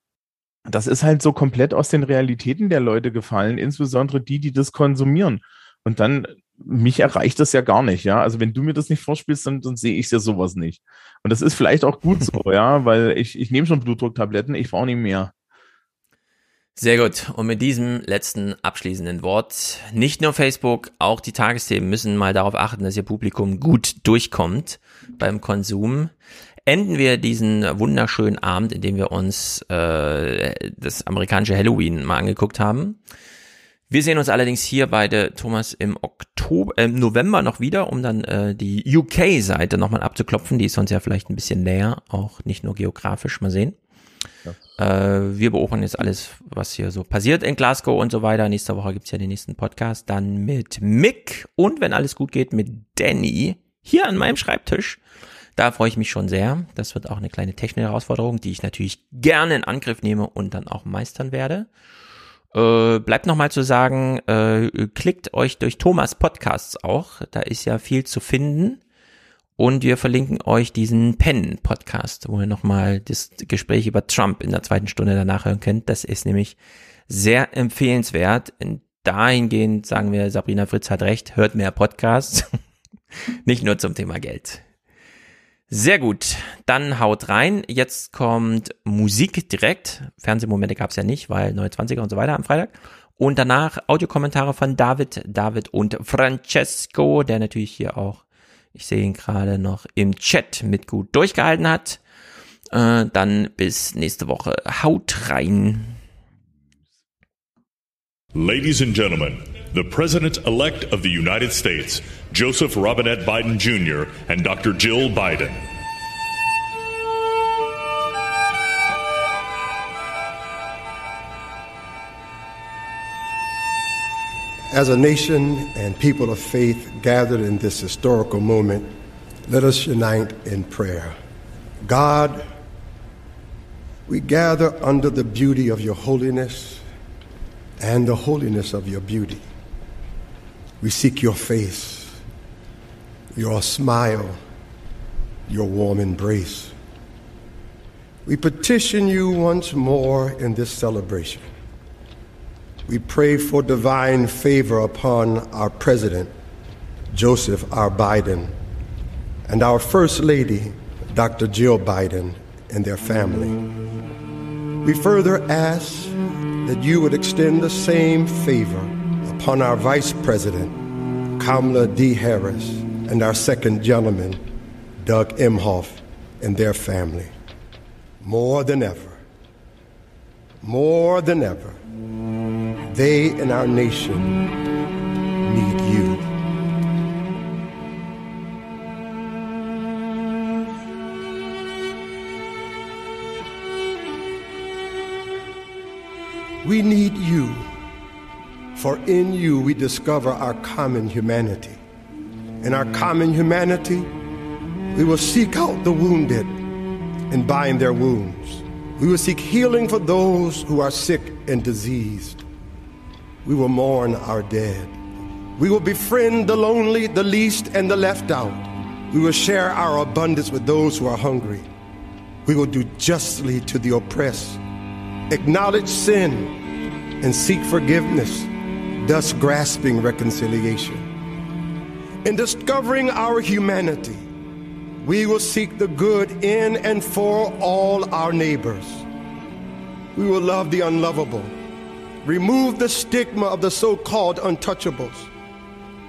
das ist halt so komplett aus den Realitäten der Leute gefallen, insbesondere die, die das konsumieren. Und dann, mich erreicht das ja gar nicht, ja. Also wenn du mir das nicht vorspielst, dann, dann sehe ich ja sowas nicht. Und das ist vielleicht auch gut so, ja, weil ich, ich nehme schon Blutdrucktabletten, ich brauche nicht mehr. Sehr gut. Und mit diesem letzten abschließenden Wort, nicht nur Facebook, auch die Tagesthemen müssen mal darauf achten, dass ihr Publikum gut durchkommt beim Konsum enden wir diesen wunderschönen Abend, in dem wir uns äh, das amerikanische Halloween mal angeguckt haben. Wir sehen uns allerdings hier beide, Thomas, im Oktober, äh, November noch wieder, um dann äh, die UK-Seite nochmal abzuklopfen. Die ist uns ja vielleicht ein bisschen näher, auch nicht nur geografisch. Mal sehen. Ja. Äh, wir beobachten jetzt alles, was hier so passiert in Glasgow und so weiter. Nächste Woche gibt's ja den nächsten Podcast. Dann mit Mick und wenn alles gut geht, mit Danny hier an meinem Schreibtisch. Da freue ich mich schon sehr. Das wird auch eine kleine technische Herausforderung, die ich natürlich gerne in Angriff nehme und dann auch meistern werde. Äh, bleibt nochmal zu sagen, äh, klickt euch durch Thomas Podcasts auch. Da ist ja viel zu finden. Und wir verlinken euch diesen Pen-Podcast, wo ihr nochmal das Gespräch über Trump in der zweiten Stunde danach hören könnt. Das ist nämlich sehr empfehlenswert. Dahingehend sagen wir, Sabrina Fritz hat recht, hört mehr Podcasts. Nicht nur zum Thema Geld. Sehr gut, dann haut rein. Jetzt kommt Musik direkt. Fernsehmomente gab es ja nicht, weil 29er und so weiter am Freitag. Und danach Audiokommentare von David, David und Francesco, der natürlich hier auch, ich sehe ihn gerade noch im Chat mit gut durchgehalten hat. Äh, dann bis nächste Woche. Haut rein. Ladies and Gentlemen, the President elect of the United States, Joseph Robinette Biden Jr., and Dr. Jill Biden. As a nation and people of faith gathered in this historical moment, let us unite in prayer. God, we gather under the beauty of your holiness and the holiness of your beauty. We seek your face, your smile, your warm embrace. We petition you once more in this celebration. We pray for divine favor upon our president, Joseph R. Biden, and our First Lady, Dr. Jill Biden, and their family. We further ask that you would extend the same favor upon our Vice President, Kamala D. Harris, and our second gentleman, Doug Emhoff, and their family. More than ever, more than ever, they and our nation need you. We need you, for in you we discover our common humanity. In our common humanity, we will seek out the wounded and bind their wounds. We will seek healing for those who are sick and diseased. We will mourn our dead. We will befriend the lonely, the least, and the left out. We will share our abundance with those who are hungry. We will do justly to the oppressed, acknowledge sin, and seek forgiveness, thus grasping reconciliation. In discovering our humanity, we will seek the good in and for all our neighbors. We will love the unlovable, remove the stigma of the so called untouchables.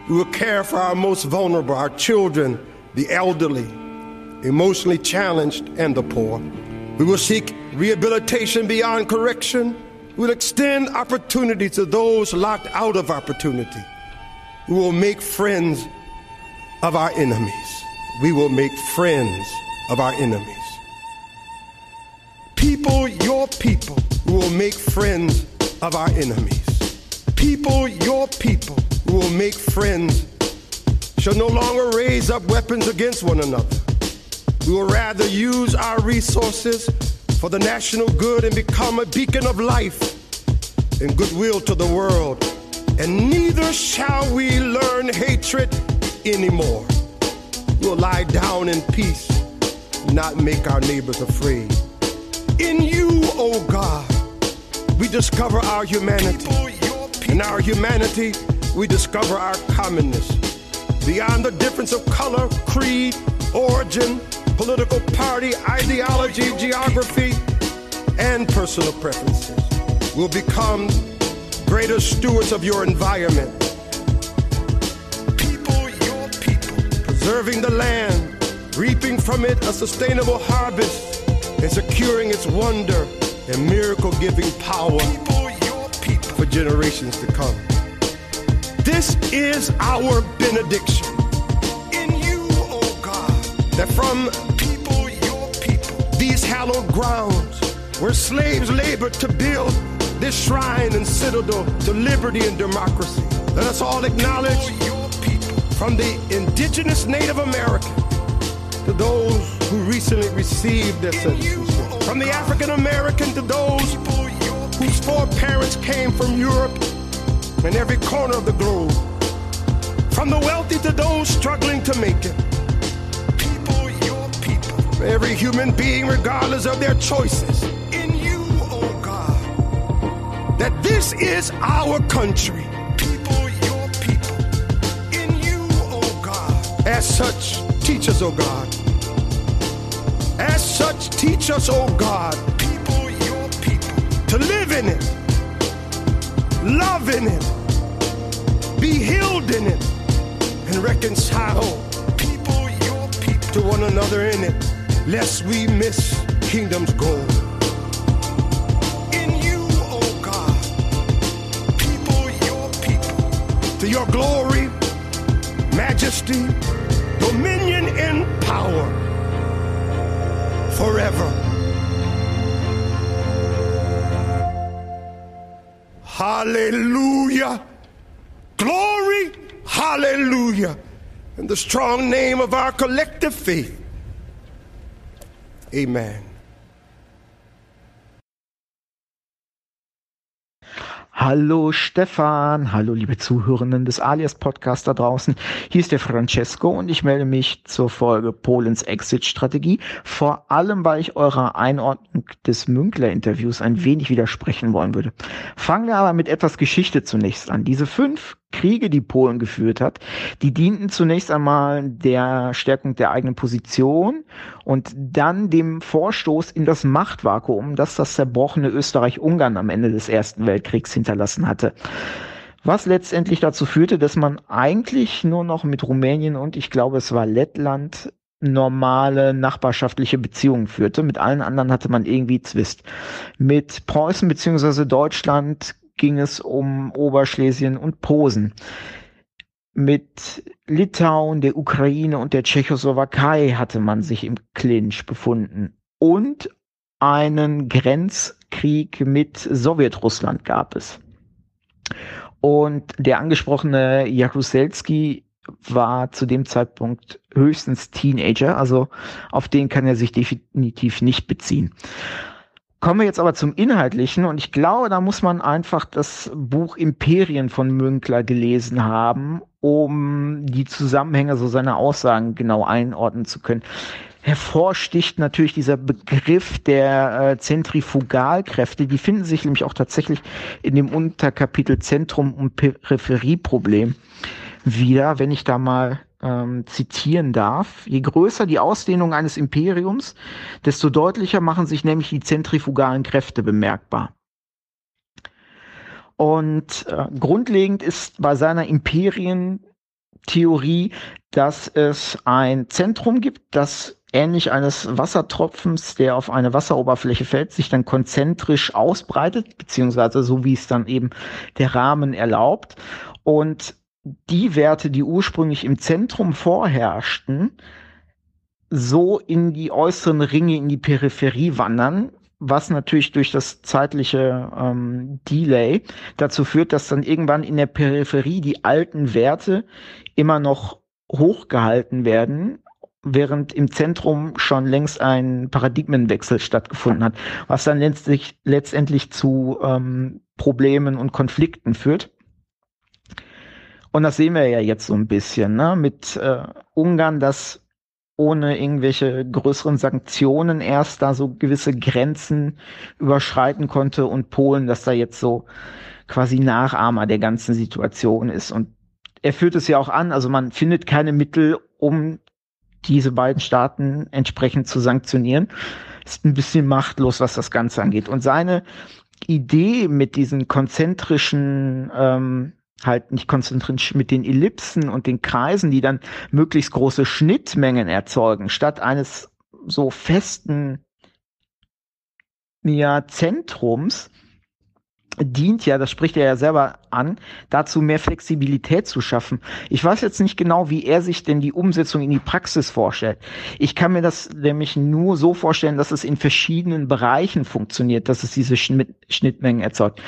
We will care for our most vulnerable, our children, the elderly, emotionally challenged, and the poor. We will seek rehabilitation beyond correction. We will extend opportunity to those locked out of opportunity. We will make friends of our enemies. We will make friends of our enemies. People, your people, we will make friends of our enemies. People, your people, we will make friends, shall no longer raise up weapons against one another. We will rather use our resources for the national good and become a beacon of life and goodwill to the world. And neither shall we learn hatred anymore. We'll lie down in peace, not make our neighbors afraid. In you, O oh God, we discover our humanity. In our humanity, we discover our commonness. Beyond the difference of color, creed, origin, political party, ideology, geography, and personal preferences, we'll become greater stewards of your environment. People, your people, preserving the land, reaping from it a sustainable harvest and securing its wonder and miracle giving power for generations to come. This is our benediction. In you, O oh God, that from people, people, these hallowed grounds where slaves labored to build this shrine and citadel to liberty and democracy. Let us all acknowledge from the indigenous Native American to those who recently received their citizenship. From the African American to those whose foreparents came from Europe and every corner of the globe. From the wealthy to those struggling to make it. People, your people. For every human being, regardless of their choices. In you, oh God. That this is our country. People, your people. In you, oh God. As such, teach us, oh God as such, teach us, O oh God, people, your people, to live in it, love in it, be healed in it, and reconcile people, your people, to one another in it, lest we miss kingdom's goal. In you, O oh God, people, your people, to your glory, majesty, dominion, and power forever. Hallelujah. Glory. Hallelujah. In the strong name of our collective faith. Amen. Hallo Stefan, hallo liebe Zuhörenden des Alias Podcast da draußen. Hier ist der Francesco und ich melde mich zur Folge Polens Exit-Strategie. Vor allem, weil ich eurer Einordnung des Münkler-Interviews ein wenig widersprechen wollen würde. Fangen wir aber mit etwas Geschichte zunächst an. Diese fünf Kriege, die Polen geführt hat, die dienten zunächst einmal der Stärkung der eigenen Position und dann dem Vorstoß in das Machtvakuum, das das zerbrochene Österreich-Ungarn am Ende des Ersten Weltkriegs hinterlassen hatte. Was letztendlich dazu führte, dass man eigentlich nur noch mit Rumänien und ich glaube es war Lettland normale nachbarschaftliche Beziehungen führte. Mit allen anderen hatte man irgendwie Zwist. Mit Preußen beziehungsweise Deutschland ging es um Oberschlesien und Posen. Mit Litauen, der Ukraine und der Tschechoslowakei hatte man sich im Clinch befunden. Und einen Grenzkrieg mit Sowjetrussland gab es. Und der angesprochene Jaruzelski war zu dem Zeitpunkt höchstens Teenager, also auf den kann er sich definitiv nicht beziehen. Kommen wir jetzt aber zum Inhaltlichen und ich glaube, da muss man einfach das Buch Imperien von Münkler gelesen haben, um die Zusammenhänge so seiner Aussagen genau einordnen zu können. hervorsticht natürlich dieser Begriff der äh, Zentrifugalkräfte. Die finden sich nämlich auch tatsächlich in dem Unterkapitel Zentrum und Peripherieproblem wieder, wenn ich da mal ähm, zitieren darf. Je größer die Ausdehnung eines Imperiums, desto deutlicher machen sich nämlich die zentrifugalen Kräfte bemerkbar. Und äh, grundlegend ist bei seiner Imperientheorie, dass es ein Zentrum gibt, das ähnlich eines Wassertropfens, der auf eine Wasseroberfläche fällt, sich dann konzentrisch ausbreitet, beziehungsweise so wie es dann eben der Rahmen erlaubt. Und die Werte, die ursprünglich im Zentrum vorherrschten, so in die äußeren Ringe, in die Peripherie wandern, was natürlich durch das zeitliche ähm, Delay dazu führt, dass dann irgendwann in der Peripherie die alten Werte immer noch hochgehalten werden, während im Zentrum schon längst ein Paradigmenwechsel stattgefunden hat, was dann letztlich, letztendlich zu ähm, Problemen und Konflikten führt. Und das sehen wir ja jetzt so ein bisschen ne? mit äh, Ungarn, das ohne irgendwelche größeren Sanktionen erst da so gewisse Grenzen überschreiten konnte und Polen, dass da jetzt so quasi Nachahmer der ganzen Situation ist. Und er führt es ja auch an, also man findet keine Mittel, um diese beiden Staaten entsprechend zu sanktionieren. Ist ein bisschen machtlos, was das Ganze angeht. Und seine Idee mit diesen konzentrischen ähm, halt nicht konzentrisch mit den Ellipsen und den Kreisen, die dann möglichst große Schnittmengen erzeugen, statt eines so festen ja, Zentrums, dient ja, das spricht er ja selber an, dazu mehr Flexibilität zu schaffen. Ich weiß jetzt nicht genau, wie er sich denn die Umsetzung in die Praxis vorstellt. Ich kann mir das nämlich nur so vorstellen, dass es in verschiedenen Bereichen funktioniert, dass es diese Schnittmengen erzeugt.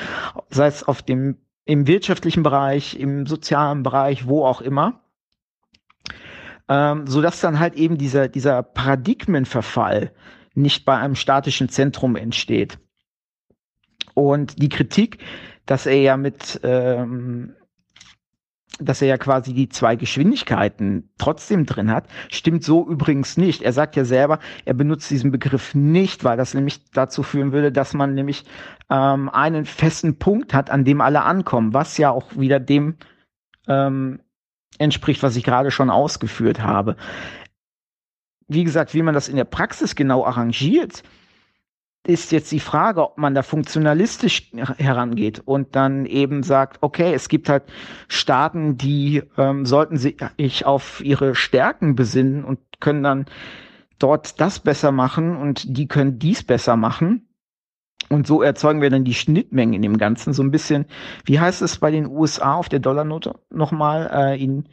Sei es auf dem im wirtschaftlichen Bereich, im sozialen Bereich, wo auch immer. Ähm, so dass dann halt eben dieser, dieser Paradigmenverfall nicht bei einem statischen Zentrum entsteht. Und die Kritik, dass er ja mit ähm, dass er ja quasi die zwei Geschwindigkeiten trotzdem drin hat, stimmt so übrigens nicht. Er sagt ja selber, er benutzt diesen Begriff nicht, weil das nämlich dazu führen würde, dass man nämlich ähm, einen festen Punkt hat, an dem alle ankommen, was ja auch wieder dem ähm, entspricht, was ich gerade schon ausgeführt habe. Wie gesagt, wie man das in der Praxis genau arrangiert, ist jetzt die Frage, ob man da funktionalistisch herangeht und dann eben sagt, okay, es gibt halt Staaten, die ähm, sollten sich auf ihre Stärken besinnen und können dann dort das besser machen und die können dies besser machen. Und so erzeugen wir dann die Schnittmengen in dem Ganzen. So ein bisschen, wie heißt es bei den USA auf der Dollarnote nochmal, äh, in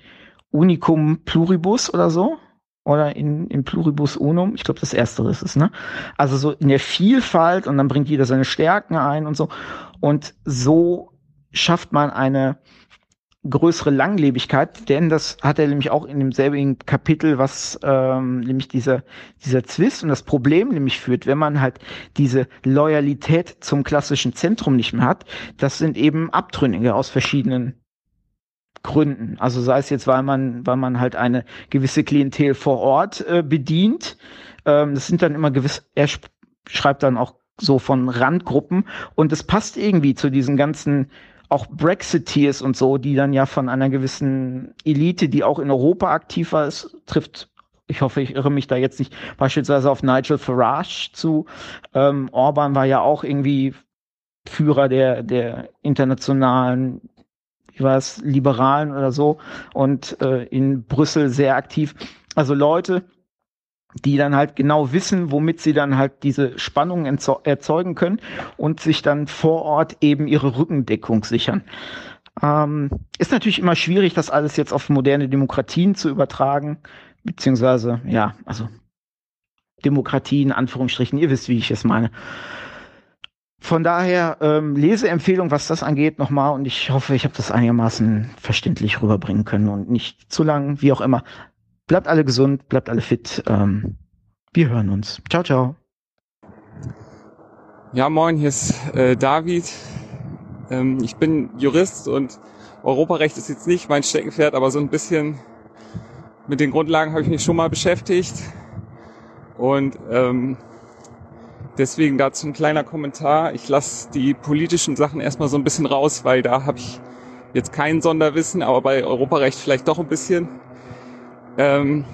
Unicum Pluribus oder so? Oder in, in Pluribus Unum. Ich glaube, das Erste ist es, ne? Also so in der Vielfalt und dann bringt jeder seine Stärken ein und so. Und so schafft man eine größere Langlebigkeit, denn das hat er nämlich auch in demselben Kapitel, was ähm, nämlich dieser, dieser Zwist und das Problem nämlich führt, wenn man halt diese Loyalität zum klassischen Zentrum nicht mehr hat, das sind eben Abtrünnige aus verschiedenen Gründen. Also sei es jetzt, weil man, weil man halt eine gewisse Klientel vor Ort äh, bedient. Ähm, das sind dann immer gewisse, er schreibt dann auch so von Randgruppen und es passt irgendwie zu diesen ganzen auch Brexiteers und so, die dann ja von einer gewissen Elite, die auch in Europa aktiv war, es trifft ich hoffe, ich irre mich da jetzt nicht beispielsweise auf Nigel Farage zu. Ähm, Orban war ja auch irgendwie Führer der, der internationalen war es, Liberalen oder so und äh, in Brüssel sehr aktiv. Also Leute, die dann halt genau wissen, womit sie dann halt diese Spannung erzeugen können und sich dann vor Ort eben ihre Rückendeckung sichern. Ähm, ist natürlich immer schwierig, das alles jetzt auf moderne Demokratien zu übertragen, beziehungsweise, ja, also Demokratie in Anführungsstrichen, ihr wisst, wie ich es meine. Von daher ähm, Leseempfehlung, was das angeht, nochmal. Und ich hoffe, ich habe das einigermaßen verständlich rüberbringen können und nicht zu lang, wie auch immer. Bleibt alle gesund, bleibt alle fit. Ähm, wir hören uns. Ciao, ciao. Ja, moin, hier ist äh, David. Ähm, ich bin Jurist und Europarecht ist jetzt nicht mein Steckenpferd, aber so ein bisschen mit den Grundlagen habe ich mich schon mal beschäftigt. Und ähm, deswegen dazu ein kleiner Kommentar. Ich lasse die politischen Sachen erstmal so ein bisschen raus, weil da habe ich jetzt kein Sonderwissen, aber bei Europarecht vielleicht doch ein bisschen. Ähm,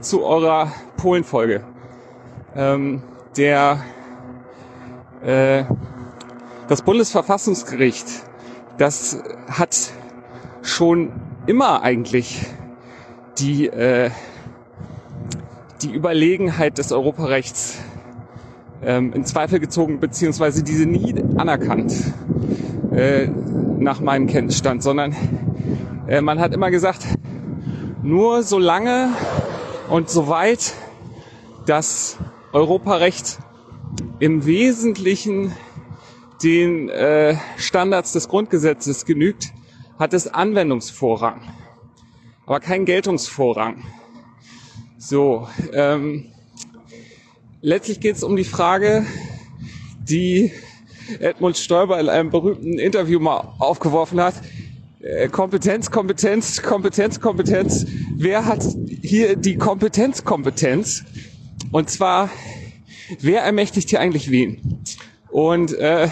zu eurer Polenfolge. Ähm, der äh, das Bundesverfassungsgericht, das hat schon immer eigentlich die äh, die Überlegenheit des Europarechts ähm, in Zweifel gezogen, beziehungsweise diese nie anerkannt, äh, nach meinem Kenntnisstand, sondern äh, man hat immer gesagt, nur solange und soweit das Europarecht im Wesentlichen den äh, Standards des Grundgesetzes genügt, hat es Anwendungsvorrang, aber keinen Geltungsvorrang. So, ähm, letztlich geht es um die Frage, die Edmund Stoiber in einem berühmten Interview mal aufgeworfen hat. Äh, Kompetenz, Kompetenz, Kompetenz, Kompetenz. Wer hat hier die Kompetenzkompetenz? Und zwar, wer ermächtigt hier eigentlich wen? Und äh,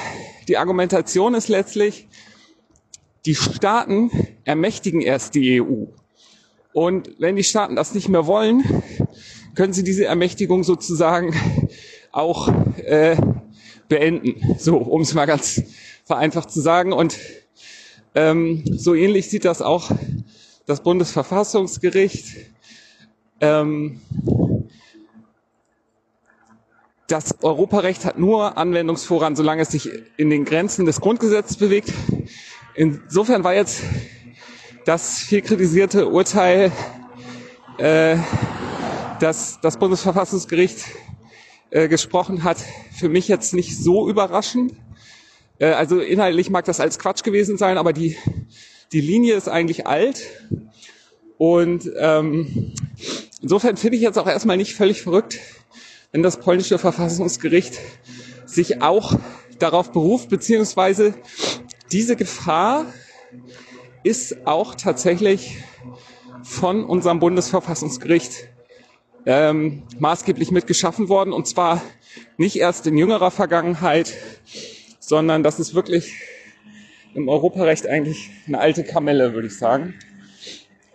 die Argumentation ist letztlich, die Staaten ermächtigen erst die EU. Und wenn die Staaten das nicht mehr wollen, können sie diese Ermächtigung sozusagen auch äh, beenden. So, um es mal ganz vereinfacht zu sagen. Und ähm, so ähnlich sieht das auch das Bundesverfassungsgericht. Ähm, das Europarecht hat nur Anwendungsvorrang, solange es sich in den Grenzen des Grundgesetzes bewegt. Insofern war jetzt das viel kritisierte Urteil, äh, das das Bundesverfassungsgericht äh, gesprochen hat, für mich jetzt nicht so überraschend. Äh, also inhaltlich mag das als Quatsch gewesen sein, aber die, die Linie ist eigentlich alt. Und ähm, insofern finde ich jetzt auch erstmal nicht völlig verrückt, wenn das polnische Verfassungsgericht sich auch darauf beruft, beziehungsweise diese Gefahr ist auch tatsächlich von unserem Bundesverfassungsgericht ähm, maßgeblich mitgeschaffen worden. Und zwar nicht erst in jüngerer Vergangenheit, sondern das ist wirklich im Europarecht eigentlich eine alte Kamelle, würde ich sagen.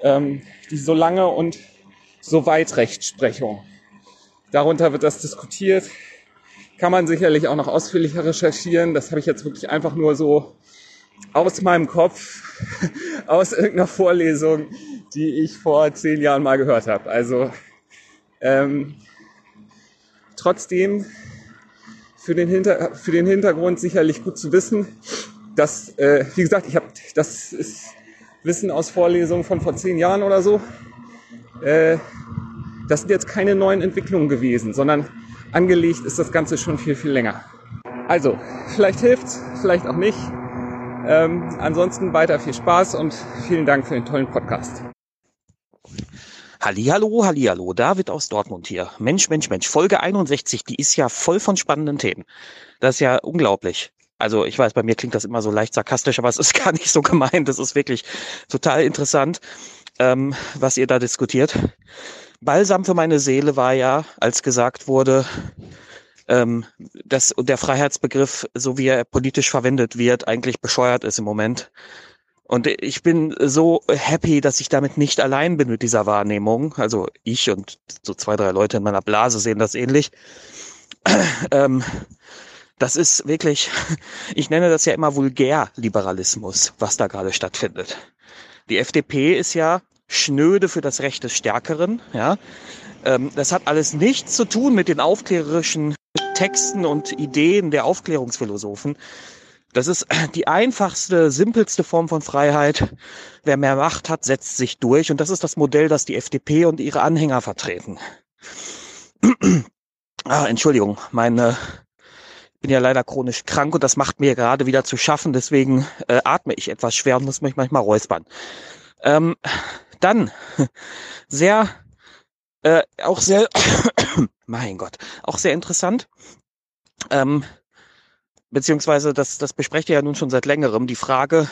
Ähm, die so lange und so weit Rechtsprechung. Darunter wird das diskutiert. Kann man sicherlich auch noch ausführlicher recherchieren. Das habe ich jetzt wirklich einfach nur so aus meinem Kopf, aus irgendeiner Vorlesung, die ich vor zehn Jahren mal gehört habe. Also ähm, trotzdem für den, Hinter für den Hintergrund sicherlich gut zu wissen, dass, äh, wie gesagt, ich habe, das ist Wissen aus Vorlesungen von vor zehn Jahren oder so. Äh, das sind jetzt keine neuen Entwicklungen gewesen, sondern angelegt ist das Ganze schon viel, viel länger. Also, vielleicht hilft's, vielleicht auch nicht. Ähm, ansonsten weiter viel Spaß und vielen Dank für den tollen Podcast. Hallihallo, Hallihallo, David aus Dortmund hier. Mensch, Mensch, Mensch, Folge 61, die ist ja voll von spannenden Themen. Das ist ja unglaublich. Also ich weiß, bei mir klingt das immer so leicht sarkastisch, aber es ist gar nicht so gemeint. Das ist wirklich total interessant, ähm, was ihr da diskutiert. Balsam für meine Seele war ja, als gesagt wurde, ähm, dass der Freiheitsbegriff, so wie er politisch verwendet wird, eigentlich bescheuert ist im Moment. Und ich bin so happy, dass ich damit nicht allein bin mit dieser Wahrnehmung. Also ich und so zwei, drei Leute in meiner Blase sehen das ähnlich. ähm, das ist wirklich, ich nenne das ja immer Vulgärliberalismus, was da gerade stattfindet. Die FDP ist ja schnöde für das Recht des Stärkeren, ja. Ähm, das hat alles nichts zu tun mit den aufklärerischen Texten und Ideen der Aufklärungsphilosophen. Das ist die einfachste, simpelste Form von Freiheit. Wer mehr Macht hat, setzt sich durch. Und das ist das Modell, das die FDP und ihre Anhänger vertreten. ah, Entschuldigung, meine, ich bin ja leider chronisch krank und das macht mir gerade wieder zu schaffen. Deswegen äh, atme ich etwas schwer und muss mich manchmal räuspern. Ähm, dann sehr, äh, auch sehr, mein Gott, auch sehr interessant. Ähm, beziehungsweise das, das besprecht ihr ja nun schon seit längerem, die Frage,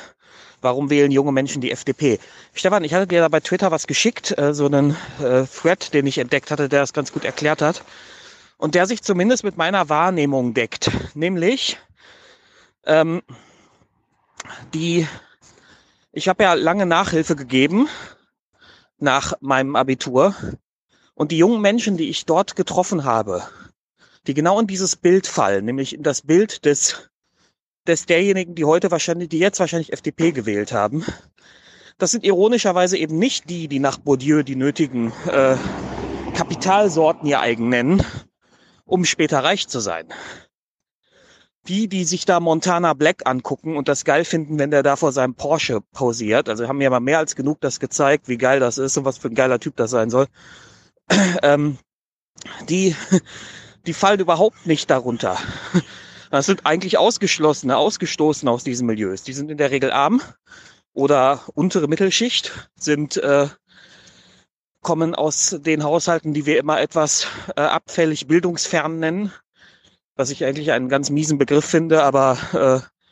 warum wählen junge Menschen die FDP? Stefan, ich hatte dir da bei Twitter was geschickt, äh, so einen äh, Thread, den ich entdeckt hatte, der das ganz gut erklärt hat. und der sich zumindest mit meiner Wahrnehmung deckt, nämlich ähm, die, ich habe ja lange Nachhilfe gegeben nach meinem Abitur und die jungen Menschen, die ich dort getroffen habe, die genau in dieses Bild fallen, nämlich in das Bild des, des derjenigen, die heute wahrscheinlich, die jetzt wahrscheinlich FDP gewählt haben, das sind ironischerweise eben nicht die, die nach Bourdieu die nötigen äh, Kapitalsorten ihr eigen nennen, um später reich zu sein. Die, die sich da Montana Black angucken und das geil finden, wenn der da vor seinem Porsche pausiert, also haben mir aber mehr als genug das gezeigt, wie geil das ist und was für ein geiler Typ das sein soll, ähm, die, die fallen überhaupt nicht darunter. Das sind eigentlich Ausgeschlossene, Ausgestoßene aus diesen Milieus. Die sind in der Regel arm oder untere Mittelschicht, sind äh, kommen aus den Haushalten, die wir immer etwas äh, abfällig bildungsfern nennen was ich eigentlich einen ganz miesen Begriff finde, aber äh,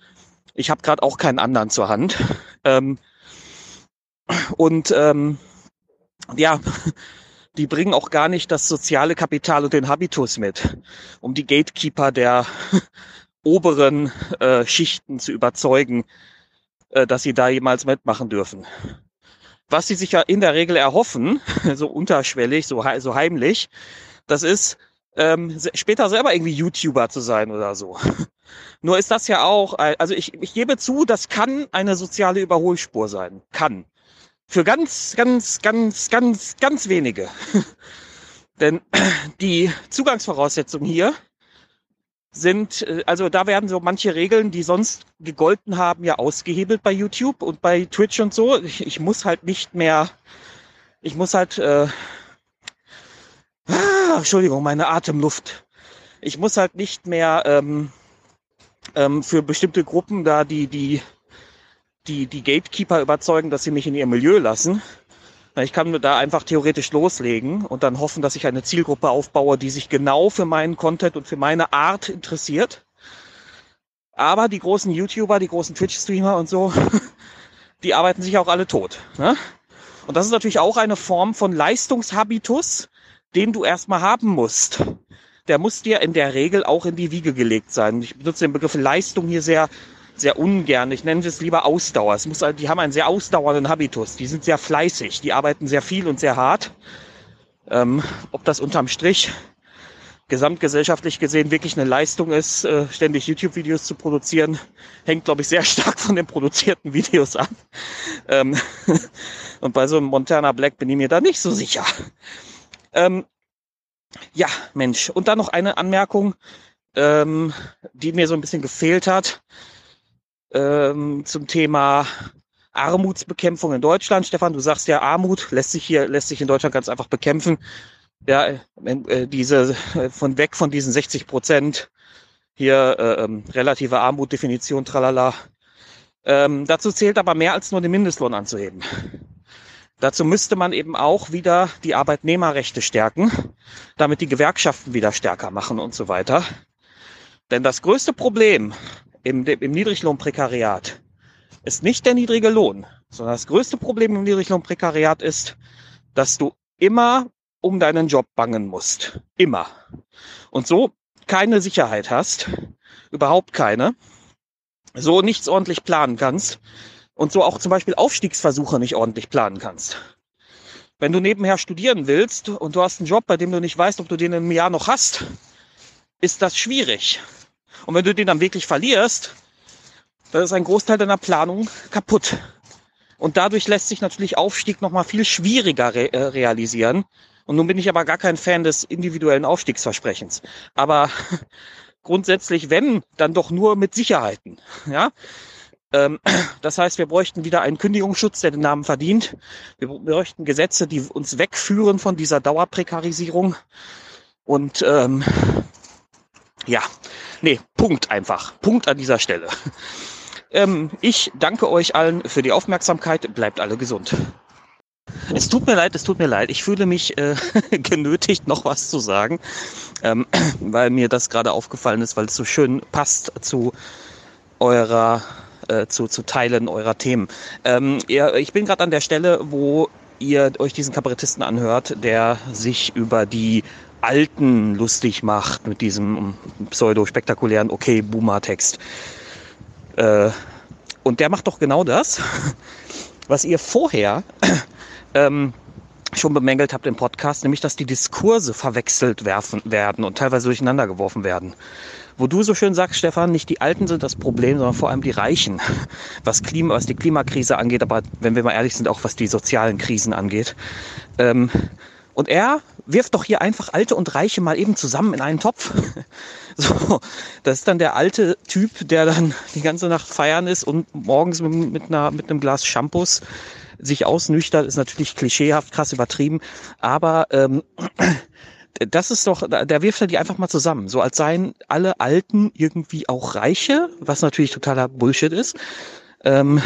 ich habe gerade auch keinen anderen zur Hand. Ähm, und ähm, ja, die bringen auch gar nicht das soziale Kapital und den Habitus mit, um die Gatekeeper der oberen äh, Schichten zu überzeugen, äh, dass sie da jemals mitmachen dürfen. Was sie sich ja in der Regel erhoffen, so unterschwellig, so, so heimlich, das ist, ähm, später selber irgendwie YouTuber zu sein oder so. Nur ist das ja auch, also ich, ich gebe zu, das kann eine soziale Überholspur sein. Kann. Für ganz, ganz, ganz, ganz, ganz wenige. Denn die Zugangsvoraussetzungen hier sind, äh, also da werden so manche Regeln, die sonst gegolten haben, ja ausgehebelt bei YouTube und bei Twitch und so. Ich, ich muss halt nicht mehr, ich muss halt äh, Ah, Entschuldigung, meine Atemluft. Ich muss halt nicht mehr ähm, ähm, für bestimmte Gruppen da die, die, die, die Gatekeeper überzeugen, dass sie mich in ihr Milieu lassen. Ich kann da einfach theoretisch loslegen und dann hoffen, dass ich eine Zielgruppe aufbaue, die sich genau für meinen Content und für meine Art interessiert. Aber die großen YouTuber, die großen Twitch-Streamer und so, die arbeiten sich auch alle tot. Ne? Und das ist natürlich auch eine Form von Leistungshabitus, den du erstmal haben musst, der muss dir in der Regel auch in die Wiege gelegt sein. Ich benutze den Begriff Leistung hier sehr, sehr ungern. Ich nenne es lieber Ausdauer. Es muss, die haben einen sehr ausdauernden Habitus. Die sind sehr fleißig. Die arbeiten sehr viel und sehr hart. Ähm, ob das unterm Strich gesamtgesellschaftlich gesehen wirklich eine Leistung ist, äh, ständig YouTube-Videos zu produzieren, hängt, glaube ich, sehr stark von den produzierten Videos ab. Ähm, und bei so einem Montana Black bin ich mir da nicht so sicher. Ähm, ja, Mensch. Und dann noch eine Anmerkung, ähm, die mir so ein bisschen gefehlt hat ähm, zum Thema Armutsbekämpfung in Deutschland. Stefan, du sagst ja, Armut lässt sich hier, lässt sich in Deutschland ganz einfach bekämpfen. Ja, äh, diese, äh, von weg von diesen 60 Prozent hier äh, ähm, relative Armutdefinition, tralala. Ähm, dazu zählt aber mehr als nur den Mindestlohn anzuheben. Dazu müsste man eben auch wieder die Arbeitnehmerrechte stärken, damit die Gewerkschaften wieder stärker machen und so weiter. Denn das größte Problem im, im Niedriglohnprekariat ist nicht der niedrige Lohn, sondern das größte Problem im Niedriglohnprekariat ist, dass du immer um deinen Job bangen musst. Immer. Und so keine Sicherheit hast, überhaupt keine, so nichts ordentlich planen kannst und so auch zum Beispiel Aufstiegsversuche nicht ordentlich planen kannst. Wenn du nebenher studieren willst und du hast einen Job, bei dem du nicht weißt, ob du den einem Jahr noch hast, ist das schwierig. Und wenn du den dann wirklich verlierst, dann ist ein Großteil deiner Planung kaputt. Und dadurch lässt sich natürlich Aufstieg noch mal viel schwieriger re äh, realisieren. Und nun bin ich aber gar kein Fan des individuellen Aufstiegsversprechens. Aber grundsätzlich, wenn, dann doch nur mit Sicherheiten. Ja, ähm, das heißt, wir bräuchten wieder einen Kündigungsschutz, der den Namen verdient. Wir bräuchten Gesetze, die uns wegführen von dieser Dauerprekarisierung. Und ähm, ja, nee, Punkt einfach. Punkt an dieser Stelle. Ähm, ich danke euch allen für die Aufmerksamkeit. Bleibt alle gesund. Es tut mir leid, es tut mir leid. Ich fühle mich äh, genötigt, noch was zu sagen, ähm, weil mir das gerade aufgefallen ist, weil es so schön passt zu eurer äh, zu, zu Teilen eurer Themen. Ähm, ihr, ich bin gerade an der Stelle, wo ihr euch diesen Kabarettisten anhört, der sich über die Alten lustig macht mit diesem pseudo-spektakulären Okay-Boomer-Text. Äh, und der macht doch genau das, was ihr vorher ähm, schon bemängelt habt im Podcast, nämlich dass die Diskurse verwechselt werfen, werden und teilweise durcheinander geworfen werden. Wo du so schön sagst, Stefan, nicht die Alten sind das Problem, sondern vor allem die Reichen, was, Klima, was die Klimakrise angeht, aber wenn wir mal ehrlich sind, auch was die sozialen Krisen angeht. Ähm, und er wirft doch hier einfach Alte und Reiche mal eben zusammen in einen Topf. So, das ist dann der alte Typ, der dann die ganze Nacht feiern ist und morgens mit, einer, mit einem Glas Shampoos sich ausnüchtert, ist natürlich klischeehaft, krass übertrieben, aber ähm, das ist doch, der wirft er die einfach mal zusammen, so als seien alle Alten irgendwie auch Reiche, was natürlich totaler Bullshit ist. Ähm,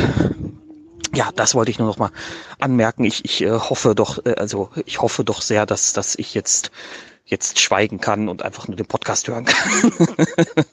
ja, das wollte ich nur noch mal anmerken. Ich, ich äh, hoffe doch, äh, also ich hoffe doch sehr, dass, dass ich jetzt jetzt schweigen kann und einfach nur den Podcast hören kann.